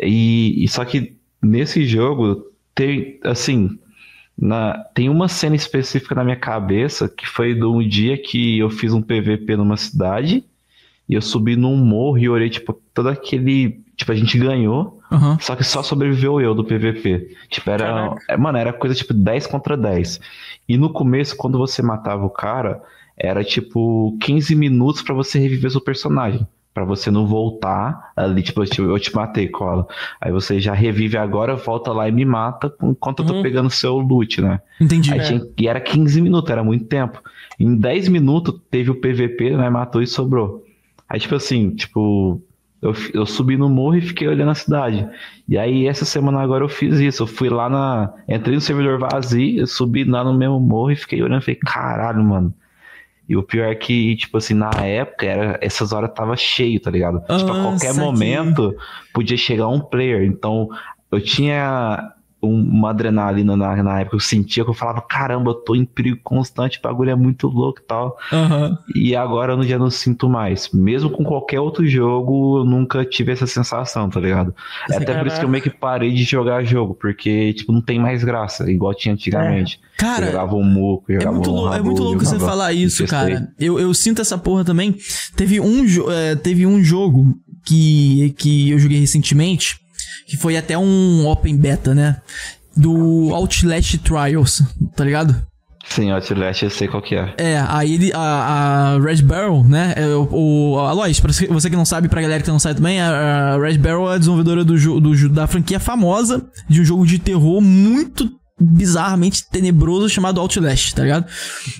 E, e só que nesse jogo tem, assim, na, tem uma cena específica na minha cabeça que foi de um dia que eu fiz um PVP numa cidade e eu subi num morro e orei, tipo, todo aquele. Tipo, a gente ganhou, Aham. só que só sobreviveu eu do PVP. Tipo, era. Caraca. é, Mano, era coisa tipo 10 contra 10. E no começo, quando você matava o cara, era tipo 15 minutos pra você reviver seu personagem. Pra você não voltar ali, tipo, eu te, eu te matei, cola. Aí você já revive agora, volta lá e me mata enquanto eu tô Uhum. pegando seu loot, né? Entendi. Aí tinha- e era 15 minutos, era muito tempo. Em 10 minutos teve o PVP, né? Matou e sobrou. Aí, tipo assim, tipo, eu, eu subi no morro e fiquei olhando a cidade. E aí, essa semana agora eu fiz isso. Eu fui lá na. Entrei no servidor vazio, eu subi lá no mesmo morro e fiquei olhando. Falei, caralho, mano. E o pior é que, tipo assim, na época, era, essas horas tava cheio, tá ligado? tipo, a Ah, qualquer momento podia chegar um player. Então, eu tinha uma adrenalina na, na época, eu sentia que eu falava, caramba, eu tô em perigo constante, o bagulho é muito louco e tal. Aham. E agora eu já não sinto mais. Mesmo com qualquer outro jogo, eu nunca tive essa sensação, tá ligado? É até por isso que eu meio que parei de jogar jogo, porque, tipo, não tem mais graça, igual tinha antigamente. eu Cara, jogava um muco, É jogava muito, um lou- é muito louco você falar isso, cara. Eu, eu sinto essa porra também. Teve um, jo- é, teve um jogo que, que eu joguei recentemente, que foi até um open beta, né? Do Outlast Trials, tá ligado? Sim, Outlast eu sei qual que é. É, aí ele, a, a Red Barrel, né? É, o, o, Aloys, pra você que não sabe, pra galera que não sabe também, a, a Red Barrel é a desenvolvedora do, do, da franquia famosa de um jogo de terror muito bizarramente tenebroso chamado Outlast, tá ligado?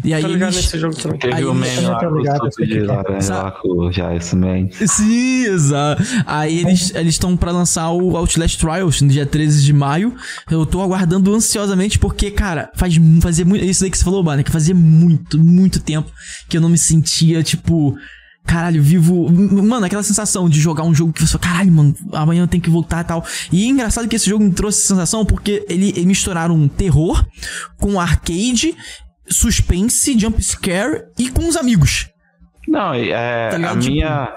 E aí Tô ligado eles, nesse jogo também. Teve Aí, o meme lá ligado, com já esse meme. Sim, exato. Aí eles eles estão pra lançar o Outlast Trials no dia 13 de maio. Eu tô aguardando ansiosamente porque, cara, faz fazia muito isso aí que você falou, Bana, que fazia muito, muito tempo que eu não me sentia tipo Caralho, vivo. Mano, aquela sensação de jogar um jogo que você fala, caralho, mano, amanhã eu tenho que voltar e tal. E é engraçado que esse jogo me trouxe essa sensação porque ele, ele misturaram um terror com arcade, suspense, jump scare e com os amigos. Não, é, Tá a? Tipo- minha.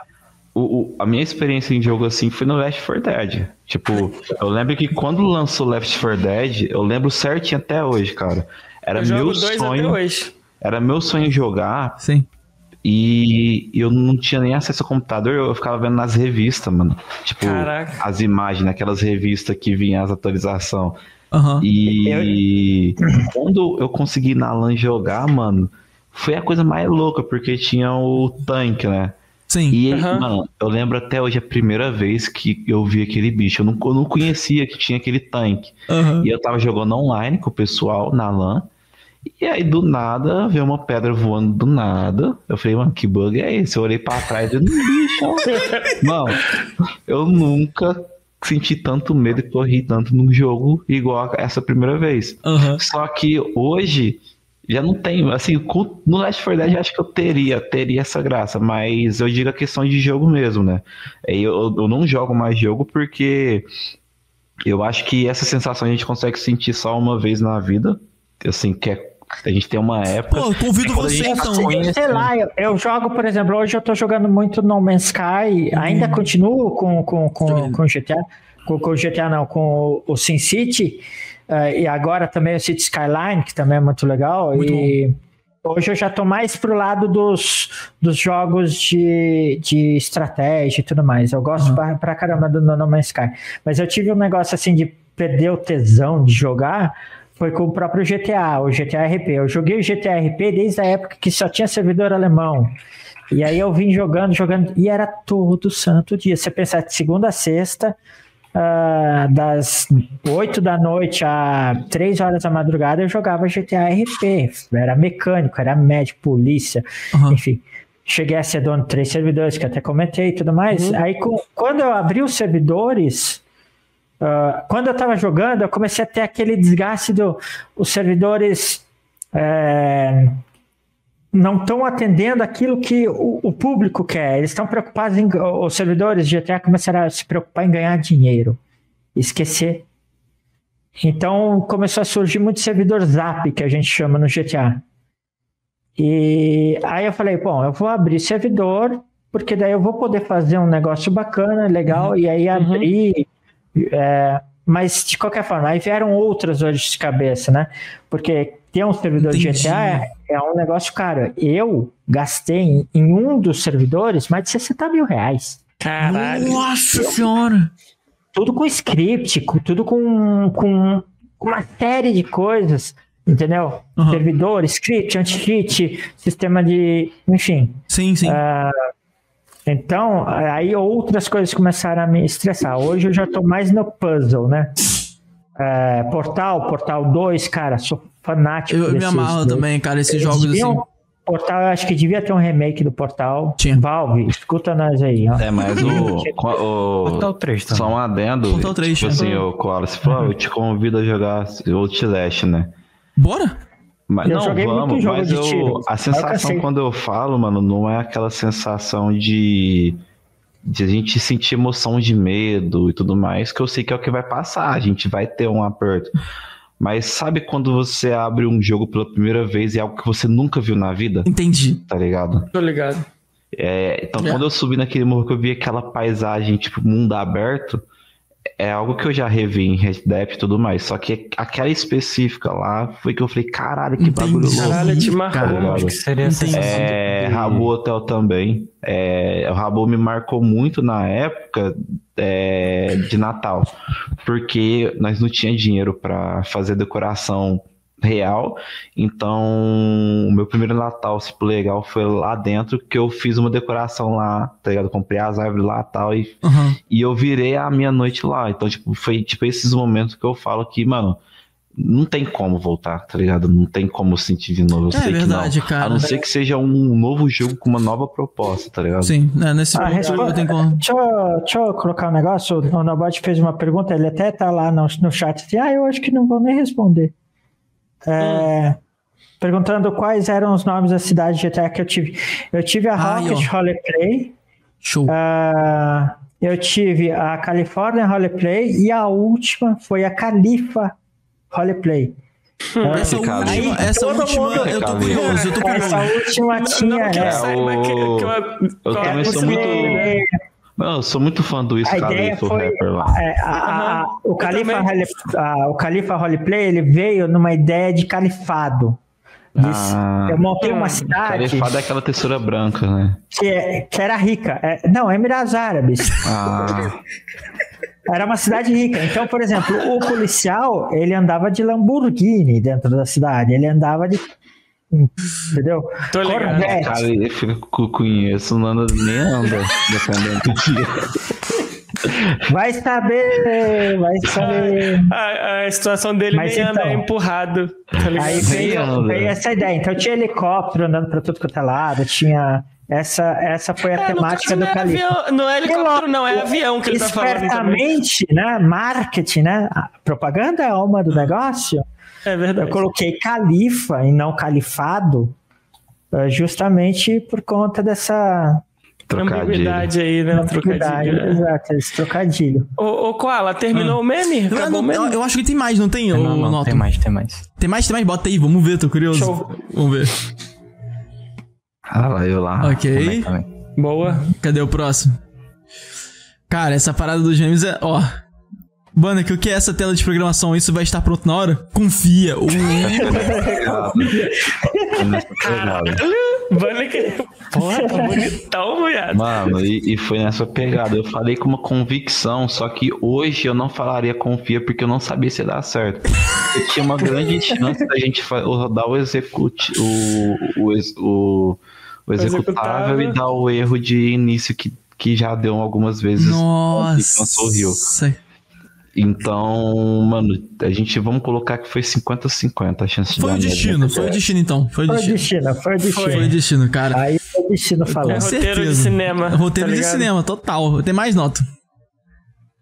O, o- a minha experiência em jogo assim foi no Left 4 Dead. Tipo, eu lembro que quando lançou Left 4 Dead, eu lembro certinho até hoje, cara. Era Eu jogo meu dois até sonho. hoje. Era meu sonho jogar Sim. E eu não tinha nem acesso ao computador, eu ficava vendo nas revistas, mano. Tipo, Caraca. as imagens, naquelas revistas que vinham as atualizações. Aham. E quando eu consegui na LAN jogar, mano, foi a coisa mais louca, porque tinha o tanque, né? Sim. E, Aham. mano, eu lembro até hoje a primeira vez que eu vi aquele bicho. Eu não, eu não conhecia que tinha aquele tanque. Aham. E eu tava jogando online com o pessoal na LAN. E aí, do nada, veio uma pedra voando do nada. Eu falei, mano, que bug é esse? Eu olhei pra trás e um bicho. mano, eu nunca senti tanto medo e corri tanto num jogo igual essa primeira vez. Aham. Só que hoje já não tem, assim, no Last 4 Dead eu acho que eu teria, teria essa graça, mas eu digo a questão de jogo mesmo, né? Eu, eu não jogo mais jogo porque eu acho que essa sensação a gente consegue sentir só uma vez na vida, assim, que é, a gente tem uma época. Pô, convido você gente então. conhece- Sei lá, eu, eu jogo, por exemplo, hoje eu tô jogando muito No Man's Sky, ainda continuo com, com, com, com GTA, com, com GTA não, com o, o SimCity, eh, e agora também o City Skyline, que também é muito legal, Muito e, Hoje eu já tô mais pro lado dos, dos jogos de, de estratégia e tudo mais. Eu gosto pra, pra caramba do No Man's Sky. Mas eu tive um negócio assim de perder o tesão de jogar, foi com o próprio GTA, o GTA RP. Eu joguei o GTA RP desde a época que só tinha servidor alemão. E aí eu vim jogando, jogando, e era todo santo dia. Você pensa de segunda a sexta, ah, das 8 da noite a 3 horas da madrugada, eu jogava GTA RP. Era mecânico, era médico, polícia, Aham. enfim. Cheguei a ser dono de três servidores, que até comentei e tudo mais. Aí, com- quando eu abri os servidores, ah, quando eu tava jogando, eu comecei a ter aquele desgaste do os servidores é, não estão atendendo aquilo que o, o público quer. Eles estão preocupados em. Os servidores de GTA começaram a se preocupar em ganhar dinheiro. Esquecer. Então começou a surgir muito servidor Zap, que a gente chama no GTA. E aí eu falei, bom, eu vou abrir servidor, porque daí eu vou poder fazer um negócio bacana, legal, e aí abrir. É, mas de qualquer forma, aí vieram outras dores de cabeça, né? Porque ter um servidor de Entendi. GTA é, é um negócio caro. Eu gastei em, em um dos servidores mais de 60 mil reais. Caralho. Nossa senhora. Tudo com script, com- tudo com, com uma série de coisas, entendeu? Uhum. Servidor, script, anti-cheat, sistema de. Enfim. Sim, sim. Então, aí outras coisas começaram a me estressar. Hoje eu já tô mais no puzzle, né? É, Portal, Portal 2, cara, sou fanático eu me amarro dois. também, cara, esses Eles jogos assim. Portal, eu acho que devia ter um remake do Portal. Tinha. Valve, escuta nós aí, ó. É, mas o. o Portal 3 também. só um adendo. Portal 3, tipo né? assim, o Koala, falou, "Ah, eu te convido a jogar Outlast, né? Bora? Mas, Eu não, joguei muito vamos, jogo mas de eu, tiro. a sensação quando eu falo, mano, não é aquela sensação de, de a gente sentir emoção de medo e tudo mais, que eu sei que é o que vai passar, a gente vai ter um aperto. Mas sabe quando você abre um jogo pela primeira vez e é algo que você nunca viu na vida, Entendi. tá ligado? Tô ligado. É, então, É. quando eu subi naquele morro que eu vi aquela paisagem, tipo, mundo aberto, é algo que eu já revi em Red Dead e tudo mais. Só que aquela específica lá foi que eu falei, caralho, que Entendi. bagulho louco. Caralho, te marcou. cara. Acho que seria a Entendi. sensação É, de- Rabu Hotel também. É, o Rabu me marcou muito na época é, de Natal, porque nós não tinha dinheiro para fazer decoração real. Então, o meu primeiro Natal, tipo, legal, foi lá dentro que eu fiz uma decoração lá, tá ligado? Comprei as árvores lá e tal, e Aham. e eu virei a minha noite lá. Então, tipo, foi tipo esses momentos que eu falo que, mano, não tem como voltar, tá ligado? Não tem como sentir de novo. Eu É sei verdade, que não. cara. A não ser que seja um novo jogo com uma nova proposta, tá ligado? Sim, né, nesse Ah, responde- eu tenho como. Deixa eu, deixa eu colocar um negócio. O Nobot fez uma pergunta, ele até tá lá no, no chat. Assim, ah, eu acho que não vou nem responder. É, Perguntando quais eram os nomes da cidade de GTA que eu tive. Eu tive a Rocket ó. Roleplay, Show. ah, eu tive a California Roleplay e a última foi a Califa Roleplay. essa cara, última, aí essa última, mundo- eu tô Cara, curioso, eu tô Essa curioso. última tinha. não que eu é, também sou muito- Mano, eu sou muito fã do Wiz A ideia Khalifa, o foi rapper lá. é, a- a- a- o, Califa a- o Califa Roleplay ele veio numa ideia de califado. Ah. eu montei uma cidade Califado é aquela textura branca, né? que, é- que era rica. É, não, Emirados Árabes. Ah, Era uma cidade rica. Então, por exemplo, o policial ele andava de Lamborghini dentro da cidade. Ele andava de. Entendeu? Tô ligado. Corvette. cara, com conheço, não anda, nem anda dependendo do dia. Vai saber, vai saber. A, a situação dele Mas nem anda então- é empurrado. Tá? Aí veio, anda. veio essa ideia. Então tinha helicóptero andando pra tudo quanto é lado, tinha. Essa, essa foi a É, temática do não é, Califa. avião, não é helicóptero, não, é avião que ele tá falando. Espertamente, né? Marketing, né? A propaganda é a alma do negócio. É Eu verdade. coloquei califa e não califado, eh, justamente por conta dessa Trocadilho. Ambiguidade aí, né? Trocadilho. né? Exato, esse trocadilho. Ô, ô Koala, terminou o meme? Eu, Acabou o não- eu- meme? eu acho que tem mais, não tem, Não, não, Noto? tem mais, tem mais. Tem mais, tem mais? Bota aí, vamos ver, tô curioso. Show. Vamos ver. Ah lá, eu lá. Ok. Também, também. Boa. Cadê o próximo? Cara, essa parada dos memes é. Ó. Banner, o que é essa tela de programação? Isso vai estar pronto na hora? Confia. Uh, Foi nessa pegada. Banner que. Porra, tá bonitão, viado. Mano, e, e foi nessa pegada. Eu falei com uma convicção, só que hoje eu não falaria confia porque eu não sabia se ia dar certo. Eu tinha uma grande chance da gente rodar o executi o, o, o, o executável executável. e dar o erro de início que, que já deu algumas vezes. nossa. sorriu. Então, mano, a gente vamos colocar que foi 50-50 a chance de Foi o destino, foi o destino então. Foi o Foi o destino. foi o destino. Foi o destino, cara. Aí foi o destino É falando. roteiro de certeza. cinema. Roteiro tá de ligado? cinema, total. Tem mais nota.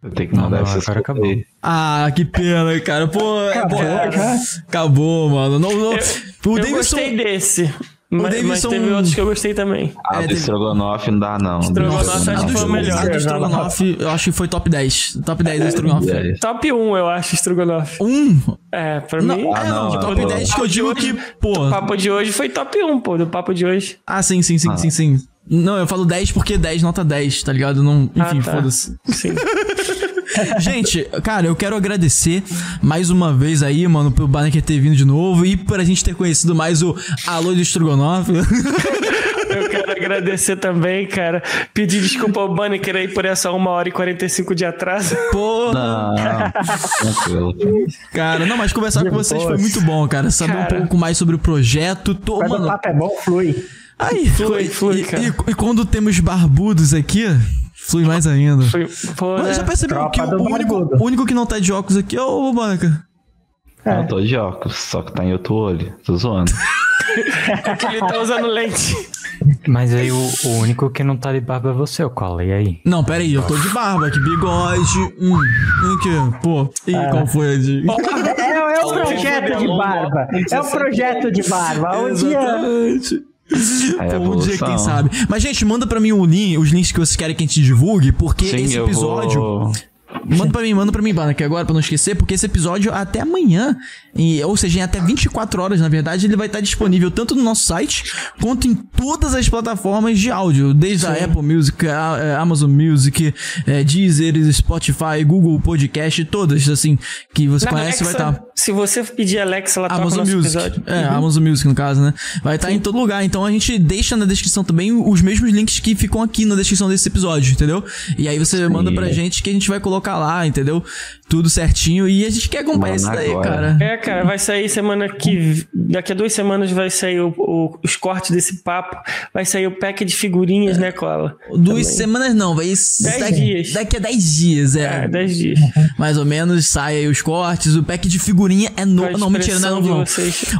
Eu tenho que mandar Não, essas agora acabou. Ah, que pena, cara. Pô, é, Acabou, é- acabou, mano. Não, não. o Eu Davidson. gostei desse. Mas, mas Davidson- teve outros que eu gostei também. Ah, É, do Estrogonofe não dá, não. Estrogonofe Do acho que foi o melhor. do Strogonoff, eu acho que foi top 10. Top 10 do Strogonoff. É. Top 1, eu acho, Strogonoff. Um? É, pra Não, mim. é, não, é, top pô. 10 que eu digo que, pô. O papo de hoje foi top 1, pô, do papo de hoje. Ah, sim, sim, sim, Ah. sim, sim. Não, eu falo 10 porque 10, nota 10, tá ligado? Não, enfim, Ah, tá. foda-se. Sim. Gente, cara, eu quero agradecer mais uma vez aí, mano, pelo Banner ter vindo de novo e por a gente ter conhecido mais o Alô do Strogonoff. Eu quero agradecer também, cara. Pedir desculpa ao Banneker aí por essa 1 hora e 45 de atraso. Pô, Não, cara, não, mas conversar com vocês foi muito bom, cara. Saber Cara. um pouco mais sobre o projeto. Tô, Quando o mano, papo é bom, flui. aí, Flui, e, flui, e- cara. e- e quando temos barbudos aqui, flui mais ainda. Foi, pô, Mas né? já percebeu que o único, o único que não tá de óculos aqui é o Banner. Eu tô de óculos, só que tá em outro olho. Tô zoando. que ele tá usando lente. Mas aí o, o único que não tá de barba é você, o Cola. E aí? Não, pera aí, eu tô de barba, que bigode. Hum, aqui, pô. Ih, qual foi a de. É, é um projeto de barba. É um projeto de barba. Um dia. É um dia quem sabe. Mas, gente, manda pra mim o link, os links que vocês querem que a gente divulgue, porque Sim, esse episódio. vou... Manda pra mim, manda pra mim, Bana, que agora, pra não esquecer, porque esse episódio até amanhã, e, ou seja, em até 24 horas, na verdade, ele vai estar disponível tanto no nosso site, quanto em todas as plataformas de áudio, desde a Apple Music, a, a Amazon Music, é, Deezer, Spotify, Google Podcast, todas, assim, que você Na conhece, vai tá. Alexa, estar. Se você pedir Alexa, ela toca Amazon nosso Music. episódio. É, Amazon Music, no caso, né? Vai estar em todo lugar. Então a gente deixa na descrição também os mesmos links que ficam aqui na descrição desse episódio, entendeu? E aí você manda pra gente que a gente vai colocar lá, entendeu? Tudo certinho. E a gente quer acompanhar Mano, isso daí, agora. cara. É, cara, vai sair semana que. Daqui a duas semanas vai sair o- o- os cortes desse papo. Vai sair o pack de figurinhas, né, Cola? Duas Também. semanas não, vai. Daqui, dias. Daqui a 10 dias, é. É, 10 dias. Mais ou menos sai aí os cortes. O pack de figurinha é novo. Não, mentira, não é novo, não.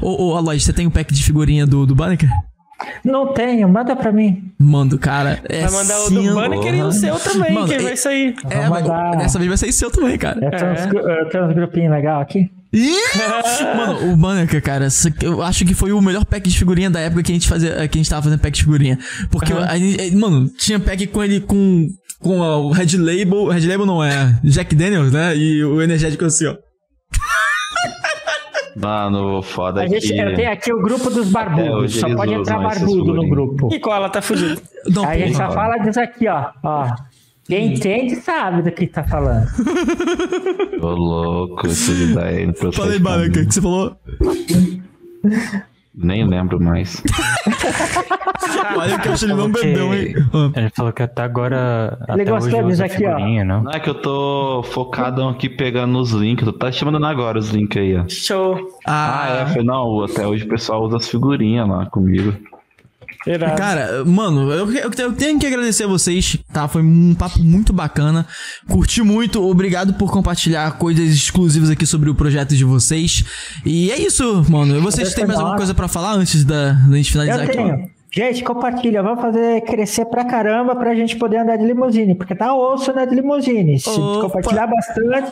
Ô, ô, Aloy, você tem o pack de figurinha do, do Banneker? Não tenho, manda pra mim. Mando, cara. É Vai mandar o do Banner e o seu também, Mano, que e- vai sair. É, mas mandar. dessa vez vai sair seu também, cara. Eu tenho, uns, eu tenho uns grupinhos legais aqui. Ih! Mano, o Banneker, cara, eu acho que foi o melhor pack de figurinha da época que a gente fazia, que a gente tava fazendo pack de figurinha. Porque, a gente- mano, tinha pack com ele com, com o Red Label, Red Label não é, Jack Daniels, né? E o energético assim, ó. Mano, foda A gente, que... eu tenho aqui o grupo dos barbudos. Até hoje Só pode entrar barbudo no grupo. E Cola, tá fudido. Não, Aí a gente só fala disso aqui, ó. ó. Quem entende sabe do que tá falando. Ô, louco, isso daí aí, Banneker, o que você falou? Nem lembro mais. Olha que eu achei ele que- bebeu, hein? Ele falou que até agora. Ele até gostou hoje disso usa aqui, ó. figurinha, não? Não é que eu tô focado aqui pegando os links. Tu tá te mandando agora os links aí, ó. Show. Ah, é. Ah, Foi, não, até hoje o pessoal usa as figurinhas lá comigo. Irado. Cara, mano, eu, eu- eu tenho que agradecer a vocês, tá? Foi um papo muito bacana. Curti muito, obrigado por compartilhar coisas exclusivas aqui sobre o projeto de vocês. E é isso, mano. Vocês têm mais alguma coisa pra falar antes da, da gente finalizar Eu aqui? Gente, compartilha. Vamos fazer crescer pra caramba pra gente poder andar de limusine. Porque tá osso andar de limusine. Se Opa. compartilhar bastante,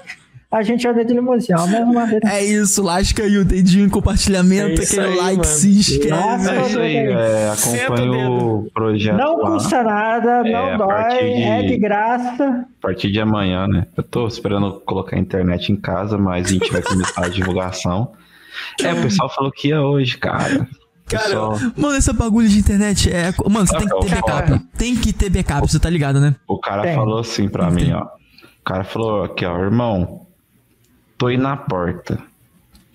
a gente anda de limusine. Ó, mesmo maneira. É isso, lasca aí o dedinho em compartilhamento, É aquele aí, like, mano. se inscreve. Nossa, É isso aí, é, Senta o acompanha o projeto Não lá. custa nada, É, não a dói, de- é de graça. A partir de amanhã, né? Eu tô esperando colocar a internet em casa, mas a gente vai começar a divulgação. É, o pessoal falou que ia hoje, cara. O Cara, pessoal- mano, esse bagulho de internet é. Mano, você tem que ter backup. Tem que ter backup, você tá ligado, né? o cara Tem. falou assim pra mim, ó. O cara falou aqui, ó, irmão, tô aí na porta.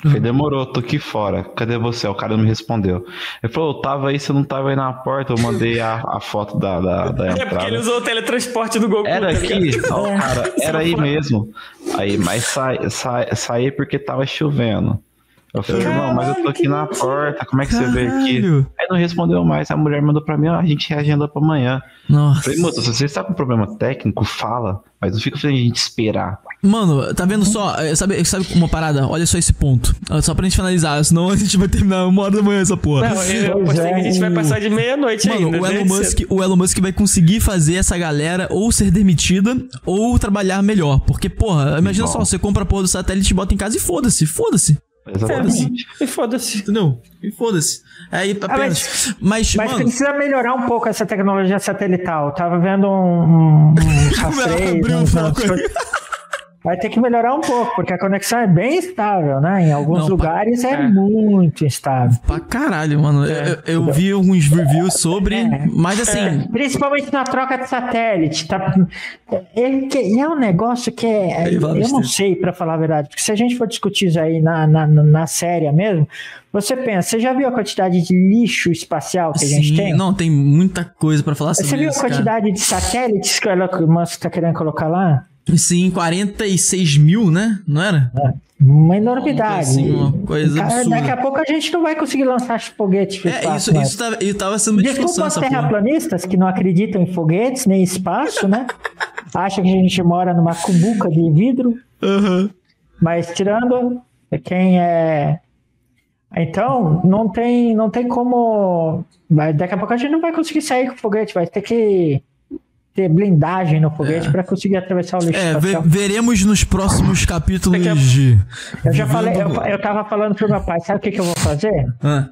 Eu Falei, demorou, tô aqui fora. Cadê você? O cara não me respondeu. Ele falou, eu tava aí, você não tava aí na porta. Eu mandei a, a foto da, da, da É porque entrada. ele usou o teletransporte do Goku. Era tá aqui, ó, cara, era aí mesmo. Aí, mas sai, sai, saí porque tava chovendo. Eu falei, não, mas eu tô aqui na porta, como é que você veio aqui? Caralho. Aí não respondeu mais, a mulher mandou pra mim, ó, a gente reagenda pra amanhã. Eu Nossa. falei, moça, se você está com problema técnico, fala, mas não fica fazendo a gente esperar. Mano, tá vendo só? é, Sabe, sabe uma parada? Olha só esse ponto. Só pra gente finalizar, senão a gente vai terminar uma hora da manhã essa porra. Não, eu Pois postei é, que a gente vai passar de meia-noite Mano, ainda. o Elon, Musk, o Elon Musk vai conseguir fazer essa galera ou ser demitida ou trabalhar melhor. Porque, porra, imagina Bom. só, você compra a porra do satélite, bota em casa e foda-se, foda-se. Exatamente. E foda-se. Entendeu? E foda-se. Aí apenas. mas, Mas mano. precisa melhorar um pouco essa tecnologia satelital. Tava vendo um, um, um rastreio, Abriu umas foco. coisas. Vai ter que melhorar um pouco, porque a conexão é bem estável, né? Em alguns Não, lugares é, é. muito instável. Pra caralho, mano. Eu, eu vi alguns reviews sobre, É. mas assim. Principalmente na troca de satélite. Tá? É, é um negócio que é. Vamos eu não sei, pra falar a verdade. Porque se a gente for discutir isso aí na, na, na- série mesmo, você pensa, você já viu a quantidade de lixo espacial que a gente Sim, tem? não, tem muita coisa pra falar sobre Você viu a isso. cara. quantidade de satélites que o Elon Musk está querendo colocar lá? Sim, 46 mil, né? Não era? Uma enormidade. Assim, uma coisa Cara, absurda. Daqui a pouco a gente não vai conseguir lançar foguete pro É, isso, mais. isso tava, eu tava sendo uma Desculpa os terraplanistas que não acreditam em foguetes nem espaço, né? Acham que a gente mora numa cumbuca de vidro. Aham. Mas tirando quem é. Então, não tem, não tem como. Daqui a pouco a gente não vai conseguir sair com foguete, vai ter que ter blindagem no foguete para conseguir atravessar o lixo É, ve- espacial. veremos nos próximos capítulos Daqui a- de. Eu já falei, eu, eu tava falando pro meu pai, sabe o que, que eu vou fazer? Ah,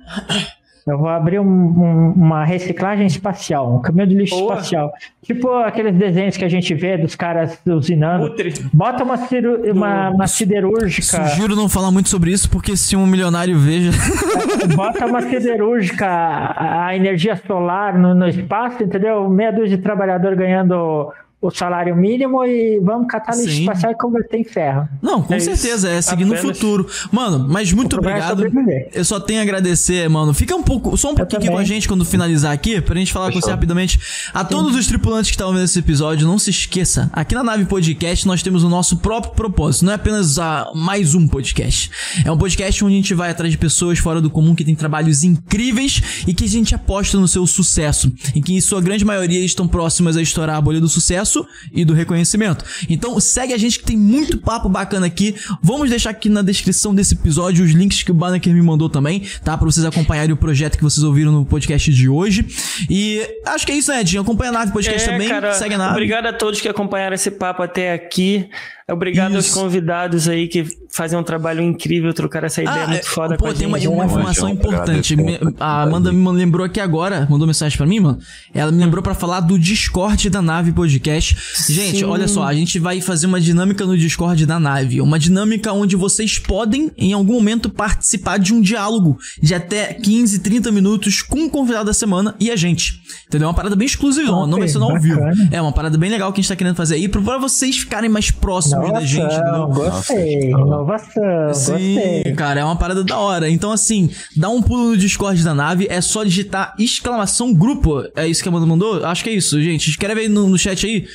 Eu vou abrir um- um- uma reciclagem espacial, um caminhão de lixo Boa. espacial. Tipo aqueles desenhos que a gente vê dos caras usinando. Putre. Bota uma, ciru- uma, uma siderúrgica. Sugiro não falar muito sobre isso, porque se um milionário veja. Bota uma siderúrgica, a, a energia solar no, no espaço, entendeu? Meia dúzia de trabalhador ganhando o salário mínimo e vamos catar lixo Sim. espacial e converter em ferro. Não, com É isso. certeza, é seguir no Apenas. futuro. Mano, mas muito é obrigado. Eu só tenho a agradecer, mano. Fica um pouco, só um pouquinho também. com a gente quando finalizar aqui, pra gente falar com você Fechou. rapidamente. A todos os tripulantes que estavam vendo esse episódio, não se esqueça, aqui na Nave Podcast nós temos o nosso próprio propósito. Não é apenas a, mais um podcast. É um podcast onde a gente vai atrás de pessoas fora do comum que têm trabalhos incríveis e que a gente aposta no seu sucesso. E que em sua grande maioria estão próximas a estourar a bolha do sucesso e do reconhecimento. Então segue a gente que tem muito papo bacana aqui. Vamos deixar aqui na descrição desse episódio os links que o Banneker me mandou também, tá? Pra vocês acompanharem o projeto que vocês ouviram no podcast de hoje. E acho que é isso, né, Edinho? Acompanha a Nave Podcast É, também, cara, segue a Nave. Obrigado a todos que acompanharam esse papo até aqui. Obrigado aos Isso. convidados aí que fazem um trabalho incrível, trocar essa ideia Ah, muito é, foda pô, com a tem uma, gente. uma informação João, importante. Me- a Amanda me lembrou aqui agora, mandou mensagem pra mim, mano. Ela me lembrou pra falar do Discord da Nave Podcast. Gente, Sim. olha só, a gente vai fazer uma dinâmica no Discord da Nave. Uma dinâmica onde vocês podem, em algum momento, participar de um diálogo de até 15, 30 minutos com o convidado da semana e a gente. Entendeu? É uma parada bem exclusiva, não vai ser no ao vivo. bacana. É uma parada bem legal que a gente tá querendo fazer aí pra, vocês ficarem mais próximos da gente, entendeu? gostei. Inovação, Sim, gostei. cara, é uma parada da hora. Então, assim, dá um pulo no Discord da nave, é só digitar exclamação grupo. É isso que a Amanda mandou? Acho que é isso, gente. Escreve aí no, no chat aí.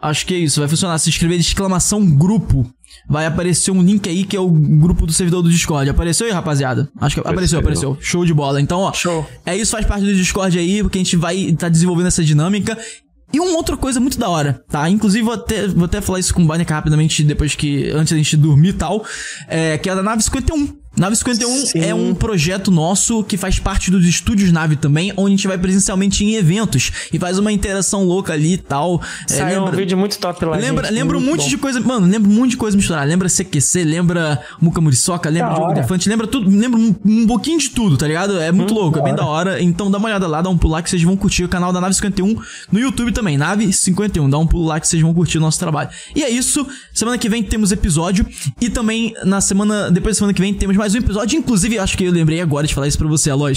Acho que é isso, vai funcionar. Se escrever exclamação grupo, vai aparecer um link aí que é o grupo do servidor do Discord. Apareceu aí, rapaziada? Acho que apareceu, Apareceu. apareceu. Show de bola. Então, ó, Show. é isso, faz parte do Discord aí, porque a gente vai estar desenvolvendo essa dinâmica. E uma outra coisa muito da hora, tá? Inclusive, vou até, vou até falar isso com o Barney rapidamente, depois que. Antes da gente dormir e tal. É, que é a da nave 51. Nave 51 Sim. é um projeto nosso que faz parte dos estúdios Nave também, onde a gente vai presencialmente em eventos e faz uma interação louca ali e tal. É, Saiu um lembra- vídeo muito top lá. Lembra, gente, lembra um monte bom. de coisa. Mano, lembra um monte de coisa misturada. Lembra CQC, lembra Muca Muriçoca, lembra Jogo. Elefante, lembra tudo. Lembra um, um pouquinho de tudo, tá ligado? É muito louco, é bem da hora. Então dá uma olhada lá, dá um pulo lá que vocês vão curtir o canal da Nave 51 no YouTube também. Nave 51, dá um pulo lá que vocês vão curtir o nosso trabalho. E é isso. Semana que vem temos episódio. E também na semana. Depois da semana que vem temos mais mais um episódio. Inclusive, acho que eu lembrei agora de falar isso pra você, Aloy.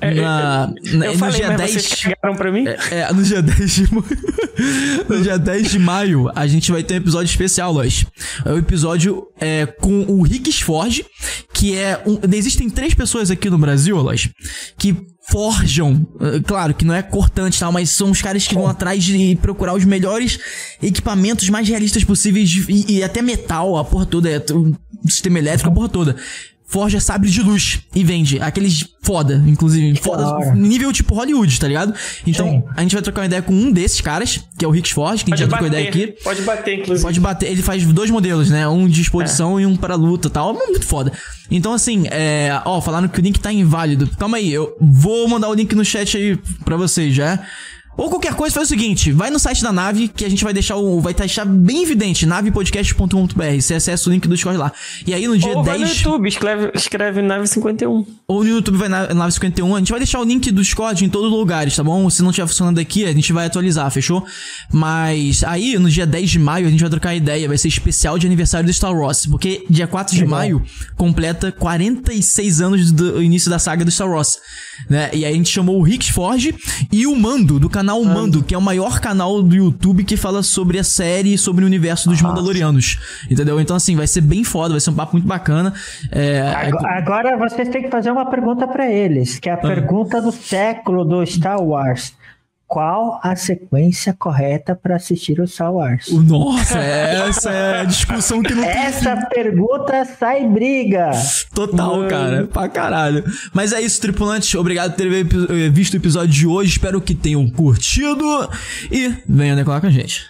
É, Na, na- eu no falei, dia mas 10. vocês cagaram pra mim? É, no dia 10 de maio. no dia 10 de maio, a gente vai ter um episódio especial, Lois. É o episódio é, com o Rick Forge, que é um. Existem três pessoas aqui no Brasil, Lois, que forjam. eh, Claro que não é cortante e tal, mas são os caras que vão atrás de procurar os melhores equipamentos mais realistas possíveis e, e até metal, a porra toda, é, o sistema elétrico, a porra toda. Forja sabre de luz e vende. Aqueles foda, inclusive. Foda, nível tipo Hollywood, tá ligado? Então, Sim. a gente vai trocar uma ideia com um desses caras, que é o Rick Forge, que a gente já trocou ideia aqui. Pode bater, inclusive. Pode bater, ele faz dois modelos, né? Um de exposição e um para luta e tal. É muito foda. Então, assim, é. Ó, falaram que o link tá inválido. Calma aí, eu vou mandar o link no chat aí pra vocês já. Ou qualquer coisa, faz o seguinte: vai no site da nave, que a gente vai deixar o. Vai deixar bem evidente, navepodcast.com.br. Você acessa o link do Discord lá. E aí no dia Ou vai no 10. YouTube, escreve, escreve Nave 51. Ou no YouTube vai na Nave 51. A gente vai deixar o link do Discord em todos os lugares, tá bom? Se não estiver funcionando aqui, a gente vai atualizar, fechou? Mas aí, no dia 10 de maio, a gente vai trocar ideia. Vai ser especial de aniversário do Star Wars. Porque dia 4 de maio completa 46 anos do início da saga do Star Wars. Né? E aí a gente chamou o Rick Forge e o Mando, do canal Mando, que é o maior canal do YouTube que fala sobre a série e sobre o universo dos Mandalorianos. Entendeu? Então, assim, vai ser bem foda, vai ser um papo muito bacana. É, Agora, agora vocês têm que fazer uma pergunta pra eles, que é a Ah. pergunta do século do Star Wars. Qual a sequência correta pra assistir o Star Wars? Nossa, essa é a discussão que não tem Essa pergunta sai briga. Total, cara. Pra caralho. Mas é isso, tripulantes. Obrigado por terem vi- visto o episódio de hoje. Espero que tenham curtido. E venham decolar com a gente.